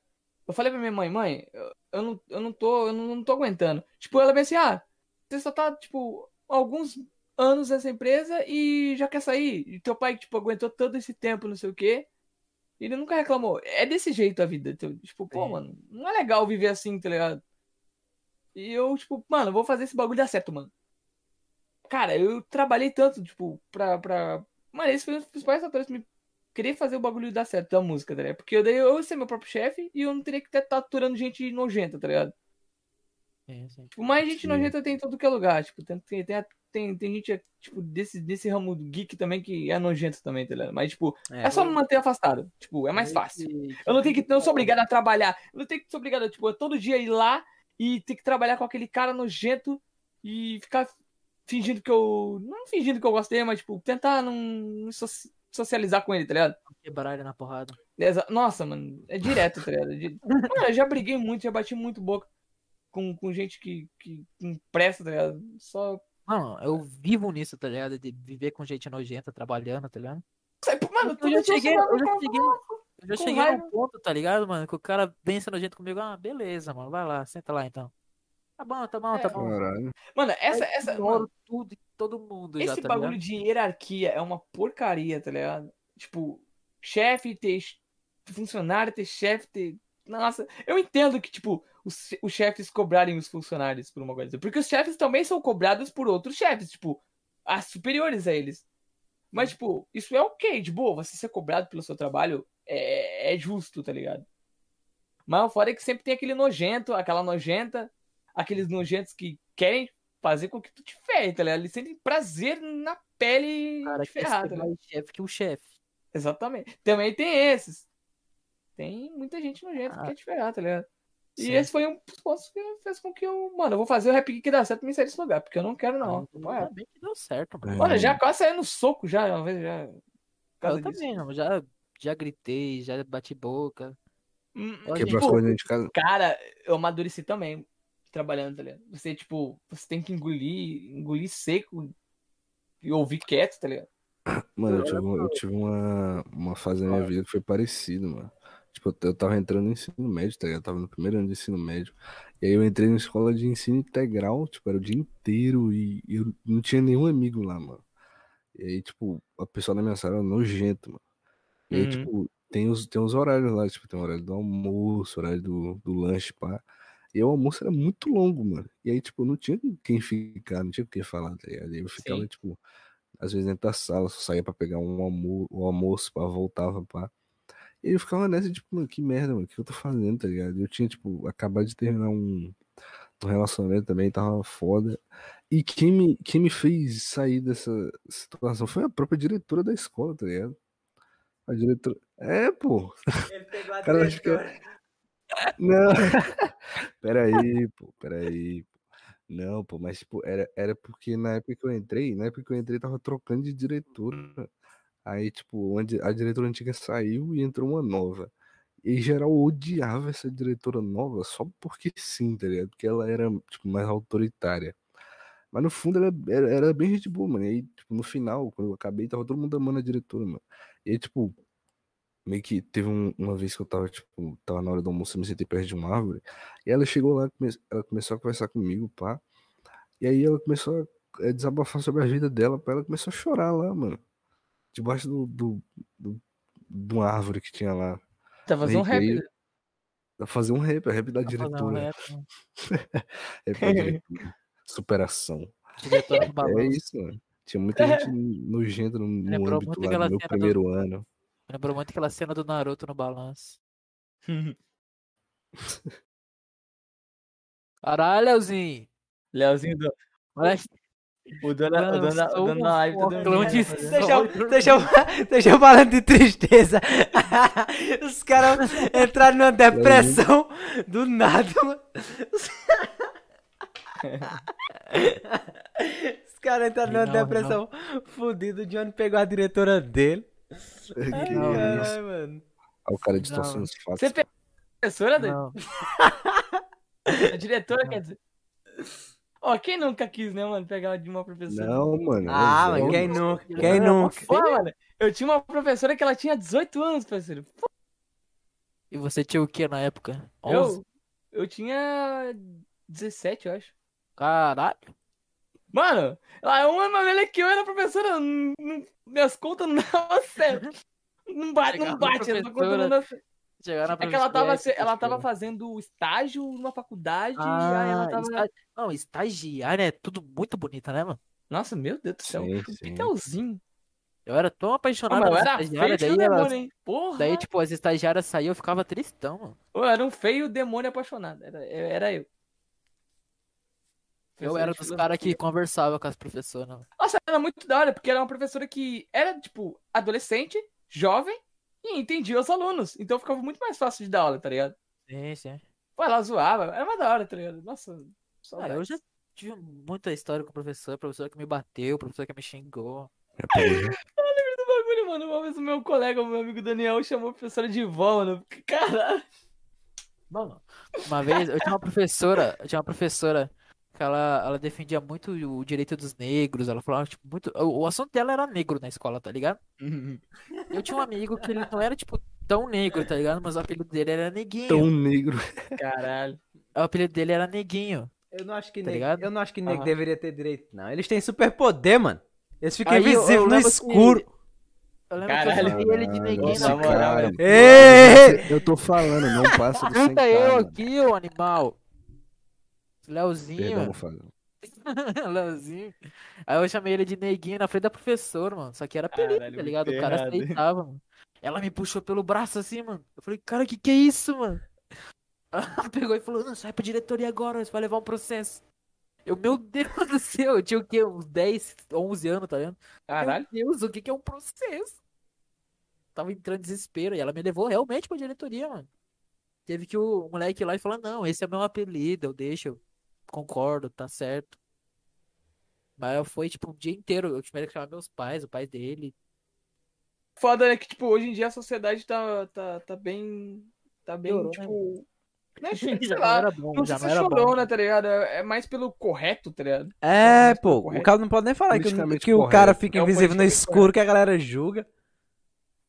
Eu falei pra minha mãe, mãe, eu, eu não, eu não tô, eu não, não tô aguentando. Tipo, ela bem assim, ah, você só tá, tipo, alguns anos nessa empresa e já quer sair. E teu pai, tipo, aguentou todo esse tempo, não sei o quê. Ele nunca reclamou. É desse jeito a vida. Tipo, pô, É. mano, não é legal viver assim, tá ligado? E eu, tipo, mano, vou fazer esse bagulho dar certo, mano. Cara, eu trabalhei tanto, tipo, pra. pra... Mano, esse foi um dos principais fatores que me querer fazer o bagulho dar certo da música, tá ligado? Porque eu daí eu ia ser meu próprio chefe e eu não teria que estar aturando gente nojenta, tá ligado? Sim, sim. Tipo, mais gente Sim. nojenta tem em todo que é lugar. Tipo, tem, tem, tem, tem, gente, tipo, desse, desse ramo geek também que é nojento também, tá ligado? Mas, tipo, é, só me manter afastado. Tipo, é mais fácil. Eu não tenho que. Não sou obrigado a trabalhar. Eu não tenho que ser obrigado a, tipo, todo dia ir lá e ter que trabalhar com aquele cara nojento e ficar fingindo que eu. Não fingindo que eu gostei, mas, tipo, tentar não socializar com ele, tá ligado? Quebrar ele na porrada. Nossa, mano, é direto, tá ligado? É Mano, eu já briguei muito, já bati muito boca com, com gente que, que presta, tá ligado? Só. Mano, eu vivo nisso, tá ligado? De viver com gente nojenta, trabalhando, tá ligado? Mano, Eu já dia cheguei, eu já cheguei, eu já cheguei raiva. num ponto, tá ligado, mano? Que o cara vem sendo nojento comigo. Ah, beleza, mano, vai lá, senta lá então. Tá bom, tá bom, tá É. bom. Caralho. Mano, essa. Essa mano, tudo e todo mundo já, esse tá bagulho ligado? de hierarquia é uma porcaria, tá ligado? Tipo, chefe ter funcionário, ter chefe, ter. Nossa, eu entendo que, tipo, os, os chefes cobrarem os funcionários por uma coisa. Porque os chefes também são cobrados por outros chefes, tipo, as superiores a eles. Mas, tipo, isso é ok, de boa, você ser cobrado pelo seu trabalho é, é justo, tá ligado? Mas o foda é que sempre tem aquele nojento, aquela nojenta, aqueles nojentos que querem fazer com que tu te ferre, tá ligado? Eles sentem prazer na pele cara de ferrar, ser tá mais chefe que o chefe. Exatamente. Também tem esses. Tem muita gente nojenta que Ah. quer te ferrar, tá ligado? E esse foi um dos pontos que fez com que eu, mano, eu vou fazer o rap que dá certo e me sair desse lugar, porque eu não quero não. É. Ainda bem que deu certo, mano. É. Olha, já quase saí no soco já, uma vez já. Eu também, não. Já, já gritei, já bati boca. Hum, Olha, Quebrou as tipo, coisas dentro de casa. Cara, eu amadureci também trabalhando, tá ligado? Você, tipo, você tem que engolir, engolir seco e ouvir quieto, tá ligado? Mano, eu tive, eu tive uma, uma fase da minha vida que foi parecida, mano. Tipo, eu- tava entrando no ensino médio, tá ligado? Eu tava no primeiro ano de ensino médio. E aí eu entrei na escola de ensino integral, tipo, era o dia inteiro e eu não tinha nenhum amigo lá, mano. E aí, tipo, a pessoa na minha sala era nojento, mano. E aí, Uhum. tipo, tem os, tem os horários lá, tipo, tem o horário do almoço, horário do, do lanche, pá. E o almoço era muito longo, mano. E aí, tipo, não tinha quem ficar, não tinha com quem falar, tá ligado? E aí eu ficava, Sim. tipo, às vezes dentro da sala, só saía pra pegar um almo um almoço, pá, voltava, pá. E eu ficava nessa, tipo, mano, que merda, mano, o que eu tô fazendo, tá ligado? Eu tinha, tipo, acabado de terminar um, um relacionamento também, tava foda. E quem me, quem me fez sair dessa situação foi a própria diretora da escola, tá ligado? A diretora. É, pô. Ele pegou a Cara, acho que é- Não. peraí, pô, peraí. pô. Não, pô, mas tipo, era, era porque na época que eu entrei, na época que eu entrei, tava trocando de diretora. Aí, tipo, a diretora antiga saiu e entrou uma nova. E geral odiava essa diretora nova só porque sim, tá ligado? Porque ela era, tipo, mais autoritária. Mas no fundo ela era, era bem gente boa, mano. E aí, tipo, no final, quando eu acabei, tava todo mundo amando a diretora, mano. E aí, tipo, meio que teve um- uma vez que eu tava, tipo, tava na hora do almoço, eu me sentei perto de uma árvore. E ela chegou lá, come- ela começou a conversar comigo, pá. E aí ela começou a eh, desabafar sobre a vida dela, pá. Ela começou a chorar lá, mano. Debaixo do, do, do- de uma árvore que tinha lá. Tá fazendo um rap. aí- né? Pra fazer um rap, a rap da Tá diretora. rap, né? Rap da diretora. Superação. Diretora do É isso, mano. Tinha muita gente nojenta no, no Lembrou âmbito muito lá aquela do meu cena do- primeiro ano. Lembrou muito aquela cena do Naruto no balanço. Caralho, Leozinho. Leozinho do. Olha O dono, o dono, da- o dono da live tá fazendo- Deixa eu, deixa, deixa eu falando de tristeza. Os caras entraram numa depressão do nada, mano. Os caras entraram Não, numa depressão fudida. O Johnny pegou a diretora dele. Ai, Não, caralho, mano. Olha o cara distorcendo Não. os fatos. Você pegou a professora, Dani? Não. A diretora, quer dizer. Ó, quem nunca quis, né, mano, pegar de uma professora? Não, mano. Ah, é mas velho. quem nunca? Não, Quem não, nunca? Pô, mano, eu tinha uma professora que ela tinha 18 anos, parceiro. Pô, E você tinha o que na época? 11? eu, eu tinha 17, eu acho. Caralho. Mano, ela é uma mais velha que eu, era professora. não- não- minhas contas não davam certo. Não bate, não bate, essa conta não dá certo. Chegar na É que ela tava, se- ela tava fazendo estágio numa faculdade, aí Ah, ela tava. Não, estagiária é tudo muito bonita, né, mano? Nossa, meu Deus do céu, Sim, um pitelzinho. Eu era tão Ah, apaixonado era estagiárias, feio daí, demônio, hein? Porra! daí, tipo, as estagiárias saíam, eu ficava tristão, mano. Eu era um feio demônio apaixonado. Era, eu- era eu. Eu era dos caras que conversava com as professoras, mano. Nossa, era muito da hora, porque era uma professora que era, tipo, adolescente, jovem e entendia os alunos. Então ficava muito mais fácil de dar aula, tá ligado? Sim, sim. Pô, ela zoava, era mais da hora, tá ligado? Nossa, Ah, saudades. eu já tive muita história com o professor, professor que me bateu, professor que me xingou. Já peguei, já. do bagulho, mano. Uma vez o meu colega, o meu amigo Daniel, chamou a professora de vó, mano. Caralho. Mano, uma vez eu tinha uma professora, eu tinha uma professora que ela, ela defendia muito o direito dos negros, ela falava, tipo, muito. O, o assunto dela era negro na escola, tá ligado? Eu tinha um amigo que ele não era, tipo, tão negro, tá ligado? Mas o apelido dele era Neguinho. Tão negro. Caralho. O apelido dele era Neguinho. Eu não acho que Tá ligado? eu não acho que nego Aham. deveria ter direito, não. Eles têm superpoder, mano. Eles ficam invisíveis no lembro que- escuro. Eu lembro que Caralho. eu chamei ele de Neguinho na moral. Ei! Eu tô falando, não passa do 100 Canta eu aqui, ô animal. Leozinho. Perdão, Fábio. Leozinho. Aí eu chamei ele de neguinho na frente da professora, mano. Só que era apelido, Caralho, tá ligado? O cara errado. aceitava, mano. Ela me puxou pelo braço assim, mano. Eu falei, cara, que que é isso, mano? Ela pegou e falou, não, sai pra diretoria agora, você vai levar um processo. Eu, meu Deus do céu, eu tinha o quê? Uns 10, 11 anos, tá ligado? Caralho. Meu Deus, o que que é um processo? Tava entrando em desespero e ela me levou realmente pra diretoria, mano. Teve que o moleque ir lá e falar, não, esse é meu apelido, eu deixo, concordo, tá certo. Mas foi tipo um dia inteiro, eu tive que chamar meus pais, o pai dele. Foda é que, tipo, hoje em dia a sociedade tá, tá, tá bem. Tá bem, Piorou, né? tipo. Né, Já sei não lá. era bom, Não já sei não se era bom. chorona, tá ligado? É é mais pelo correto, tá ligado? É, Mas pô, correto. o cara não pode nem falar que, o- que o cara correto. fica É o invisível no escuro que a galera julga.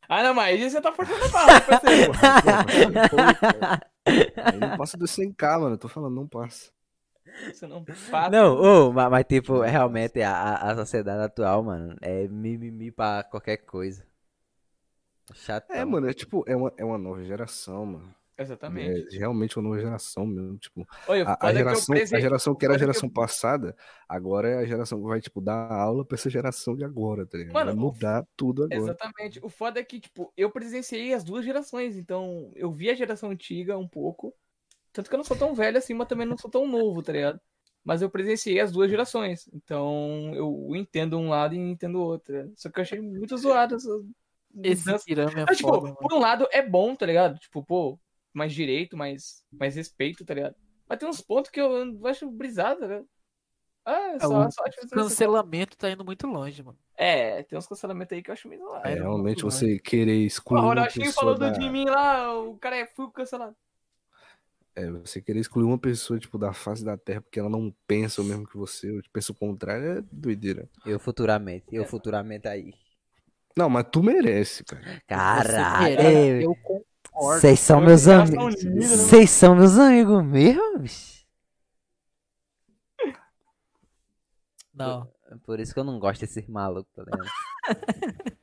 Ah, não, mas aí você tá forçando a barra, parceiro. Aí não passa do 100k, mano. Eu tô falando, não passa. Você não passa. Não, ô, mas, mas, tipo, realmente a, a, sociedade atual, mano, é mimimi pra qualquer coisa. Chato. É, mano, é tipo, é uma, é uma nova geração, mano. Exatamente. É realmente uma nova geração mesmo. Tipo, Olha, a, a que geração, a geração que era a que eu- geração passada, agora é a geração que vai, tipo, dar aula pra essa geração de agora, tá ligado? Mano, vai o- mudar tudo agora. Exatamente. O foda é que, tipo, eu presenciei as duas gerações, então eu vi a geração antiga um pouco. Tanto que eu não sou tão velho assim, mas também não sou tão novo, tá ligado? Mas eu presenciei as duas gerações. Então eu entendo um lado e entendo o outro. né? Só que eu achei muito zoado essa Esse tirame é Mas, tipo, foda, por um lado é bom, tá ligado? Tipo, pô, mais direito, mais, mais respeito, tá ligado? Mas tem uns pontos que eu acho brisado, tá ligado? Ah, é só, o só acho que- Cancelamento tá indo muito longe, mano. É, tem uns cancelamentos aí que eu acho meio zoado. É, É, realmente você querer O excluir uma Ronaldinho falou pessoa do da... de mim lá, o cara é fui cancelado. É, você querer excluir uma pessoa, tipo, da face da terra porque ela não pensa o mesmo que você, ou pensa o contrário, é doideira. Eu futuramente, eu futuramente aí. Não, mas tu merece, cara. Caralho, ei, eu concordo. vocês são Eu- meus são amigos. Vocês são meus amigos mesmo, bicho? Não. Por isso que eu não gosto desses malucos, tá ligado?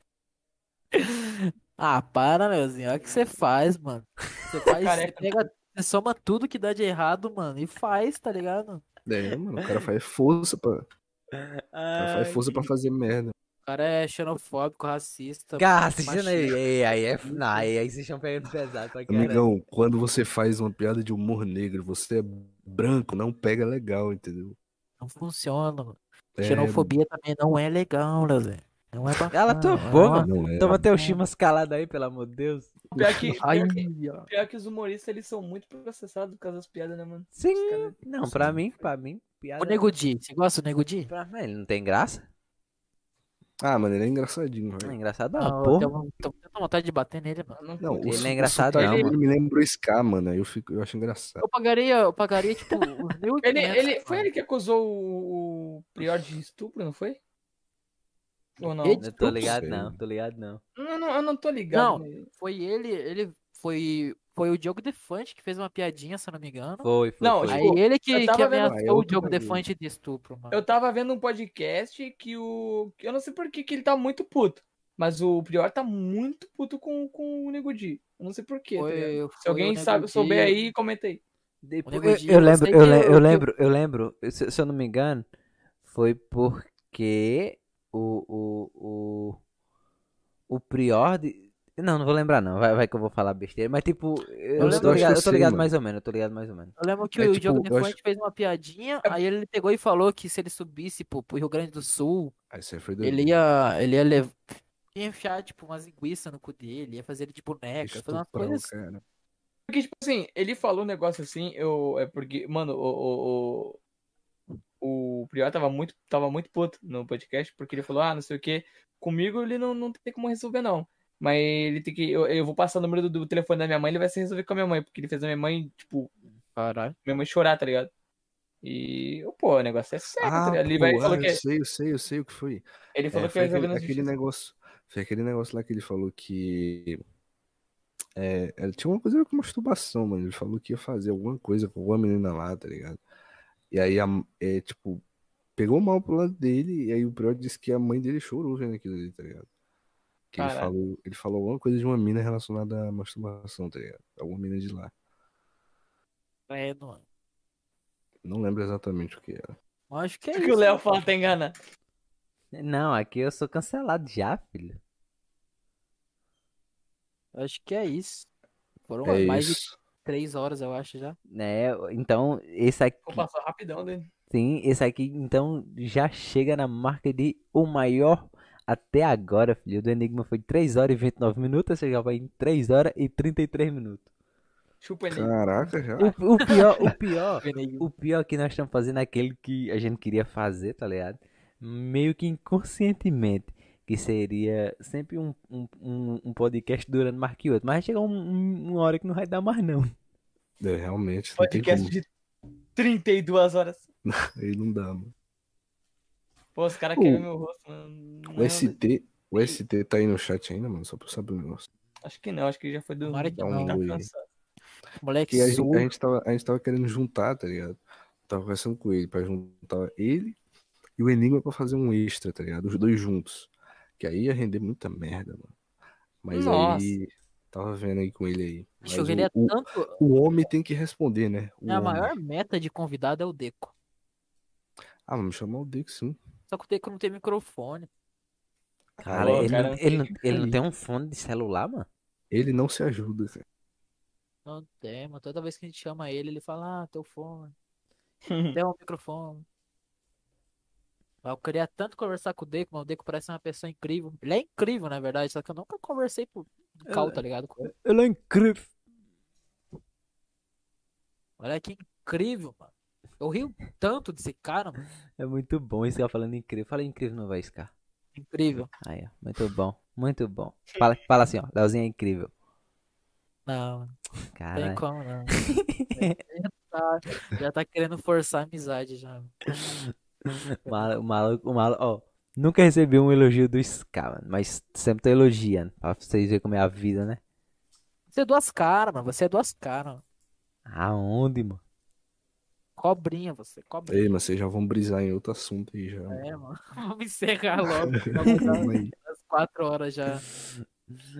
Ah, para, Leozinho. Olha o que você faz, mano. Você faz, você pega, você soma tudo que dá de errado, mano, e faz, tá ligado? É, mano, o cara faz força pra, o cara faz força pra fazer merda. O cara é xenofóbico, racista. Cara, assistindo aí, aí, aí é. Não, aí, aí vocês estão pegando pesado pra caralho. Amigão, quando você faz uma piada de humor negro, você é branco, não pega legal, entendeu? Não funciona, mano. É, Xenofobia também não é legal, Leozinho. Não é bacana. Tua é boca. uma- Não é. Toma teu chimas calado aí, pelo amor de Deus. Pior que, pior, que, pior que os humoristas, eles são muito processados por causa das piadas, né, mano? Sim. Os caras- Não, pra mim, pra mim, piada. O Nego Di, você gosta do Nego Di? Pra mim, ele não tem graça. Ah, mano, ele é engraçadinho, Não é velho. engraçado, Não, não, eu porra. tenho, tenho tanta vontade de bater nele, mano. Não Não, curto. o, Ele é o engraçado, sotaque não, mano. me lembra o Ska, mano. aí Eu, fico, eu acho engraçado. Eu pagaria, eu pagaria, tipo, os 1.500. Ele, ele, foi mano. ele que acusou o, o Prior de estupro, não foi? Ou não? Tô ligado, não, tô ligado, não. Não, não, eu não tô ligado. Não. mas- Foi ele, ele foi, foi o Diogo Defante que fez uma piadinha, se eu não me engano. Foi, foi. Não, foi. Aí tipo, ele que, que vendo- ameaçou o Diogo. Defante de estupro, mano. Eu tava vendo um podcast que o. Eu não sei por que, que ele tá muito puto. Mas o Prior tá muito puto com, com o Nego Di. Eu não sei por quê. tá ligado? Se alguém sabe, souber aí, comenta aí. Depois- eu, eu lembro, eu, eu- eu- lembro, eu lembro, se, se eu não me engano, foi porque o, o, o, o Prior de... Não, não vou lembrar não, vai, vai que eu vou falar besteira, mas tipo, eu, tô eu acho ligado, eu eu tô sei, ligado mano. mais ou menos, eu tô ligado mais ou menos. Eu lembro que É o tipo, Diogo Defante acho- fez uma piadinha, aí ele pegou e falou que se ele subisse pro, pro Rio Grande do Sul, do ele ia, ele ia levar, ia enfiar, tipo, umas linguiças no cu dele, ia fazer ele de boneca, fazer umas estuprar o coisas cara. Porque, tipo assim, ele falou um negócio assim, eu. É porque, mano, o. O, o, Prior tava muito, tava muito puto no podcast, porque ele falou, ah, não sei o que. Comigo ele não, não tem como resolver, não. Mas ele tem que. Eu, eu vou passar o número do, do telefone da minha mãe, ele vai se resolver com a minha mãe, porque ele fez a minha mãe, tipo, Caralho. minha mãe chorar, tá ligado? E, pô, o negócio é sério, tá Ah, ligado? Ele pô, vai, falou que, eu sei, eu sei, eu sei o que foi. ele falou É, que foi ia resolver aquele, aquele justiça. negócio. Foi aquele negócio lá que ele falou que. É, ele tinha uma coisa com masturbação, mano. Ele falou que ia fazer alguma coisa com alguma menina lá, tá ligado? E aí, a, é, tipo, pegou mal pro lado dele, e aí o Prior disse que a mãe dele chorou vendo aquilo ali, tá ligado? Que ele falou, ele falou alguma coisa de uma mina relacionada à masturbação, tá ligado? Alguma mina de lá. É, não, Não lembro exatamente o que era. acho que é O isso. que o Léo fala tá enganado. Não, aqui eu sou cancelado já, filho. Acho que é isso. Foram É mais de isso. Três horas, eu acho, já. Né, então, esse aqui, Vou passar rapidão dele. sim, esse aqui, então, já chega na marca de o maior até agora, filho. Do Enigma foi 3 horas e 29 minutos, você já vai em 3 horas e 33 minutos. Chupa ele. Caraca, já. O, o pior, o pior, o pior que nós estamos fazendo é aquele que a gente queria fazer, tá ligado? Meio que inconscientemente. Que seria sempre um, um, um, um podcast durando mais que outro. Mas chega um, um- uma hora que não vai dar mais, não. É, realmente, não Podcast de 32 horas. Aí não dá, mano. Pô, os caras O- querem meu rosto, mano. O Não, ST, o ST tá aí no chat ainda, mano, só pra eu saber o negócio. Acho que não, acho que já foi do. Tomara que um não. tá oi. cansado. Moleque Que a gente, a, gente tava, a gente tava querendo juntar, tá ligado? Tava conversando com ele pra juntar ele e o Enigma pra fazer um extra, tá ligado? Os dois juntos. Que aí ia render muita merda, mano. Mas Nossa. aí. Tava vendo aí com ele aí. Mas o, o, tanto. o homem tem que responder, né? O Minha homem. maior meta de convidado é o Deco. Ah, vamos chamar o Dick sim. Só que o Deco não tem microfone. Cara, ele, cara, não, ele, não, ele não aí. tem um fone de celular, mano? Ele não se ajuda, cara. Não tem, mano. Toda vez que a gente chama ele, ele fala, ah, teu fone. Tem um microfone. Eu queria tanto conversar com o Deco, mas o Deco parece uma pessoa incrível. Ele é incrível, na verdade, só que eu nunca conversei por cal, tá ligado? com ele. É incrível. Olha que incrível, mano. Eu rio tanto desse cara, mano. É muito bom esse cara falando incrível. Fala incrível no vai, Scar. Incrível. Aí. Muito bom. Muito bom. Fala, fala assim, ó. Leozinho é incrível. Não, não tem Cara, como, não. já, tá, já tá querendo forçar a amizade já. o maluco, o maluco, o maluco, ó. Nunca recebi um elogio do Scar, mano. Mas sempre tô elogiando. Pra vocês verem como é a vida, né? Você é duas caras, mano. Você é duas caras. mano. Aonde, mano? Cobrinha, você. Cobrinha. Ei, mas vocês já vão brisar em outro assunto aí já. É, mano. Vamos encerrar logo. Vamos dar Aí. umas quatro horas já.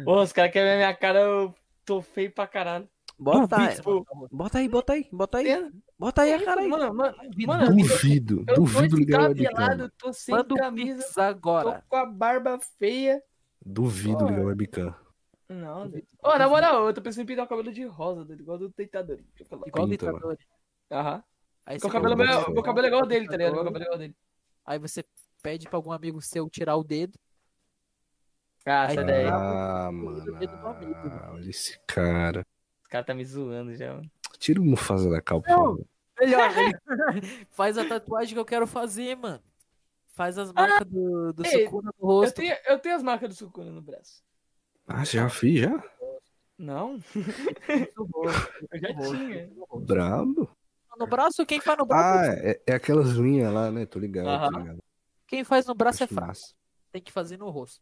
Pô, os caras querem ver minha cara, eu tô feio pra caralho. Bota Duvido, bota aí, bota aí, bota aí. Mano, Bota aí a cara aí. mano, mano, mano, eu Duvido, tô duvido ligar o webcam. tô sem Manda camisa, Pix tô agora. com a barba feia. Duvido ligar o webcam. Não, doido. Ô, na moral, eu tô pensando em pintar o cabelo de rosa, doido, igual do deitador. Deixa eu falar. Igual o Pinta, ditador. Aham. Aí Meu você, cabelo, meu, é igual dele, tá ligado? Meu cabelo é igual dele. aí você pede pra algum amigo seu tirar o dedo. Ah, Aí sai daí-. Ah, mano. dedo do amigo, mano. Olha esse cara. Os caras tá me zoando já. mano. Tira o Mufasa da cal, por Não. favor. Melhor. Faz a tatuagem que eu quero fazer, mano. Faz as marcas do, do Ei, Sukuna no Eu rosto. tenho, eu tenho as marcas do Sukuna no braço. Ah, já fiz, já? Não? Eu já tinha. Brabo. No braço, quem faz no braço? Ah, é, é aquelas linhas lá, né? Tô ligado, tô Aham. ligado. Quem faz no braço é Acho fácil. massa. Tem que fazer no rosto.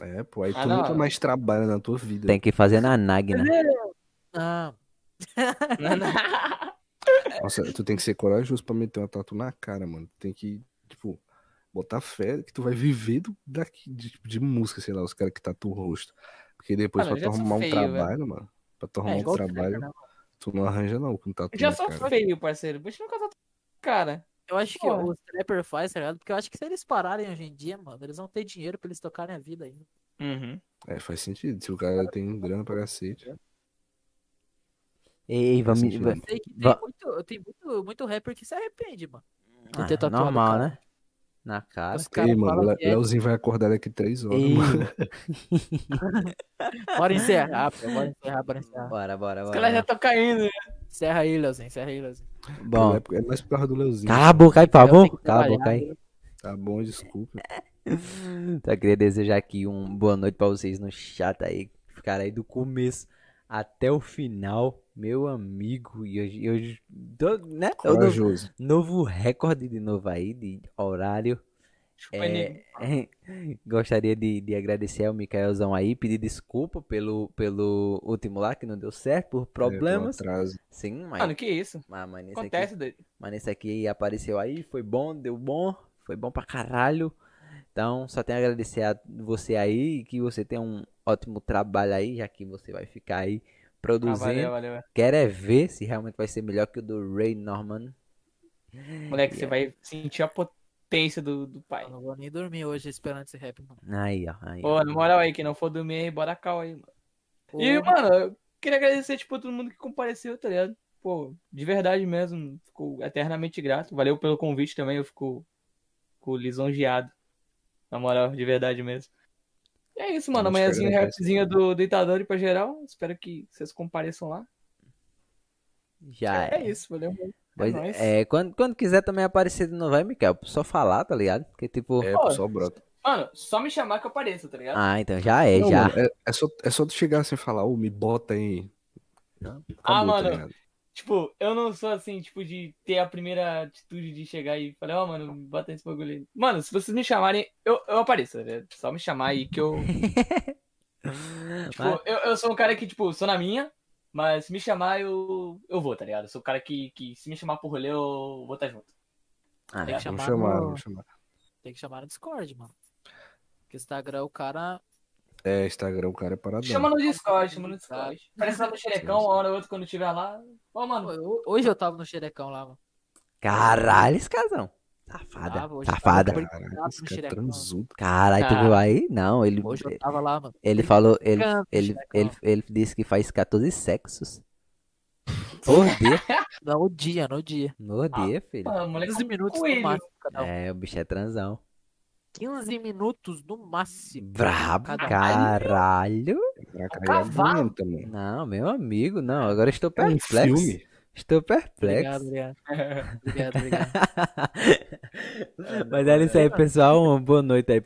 É, pô, aí Ah, tu não. nunca mais trabalha na tua vida. Tem que fazer na Nagna. Ah, Nossa, tu tem que ser corajoso pra meter uma tatu na cara, mano. Tem que, tipo, botar fé que tu vai viver do, daqui, de, tipo, de música, sei lá, os caras que tatuam o rosto. Porque depois Mano, pra tu arrumar um feio, velho. trabalho, mano. Pra tu arrumar é um trabalho, né? tu não arranja não com tatu Eu já na sou cara. feio, parceiro. Deixa eu casar cara. Eu acho que Porra. os trapper faz, tá ligado? Porque eu acho que se eles pararem hoje em dia, mano, eles vão ter dinheiro pra eles tocarem a vida ainda. Uhum. É, faz sentido. Se o cara tem grana pra cacete. Ei, vamos. que tem, Va- muito, tem muito, muito rapper que se arrepende, mano. de Ah, ter tatuado normal, cara. né? Na cara. Os caras Ei, mano, Le- que é. Leozinho vai acordar daqui três horas, Ei, mano. Bora encerrar, pô, bora encerrar, bora encerrar. bora, bora, Os bora. caras já estão caindo. né? Encerra aí, Leozinho, encerra aí, Leozinho. Bom, É mais por causa do Leozinho. cala a boca aí, por favor. Cala a boca aí. Tá bom, desculpa. Só queria desejar aqui um boa noite pra vocês no chat aí. Ficaram aí do começo até o final, meu amigo. E hoje, hoje tô, né? É o novo, Corajoso. novo recorde de novo aí de horário. Chupa É, gostaria de, de agradecer ao Mikaelzão aí, pedir desculpa pelo, pelo último lá que não deu certo, por problemas. É, atraso. Sim, mas, Mano, que isso? mas, mas nesse aqui Acontece, doido. mas nesse aqui apareceu aí, foi bom, deu bom, foi bom pra caralho. Então, só tenho a agradecer a você aí, e que você tenha um ótimo trabalho aí, já que você vai ficar aí Ah, produzindo. valeu, valeu. Quero é ver se realmente vai ser melhor que o do Ray Norman. Moleque, você vai sentir a potência do, do pai. Eu não vou nem dormir hoje esperando esse rap, mano. Aí, ó. Aí, Pô, na moral aí, quem não for dormir aí, bora cal aí, mano. E, Porra. mano, eu queria agradecer, tipo, todo mundo que compareceu, tá ligado? Pô, de verdade mesmo, fico eternamente grato. Valeu pelo convite também, eu fico, fico lisonjeado. Na moral, de verdade mesmo. E é isso, mano. Amanhãzinho, rapzinho do, do Itadori pra geral. Espero que vocês compareçam lá. Já é, é. isso, valeu. Mano. Pois nóis. é, quando, quando quiser também aparecer de novo aí, Mikael, só falar, tá ligado? Porque tipo. É, Pô, só brota. Mano, só me chamar que eu apareço, tá ligado? Ah, então já é, Não, já. mano, é, é só, é só tu chegar assim e falar, ô, me bota aí. Acabou, Ah, mano, tá? Tipo, eu não sou assim, tipo, de ter a primeira atitude de chegar e falar, ó, mano, bota esse bagulho aí. Mano, se vocês me chamarem, eu, eu apareço, tá ligado? Só me chamar aí que eu. tipo, Mas- eu, eu sou um cara que, tipo, sou na minha, mas se me chamar, eu, eu vou, tá ligado? Eu sou o cara que, que se me chamar pro rolê, eu vou estar junto. Ah, Tem que Vamos chamar, chamar, no... vamos chamar. Tem que chamar no Discord, mano. Porque Instagram, o cara. É, Instagram, o cara é paradão. Chama no Discord, chama no Discord. Parece lá no xerecão, uma hora ou outra, quando estiver lá. Ô, mano, Hoje eu tava no xerecão lá, mano. Caralho, esse casão. Safada. Hoje Safada. tava- Caralho, Obrigado esse no cara é transudo. Caralho, tu Ah. viu aí? Não, ele. Hoje eu tava lá, mano. Ele falou. Ele, ele, ele, ele disse que faz 14 sexos. Por dia. No dia, no dia. No dia, filho. mano, moleque. 15 minutos no máximo. É, o bicho é transão. 15 minutos no máximo. Brabo, caralho. Caraca, aí é Cavalo. Não, meu amigo, não. Agora estou É um perplexo. filme. Estou Obrigado, perplexo. obrigado. Obrigado, obrigado. Mas é isso aí, pessoal. Uma boa noite aí pra